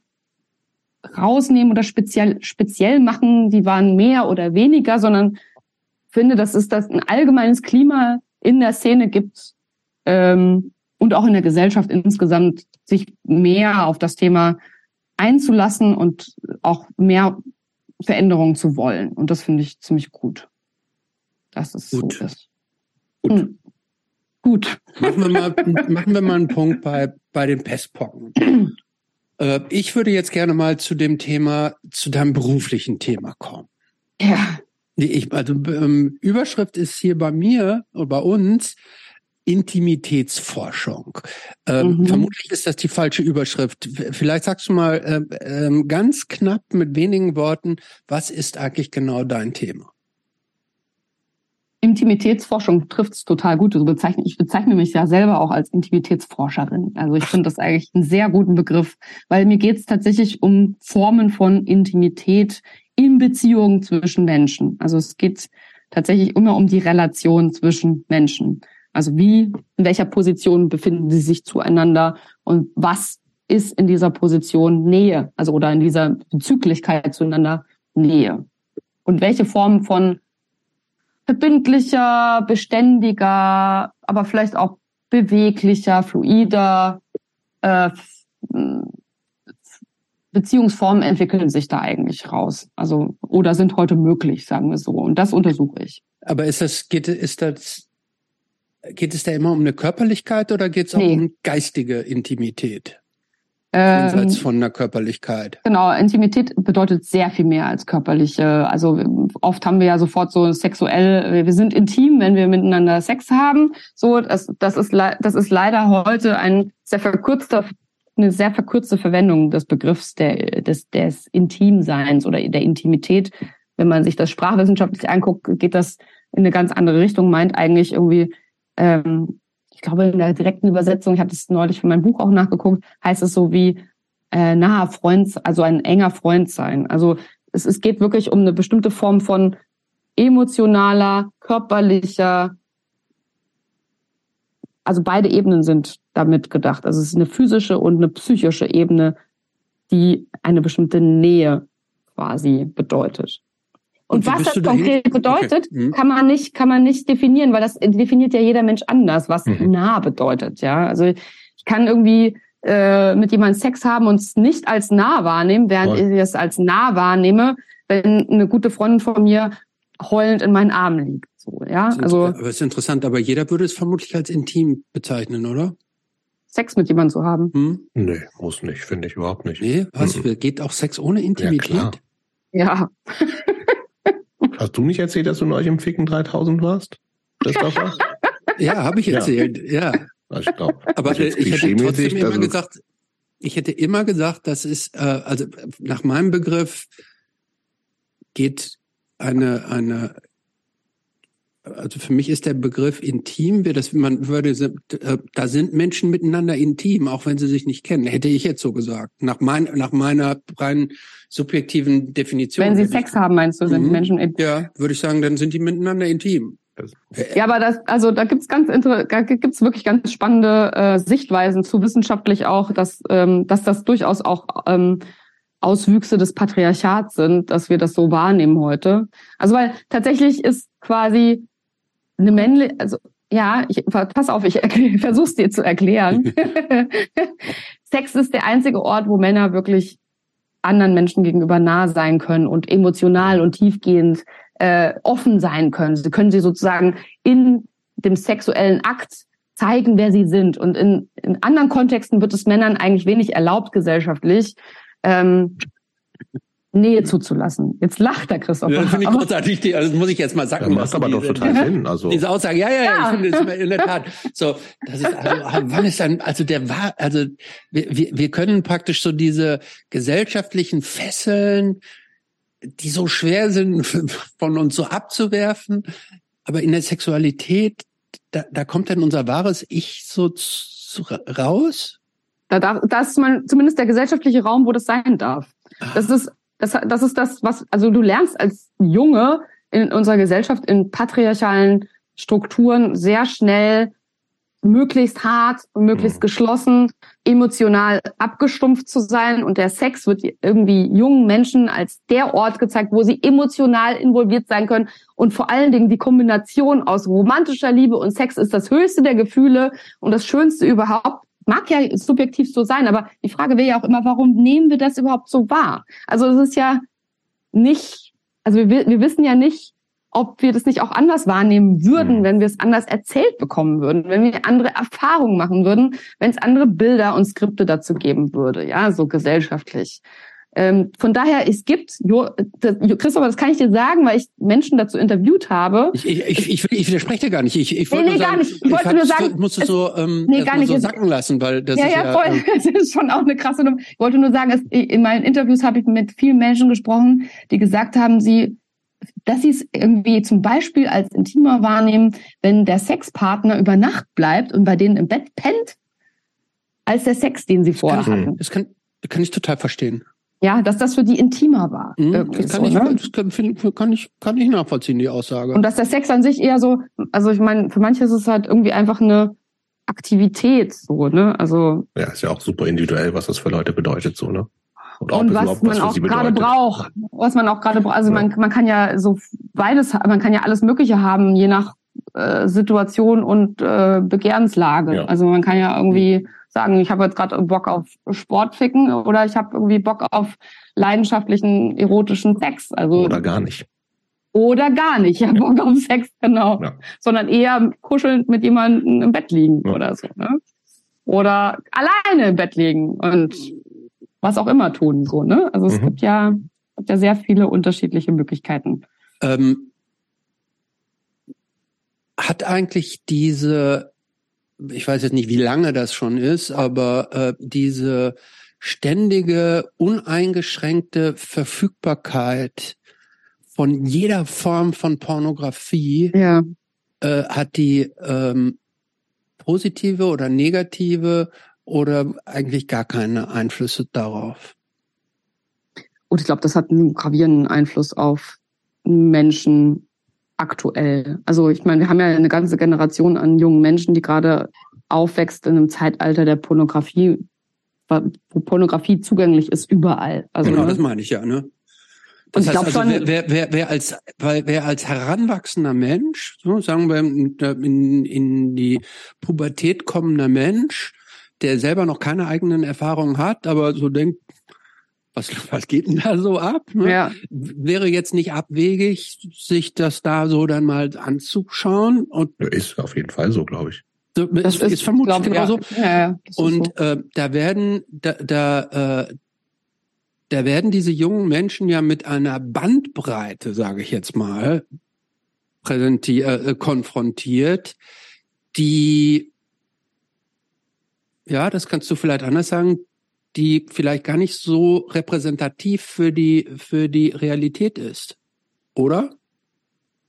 rausnehmen oder speziell speziell machen. Die waren mehr oder weniger, sondern finde, dass es das ein allgemeines Klima in der Szene gibt ähm, und auch in der Gesellschaft insgesamt, sich mehr auf das Thema einzulassen und auch mehr Veränderungen zu wollen. Und das finde ich ziemlich gut. Dass es gut. so ist. Gut. Hm. Gut. Machen wir mal, machen wir mal einen Punkt bei, bei den Pestpocken. äh, ich würde jetzt gerne mal zu dem Thema, zu deinem beruflichen Thema kommen. Ja. Ich, also ähm, Überschrift ist hier bei mir oder bei uns Intimitätsforschung. Ähm, mhm. Vermutlich ist das die falsche Überschrift. Vielleicht sagst du mal äh, äh, ganz knapp mit wenigen Worten, was ist eigentlich genau dein Thema? Intimitätsforschung trifft es total gut. Du bezeichne, ich bezeichne mich ja selber auch als Intimitätsforscherin. Also ich finde das eigentlich einen sehr guten Begriff, weil mir geht es tatsächlich um Formen von Intimität in Beziehungen zwischen Menschen. Also es geht tatsächlich immer um die Relation zwischen Menschen. Also wie, in welcher Position befinden sie sich zueinander und was ist in dieser Position Nähe, also oder in dieser Bezüglichkeit zueinander Nähe. Und welche Form von verbindlicher, beständiger, aber vielleicht auch beweglicher, fluider äh, Beziehungsformen entwickeln sich da eigentlich raus. Also oder sind heute möglich, sagen wir so. Und das untersuche ich. Aber ist das geht ist das geht es da immer um eine Körperlichkeit oder geht es auch nee. um geistige Intimität? Jenseits ähm, von einer Körperlichkeit. Genau, Intimität bedeutet sehr viel mehr als körperliche. Also oft haben wir ja sofort so sexuell, wir sind intim, wenn wir miteinander Sex haben. So, das, das ist das ist leider heute ein sehr verkürzter eine sehr verkürzte Verwendung des Begriffs der, des, des Intimseins oder der Intimität. Wenn man sich das sprachwissenschaftlich anguckt, geht das in eine ganz andere Richtung, meint eigentlich irgendwie ähm, ich glaube in der direkten Übersetzung, ich habe das neulich für mein Buch auch nachgeguckt, heißt es so wie äh, naher Freund, also ein enger Freund sein. Also es, es geht wirklich um eine bestimmte Form von emotionaler, körperlicher, also beide Ebenen sind damit gedacht. Also es ist eine physische und eine psychische Ebene, die eine bestimmte Nähe quasi bedeutet. Und, und was das konkret bedeutet, okay. mhm. kann man nicht, kann man nicht definieren, weil das definiert ja jeder Mensch anders, was mhm. nah bedeutet. Ja, also ich kann irgendwie äh, mit jemandem Sex haben und es nicht als nah wahrnehmen, während Voll. ich es als nah wahrnehme, wenn eine gute Freundin von mir heulend in meinen Armen liegt. So, ja, also. Aber ist interessant, aber jeder würde es vermutlich als intim bezeichnen, oder? Sex mit jemandem zu haben. Hm? Nee, muss nicht, finde ich überhaupt nicht. Nee, was? Mhm. Geht auch Sex ohne Intimität? Ja. Hast du nicht erzählt, dass du neulich im Ficken 3000 warst? Christopher? ja, habe ich erzählt, ja. ja. Ich glaub, Aber ich hätte trotzdem immer gesagt, ich hätte immer gesagt, das ist, äh, also nach meinem Begriff geht eine, eine, also für mich ist der Begriff intim, das, man würde, äh, da sind Menschen miteinander intim, auch wenn sie sich nicht kennen. Hätte ich jetzt so gesagt. Nach, mein, nach meiner rein subjektiven Definition. Wenn sie Sex haben, meinst du, sind mhm. Menschen intim? Ja, würde ich sagen, dann sind die miteinander intim. Ja, aber das, also da gibt's ganz da gibt's wirklich ganz spannende äh, Sichtweisen zu wissenschaftlich auch, dass, ähm, dass das durchaus auch ähm, Auswüchse des Patriarchats sind, dass wir das so wahrnehmen heute. Also weil tatsächlich ist quasi eine männliche, also ja, ich, pass auf, ich, versuch's dir zu erklären. Sex ist der einzige Ort, wo Männer wirklich anderen Menschen gegenüber nah sein können und emotional und tiefgehend äh, offen sein können. Sie können sie sozusagen in dem sexuellen Akt zeigen, wer sie sind. Und in, in anderen Kontexten wird es Männern eigentlich wenig erlaubt gesellschaftlich. Ähm, Nähe zuzulassen. Jetzt lacht der Christoph. Ja, finde ich großartig. Die, also muss ich jetzt mal sagen. Ja, macht aber doch total Sinn. Also diese Aussage, ja, ja, ja, ich finde es in der Tat. So, das ist also, ah, wann ist dann, also der war, also wir, wir, wir können praktisch so diese gesellschaftlichen Fesseln, die so schwer sind, von uns so abzuwerfen, aber in der Sexualität, da, da kommt dann unser wahres Ich so zu, raus. Da darf, das ist mal zumindest der gesellschaftliche Raum, wo das sein darf. Das ist das, das ist das, was, also du lernst als Junge in unserer Gesellschaft in patriarchalen Strukturen sehr schnell möglichst hart und möglichst mhm. geschlossen, emotional abgestumpft zu sein. Und der Sex wird irgendwie jungen Menschen als der Ort gezeigt, wo sie emotional involviert sein können. Und vor allen Dingen die Kombination aus romantischer Liebe und Sex ist das höchste der Gefühle und das Schönste überhaupt. Mag ja subjektiv so sein, aber die Frage wäre ja auch immer, warum nehmen wir das überhaupt so wahr? Also es ist ja nicht, also wir, wir wissen ja nicht, ob wir das nicht auch anders wahrnehmen würden, mhm. wenn wir es anders erzählt bekommen würden, wenn wir andere Erfahrungen machen würden, wenn es andere Bilder und Skripte dazu geben würde, ja, so gesellschaftlich. Ähm, von daher, es gibt, jo, das, Christopher, das kann ich dir sagen, weil ich Menschen dazu interviewt habe. Ich, ich, ich, ich, widerspreche gar nicht. Ich, ich wollte nee, nee, nur sagen, gar nicht. Ich wollte nur sagen, so, musst du so, ähm, nee, gar nicht. so sacken lassen, weil das ja, ist ja, ja voll. Ähm, das ist schon auch eine krasse Nummer. Ich wollte nur sagen, es, in meinen Interviews habe ich mit vielen Menschen gesprochen, die gesagt haben, sie dass sie es irgendwie zum Beispiel als intimer wahrnehmen, wenn der Sexpartner über Nacht bleibt und bei denen im Bett pennt, als der Sex, den sie vorher hatten. Das kann, das kann ich total verstehen. Ja, dass das für die intimer war. Mhm, das kann, so, ich, ne? das kann, kann, ich, kann ich nachvollziehen, die Aussage. Und dass der Sex an sich eher so, also ich meine, für manche ist es halt irgendwie einfach eine Aktivität, so, ne? Also. Ja, ist ja auch super individuell, was das für Leute bedeutet, so, ne? Und, und was man auch gerade braucht, was man auch gerade braucht. Also ja. man, man kann ja so beides, man kann ja alles Mögliche haben, je nach äh, Situation und äh, Begehrenslage. Ja. Also man kann ja irgendwie sagen, ich habe jetzt gerade Bock auf Sportficken oder ich habe irgendwie Bock auf leidenschaftlichen erotischen Sex. Also oder gar nicht. Oder gar nicht, ja, Bock auf Sex, genau. Ja. Sondern eher kuschelnd mit jemandem im Bett liegen ja. oder so. Ne? Oder alleine im Bett liegen und was auch immer tun. so. Ne? Also es mhm. gibt ja, gibt ja sehr viele unterschiedliche Möglichkeiten. Ähm, hat eigentlich diese, ich weiß jetzt nicht, wie lange das schon ist, aber äh, diese ständige, uneingeschränkte Verfügbarkeit von jeder Form von Pornografie ja. äh, hat die ähm, positive oder negative oder eigentlich gar keine Einflüsse darauf? Und ich glaube, das hat einen gravierenden Einfluss auf Menschen aktuell. Also ich meine, wir haben ja eine ganze Generation an jungen Menschen, die gerade aufwächst in einem Zeitalter der Pornografie, wo Pornografie zugänglich ist überall. Also, genau, ne? das meine ich ja, ne? Das und heißt also, wer, wer, wer, wer, als, wer als heranwachsender Mensch, so sagen wir in, in die Pubertät kommender Mensch, der selber noch keine eigenen Erfahrungen hat, aber so denkt, was, was geht denn da so ab? Ne? Ja. Wäre jetzt nicht abwegig, sich das da so dann mal anzuschauen? Und ist auf jeden Fall so, glaube ich. So, das ist, ist vermutlich genauso. Ja. Ja, ja, und so. äh, da werden, da, da äh, da werden diese jungen Menschen ja mit einer Bandbreite, sage ich jetzt mal, präsentiert, äh, konfrontiert, die, ja, das kannst du vielleicht anders sagen, die vielleicht gar nicht so repräsentativ für die, für die Realität ist. Oder?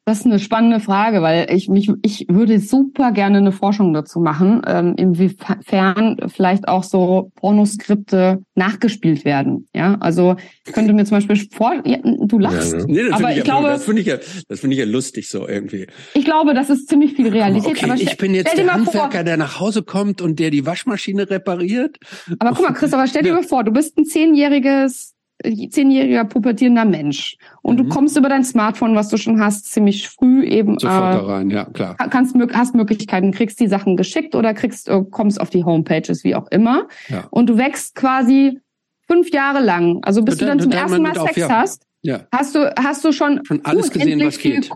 Das ist eine spannende Frage, weil ich mich, ich würde super gerne eine Forschung dazu machen, ähm, inwiefern vielleicht auch so Pornoskripte nachgespielt werden. Ja, also ich könnte mir zum Beispiel vor, ja, du lachst, ja, ne? nee, aber ich, ich glaube, das finde ich ja, das finde ich ja lustig so irgendwie. Ich glaube, das ist ziemlich viel Realität. Okay, aber ich bin jetzt der Handwerker, vor, der nach Hause kommt und der die Waschmaschine repariert. Aber guck mal, Chris, aber stell dir mal vor, du bist ein zehnjähriges zehnjähriger pubertierender Mensch und mhm. du kommst über dein Smartphone, was du schon hast, ziemlich früh eben sofort äh, da rein, ja klar. Kannst hast Möglichkeiten, kriegst die Sachen geschickt oder kriegst äh, kommst auf die Homepages, wie auch immer, ja. und du wächst quasi fünf Jahre lang, also bis dann, du dann zum ersten Mal Sex auf, ja. hast. Ja. Hast du hast du schon, schon alles gesehen, was geht.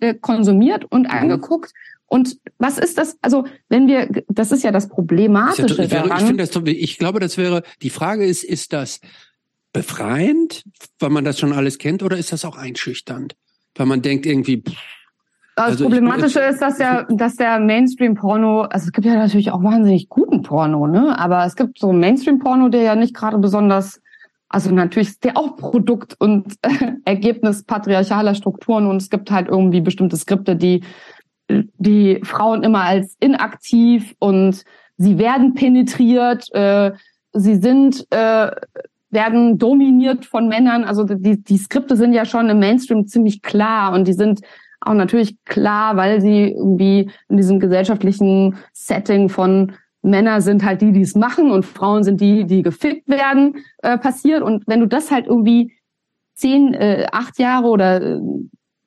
Äh, konsumiert und mhm. angeguckt und was ist das? Also, wenn wir, das ist ja das Problematische ja, daran. Ich, finde das, ich glaube, das wäre, die Frage ist, ist das befreiend, weil man das schon alles kennt, oder ist das auch einschüchternd? Weil man denkt irgendwie, pff, das also Problematische ich, ist, dass der, dass der Mainstream-Porno, also es gibt ja natürlich auch wahnsinnig guten Porno, ne? Aber es gibt so Mainstream-Porno, der ja nicht gerade besonders, also natürlich ist der auch Produkt und äh, Ergebnis patriarchaler Strukturen und es gibt halt irgendwie bestimmte Skripte, die die Frauen immer als inaktiv und sie werden penetriert, äh, sie sind äh, werden dominiert von Männern. Also die, die Skripte sind ja schon im Mainstream ziemlich klar und die sind auch natürlich klar, weil sie irgendwie in diesem gesellschaftlichen Setting von Männer sind halt die, die es machen und Frauen sind die, die gefickt werden, äh, passiert. Und wenn du das halt irgendwie zehn, äh, acht Jahre oder äh,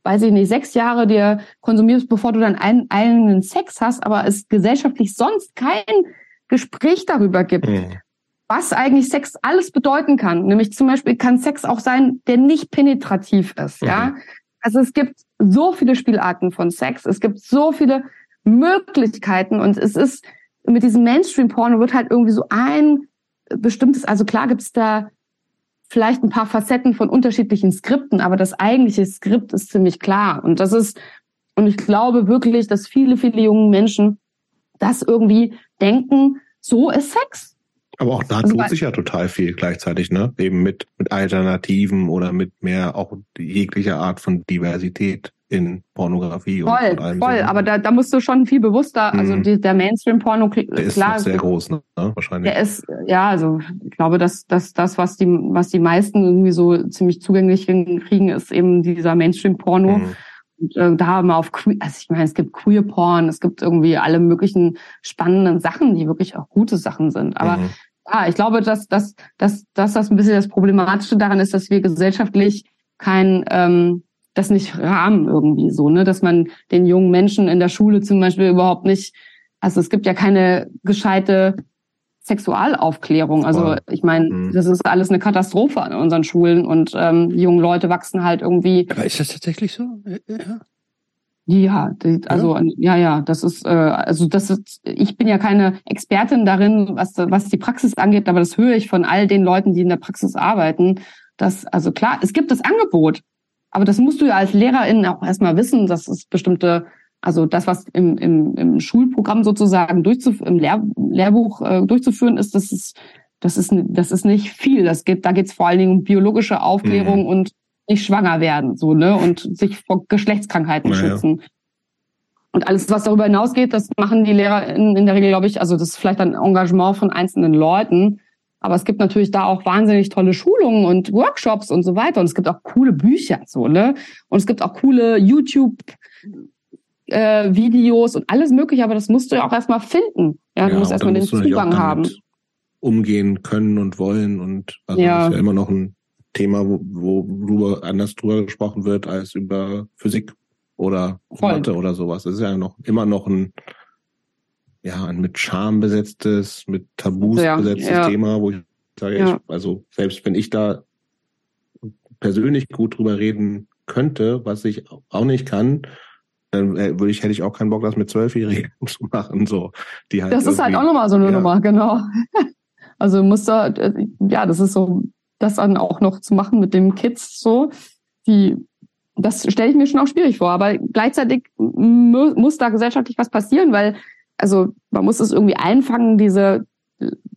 weiß ich nicht, sechs Jahre dir konsumierst, bevor du dann einen eigenen Sex hast, aber es gesellschaftlich sonst kein Gespräch darüber gibt, mhm was eigentlich Sex alles bedeuten kann. Nämlich zum Beispiel kann Sex auch sein, der nicht penetrativ ist. Ja, mhm. also es gibt so viele Spielarten von Sex. Es gibt so viele Möglichkeiten und es ist mit diesem Mainstream-Porno wird halt irgendwie so ein bestimmtes, also klar gibt es da vielleicht ein paar Facetten von unterschiedlichen Skripten, aber das eigentliche Skript ist ziemlich klar. Und das ist, und ich glaube wirklich, dass viele, viele junge Menschen das irgendwie denken, so ist Sex. Aber auch da also tut sich ja total viel gleichzeitig, ne? Eben mit, mit Alternativen oder mit mehr auch jeglicher Art von Diversität in Pornografie voll, und, allem voll, so. aber da, da musst du schon viel bewusster, also mhm. die, der Mainstream-Porno, der ist klar, sehr groß, ne? Wahrscheinlich. Der ist, ja, also ich glaube, dass, dass das, was die, was die meisten irgendwie so ziemlich zugänglich kriegen, ist eben dieser Mainstream-Porno. Mhm. Und, äh, da mal auf queer, also ich meine, es gibt Queer Porn, es gibt irgendwie alle möglichen spannenden Sachen, die wirklich auch gute Sachen sind. Aber mhm. Ja, ich glaube, dass, dass, dass, dass das ein bisschen das Problematische daran ist, dass wir gesellschaftlich kein ähm, das nicht rahmen irgendwie so, ne, dass man den jungen Menschen in der Schule zum Beispiel überhaupt nicht, also es gibt ja keine gescheite Sexualaufklärung. Also ich meine, mhm. das ist alles eine Katastrophe an unseren Schulen und ähm, die jungen Leute wachsen halt irgendwie. Aber ist das tatsächlich so? Ja. Ja, also ja, ja, ja das ist äh, also das ist ich bin ja keine Expertin darin, was was die Praxis angeht, aber das höre ich von all den Leuten, die in der Praxis arbeiten, dass also klar, es gibt das Angebot, aber das musst du ja als Lehrerin auch erstmal wissen, dass es bestimmte also das, was im, im, im Schulprogramm sozusagen durchzuf im Lehr Lehrbuch äh, durchzuführen ist, das ist, das ist, das ist nicht viel. Das geht, da geht es vor allen Dingen um biologische Aufklärung mhm. und nicht schwanger werden, so, ne, und sich vor Geschlechtskrankheiten naja. schützen. Und alles, was darüber hinausgeht, das machen die Lehrer in, in der Regel, glaube ich, also das ist vielleicht ein Engagement von einzelnen Leuten. Aber es gibt natürlich da auch wahnsinnig tolle Schulungen und Workshops und so weiter. Und es gibt auch coole Bücher, so, ne? Und es gibt auch coole YouTube äh, Videos und alles mögliche, aber das musst du ja auch erstmal finden. Ja, du ja, musst erstmal den Zugang haben. Umgehen können und wollen und also ja. das ist ja immer noch ein Thema, wo, wo anders drüber gesprochen wird als über Physik oder Voll. Mathe oder sowas. Das ist ja noch immer noch ein ja ein mit Scham besetztes, mit Tabus ja, besetztes ja. Thema, wo ich sage, ich, also selbst wenn ich da persönlich gut drüber reden könnte, was ich auch nicht kann, dann äh, würde ich, hätte ich auch keinen Bock, das mit Zwölfjährigen zu machen. So, die halt das ist halt auch nochmal so eine ja. Nummer, genau. Also muss da, äh, ja, das ist so, das dann auch noch zu machen mit den Kids so, die, das stelle ich mir schon auch schwierig vor. Aber gleichzeitig muss da gesellschaftlich was passieren, weil, also man muss es irgendwie einfangen, diese,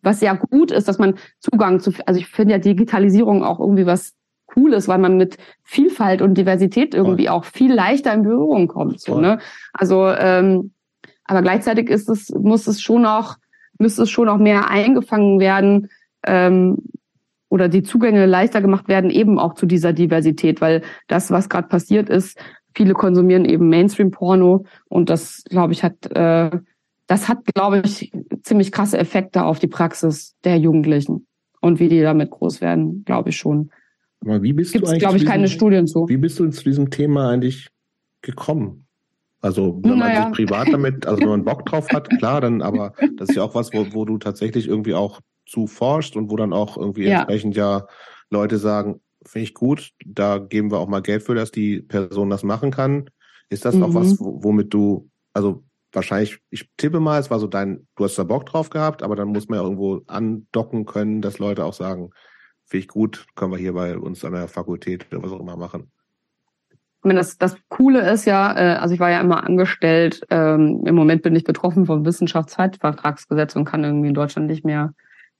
was ja gut ist, dass man Zugang zu, also ich finde ja Digitalisierung auch irgendwie was cool ist, weil man mit Vielfalt und Diversität irgendwie Voll. auch viel leichter in Berührung kommt. So, ne? Also, ähm, aber gleichzeitig ist es, muss es schon auch, müsste es schon auch mehr eingefangen werden, ähm, oder die Zugänge leichter gemacht werden, eben auch zu dieser Diversität, weil das, was gerade passiert ist, viele konsumieren eben Mainstream-Porno und das, glaube ich, hat, äh, das hat, glaube ich, ziemlich krasse Effekte auf die Praxis der Jugendlichen und wie die damit groß werden, glaube ich schon. Aber wie bist Gibt's, du eigentlich? glaube ich, keine Studien zu. Wie bist du zu diesem Thema eigentlich gekommen? Also wenn naja. man sich privat damit, also wenn man Bock drauf hat, klar, dann, aber das ist ja auch was, wo, wo du tatsächlich irgendwie auch zu forschst und wo dann auch irgendwie ja. entsprechend ja Leute sagen, finde ich gut, da geben wir auch mal Geld für, dass die Person das machen kann. Ist das mhm. auch was, womit du, also wahrscheinlich, ich tippe mal, es war so dein, du hast da Bock drauf gehabt, aber dann muss man ja irgendwo andocken können, dass Leute auch sagen, finde ich gut, können wir hier bei uns an der Fakultät oder was auch immer machen. Ich meine, das, das Coole ist ja, äh, also ich war ja immer angestellt, ähm, im Moment bin ich betroffen vom Wissenschaftszeitvertragsgesetz und kann irgendwie in Deutschland nicht mehr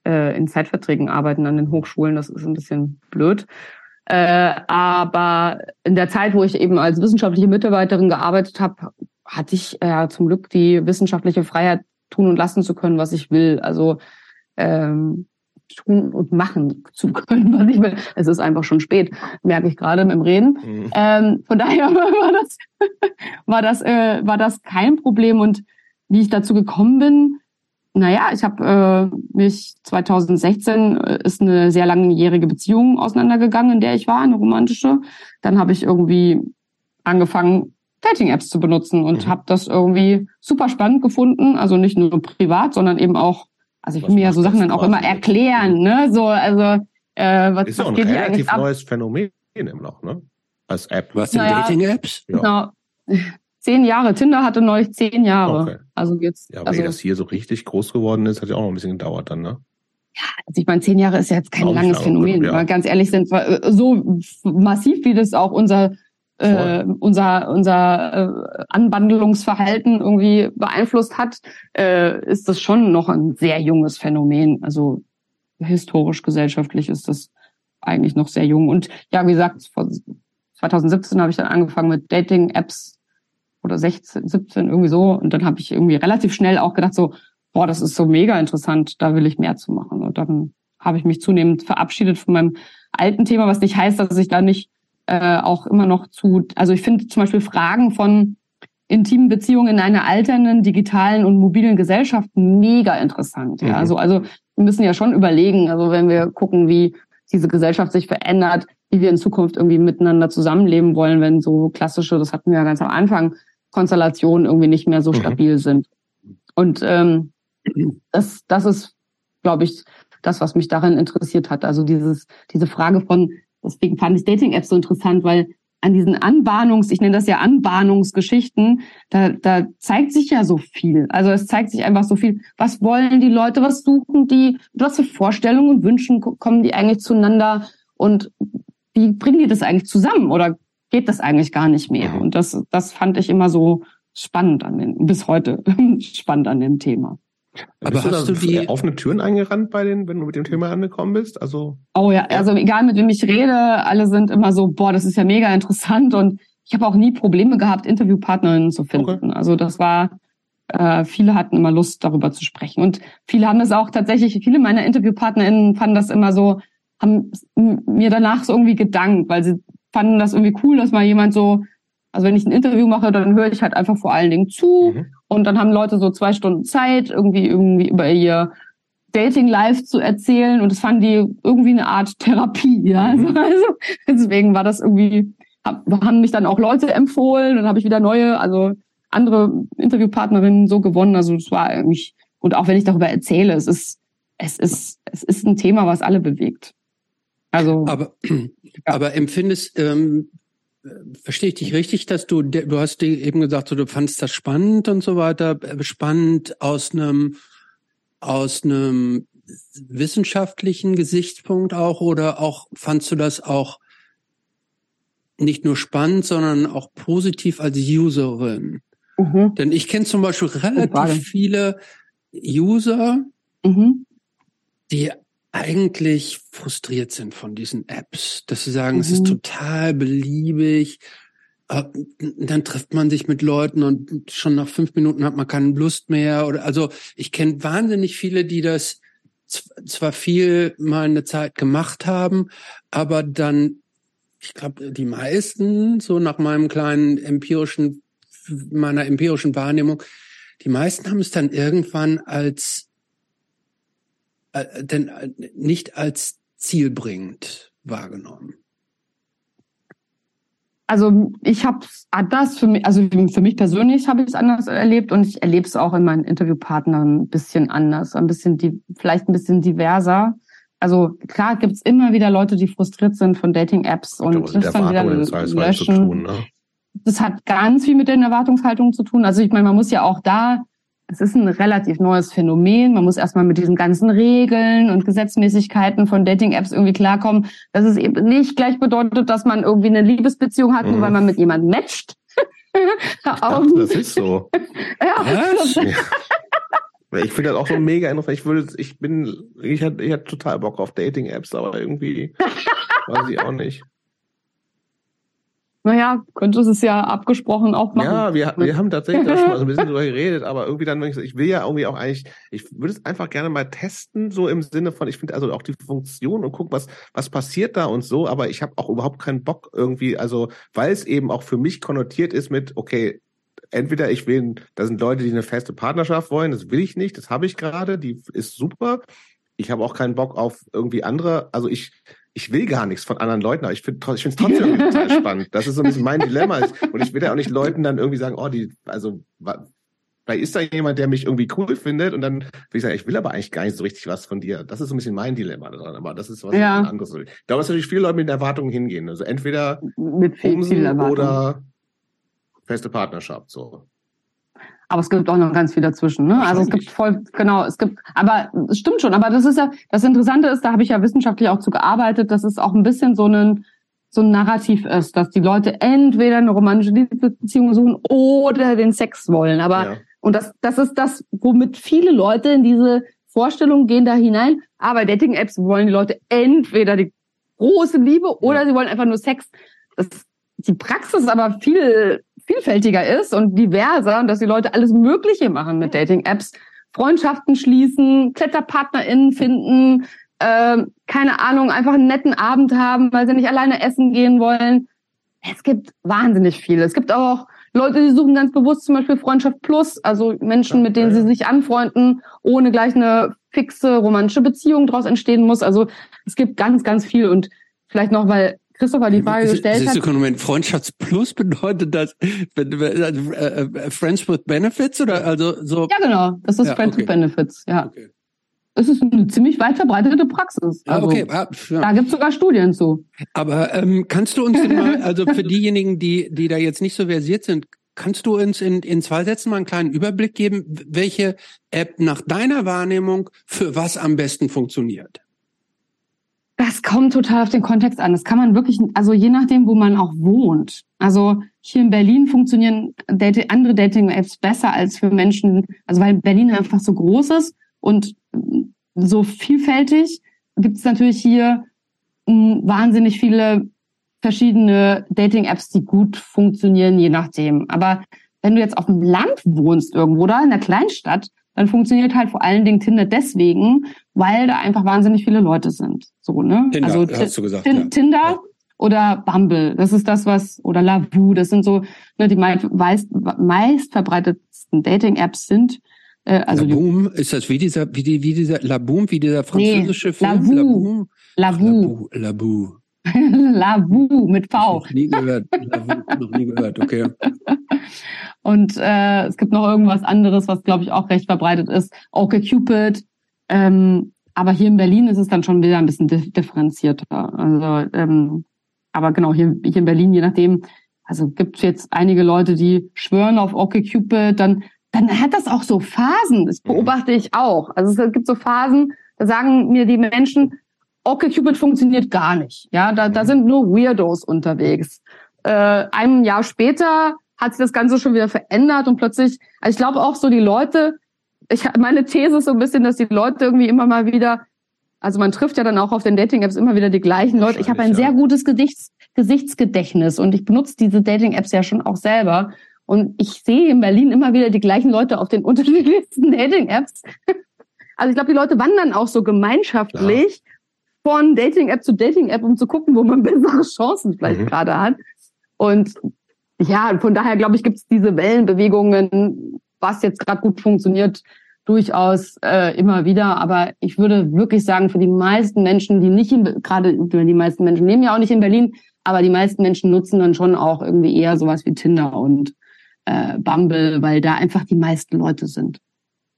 äh, in Zeitverträgen arbeiten an den Hochschulen. Das ist ein bisschen blöd. Äh, aber in der Zeit, wo ich eben als wissenschaftliche Mitarbeiterin gearbeitet habe, hatte ich ja äh, zum Glück die wissenschaftliche Freiheit, tun und lassen zu können, was ich will. Also ähm, tun und machen zu können, was ich will. Es ist einfach schon spät, merke ich gerade im Reden. Mhm. Ähm, von daher war das, war das, äh, war das kein Problem. Und wie ich dazu gekommen bin, naja, ich habe äh, mich 2016 äh, ist eine sehr langjährige Beziehung auseinandergegangen, in der ich war, eine romantische. Dann habe ich irgendwie angefangen, Dating-Apps zu benutzen und mhm. habe das irgendwie super spannend gefunden. Also nicht nur privat, sondern eben auch also ich will mir ja so Sachen dann auch immer erklären, ne? So, also äh, was, ist was ja geht ein relativ neues Phänomen immer noch, ne? Als App. Was sind naja, Dating-Apps? Ja. Genau. Zehn Jahre. Tinder hatte neulich zehn Jahre. Okay. Also jetzt. Ja, aber also, das hier so richtig groß geworden ist, hat ja auch noch ein bisschen gedauert dann, ne? Ja, also ich meine, zehn Jahre ist ja jetzt kein langes Phänomen. Ja. ganz ehrlich sind, äh, so massiv wie das auch unser äh, unser unser äh, Anbandelungsverhalten irgendwie beeinflusst hat, äh, ist das schon noch ein sehr junges Phänomen. Also historisch gesellschaftlich ist das eigentlich noch sehr jung. Und ja, wie gesagt, 2017 habe ich dann angefangen mit Dating-Apps oder 16, 17 irgendwie so. Und dann habe ich irgendwie relativ schnell auch gedacht so, boah, das ist so mega interessant, da will ich mehr zu machen. Und dann habe ich mich zunehmend verabschiedet von meinem alten Thema, was nicht heißt, dass ich da nicht äh, auch immer noch zu, also ich finde zum Beispiel Fragen von intimen Beziehungen in einer alternden, digitalen und mobilen Gesellschaft mega interessant. Ja, mhm. also, also wir müssen ja schon überlegen, also wenn wir gucken, wie diese Gesellschaft sich verändert, wie wir in Zukunft irgendwie miteinander zusammenleben wollen, wenn so klassische, das hatten wir ja ganz am Anfang, Konstellationen irgendwie nicht mehr so mhm. stabil sind. Und ähm, das, das ist, glaube ich, das, was mich daran interessiert hat. Also dieses, diese Frage von, deswegen fand ich Dating-Apps so interessant, weil an diesen Anbahnungs, ich nenne das ja Anbahnungsgeschichten, da, da zeigt sich ja so viel. Also es zeigt sich einfach so viel. Was wollen die Leute? Was suchen die? Was für Vorstellungen und Wünschen kommen die eigentlich zueinander? Und wie bringen die das eigentlich zusammen? Oder geht das eigentlich gar nicht mehr? Und das, das fand ich immer so spannend an den, bis heute spannend an dem Thema. Aber bist hast du, du die offene Türen eingerannt bei den, wenn du mit dem Thema angekommen bist? Also oh ja, also egal mit wem ich rede, alle sind immer so, boah, das ist ja mega interessant und ich habe auch nie Probleme gehabt, Interviewpartnerinnen zu finden. Okay. Also das war, äh, viele hatten immer Lust, darüber zu sprechen und viele haben das auch tatsächlich. Viele meiner Interviewpartnerinnen fanden das immer so, haben mir danach so irgendwie gedankt, weil sie fanden das irgendwie cool, dass mal jemand so also wenn ich ein Interview mache, dann höre ich halt einfach vor allen Dingen zu mhm. und dann haben Leute so zwei Stunden Zeit, irgendwie irgendwie über ihr Dating Life zu erzählen und das fanden die irgendwie eine Art Therapie, ja. Mhm. Also, also deswegen war das irgendwie, hab, haben mich dann auch Leute empfohlen und habe ich wieder neue, also andere Interviewpartnerinnen so gewonnen. Also es war irgendwie, und auch wenn ich darüber erzähle, es ist, es ist, es ist ein Thema, was alle bewegt. Also. Aber, ja. aber empfindest, ähm, Verstehe ich dich richtig, dass du, du hast eben gesagt, so, du fandst das spannend und so weiter, äh, spannend aus einem, aus einem wissenschaftlichen Gesichtspunkt auch oder auch fandst du das auch nicht nur spannend, sondern auch positiv als Userin? Mhm. Denn ich kenne zum Beispiel relativ viele User, mhm. die eigentlich frustriert sind von diesen Apps, dass sie sagen, mhm. es ist mhm. total beliebig. Äh, dann trifft man sich mit Leuten und schon nach fünf Minuten hat man keine Lust mehr. Oder also ich kenne wahnsinnig viele, die das zwar viel mal eine Zeit gemacht haben, aber dann, ich glaube, die meisten, so nach meinem kleinen empirischen, meiner empirischen Wahrnehmung, die meisten haben es dann irgendwann als äh, denn äh, nicht als zielbringend wahrgenommen? Also ich habe es anders für mich, also für mich persönlich habe ich es anders erlebt und ich erlebe es auch in meinen Interviewpartnern ein bisschen anders, ein bisschen die, vielleicht ein bisschen diverser. Also klar gibt es immer wieder Leute, die frustriert sind von Dating-Apps und das dann wieder löschen. Tun, ne? Das hat ganz viel mit den Erwartungshaltungen zu tun. Also ich meine, man muss ja auch da es ist ein relativ neues Phänomen. Man muss erstmal mit diesen ganzen Regeln und Gesetzmäßigkeiten von Dating-Apps irgendwie klarkommen, dass es eben nicht gleich bedeutet, dass man irgendwie eine Liebesbeziehung hat, mhm. nur weil man mit jemandem matcht. dachte, das ist so. ja. Ich finde das auch so mega interessant. Ich würde, ich bin, ich hatte, ich hatte total Bock auf Dating-Apps, aber irgendwie weiß ich auch nicht naja, könnte es ja abgesprochen auch machen. Ja, wir, wir haben tatsächlich da schon mal so ein bisschen drüber geredet, aber irgendwie dann, ich will ja irgendwie auch eigentlich, ich würde es einfach gerne mal testen, so im Sinne von, ich finde also auch die Funktion und gucken, was, was passiert da und so, aber ich habe auch überhaupt keinen Bock irgendwie, also weil es eben auch für mich konnotiert ist mit, okay, entweder ich will, da sind Leute, die eine feste Partnerschaft wollen, das will ich nicht, das habe ich gerade, die ist super. Ich habe auch keinen Bock auf irgendwie andere, also ich ich will gar nichts von anderen Leuten, aber ich finde ich es trotzdem total spannend. Das ist so ein bisschen mein Dilemma. Und ich will ja auch nicht Leuten dann irgendwie sagen, oh, die, also weil ist da jemand, der mich irgendwie cool findet und dann will ich sagen, ich will aber eigentlich gar nicht so richtig was von dir. Das ist so ein bisschen mein Dilemma daran, aber das ist was ja. anderes. Ich glaube, dass natürlich viele Leute mit Erwartungen hingehen. Also entweder mit viel, viel oder feste Partnerschaft, so. Aber es gibt auch noch ganz viel dazwischen. Ne? Also es gibt voll, genau, es gibt, aber es stimmt schon. Aber das ist ja, das Interessante ist, da habe ich ja wissenschaftlich auch zu gearbeitet, dass es auch ein bisschen so ein, so ein Narrativ ist, dass die Leute entweder eine romantische Beziehung suchen oder den Sex wollen. Aber, ja. und das, das ist das, womit viele Leute in diese Vorstellung gehen da hinein. Aber Dating-Apps wollen die Leute entweder die große Liebe oder ja. sie wollen einfach nur Sex. Das, die Praxis aber viel vielfältiger ist und diverser und dass die Leute alles Mögliche machen mit Dating-Apps. Freundschaften schließen, KletterpartnerInnen finden, äh, keine Ahnung, einfach einen netten Abend haben, weil sie nicht alleine essen gehen wollen. Es gibt wahnsinnig viele. Es gibt auch Leute, die suchen ganz bewusst zum Beispiel Freundschaft Plus, also Menschen, mit denen sie sich anfreunden, ohne gleich eine fixe romantische Beziehung daraus entstehen muss. Also es gibt ganz, ganz viel und vielleicht noch, weil Christopher die Frage gestellt hat. Moment, Freundschaftsplus bedeutet das äh, äh, Friends with Benefits oder also so? Ja, genau. Das ist ja, Friends okay. with Benefits, ja. Okay. Es ist eine ziemlich weit verbreitete Praxis. Also, okay. Ah, ja. Da gibt es sogar Studien zu. Aber ähm, kannst du uns mal, also für diejenigen, die, die da jetzt nicht so versiert sind, kannst du uns in, in zwei Sätzen mal einen kleinen Überblick geben, welche App nach deiner Wahrnehmung für was am besten funktioniert? Das kommt total auf den Kontext an. Das kann man wirklich, also je nachdem, wo man auch wohnt. Also hier in Berlin funktionieren Dating, andere Dating-Apps besser als für Menschen, also weil Berlin einfach so groß ist und so vielfältig gibt es natürlich hier hm, wahnsinnig viele verschiedene Dating-Apps, die gut funktionieren, je nachdem. Aber wenn du jetzt auf dem Land wohnst irgendwo oder in der Kleinstadt, dann funktioniert halt vor allen Dingen Tinder deswegen, weil da einfach wahnsinnig viele Leute sind. So, ne? Tinder, also hast du gesagt. ja. Tinder ja. oder Bumble, das ist das, was, oder Lavu, das sind so ne, die meist, meist verbreitetsten Dating-Apps sind. Äh, also Laboom, ist das wie dieser, wie, die, wie dieser Laboom, wie dieser französische nee, Film? Lavu. Lavu. Labu. Lavu mit V. Noch nie gehört. Lavu, noch nie gehört, okay. Und äh, es gibt noch irgendwas anderes, was glaube ich auch recht verbreitet ist. Okay Cupid. Ähm, aber hier in Berlin ist es dann schon wieder ein bisschen differenzierter. Also, ähm, aber genau, hier, hier in Berlin, je nachdem, also gibt es jetzt einige Leute, die schwören auf Okay Cupid, dann dann hat das auch so Phasen. Das beobachte ich auch. Also es gibt so Phasen, da sagen mir die Menschen, okay, Cupid funktioniert gar nicht. Ja, da, da sind nur Weirdos unterwegs. Äh, ein Jahr später hat sich das Ganze schon wieder verändert und plötzlich, also ich glaube auch so die Leute, ich meine These ist so ein bisschen, dass die Leute irgendwie immer mal wieder, also man trifft ja dann auch auf den Dating-Apps immer wieder die gleichen Leute. Ich habe ein sehr gutes Gesichts, Gesichtsgedächtnis und ich benutze diese Dating-Apps ja schon auch selber. Und ich sehe in Berlin immer wieder die gleichen Leute auf den unterschiedlichsten Dating-Apps. Also ich glaube, die Leute wandern auch so gemeinschaftlich ja. Von Dating-App zu Dating-App, um zu gucken, wo man bessere Chancen vielleicht mhm. gerade hat. Und ja, von daher glaube ich, gibt es diese Wellenbewegungen, was jetzt gerade gut funktioniert, durchaus äh, immer wieder. Aber ich würde wirklich sagen, für die meisten Menschen, die nicht in, gerade die meisten Menschen leben ja auch nicht in Berlin, aber die meisten Menschen nutzen dann schon auch irgendwie eher sowas wie Tinder und äh, Bumble, weil da einfach die meisten Leute sind.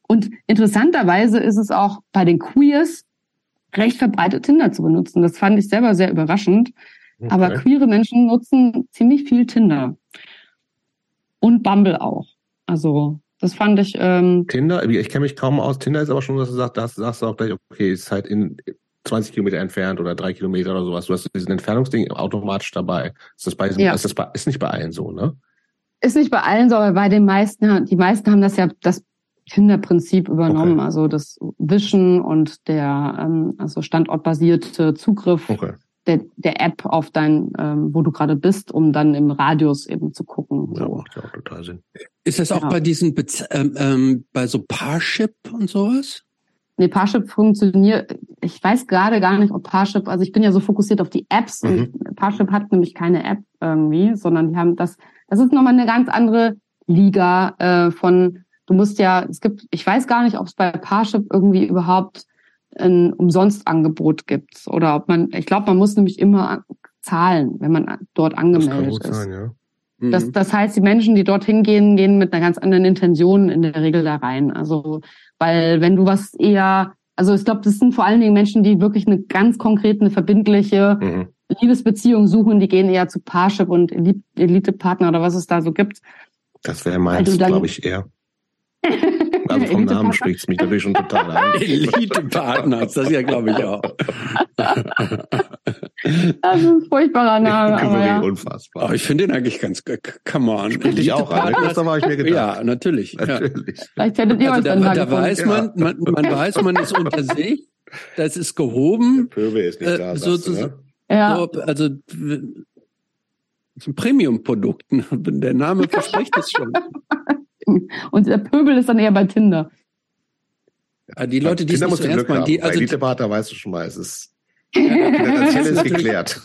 Und interessanterweise ist es auch bei den Queers recht verbreitet, Tinder zu benutzen. Das fand ich selber sehr überraschend. Okay. Aber queere Menschen nutzen ziemlich viel Tinder. Und Bumble auch. Also, das fand ich. Ähm, Tinder, ich kenne mich kaum aus. Tinder ist aber schon, dass du sagst, das sagst du auch gleich, okay, ist halt in 20 Kilometer entfernt oder drei Kilometer oder sowas. Du hast diesen Entfernungsding automatisch dabei. Ist das bei, ja. ist das bei, ist nicht bei allen so, ne? Ist nicht bei allen so, aber bei den meisten, die meisten haben das ja das Kinderprinzip übernommen, okay. also das Wischen und der ähm, also standortbasierte Zugriff okay. der, der App auf dein, ähm, wo du gerade bist, um dann im Radius eben zu gucken. Ja, so. macht ja auch total Sinn. Ist das auch ja. bei diesen Bez ähm, ähm, bei so Parship und sowas? Nee, Parship funktioniert, ich weiß gerade gar nicht, ob Parship, also ich bin ja so fokussiert auf die Apps mhm. und Parship hat nämlich keine App irgendwie, sondern die haben das das ist nochmal eine ganz andere Liga äh, von, du musst ja, es gibt, ich weiß gar nicht, ob es bei Parship irgendwie überhaupt ein Umsonstangebot gibt oder ob man, ich glaube, man muss nämlich immer zahlen, wenn man dort angemeldet das ist. Sein, ja. Mhm. Das, das heißt, die Menschen, die dorthin gehen, gehen mit einer ganz anderen Intention in der Regel da rein. Also, weil wenn du was eher, also ich glaube, das sind vor allen Dingen Menschen, die wirklich eine ganz konkrete, eine verbindliche mhm. Liebesbeziehungen suchen, die gehen eher zu Parship und Elite-Partner oder was es da so gibt. Das wäre meins, glaube ich, eher. Also vom Namen spricht es mich natürlich schon total an. Elite-Partner, das ist ja, glaube ich, auch. Das ist ein furchtbarer Name. Aber ja. Unfassbar. Oh, ich finde den eigentlich ganz, come on. Spricht dich auch an, das habe ich mir gedacht. Ja, natürlich. natürlich. Ja. Vielleicht hättet ihr also euch dann da, da weiß man, man, man weiß, man ist unter sich, das ist gehoben. Der Pöbel ist nicht äh, da, sozusagen. Ja. So, also ein Premium-Produkt. Der Name verspricht es schon. Und der Pöbel ist dann eher bei Tinder. Ja, die Leute, die Tinder es nicht so die, also Elite-Partner weißt du schon mal, es ist, ja, ist geklärt.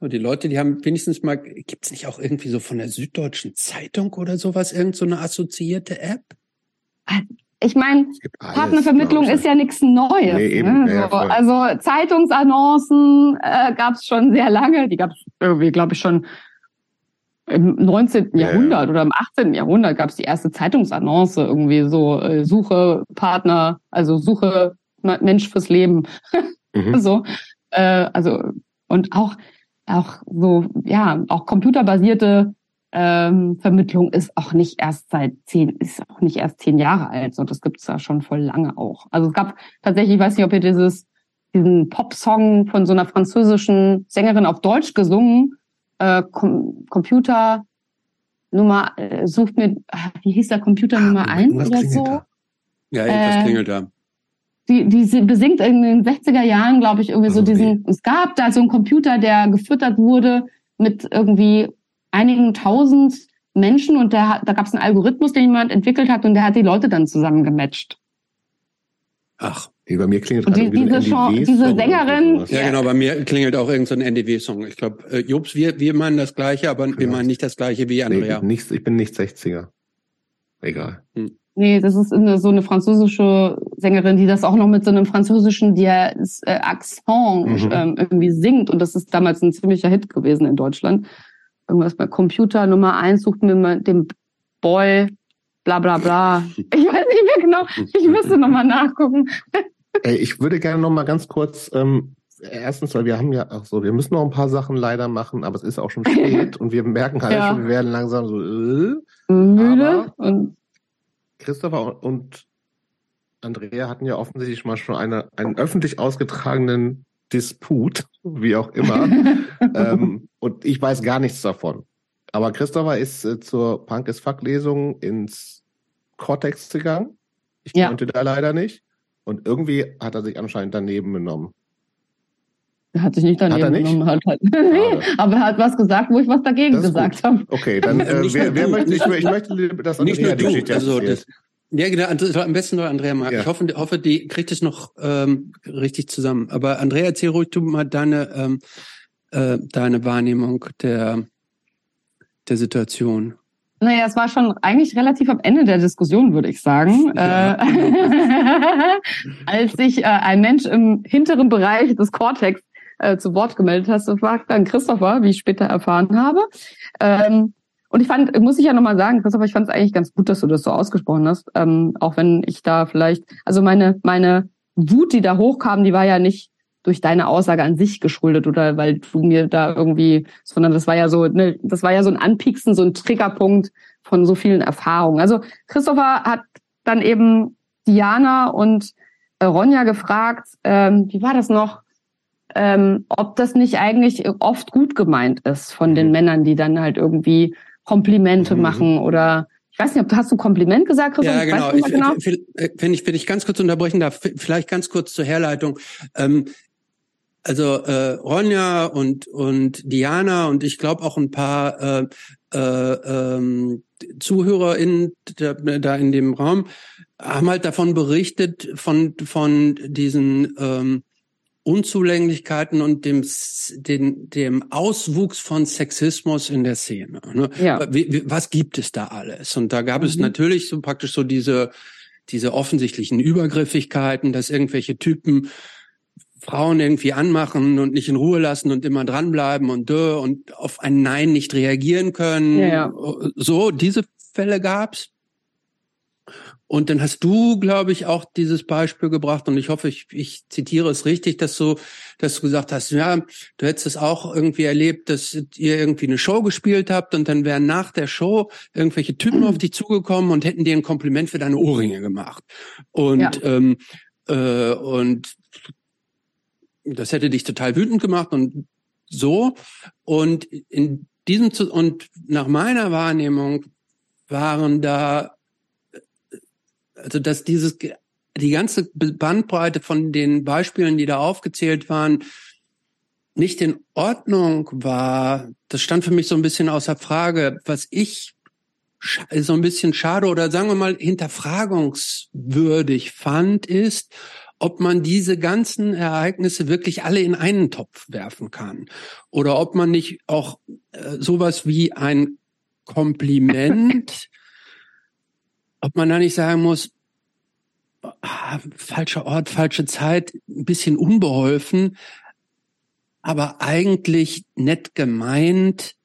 die Leute, die haben wenigstens mal, gibt's nicht auch irgendwie so von der Süddeutschen Zeitung oder sowas, irgend so eine assoziierte App? Ich meine, Partnervermittlung ist ja nichts Neues. Nee, eben, ne? so, also Zeitungsannoncen äh, gab es schon sehr lange. Die gab es irgendwie, glaube ich, schon im 19. Ja, Jahrhundert ja. oder im 18. Jahrhundert gab es die erste Zeitungsannonce irgendwie so äh, Suche Partner, also Suche Mensch fürs Leben. Mhm. so, äh, also und auch auch so ja auch computerbasierte ähm, Vermittlung ist auch nicht erst seit zehn ist auch nicht erst zehn Jahre alt. So das gibt's da schon voll lange auch. Also es gab tatsächlich, ich weiß nicht, ob ihr dieses diesen Pop-Song von so einer französischen Sängerin auf Deutsch gesungen äh, Com Computer Nummer, äh, sucht mir, ah, wie hieß der Computer ah, Nummer eins oder so? Da. Ja, irgendwas äh, klingelt da. Die, die besingt in den 60er Jahren, glaube ich, irgendwie also so diesen, nee. es gab da so einen Computer, der gefüttert wurde mit irgendwie einigen tausend Menschen und der, da gab es einen Algorithmus, den jemand entwickelt hat und der hat die Leute dann zusammengematcht. Ach. Wie bei mir klingelt und die, diese, so diese Sängerin. Ja, genau, bei mir klingelt auch irgendein so NDW-Song. Ich glaube, äh, Jobs, wir, wir meinen das Gleiche, aber wir meinen nicht das Gleiche wie Andrea. Nee, nicht, ich bin nicht 60er. Egal. Hm. Nee, das ist eine, so eine französische Sängerin, die das auch noch mit so einem französischen Diaz, äh, Accent mhm. ähm, irgendwie singt. Und das ist damals ein ziemlicher Hit gewesen in Deutschland. Irgendwas bei Computer Nummer eins sucht mir mal den Boy, bla bla bla. Ich weiß nicht mehr genau. Ich müsste nochmal nachgucken. Ich würde gerne noch mal ganz kurz, ähm, erstens, weil wir haben ja auch so, wir müssen noch ein paar Sachen leider machen, aber es ist auch schon spät und wir merken halt ja. schon, wir werden langsam so äh, müde. Und Christopher und Andrea hatten ja offensichtlich mal schon eine, einen öffentlich ausgetragenen Disput, wie auch immer. ähm, und ich weiß gar nichts davon. Aber Christopher ist äh, zur Punk is Fuck Lesung ins Cortex gegangen. Ich ja. konnte da leider nicht. Und irgendwie hat er sich anscheinend daneben genommen. Er hat sich nicht daneben hat genommen, hat halt, nee, aber er hat was gesagt, wo ich was dagegen gesagt habe. Okay, dann äh, wer, wer möchte, ich, ich möchte das nicht nur du, also das, ja, genau, also, am besten nur Andrea mal. Ja. Ich hoffe, hoffe, die kriegt es noch ähm, richtig zusammen. Aber Andrea, erzähl ruhig du mal deine, ähm, äh, deine Wahrnehmung der, der Situation. Naja, es war schon eigentlich relativ am Ende der Diskussion, würde ich sagen. Ja. Äh, als sich äh, ein Mensch im hinteren Bereich des Cortex äh, zu Wort gemeldet hat, das war dann Christopher, wie ich später erfahren habe. Ähm, und ich fand, muss ich ja nochmal sagen, Christopher, ich fand es eigentlich ganz gut, dass du das so ausgesprochen hast. Ähm, auch wenn ich da vielleicht, also meine, meine Wut, die da hochkam, die war ja nicht durch deine Aussage an sich geschuldet oder weil du mir da irgendwie, sondern das war ja so, ne, das war ja so ein Anpieksen, so ein Triggerpunkt von so vielen Erfahrungen. Also Christopher hat dann eben Diana und äh, Ronja gefragt, ähm, wie war das noch, ähm, ob das nicht eigentlich oft gut gemeint ist von den mhm. Männern, die dann halt irgendwie Komplimente mhm. machen oder ich weiß nicht, ob du hast du Kompliment gesagt, Christoph? Ja, genau. Ich, genau. Wenn ich, wenn ich ganz kurz unterbrechen darf, vielleicht ganz kurz zur Herleitung. Ähm, also äh, Ronja und und Diana und ich glaube auch ein paar äh, äh, ähm, ZuhörerInnen da, da in dem Raum haben halt davon berichtet von von diesen ähm, Unzulänglichkeiten und dem, den, dem Auswuchs von Sexismus in der Szene. Ne? Ja. Wie, wie, was gibt es da alles? Und da gab mhm. es natürlich so praktisch so diese, diese offensichtlichen Übergriffigkeiten, dass irgendwelche Typen Frauen irgendwie anmachen und nicht in Ruhe lassen und immer dranbleiben und dö, und auf ein Nein nicht reagieren können. Ja, ja. So, diese Fälle gab's. Und dann hast du, glaube ich, auch dieses Beispiel gebracht und ich hoffe, ich, ich zitiere es richtig, dass du, dass du gesagt hast, ja, du hättest es auch irgendwie erlebt, dass ihr irgendwie eine Show gespielt habt und dann wären nach der Show irgendwelche Typen auf dich zugekommen und hätten dir ein Kompliment für deine Ohrringe gemacht. Und ja. ähm, äh, und das hätte dich total wütend gemacht und so. Und in diesem und nach meiner Wahrnehmung waren da also dass dieses die ganze Bandbreite von den Beispielen, die da aufgezählt waren, nicht in Ordnung war, das stand für mich so ein bisschen außer Frage. Was ich so ein bisschen schade oder sagen wir mal hinterfragungswürdig fand, ist, ob man diese ganzen Ereignisse wirklich alle in einen Topf werfen kann. Oder ob man nicht auch äh, sowas wie ein Kompliment, ob man da nicht sagen muss, ah, falscher Ort, falsche Zeit, ein bisschen unbeholfen, aber eigentlich nett gemeint,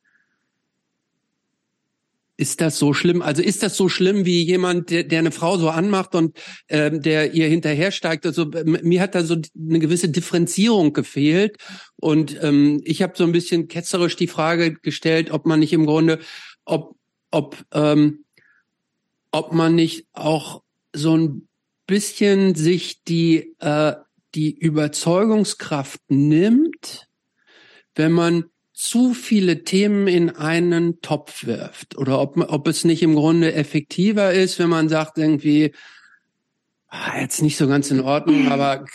ist das so schlimm? Also ist das so schlimm wie jemand, der, der eine Frau so anmacht und ähm, der ihr hinterhersteigt? Also mir hat da so eine gewisse Differenzierung gefehlt und ähm, ich habe so ein bisschen ketzerisch die Frage gestellt, ob man nicht im Grunde, ob ob ähm, ob man nicht auch so ein bisschen sich die äh, die Überzeugungskraft nimmt, wenn man zu viele Themen in einen Topf wirft. Oder ob, ob es nicht im Grunde effektiver ist, wenn man sagt irgendwie, ah, jetzt nicht so ganz in Ordnung, aber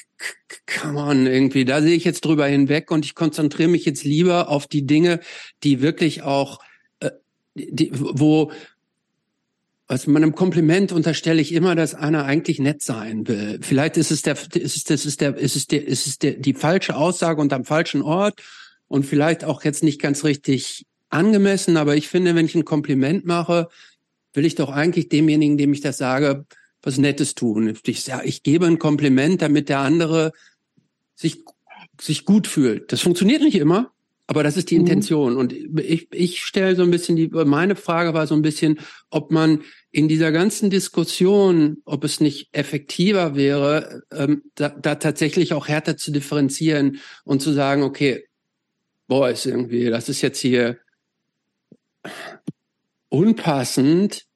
come on, irgendwie, da sehe ich jetzt drüber hinweg und ich konzentriere mich jetzt lieber auf die Dinge, die wirklich auch, äh, die, wo, also meinem Kompliment unterstelle ich immer, dass einer eigentlich nett sein will. Vielleicht ist es der, ist es, das ist der, ist es der, ist es der, die falsche Aussage und am falschen Ort und vielleicht auch jetzt nicht ganz richtig angemessen, aber ich finde, wenn ich ein Kompliment mache, will ich doch eigentlich demjenigen, dem ich das sage, was Nettes tun. Ich, sage, ich gebe ein Kompliment, damit der andere sich, sich gut fühlt. Das funktioniert nicht immer, aber das ist die mhm. Intention. Und ich, ich stelle so ein bisschen die, meine Frage war so ein bisschen, ob man in dieser ganzen Diskussion, ob es nicht effektiver wäre, ähm, da, da tatsächlich auch härter zu differenzieren und zu sagen, okay, boah, ist irgendwie, das ist jetzt hier unpassend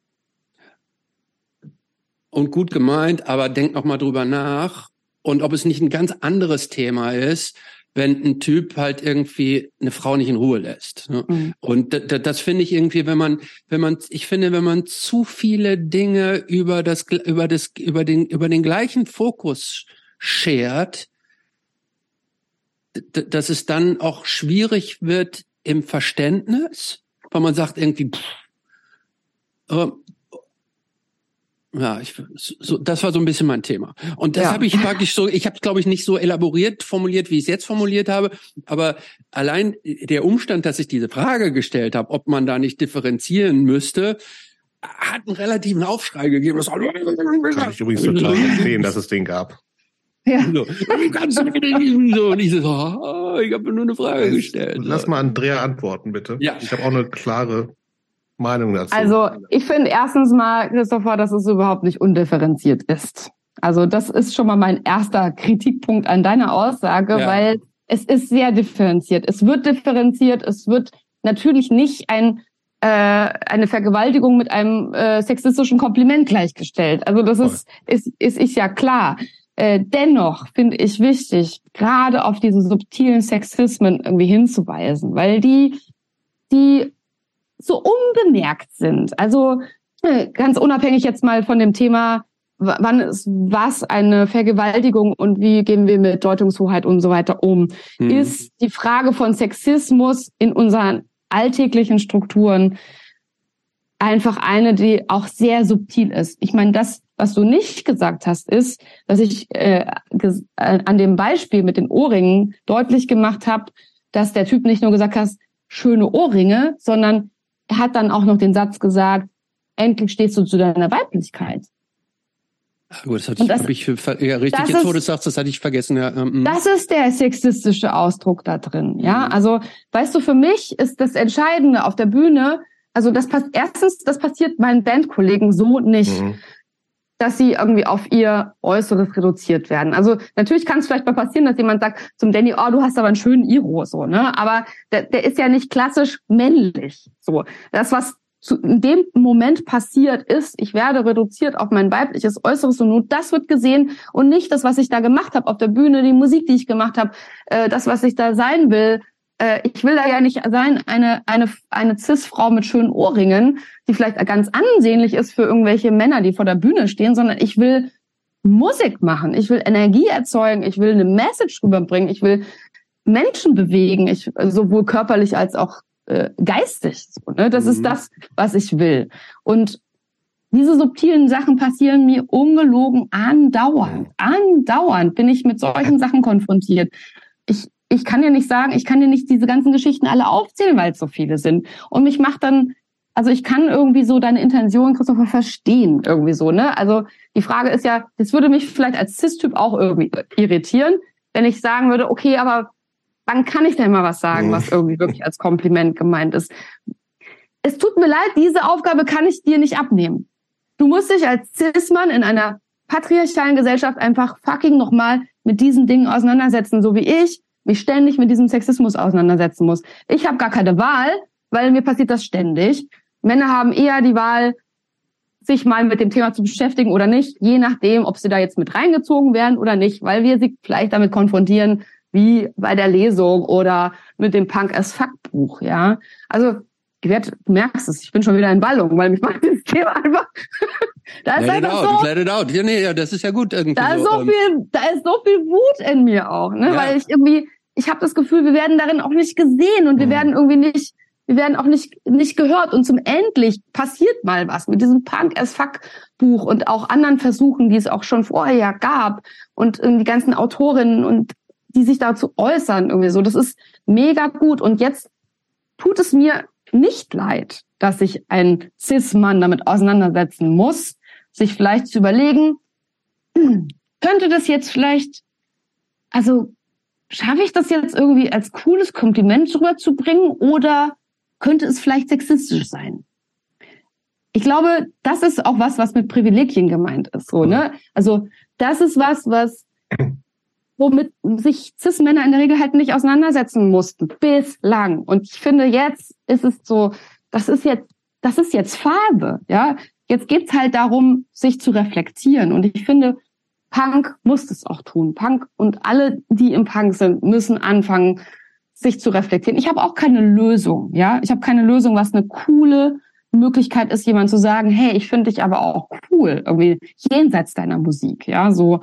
und gut gemeint, aber denk noch mal drüber nach und ob es nicht ein ganz anderes Thema ist, wenn ein Typ halt irgendwie eine Frau nicht in Ruhe lässt. Ne? Mhm. Und das, das finde ich irgendwie, wenn man, wenn man, ich finde, wenn man zu viele Dinge über das, über das, über den, über den gleichen Fokus schert, dass es dann auch schwierig wird im Verständnis, weil man sagt irgendwie, pff, äh, ja, ich, so, das war so ein bisschen mein Thema. Und das ja. habe ich praktisch so, ich habe glaube ich nicht so elaboriert formuliert, wie ich es jetzt formuliert habe, aber allein der Umstand, dass ich diese Frage gestellt habe, ob man da nicht differenzieren müsste, hat einen relativen Aufschrei gegeben. Das kann ich übrigens total verstehen, dass es den gab. Ja. So, kannst du so. Und ich so, oh, ich habe nur eine Frage gestellt. Lass mal Andrea antworten, bitte. Ja. Ich habe auch eine klare Meinung dazu. Also ich finde erstens mal, Christopher, dass es überhaupt nicht undifferenziert ist. Also das ist schon mal mein erster Kritikpunkt an deiner Aussage, ja. weil es ist sehr differenziert. Es wird differenziert, es wird natürlich nicht ein äh, eine Vergewaltigung mit einem äh, sexistischen Kompliment gleichgestellt. Also das ist, ist, ist, ist ja klar. Äh, dennoch finde ich wichtig, gerade auf diese subtilen Sexismen irgendwie hinzuweisen, weil die, die so unbemerkt sind. Also äh, ganz unabhängig jetzt mal von dem Thema, wann ist was eine Vergewaltigung und wie gehen wir mit Deutungshoheit und so weiter um, mhm. ist die Frage von Sexismus in unseren alltäglichen Strukturen einfach eine, die auch sehr subtil ist. Ich meine, das was du nicht gesagt hast, ist, dass ich äh, äh, an dem Beispiel mit den Ohrringen deutlich gemacht habe, dass der Typ nicht nur gesagt hat, schöne Ohrringe, sondern er hat dann auch noch den Satz gesagt, endlich stehst du zu deiner Weiblichkeit. Gut, das hatte ich, das, hab ich ja, richtig, jetzt wo du sagst, das hatte ich vergessen. Ja. Ähm, das ist der sexistische Ausdruck da drin. Ja, mhm. also weißt du, für mich ist das Entscheidende auf der Bühne, also das passt erstens, das passiert meinen Bandkollegen so nicht. Mhm dass sie irgendwie auf ihr Äußeres reduziert werden. Also natürlich kann es vielleicht mal passieren, dass jemand sagt zum Danny, oh, du hast aber einen schönen Iro, so, ne? Aber der, der ist ja nicht klassisch männlich. So. Das, was zu, in dem Moment passiert ist, ich werde reduziert auf mein weibliches Äußeres und nur das wird gesehen und nicht das, was ich da gemacht habe auf der Bühne, die Musik, die ich gemacht habe, äh, das, was ich da sein will, äh, ich will da ja nicht sein, eine, eine, eine Cis-Frau mit schönen Ohrringen, die vielleicht ganz ansehnlich ist für irgendwelche Männer, die vor der Bühne stehen, sondern ich will Musik machen, ich will Energie erzeugen, ich will eine Message rüberbringen, ich will Menschen bewegen, ich, sowohl körperlich als auch äh, geistig. So, ne? Das mhm. ist das, was ich will. Und diese subtilen Sachen passieren mir ungelogen andauernd. Andauernd bin ich mit solchen Sachen konfrontiert. Ich, kann dir nicht sagen, ich kann dir nicht diese ganzen Geschichten alle aufzählen, weil es so viele sind. Und mich macht dann, also ich kann irgendwie so deine Intention, Christopher, verstehen, irgendwie so, ne? Also die Frage ist ja, das würde mich vielleicht als Cis-Typ auch irgendwie irritieren, wenn ich sagen würde, okay, aber wann kann ich denn mal was sagen, was irgendwie wirklich als Kompliment gemeint ist? Es tut mir leid, diese Aufgabe kann ich dir nicht abnehmen. Du musst dich als Cis-Mann in einer patriarchalen Gesellschaft einfach fucking nochmal mit diesen Dingen auseinandersetzen, so wie ich mich ständig mit diesem Sexismus auseinandersetzen muss. Ich habe gar keine Wahl, weil mir passiert das ständig. Männer haben eher die Wahl, sich mal mit dem Thema zu beschäftigen oder nicht, je nachdem, ob sie da jetzt mit reingezogen werden oder nicht, weil wir sie vielleicht damit konfrontieren, wie bei der Lesung oder mit dem Punk as Fuck Buch, ja. Also du merkst es, ich bin schon wieder in Ballung, weil mich macht das Thema einfach. da ist let einfach out, so, let it out. Ja, nee, ja, das ist ja gut irgendwie. Da so, ist so ähm, viel, da ist so viel Wut in mir auch, ne, ja. weil ich irgendwie, ich habe das Gefühl, wir werden darin auch nicht gesehen und wir mhm. werden irgendwie nicht, wir werden auch nicht nicht gehört und zum endlich passiert mal was mit diesem Punk as Fuck Buch und auch anderen Versuchen, die es auch schon vorher gab und die ganzen Autorinnen und die sich dazu äußern irgendwie so. Das ist mega gut und jetzt tut es mir nicht leid, dass sich ein Cis-Mann damit auseinandersetzen muss, sich vielleicht zu überlegen, könnte das jetzt vielleicht, also schaffe ich das jetzt irgendwie als cooles Kompliment rüberzubringen oder könnte es vielleicht sexistisch sein? Ich glaube, das ist auch was, was mit Privilegien gemeint ist, so, ne? Also, das ist was, was womit sich Cis-Männer in der Regel halt nicht auseinandersetzen mussten, bislang. Und ich finde, jetzt ist es so, das ist jetzt, das ist jetzt Phase, ja. Jetzt geht's halt darum, sich zu reflektieren. Und ich finde, Punk muss das auch tun. Punk und alle, die im Punk sind, müssen anfangen, sich zu reflektieren. Ich habe auch keine Lösung, ja. Ich habe keine Lösung, was eine coole Möglichkeit ist, jemand zu sagen, hey, ich finde dich aber auch cool, irgendwie jenseits deiner Musik, ja, so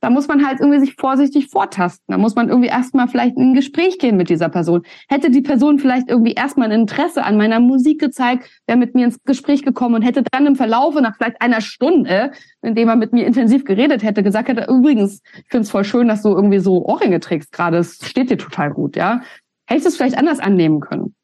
da muss man halt irgendwie sich vorsichtig vortasten. Da muss man irgendwie erstmal vielleicht in ein Gespräch gehen mit dieser Person. Hätte die Person vielleicht irgendwie erstmal ein Interesse an meiner Musik gezeigt, wäre mit mir ins Gespräch gekommen und hätte dann im Verlaufe nach vielleicht einer Stunde, indem er mit mir intensiv geredet hätte, gesagt hätte, übrigens, ich finde es voll schön, dass du irgendwie so Ohrringe trägst gerade. Es steht dir total gut, ja. Hätte ich es vielleicht anders annehmen können.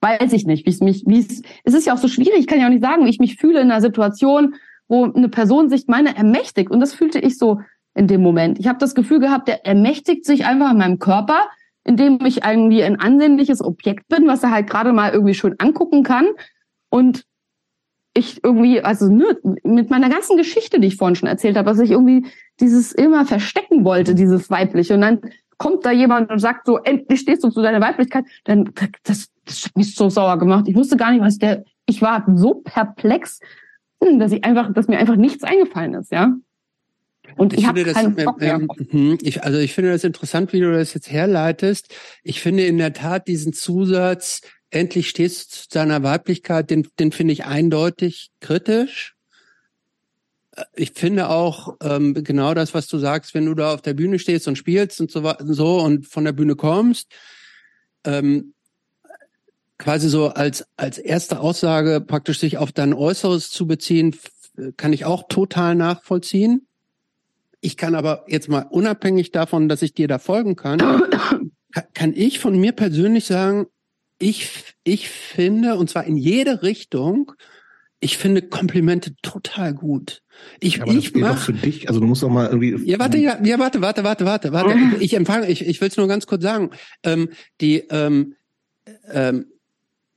Weiß ich nicht, wie es mich, wie es, es ist ja auch so schwierig, ich kann ja auch nicht sagen, wie ich mich fühle in einer Situation, wo eine Person sich meine ermächtigt. Und das fühlte ich so in dem Moment. Ich habe das Gefühl gehabt, der ermächtigt sich einfach an meinem Körper, indem ich irgendwie ein ansehnliches Objekt bin, was er halt gerade mal irgendwie schön angucken kann. Und ich irgendwie, also ne, mit meiner ganzen Geschichte, die ich vorhin schon erzählt habe, dass ich irgendwie dieses immer verstecken wollte, dieses Weibliche. Und dann kommt da jemand und sagt so, endlich stehst du zu deiner Weiblichkeit, dann das, das hat mich so sauer gemacht. Ich wusste gar nicht, was der, ich war so perplex, dass ich einfach, dass mir einfach nichts eingefallen ist, ja. Und ich, ich habe keinen das, Bock ähm, hm, ich, Also ich finde das interessant, wie du das jetzt herleitest. Ich finde in der Tat diesen Zusatz, endlich stehst du zu deiner Weiblichkeit, den, den finde ich eindeutig kritisch. Ich finde auch ähm, genau das, was du sagst, wenn du da auf der Bühne stehst und spielst und so, so und von der Bühne kommst, ähm, quasi so als als erste Aussage praktisch sich auf dein Äußeres zu beziehen, kann ich auch total nachvollziehen. Ich kann aber jetzt mal unabhängig davon, dass ich dir da folgen kann, kann ich von mir persönlich sagen, ich, ich finde, und zwar in jede Richtung, ich finde Komplimente total gut. Ich, ja, aber ich das mach, doch für dich. Also du musst doch mal irgendwie. Ja, warte, ja, ja, warte, warte, warte, warte, warte. Ich empfange, ich, ich will es nur ganz kurz sagen. Ähm, die, ähm, ähm,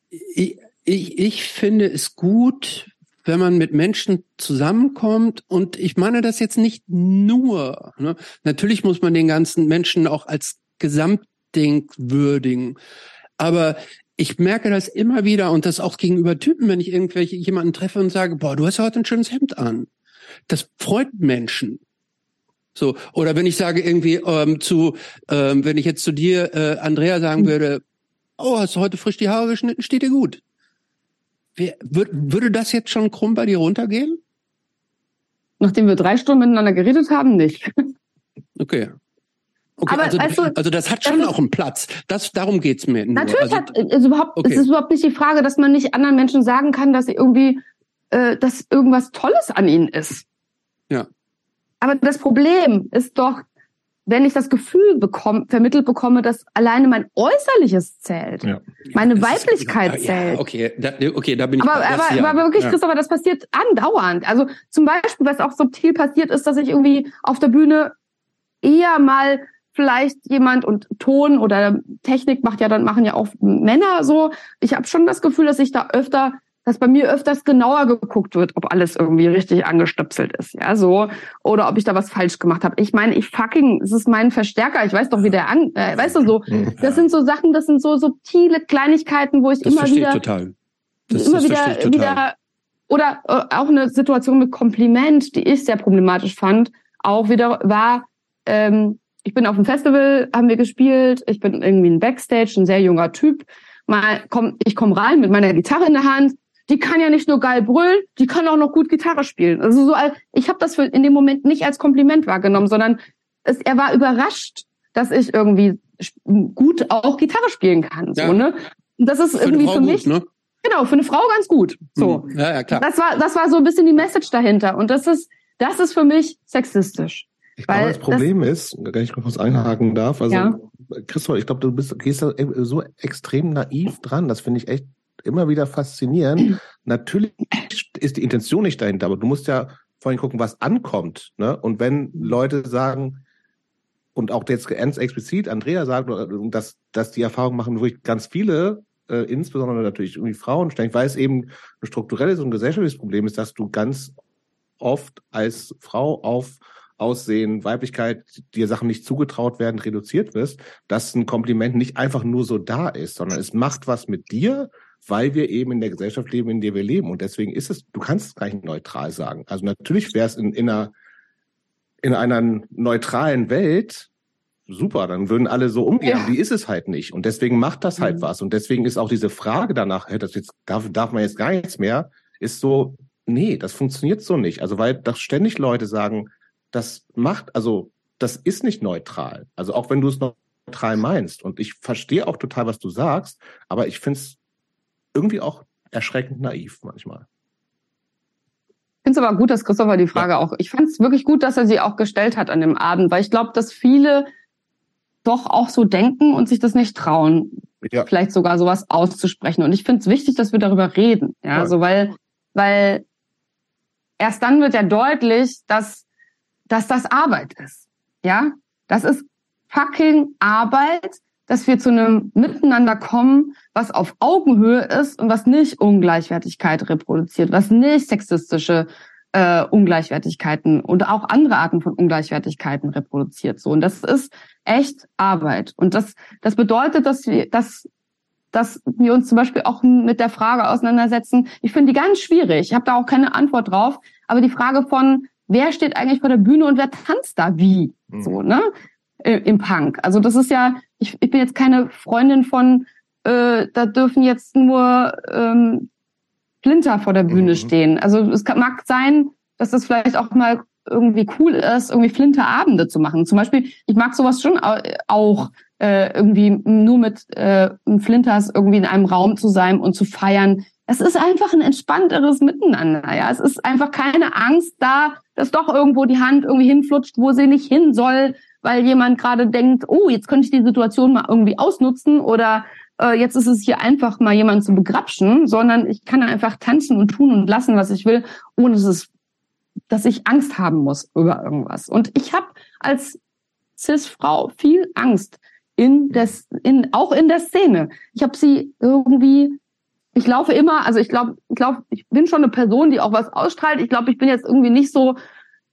ich, ich, ich finde es gut, wenn man mit Menschen zusammenkommt und ich meine das jetzt nicht nur. Ne? Natürlich muss man den ganzen Menschen auch als Gesamtding würdigen, aber ich merke das immer wieder und das auch gegenüber Typen, wenn ich irgendwelche jemanden treffe und sage, boah, du hast heute ein schönes Hemd an. Das freut Menschen. So oder wenn ich sage irgendwie ähm, zu, ähm, wenn ich jetzt zu dir äh, Andrea sagen hm. würde, oh, hast du heute frisch die Haare geschnitten, steht dir gut. Wer, würde das jetzt schon krumm bei dir runtergehen? Nachdem wir drei Stunden miteinander geredet haben, nicht. Okay. Okay, aber, also, du, also das hat schon das auch einen Platz. Das, darum geht's mir. Nur. Natürlich also, hat, ist überhaupt, okay. es ist überhaupt nicht die Frage, dass man nicht anderen Menschen sagen kann, dass sie irgendwie äh, dass irgendwas Tolles an ihnen ist. Ja. Aber das Problem ist doch, wenn ich das Gefühl bekomme, vermittelt bekomme, dass alleine mein Äußerliches zählt, Ja. meine Das ist- Weiblichkeit ja, zählt. okay, da, okay, da bin ich Aber, bei- das, aber, ja. aber wirklich, ja. Christopher, das passiert andauernd. Also zum Beispiel, was auch subtil passiert ist, dass ich irgendwie auf der Bühne eher mal vielleicht jemand und Ton oder Technik macht ja dann machen ja auch Männer so. Ich habe schon das Gefühl, dass ich da öfter, dass bei mir öfters genauer geguckt wird, ob alles irgendwie richtig angestöpselt ist, ja so oder ob ich da was falsch gemacht habe. Ich meine, ich fucking, es ist mein Verstärker. Ich weiß doch, wie der an, äh, weißt du so. Das sind so Sachen, das sind so subtile Kleinigkeiten, wo ich das immer wieder total. Das, immer das wieder, wieder oder äh, auch eine Situation mit Kompliment, die ich sehr problematisch fand, auch wieder war, ähm, ich bin auf dem Festival, haben wir gespielt, ich bin irgendwie ein Backstage, ein sehr junger Typ. Mal komm, ich komme rein mit meiner Gitarre in der Hand. Die kann ja nicht nur geil brüllen, die kann auch noch gut Gitarre spielen. Also so, als- ich habe das für in dem Moment nicht als Kompliment wahrgenommen, sondern es, er war überrascht, dass ich irgendwie gut auch Gitarre spielen kann. So, Ja. ne? Und das ist Für eine irgendwie Frau für gut, mich ne? Genau, für eine Frau ganz gut. So. Hm. Ja, ja, klar. Das war, das war so ein bisschen die Message dahinter. Und das ist, das ist für mich sexistisch. Ich glaube, das Problem ist, wenn ich kurz einhaken darf, also Ja. Christoph, ich glaube, du bist, gehst da so extrem naiv dran. Das finde ich echt immer wieder faszinierend. Natürlich ist die Intention nicht dahinter, aber du musst ja vorhin gucken, was ankommt. Ne? Und wenn Leute sagen, und auch jetzt ganz explizit Andrea sagt, dass, dass die Erfahrung machen wirklich ganz viele, äh, insbesondere natürlich irgendwie Frauen weil es eben ein strukturelles und gesellschaftliches Problem ist, dass du ganz oft als Frau auf Aussehen, Weiblichkeit, dir Sachen nicht zugetraut werden, reduziert wirst, dass ein Kompliment nicht einfach nur so da ist, sondern es macht was mit dir, weil wir eben in der Gesellschaft leben, in der wir leben. Und deswegen ist es, du kannst es gar nicht neutral sagen. Also natürlich wäre es in, in einer in einer neutralen Welt super, dann würden alle so umgehen. Ja. Die ist es halt nicht. Und deswegen macht das halt Mhm. was. Und deswegen ist auch diese Frage danach, hey, das jetzt darf, darf man jetzt gar nichts mehr, ist so, nee, das funktioniert so nicht. Also weil das ständig Leute sagen, das macht, also das ist nicht neutral. Also auch wenn du es neutral meinst. Und ich verstehe auch total, was du sagst, aber ich finde es irgendwie auch erschreckend naiv manchmal. Ich finde es aber gut, dass Christopher die Frage auch, ich fand es wirklich gut, dass er sie auch gestellt hat an dem Abend, weil ich glaube, dass viele doch auch so denken und sich das nicht trauen, Ja. vielleicht sogar sowas auszusprechen. Und ich finde es wichtig, dass wir darüber reden. Ja, Voll. so weil, weil erst dann wird ja deutlich, dass, dass das Arbeit ist. Ja, das ist fucking Arbeit, dass wir zu einem Miteinander kommen, was auf Augenhöhe ist und was nicht Ungleichwertigkeit reproduziert, was nicht sexistische äh, Ungleichwertigkeiten und auch andere Arten von Ungleichwertigkeiten reproduziert. So und das ist echt Arbeit und das das bedeutet, dass wir dass dass wir uns zum Beispiel auch mit der Frage auseinandersetzen. Ich finde die ganz schwierig. Ich habe da auch keine Antwort drauf. Aber die Frage von wer steht eigentlich vor der Bühne und wer tanzt da wie Mhm. so ne im Punk. Also das ist ja ich, ich bin jetzt keine Freundin von äh, da dürfen jetzt nur ähm, Flinter vor der Bühne Mhm. stehen. Also es kann, mag sein, dass das vielleicht auch mal irgendwie cool ist, irgendwie Flinterabende zu machen. Zum Beispiel, ich mag sowas schon au- auch, äh, irgendwie nur mit äh, Flinters irgendwie in einem Raum zu sein und zu feiern. Es ist einfach ein entspannteres Miteinander. Ja, es ist einfach keine Angst da, dass doch irgendwo die Hand irgendwie hinflutscht, wo sie nicht hin soll, weil jemand gerade denkt, oh, jetzt könnte ich die Situation mal irgendwie ausnutzen oder äh, jetzt ist es hier einfach mal jemanden zu begrapschen, sondern ich kann einfach tanzen und tun und lassen, was ich will, ohne dass es, dass ich Angst haben muss über irgendwas. Und ich habe als Cis-Frau viel Angst in des, in auch in der Szene. Ich habe sie irgendwie ich laufe immer, also ich glaube, ich glaube, ich bin schon eine Person, die auch was ausstrahlt. Ich glaube, ich bin jetzt irgendwie nicht so,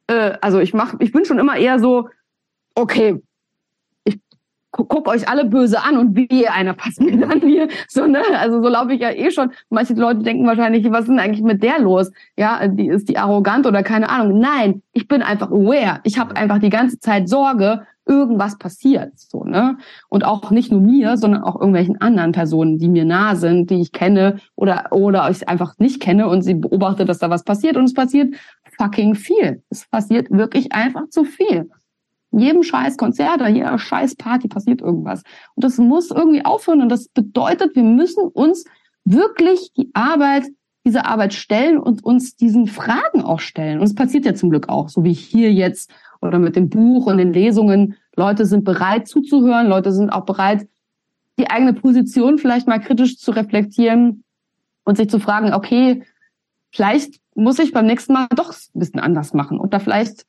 äh, also ich mach, ich bin schon immer eher so, okay, ich gu guck euch alle böse an und wie einer passt mir dann hier. So, ne? Also so laufe ich ja eh schon. Manche Leute denken wahrscheinlich, was ist denn eigentlich mit der los? Ja, die ist die arrogant oder keine Ahnung. Nein, ich bin einfach aware. Ich habe einfach die ganze Zeit Sorge, irgendwas passiert. So, ne? Und auch nicht nur mir, sondern auch irgendwelchen anderen Personen, die mir nah sind, die ich kenne oder, oder ich einfach nicht kenne und sie beobachte, dass da was passiert und es passiert fucking viel. Es passiert wirklich einfach zu viel. Jedem scheiß Konzert oder jeder scheiß Party passiert irgendwas. Und das muss irgendwie aufhören und das bedeutet, wir müssen uns wirklich die Arbeit diese Arbeit stellen und uns diesen Fragen auch stellen. Und es passiert ja zum Glück auch, so wie hier jetzt oder mit dem Buch und den Lesungen. Leute sind bereit zuzuhören, Leute sind auch bereit, die eigene Position vielleicht mal kritisch zu reflektieren und sich zu fragen, okay, vielleicht muss ich beim nächsten Mal doch ein bisschen anders machen. Oder vielleicht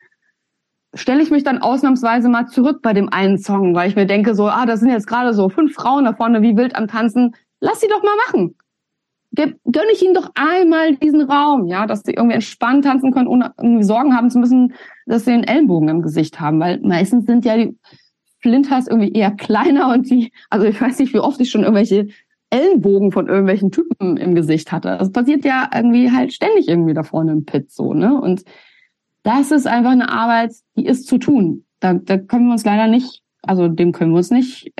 stelle ich mich dann ausnahmsweise mal zurück bei dem einen Song, weil ich mir denke so, ah, das sind jetzt gerade so fünf Frauen da vorne wie wild am Tanzen. Lass sie doch mal machen. Gönne ich ihnen doch einmal diesen Raum, ja, dass sie irgendwie entspannt tanzen können, ohne irgendwie Sorgen haben zu müssen, dass sie einen Ellenbogen im Gesicht haben, weil meistens sind ja die Flinters irgendwie eher kleiner und die, also ich weiß nicht, wie oft ich schon irgendwelche Ellenbogen von irgendwelchen Typen im Gesicht hatte. Das passiert ja irgendwie halt ständig irgendwie da vorne im Pit so, ne? Und das ist einfach eine Arbeit, die ist zu tun. Da, da können wir uns leider nicht, also dem können wir uns nicht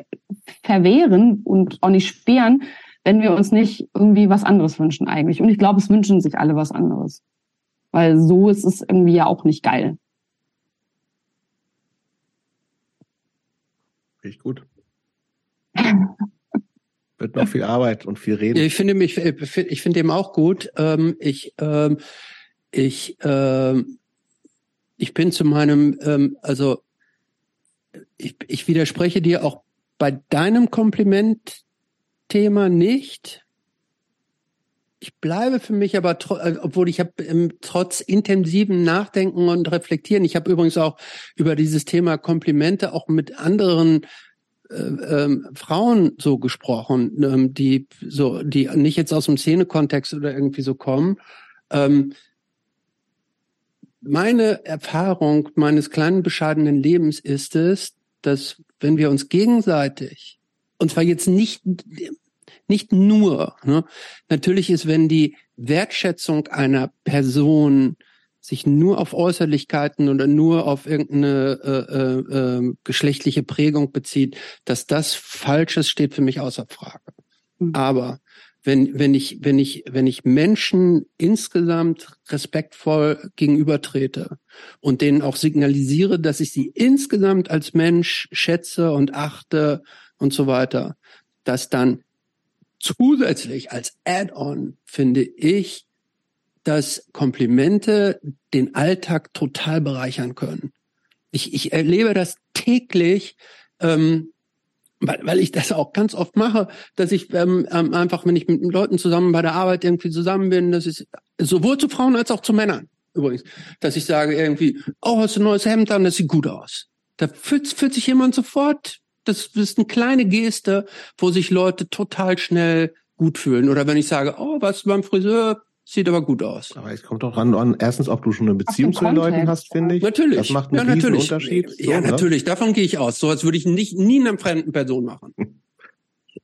verwehren und auch nicht sperren, wenn wir uns nicht irgendwie was anderes wünschen eigentlich. Und ich glaube, es wünschen sich alle was anderes. Weil so ist es irgendwie ja auch nicht geil. Finde ich gut. Wird noch viel Arbeit und viel reden. Ich finde mich, ich finde dem auch gut. Ähm, ich, ähm, ich, ähm, ich bin zu meinem, ähm, also ich, ich widerspreche dir auch bei deinem Komplimentthema nicht. Ich bleibe für mich aber, äh, obwohl ich habe ähm, trotz intensivem Nachdenken und Reflektieren, ich habe übrigens auch über dieses Thema Komplimente auch mit anderen äh, ähm, Frauen so gesprochen, ähm, die so, die nicht jetzt aus dem Szenekontext oder irgendwie so kommen. Ähm, meine Erfahrung meines kleinen bescheidenen Lebens ist es, dass wenn wir uns gegenseitig, und zwar jetzt nicht nicht nur, ne, natürlich ist, wenn die Wertschätzung einer Person sich nur auf Äußerlichkeiten oder nur auf irgendeine äh, äh, äh, geschlechtliche Prägung bezieht, dass das Falsches steht für mich außer Frage. Mhm. Aber wenn, wenn ich, wenn ich, wenn ich Menschen insgesamt respektvoll gegenübertrete und denen auch signalisiere, dass ich sie insgesamt als Mensch schätze und achte und so weiter, dass dann zusätzlich als Add-on finde ich, dass Komplimente den Alltag total bereichern können. Ich, ich erlebe das täglich, ähm, weil, weil ich das auch ganz oft mache, dass ich ähm, ähm, einfach, wenn ich mit Leuten zusammen bei der Arbeit irgendwie zusammen bin, dass ich sowohl zu Frauen als auch zu Männern übrigens, dass ich sage irgendwie, oh, hast du ein neues Hemd an, das sieht gut aus. Da fühlt, fühlt sich jemand sofort, das, das ist eine kleine Geste, wo sich Leute total schnell gut fühlen. Oder wenn ich sage, oh, was beim Friseur, Sieht aber gut aus. Aber es kommt doch ran an, erstens, ob du schon eine Beziehung zu den Leuten hast, finde ich. Natürlich. Das macht einen ja, natürlich. Unterschied. So, ja, ne? natürlich. Davon gehe ich aus. So als würde ich nicht, nie einer fremden Person machen.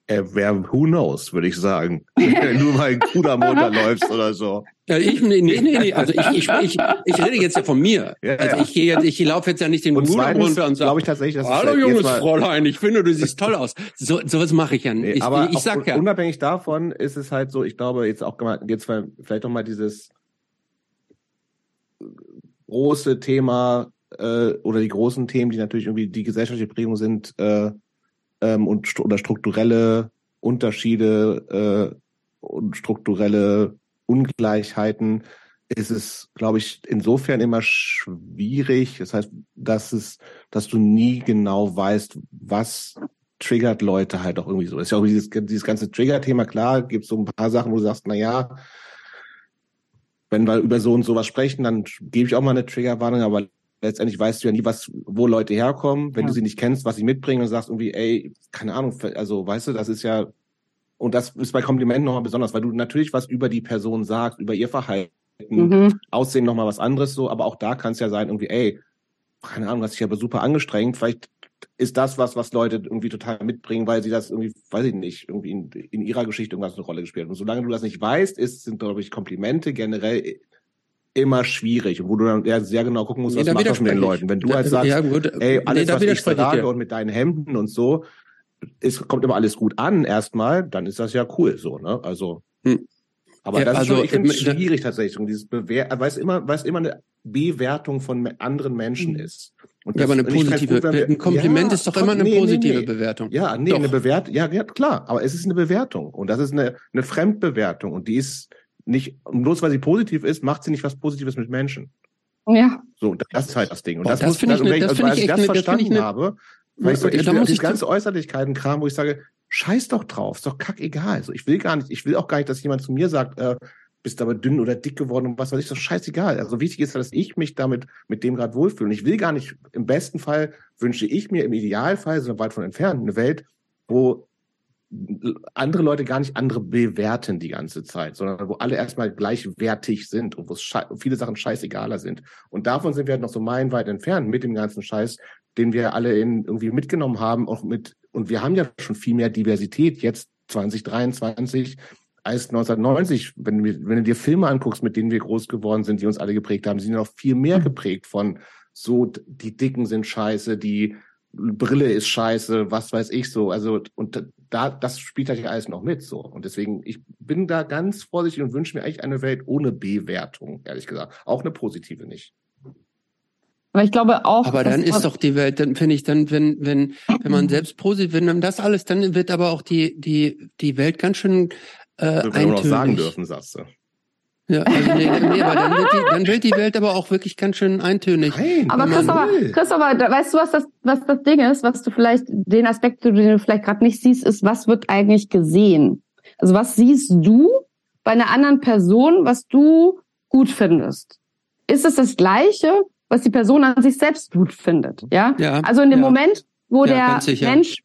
Äh, wer, who knows, würde ich sagen. Wenn du mal in Kudamotor läufst oder so. Ja, ich, nee, nee, nee, also ich, ich, ich, ich rede jetzt ja von mir. Ja, also ich gehe jetzt, ich laufe jetzt ja nicht den Ruder runter und sage, ich tatsächlich, dass hallo junges Fräulein, ich finde, du siehst toll aus. So, sowas mache ich ja nicht. Nee, aber ich, ich sag ja. Unabhängig davon ist es halt so, ich glaube jetzt auch, jetzt vielleicht noch mal dieses große Thema, äh, oder die großen Themen, die natürlich irgendwie die gesellschaftliche Prägung sind, äh, ähm, und oder strukturelle Unterschiede äh, und strukturelle Ungleichheiten ist es, glaube ich, insofern immer schwierig. Das heißt, dass es, dass du nie genau weißt, was triggert Leute halt auch irgendwie so. Das ist ja auch dieses, dieses ganze Trigger-Thema, klar, gibt es so ein paar Sachen, wo du sagst, na ja, wenn wir über so und sowas sprechen, dann gebe ich auch mal eine Triggerwarnung, aber letztendlich weißt du ja nie, was, wo Leute herkommen, wenn ja. du sie nicht kennst, was sie mitbringen und sagst irgendwie, ey, keine Ahnung, also weißt du, das ist ja, und das ist bei Komplimenten nochmal besonders, weil du natürlich was über die Person sagst, über ihr Verhalten, mhm. Aussehen nochmal was anderes so, aber auch da kann es ja sein, irgendwie, ey, keine Ahnung, hast dich aber super angestrengt, vielleicht ist das was, was Leute irgendwie total mitbringen, weil sie das irgendwie, weiß ich nicht, irgendwie in, in ihrer Geschichte irgendwas eine Rolle gespielt. Und solange du das nicht weißt, ist, sind, glaube ich, Komplimente generell immer schwierig und wo du dann ja sehr genau gucken musst, nee, was macht das mit den Leuten. Wenn du halt sagst, ja, gut, ey, alles, nee, was ich trage und mit deinen Hemden und so, es kommt immer alles gut an erstmal, dann ist das ja cool so, ne? Also. Hm. Aber ja, das also, ist schon, ich finde es schwierig tatsächlich, dieses Bewer weil es immer, weil es immer eine Bewertung von anderen Menschen hm. ist. Und ja, aber eine positive, gut, wir, ein Kompliment ja, ist doch immer eine nee, positive nee. Bewertung. Ja, nee, doch. eine Bewertung, ja, ja, klar, aber es ist eine Bewertung und das ist eine, eine Fremdbewertung und die ist, nicht, bloß weil sie positiv ist, macht sie nicht was Positives mit Menschen. Ja. So, das ist halt das Ding. Und Boah, das, das muss finde ich also, ne- das also, finde als ich ich das ne- das ich verstanden ne- habe, weil ich so, ich da muss diese ich- ganze Äußerlichkeiten-Kram, wo ich sage, scheiß doch drauf, ist doch kackegal. Also ich will gar nicht, ich will auch gar nicht, dass jemand zu mir sagt, äh, bist aber dünn oder dick geworden und was weiß ich, das ist scheißegal. Also wichtig ist, dass ich mich damit mit dem gerade wohlfühle. Und ich will gar nicht, im besten Fall wünsche ich mir im Idealfall, so weit von entfernt, eine Welt, wo andere Leute gar nicht andere bewerten die ganze Zeit, sondern wo alle erstmal gleichwertig sind und wo viele Sachen scheißegaler sind. Und davon sind wir halt noch so meilenweit entfernt mit dem ganzen Scheiß, den wir alle in, irgendwie mitgenommen haben, auch mit, und wir haben ja schon viel mehr Diversität jetzt 2023 als 1990. Wenn, wenn du dir Filme anguckst, mit denen wir groß geworden sind, die uns alle geprägt haben, sind noch viel mehr geprägt von so, die Dicken sind scheiße, die Brille ist scheiße, was weiß ich so. Also, und da, das spielt halt alles noch mit so. Und deswegen, ich bin da ganz vorsichtig und wünsche mir eigentlich eine Welt ohne Bewertung, ehrlich gesagt. Auch eine positive nicht. Aber ich glaube auch. Aber dann ist doch die Welt, dann finde ich, dann, wenn, wenn, wenn man selbst positiv, wenn man das alles, dann wird aber auch die, die, die Welt ganz schön äh, Das wir noch sagen dürfen, sagst du. Ja, also nee, nee, aber dann wird, die, dann wird die Welt aber auch wirklich ganz schön eintönig. Nein, Aber Christopher. Christopher, da- weißt du, was das, was das Ding ist, was du vielleicht, den Aspekt, den du vielleicht gerade nicht siehst, ist, was wird eigentlich gesehen? Also was siehst du bei einer anderen Person, was du gut findest? Ist es das Gleiche, was die Person an sich selbst gut findet? Ja. Ja, Also in dem ja. Moment, wo Ja, der. Mensch,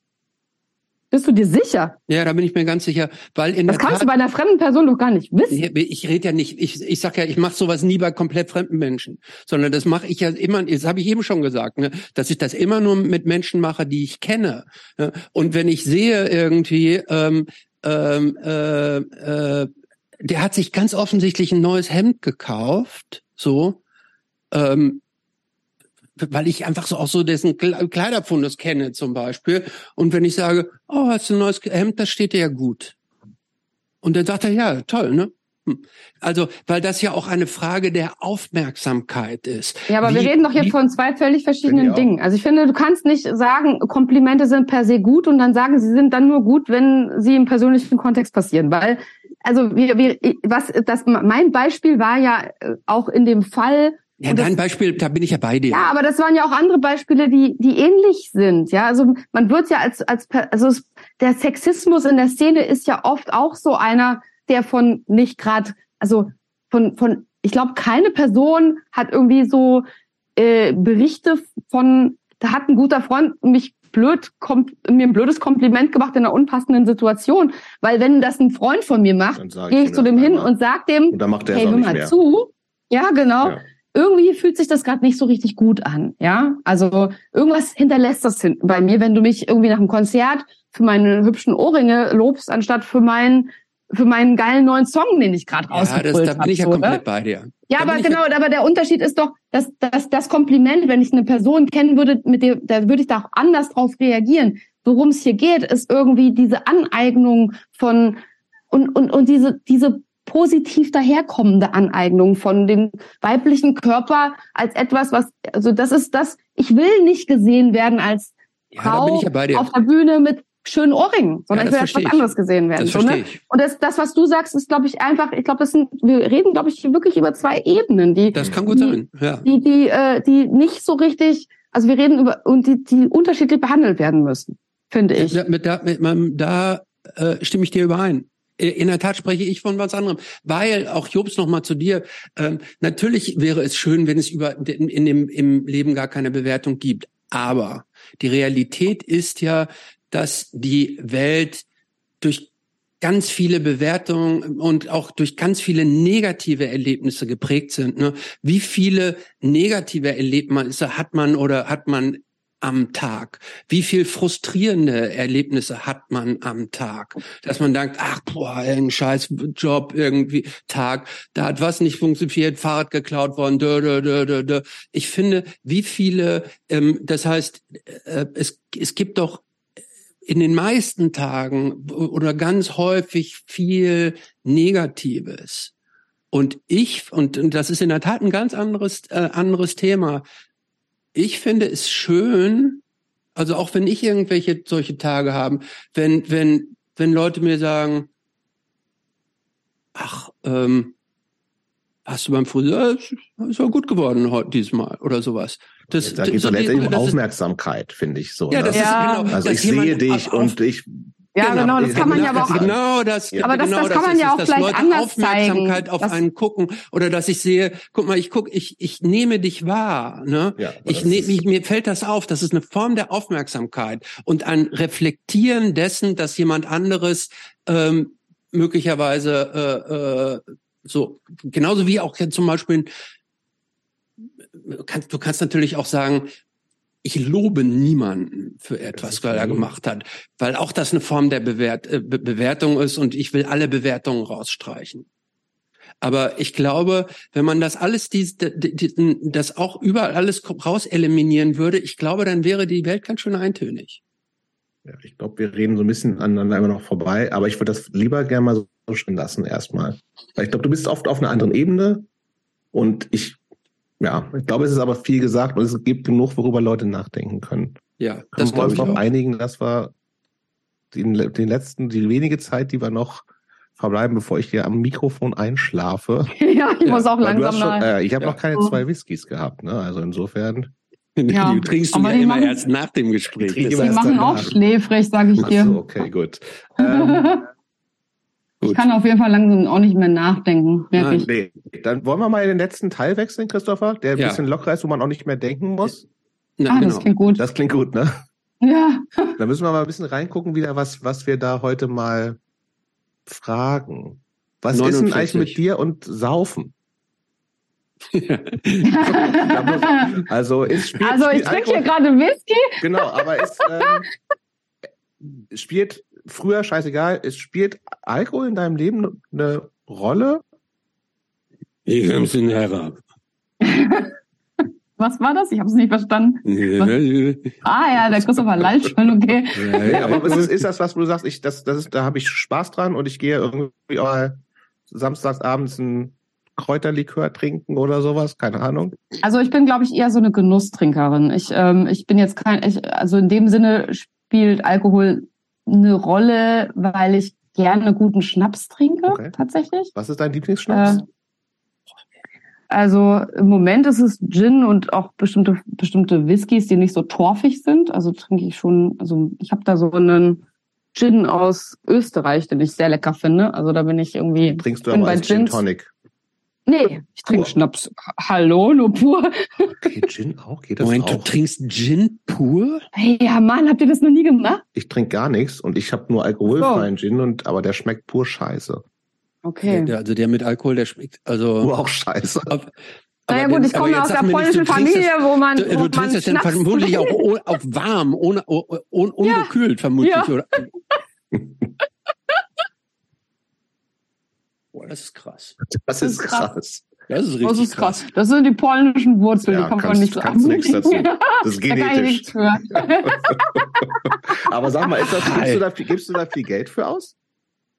bist du dir sicher? Ja, da bin ich mir ganz sicher, weil in Das kannst Tat, du bei einer fremden Person doch gar nicht wissen. ich, ich rede ja nicht, ich, ich sag ja, ich mache sowas nie bei komplett fremden Menschen, sondern das mache ich ja immer, das habe ich eben schon gesagt, ne, dass ich das immer nur mit Menschen mache, die ich kenne. Ne? Und wenn ich sehe irgendwie, ähm, ähm, äh, äh, der hat sich ganz offensichtlich ein neues Hemd gekauft, so, ähm, weil ich einfach so auch so dessen Kle- Kleiderfundus kenne zum Beispiel. Und wenn ich sage, oh, hast du ein neues Hemd, das steht dir ja gut. Und dann sagt er, ja, toll, ne? Hm. Also, weil das ja auch eine Frage der Aufmerksamkeit ist. Ja, aber Wie- wir reden doch hier wie- von zwei völlig verschiedenen. Dingen. Also ich finde, du kannst nicht sagen, Komplimente sind per se gut und dann sagen, sie sind dann nur gut, wenn sie im persönlichen Kontext passieren. Weil, also wir, wir, was, das, mein Beispiel war ja äh, auch in dem Fall, Ja, Und das- dein Beispiel, da bin ich ja bei dir. ja, aber das waren ja auch andere Beispiele, die, die ähnlich sind. Ja, also man wird ja als, als, also es, der Sexismus in der Szene ist ja oft auch so einer, der von nicht gerade, also von, von, ich glaube, keine Person hat irgendwie so äh, Berichte von, da hat ein guter Freund mich blöd, kom mir ein blödes Kompliment gemacht in einer unpassenden Situation. Weil wenn das ein Freund von mir macht, gehe ihm ich zu dem hin einmal. und sag dem, Und dann macht er es hey, hör mal mehr. zu. Ja, genau Ja. Irgendwie fühlt sich das gerade nicht so richtig gut an, ja? Also irgendwas hinterlässt das hin bei mir, wenn du mich irgendwie nach einem Konzert für meine hübschen Ohrringe lobst, anstatt für meinen für meinen geilen neuen Song, den ich gerade Ja, das, rausgebrüllt da bin ich ja hab, so, komplett ne? bei dir. Ja, Da aber genau, aber der Unterschied ist doch, dass, dass das Kompliment, wenn ich eine Person kennen würde, mit der, da würde ich da auch anders drauf reagieren. Worum es hier geht, ist irgendwie diese Aneignung von und, und, und diese, diese positiv daherkommende Aneignung von dem weiblichen Körper als etwas, was, also das ist das, ich will nicht gesehen werden als Frau ja auf der Bühne mit schönen Ohrringen, sondern Ja, ich will als verstehe was ich. anderes gesehen werden. So, ne? Und das, das, was du sagst, ist, glaube ich, einfach, ich glaube, das sind, wir reden, glaube ich, wirklich über zwei Ebenen, die, Das kann gut sein. Ja. die, die, äh, die nicht so richtig, also wir reden über, und die, die unterschiedlich behandelt werden müssen, finde ich. Da, mit, da, da äh, stimme ich dir überein. In der Tat spreche ich von was anderem, weil auch Jobs noch mal zu dir. Ähm, natürlich wäre es schön, wenn es über in, in dem im Leben gar keine Bewertung gibt. Aber die Realität ist ja, dass die Welt durch ganz viele Bewertungen und auch durch ganz viele negative Erlebnisse geprägt sind. Ne? Wie viele negative Erlebnisse hat man oder hat man am Tag? Wie viel frustrierende Erlebnisse hat man am Tag? Dass man denkt, ach, boah, ein scheiß Job irgendwie, Tag, da hat was nicht funktioniert, Fahrrad geklaut worden, dö, dö, dö, dö, dö. Ich finde, wie viele, ähm, das heißt, äh, es, es gibt doch in den meisten Tagen oder ganz häufig viel Negatives. Und ich, und, und das ist in der Tat ein ganz anderes, äh, anderes Thema. Ich finde es schön, also auch wenn ich irgendwelche solche Tage habe, wenn, wenn, wenn Leute mir sagen, ach, ähm, hast du beim Friseur, ist ja gut geworden heute diesmal oder sowas. Das, da geht es so letztendlich um Aufmerksamkeit, finde ich so. Ja, ne? das ja. ist genau. Also ich sehe dich und ich ja, genau, das kann man ja aber auch. Genau das. Aber das, genau das kann man ja auch dass vielleicht Leute anders Aufmerksamkeit zeigen. auf Das- einen gucken oder dass ich sehe, guck mal, ich guck, ich ich nehme dich wahr, ne? Ja, ich das nehme ist- mich, mir fällt das auf. Das ist eine Form der Aufmerksamkeit und ein Reflektieren dessen, dass jemand anderes ähm, möglicherweise äh, äh, so genauso wie auch zum Beispiel kannst, du kannst natürlich auch sagen, ich lobe niemanden für etwas, was er gemacht hat, weil auch das eine Form der Bewert, äh, Be Bewertung ist und ich will alle Bewertungen rausstreichen. Aber ich glaube, wenn man das alles, dies, die- die- das auch überall alles raus eliminieren würde, ich glaube, dann wäre die Welt ganz schön eintönig. Ja, ich glaube, wir reden so ein bisschen aneinander immer noch vorbei, aber ich würde das lieber gerne mal so stehen lassen erstmal. Weil ich glaube, du bist oft auf einer anderen Ebene und ich, ja, ich glaube, es ist aber viel gesagt und es gibt genug, worüber Leute nachdenken können. Ja, Können das wir glaube uns ich darauf auch. einigen, dass wir den, den letzten, die wenige Zeit, die wir noch verbleiben, bevor ich hier am Mikrofon einschlafe. ja, ich Ja, muss auch Weil langsam schon, äh, ich habe Ja. noch keine zwei Whiskys gehabt, ne? Also insofern. Ja, Die trinkst du aber ja immer machen- erst nach dem Gespräch. Die machen auch schläfrig, sage ich Ach dir. so, okay, gut. Ähm, Ich Gut. kann auf jeden Fall langsam auch nicht mehr nachdenken, merke Nein. ich. nee, dann wollen wir mal in den letzten Teil wechseln, Christopher, der ein Ja. bisschen lockerer ist, wo man auch nicht mehr denken muss. Na, Ah, genau. das klingt gut. Das klingt gut, ne? Ja. Da müssen wir mal ein bisschen reingucken, wieder was, was wir da heute mal fragen. Was ist denn 49. eigentlich mit dir und Saufen? Also es spielt, Also ich trinke hier gerade Whisky. Genau, aber es ähm, es spielt früher scheißegal, es spielt Alkohol in deinem Leben eine Rolle? Ich komm's in herab. Was war das? Ich habe es nicht verstanden. Ah ja, der Christopher lallt schon, okay. Nee, aber ist, ist das was, wo du sagst, ich, das, das ist, da habe ich Spaß dran und ich gehe irgendwie mal samstags abends ein Kräuterlikör trinken oder sowas, keine Ahnung. Also ich bin, glaube ich, eher so eine Genusstrinkerin. Ich, ähm, ich bin jetzt kein, ich, also in dem Sinne spielt Alkohol eine Rolle, weil ich gerne guten Schnaps trinke, Okay. tatsächlich. Was ist dein Lieblingsschnaps? Äh, also im Moment ist es Gin und auch bestimmte bestimmte Whiskys, die nicht so torfig sind. Also trinke ich schon. Also ich habe da so einen Gin aus Österreich, den ich sehr lecker finde. Also da bin ich irgendwie. Trinkst du aber als Gin Gins- Tonic? Nee, ich trinke Pur. Schnaps. Hallo, nur pur. Okay, Gin auch? Geht das Moment, du auch? trinkst Gin pur? Hey, ja, Mann, habt ihr das noch nie gemacht? Ich trinke gar nichts und ich habe nur alkoholfreien Gin und aber der schmeckt pur scheiße. Okay. Der, also der mit Alkohol, der schmeckt, also. Pur auch scheiße. Naja aber gut, der- ich komme aus der du polnischen Familie, wo man, du, wo du trinkst das dann vermutlich auch auf warm, ohne, o- un, ungekühlt vermutlich, Ja. oder? Boah, das ist krass. Das ist ist krass. krass. Das ist richtig Das ist krass. Das sind die polnischen Wurzeln, Ja, die kommt man kannst- nicht so kannst ab. nichts dazu. Das ist Da kann ich genetisch. nichts für. Aber sag mal, ist das, gibst, du da, viel- gibst du da viel Geld für aus?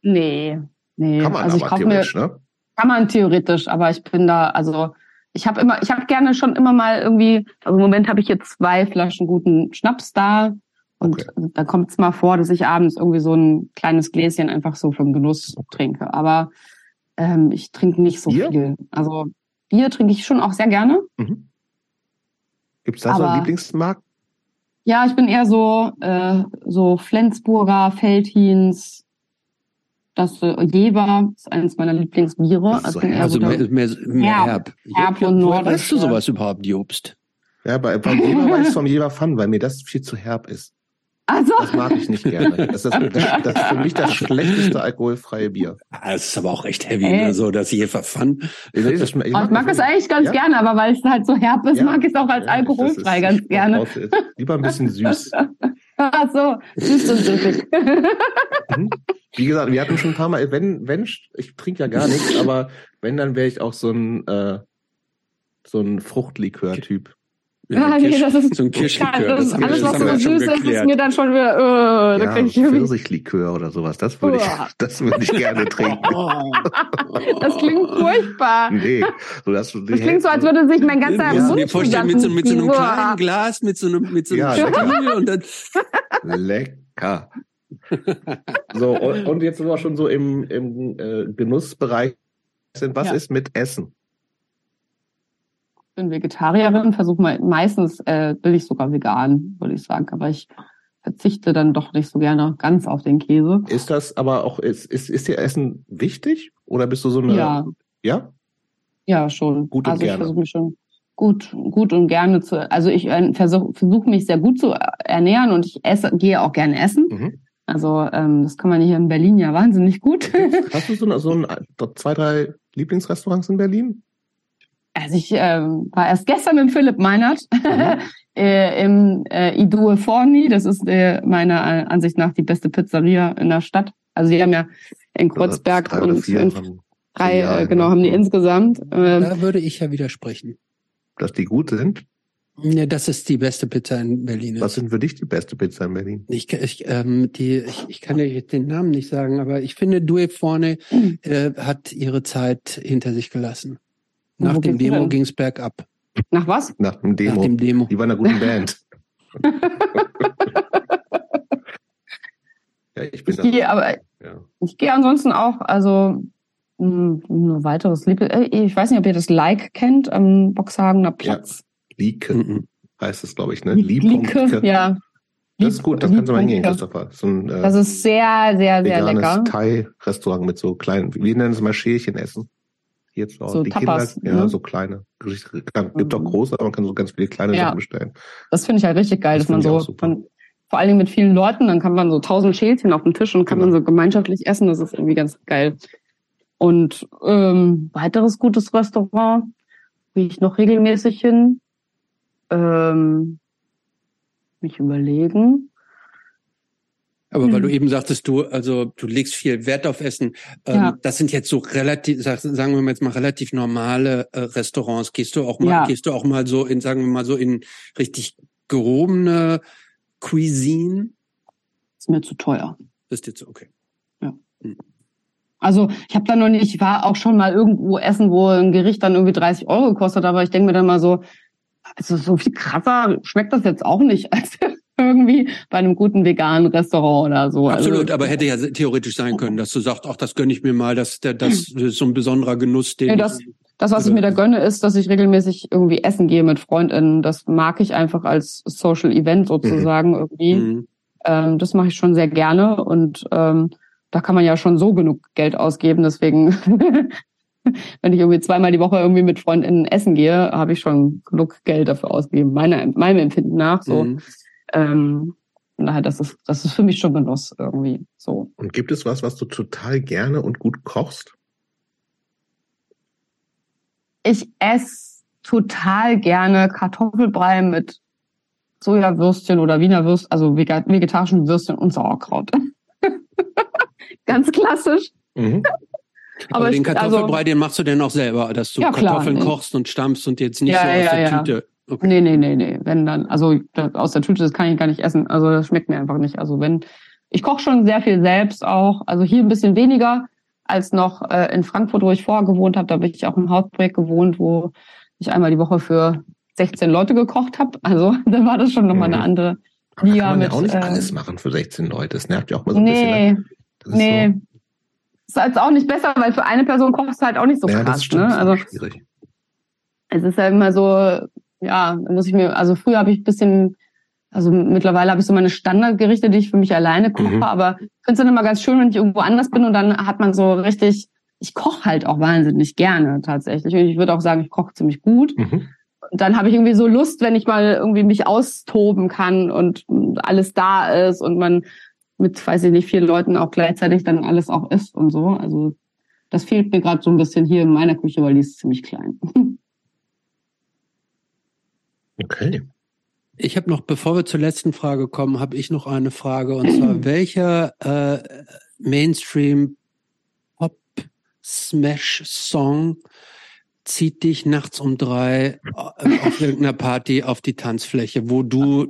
Nee, nee. Kann man also ich aber kaufe mir, theoretisch, ne? kann man theoretisch, aber ich bin da, also ich habe immer, ich habe gerne schon immer mal irgendwie, also im Moment habe ich jetzt zwei Flaschen guten Schnaps da und Okay. da kommt es mal vor, dass ich abends irgendwie so ein kleines Gläschen einfach so den Genuss trinke. Aber ähm, ich trinke nicht so Bier? viel. Also Bier trinke ich schon auch sehr gerne. Mhm. Gibt es da so einen Lieblingsmarkt? Ja, ich bin eher so äh, so Flensburger, Feldhins, das äh, Jever ist eines meiner Lieblingsbiere. Ist so Also so mehr, mehr, mehr Herb. herb. Und nordisch, Weißt du sowas überhaupt, Jobst? Ja, bei, beim Jever weiß ich vom Jever Fun, weil mir das viel zu herb ist. Also Das mag ich nicht gerne. Das ist, das, das ist für mich das schlechteste alkoholfreie Bier. Ah, Das ist aber auch echt heavy, Ey. ne? so dass ich hier verfand. Ich, ich, ich, ich mag das eigentlich ganz Ja? gerne, aber weil es halt so herb ist, Ja. mag ich es auch als Ja, alkoholfrei ganz ich gerne. brauche Lieber ein bisschen süß. Ach so, süß und süffig. Mhm. Wie gesagt, wir hatten schon ein paar Mal, wenn, wenn, ich trinke ja gar nichts, aber wenn, dann wäre ich auch so ein, äh, so ein Fruchtlikör-Typ. Ja, Ah, nee, das ist, so ein Kirschlikör. das ist haben wir- alles, das was so süß ist, ist mir dann schon wieder, äh, da Ja, krieg ich Pfirsichlikör oder sowas, das würde ich, das würde ich gerne trinken. Oh. das klingt furchtbar. Nee, so dass du die Das klingt so, als würde sich mein ganzer Ja, Mund mir vorstellen, mit so, mit so einem kleinen Glas, mit so einem, mit so einem Ja, Stiel und dann, Lecker. So, und, und jetzt sind wir schon so im, im äh, Genussbereich. sind. Was Ja. ist mit Essen? Bin Vegetarierin, versuche mal meistens äh, bin ich sogar vegan, würde ich sagen, aber ich verzichte dann doch nicht so gerne ganz auf den Käse. Ist das aber auch, ist, ist, ist dir Essen wichtig? Oder bist du so eine, Ja, ja? ja schon. Gut und also ich gerne. versuche mich schon gut, gut und gerne zu, also ich äh, versuche versuch mich sehr gut zu ernähren und ich esse, gehe auch gerne essen. Mhm. Also ähm, das kann man hier in Berlin ja wahnsinnig gut. Hast du so, eine, so ein, zwei, drei Lieblingsrestaurants in Berlin? Also ich ähm, war erst gestern mit Philipp Meinert Mhm. äh, im äh, Idue Forni. Das ist äh, meiner äh, Ansicht nach die beste Pizzeria in der Stadt. Also die haben ja in Kreuzberg Drei oder und in drei, äh, genau, ne? haben die insgesamt. Ähm, Da würde ich ja widersprechen. Dass die gut sind? Ja, das ist die beste Pizza in Berlin. Was sind für dich die beste Pizza in Berlin? Ich, ich, ähm, die, ich, ich kann dir jetzt den Namen nicht sagen, aber ich finde, Due Vorne äh, hat ihre Zeit hinter sich gelassen. Nach dem Demo denn? ging's bergab. nach was? Nach dem Demo. Nach dem Demo. Die war in einer guten Band. ja, ich bin Ich da. gehe aber Ja. ich gehe ansonsten auch, also mh, nur weiteres Liebe. äh, Ich weiß nicht, ob ihr das Like kennt am Boxhagener Platz. Lieke Mhm. heißt es, glaube ich, ne? Lieke, ja. Das ist gut, das kannst du mal hingehen. Christopher. So ein äh, Das ist sehr, sehr, sehr veganes lecker. Thai-Restaurant mit so kleinen, wir nennen es mal Schälchen essen. Zu Hause. So die Tapas, Kinder, ja, ne? so kleine. Gerichte. Kann- Gibt auch Mhm. große, aber man kann so ganz viele kleine Ja. Sachen bestellen. Das finde ich halt richtig geil, Das dass man so, auch man, vor allen Dingen mit vielen Leuten, dann kann man so tausend Schälchen auf dem Tisch und kann Genau. man so gemeinschaftlich essen. Das ist irgendwie ganz geil. Und ähm, weiteres gutes Restaurant, gehe ich noch regelmäßig hin. Ähm, mich überlegen. Aber weil Mhm. du eben sagtest, du, also du legst viel Wert auf Essen. Ähm, Ja. Das sind jetzt so relativ, sag- sagen wir mal jetzt mal relativ normale äh, Restaurants. Gehst du auch mal, Ja. gehst du auch mal so in, sagen wir mal so in richtig gehobene Cuisine? Ist mir zu teuer. Ist jetzt okay. Also ich habe da noch nicht, ich war auch schon mal irgendwo essen, wo ein Gericht dann irgendwie 30 Euro gekostet hat, aber ich denke mir dann mal so, also so viel krasser schmeckt das jetzt auch nicht als irgendwie bei einem guten veganen Restaurant oder so. Absolut, also, aber hätte ja theoretisch sein können, dass du sagst, ach, das gönne ich mir mal, das, der- das ist so ein besonderer Genuss, den Nee, das- Das, was ich mir da gönne, ist, dass ich regelmäßig irgendwie essen gehe mit FreundInnen. Das mag ich einfach als Social Event sozusagen irgendwie. Mhm. Ähm, das mache ich schon sehr gerne und ähm, da kann man ja schon so genug Geld ausgeben. Deswegen, wenn ich irgendwie zweimal die Woche irgendwie mit FreundInnen essen gehe, habe ich schon genug Geld dafür ausgegeben, meiner, meinem Empfinden nach. So, Mhm. Ähm, daher, das ist, das ist für mich schon Genuss irgendwie. So. Und gibt es was, was du total gerne und gut kochst? Ich esse total gerne Kartoffelbrei mit Sojawürstchen oder Wiener Würstchen, also vegetarischen Würstchen und Sauerkraut. Ganz klassisch. Mhm. Aber, Aber den ich- also- Kartoffelbrei, den machst du denn auch selber, dass du Ja, klar. Kartoffeln kochst und stampfst und jetzt nicht Ja, so aus ja, der ja. Tüte. Okay. Nee, nee, nee, nee. Wenn dann, also aus der Tüte, das kann ich gar nicht essen. Also das schmeckt mir einfach nicht. Also wenn, ich koche schon sehr viel selbst auch. Also hier ein bisschen weniger als noch äh, in Frankfurt, wo ich vorher gewohnt habe. Da habe ich auch im Hausprojekt gewohnt, wo ich einmal die Woche für 16 Leute gekocht habe. Also da war das schon nochmal Mhm. eine andere Liga kann man mit. ja auch nicht äh, alles machen für 16 Leute. Das nervt ja auch mal so ein bisschen. nee, Ne? Das ist nee. Ist jetzt auch nicht besser, weil für eine Person kochst du halt auch nicht so So, ja, das krass. stimmt. ne? das ist Also schwierig. es ist ja immer so, ja, da muss ich mir, also früher habe ich ein bisschen, also mittlerweile habe ich so meine Standardgerichte, die ich für mich alleine koche, Mhm. aber ich finde es dann immer ganz schön, wenn ich irgendwo anders bin und dann hat man so richtig, ich koche halt auch wahnsinnig gerne tatsächlich. Und ich würde auch sagen, ich koche ziemlich gut. Mhm. Und dann habe ich irgendwie so Lust, wenn ich mal irgendwie mich austoben kann und alles da ist und man mit, weiß ich nicht, vielen Leuten auch gleichzeitig dann alles auch isst und so. Also das fehlt mir gerade so ein bisschen hier in meiner Küche, weil die ist ziemlich klein. Okay. Ich habe noch, bevor wir zur letzten Frage kommen, habe ich noch eine Frage und zwar, welcher äh, Mainstream Pop Smash Song zieht dich nachts um drei äh, auf irgendeiner Party auf die Tanzfläche, wo du,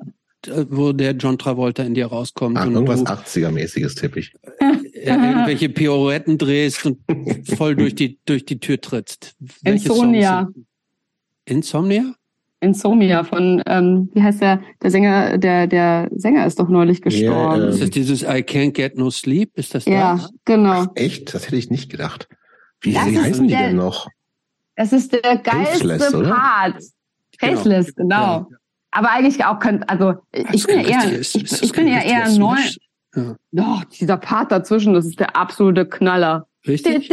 äh, wo der John Travolta in dir rauskommt Ach, und irgendwas du 80er-mäßiges tippe ich. äh, irgendwelche Pirouetten drehst und voll durch die durch die Tür trittst. Welche Songs Insomnia. sind- Insomnia? Insomnia von, ähm, wie heißt der, der Sänger, der, der Sänger ist doch neulich gestorben. Ja, Ist ähm, das dieses I can't get no sleep? Ist das Ja, das? genau. Echt? Das hätte ich nicht gedacht. Wie, wie ist heißen die der- denn noch? Das ist der geilste Faceless, oder? Part. Faceless, genau. Ja. Aber eigentlich auch könnt, also ich bin ja eher, ich, ich bin ja eher neu. Ja. Doch, dieser Part dazwischen, das ist der absolute Knaller. Richtig?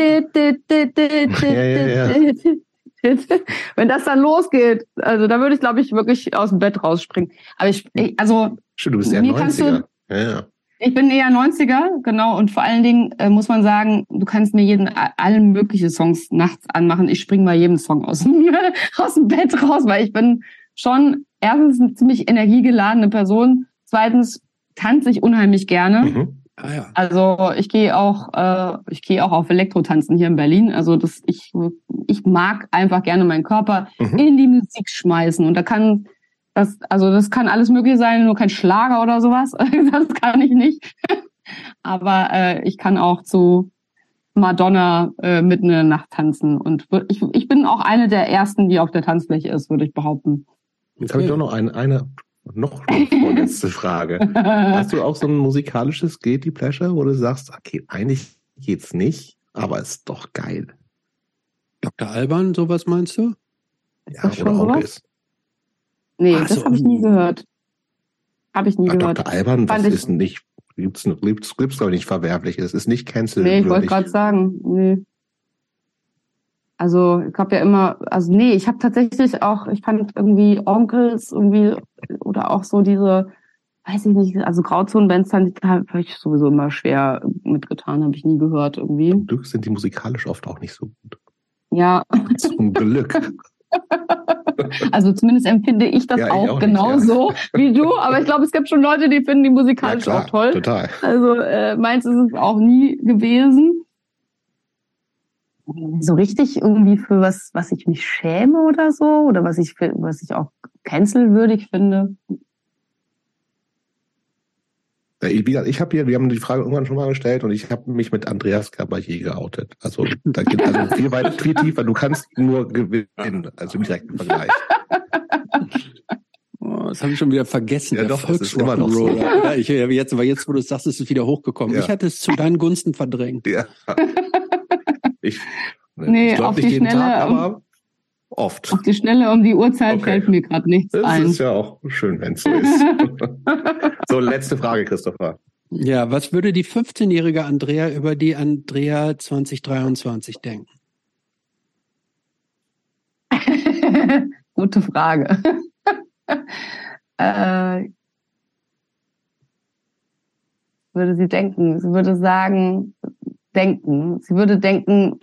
Wenn das dann losgeht, also da würde ich, glaube ich, wirklich aus dem Bett rausspringen. Aber ich, also Stimmt, du bist eher Mir kannst du- 90er. Ja, ja. ich bin eher 90er, genau. Und vor allen Dingen äh, muss man sagen, du kannst mir jeden, alle mögliche Songs nachts anmachen. Ich springe bei jedem Song aus dem, aus dem Bett raus, weil ich bin schon erstens eine ziemlich energiegeladene Person. Zweitens tanze ich unheimlich gerne. Mhm. Ah ja. Also ich gehe auch, äh, ich gehe auch auf Elektrotanzen hier in Berlin. Also das, ich, ich mag einfach gerne meinen Körper Mhm. in die Musik schmeißen. Und da kann das, also das kann alles mögliche sein, nur kein Schlager oder sowas. Das kann ich nicht. Aber äh, ich kann auch zu Madonna äh, mitten in der Nacht tanzen. Und ich, ich bin auch eine der ersten, die auf der Tanzfläche ist, würde ich behaupten. Jetzt habe ich doch noch eine, eine noch eine vorletzte Frage. Hast du auch so ein musikalisches Guilty Pleasure, wo du sagst, okay, eigentlich geht's nicht, aber ist doch geil. Dr. Alban, sowas meinst du? Ist das schon oder sowas? Onkels. Nee, Ach das so. habe ich nie gehört. Habe ich nie Ja, gehört. Dr. Alban, das Fand ich- ist nicht, gibt's, gibt's, gibt's glaube ich nicht verwerflich. Es ist nicht cancel. Nee, ich wollte gerade sagen, nee. Also ich habe ja immer, also nee, ich habe tatsächlich auch, ich fand irgendwie Onkels irgendwie oder auch so diese, weiß ich nicht, also Grauzonenbands fand ich, habe ich sowieso immer schwer mitgetan, habe ich nie gehört irgendwie. Zum Glück sind die musikalisch oft auch nicht so gut. Ja, Zum Glück. also zumindest empfinde ich das Ja, auch, auch genauso wie du, aber ich glaube, es gibt schon Leute, die finden die Ja, musikalisch klar, auch toll. total. Also äh, meins ist es auch nie gewesen. So richtig irgendwie für was, was ich mich schäme oder so, oder was ich was ich auch cancelwürdig finde. Ich, wie gesagt, ich habe hier, wir haben die Frage irgendwann schon mal gestellt und ich habe mich mit Andreas Caballé geoutet. Also da geht also viel weit, viel tiefer. Du kannst nur gewinnen, also im direkten Vergleich. Oh, das habe ich schon wieder vergessen. Ja, der doch, das ist immer noch so. Ja, ich, ja, jetzt, aber jetzt, wo du es sagst, ist es wieder hochgekommen. Ja. Ich hatte es zu deinen Gunsten verdrängt. Ja. Ich, Nee, ich glaub auf nicht die jeden Schnelle, Tag, um- aber oft. Auf die Schnelle um die Uhrzeit Okay. fällt mir gerade nichts Das ein. ist ja auch schön, wenn es so ist. so, letzte Frage, Christopher. Ja, was würde die 15-jährige Andrea über die Andrea 2023 denken? Gute Frage. äh, würde sie denken, sie würde sagen, denken, sie würde denken,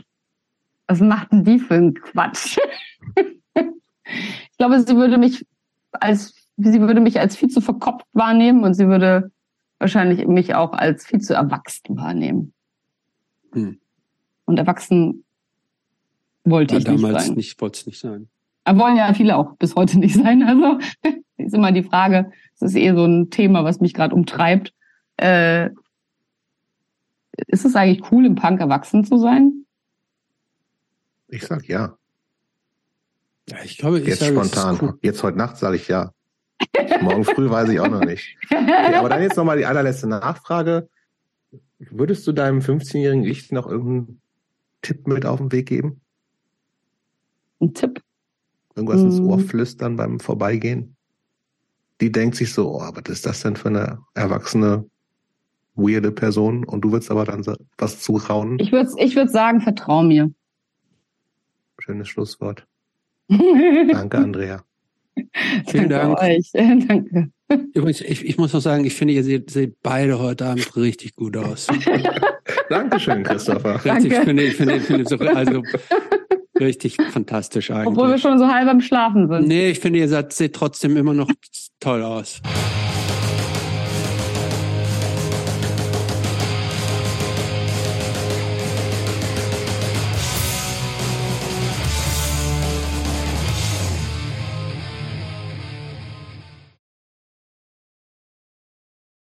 was macht denn die für einen Quatsch? ich glaube, sie würde mich als, sie würde mich als viel zu verkopft wahrnehmen und sie würde wahrscheinlich mich auch als viel zu erwachsen wahrnehmen. Hm. Und erwachsen wollte War ich nicht damals sein. nicht, wollte es nicht sein. Aber wollen ja viele auch bis heute nicht sein. Also ist immer die Frage, es ist eh so ein Thema, was mich gerade umtreibt. Äh, ist es eigentlich cool, im Punk erwachsen zu sein? Ich sag ja. Ja, ich glaube, ich Jetzt sage, es ist spontan. cool. Jetzt heute Nacht sage ich ja. Morgen früh weiß ich auch noch nicht. Okay, aber dann jetzt nochmal die allerletzte Nachfrage. Würdest du deinem 15-jährigen Ich noch irgendeinen Tipp mit auf den Weg geben? Ein Tipp. Irgendwas ins Mm. Ohr flüstern beim Vorbeigehen? Die denkt sich so, oh, was ist das denn für eine erwachsene, weirde Person? Und du würdest aber dann so was zuraunen. Ich würde ich würd sagen, vertrau mir. Schönes Schlusswort. Danke, Andrea. Vielen Danke Dank. Euch. Danke. Übrigens, ich, ich muss noch sagen, ich finde, ihr seht, seht beide heute Abend richtig gut aus. Dankeschön, Christopher. Richtig, ich Danke. finde, ich finde, ich finde so, also richtig fantastisch eigentlich. Obwohl wir schon so halb am Schlafen sind. Nee, ich finde, ihr seid, seht trotzdem immer noch toll aus.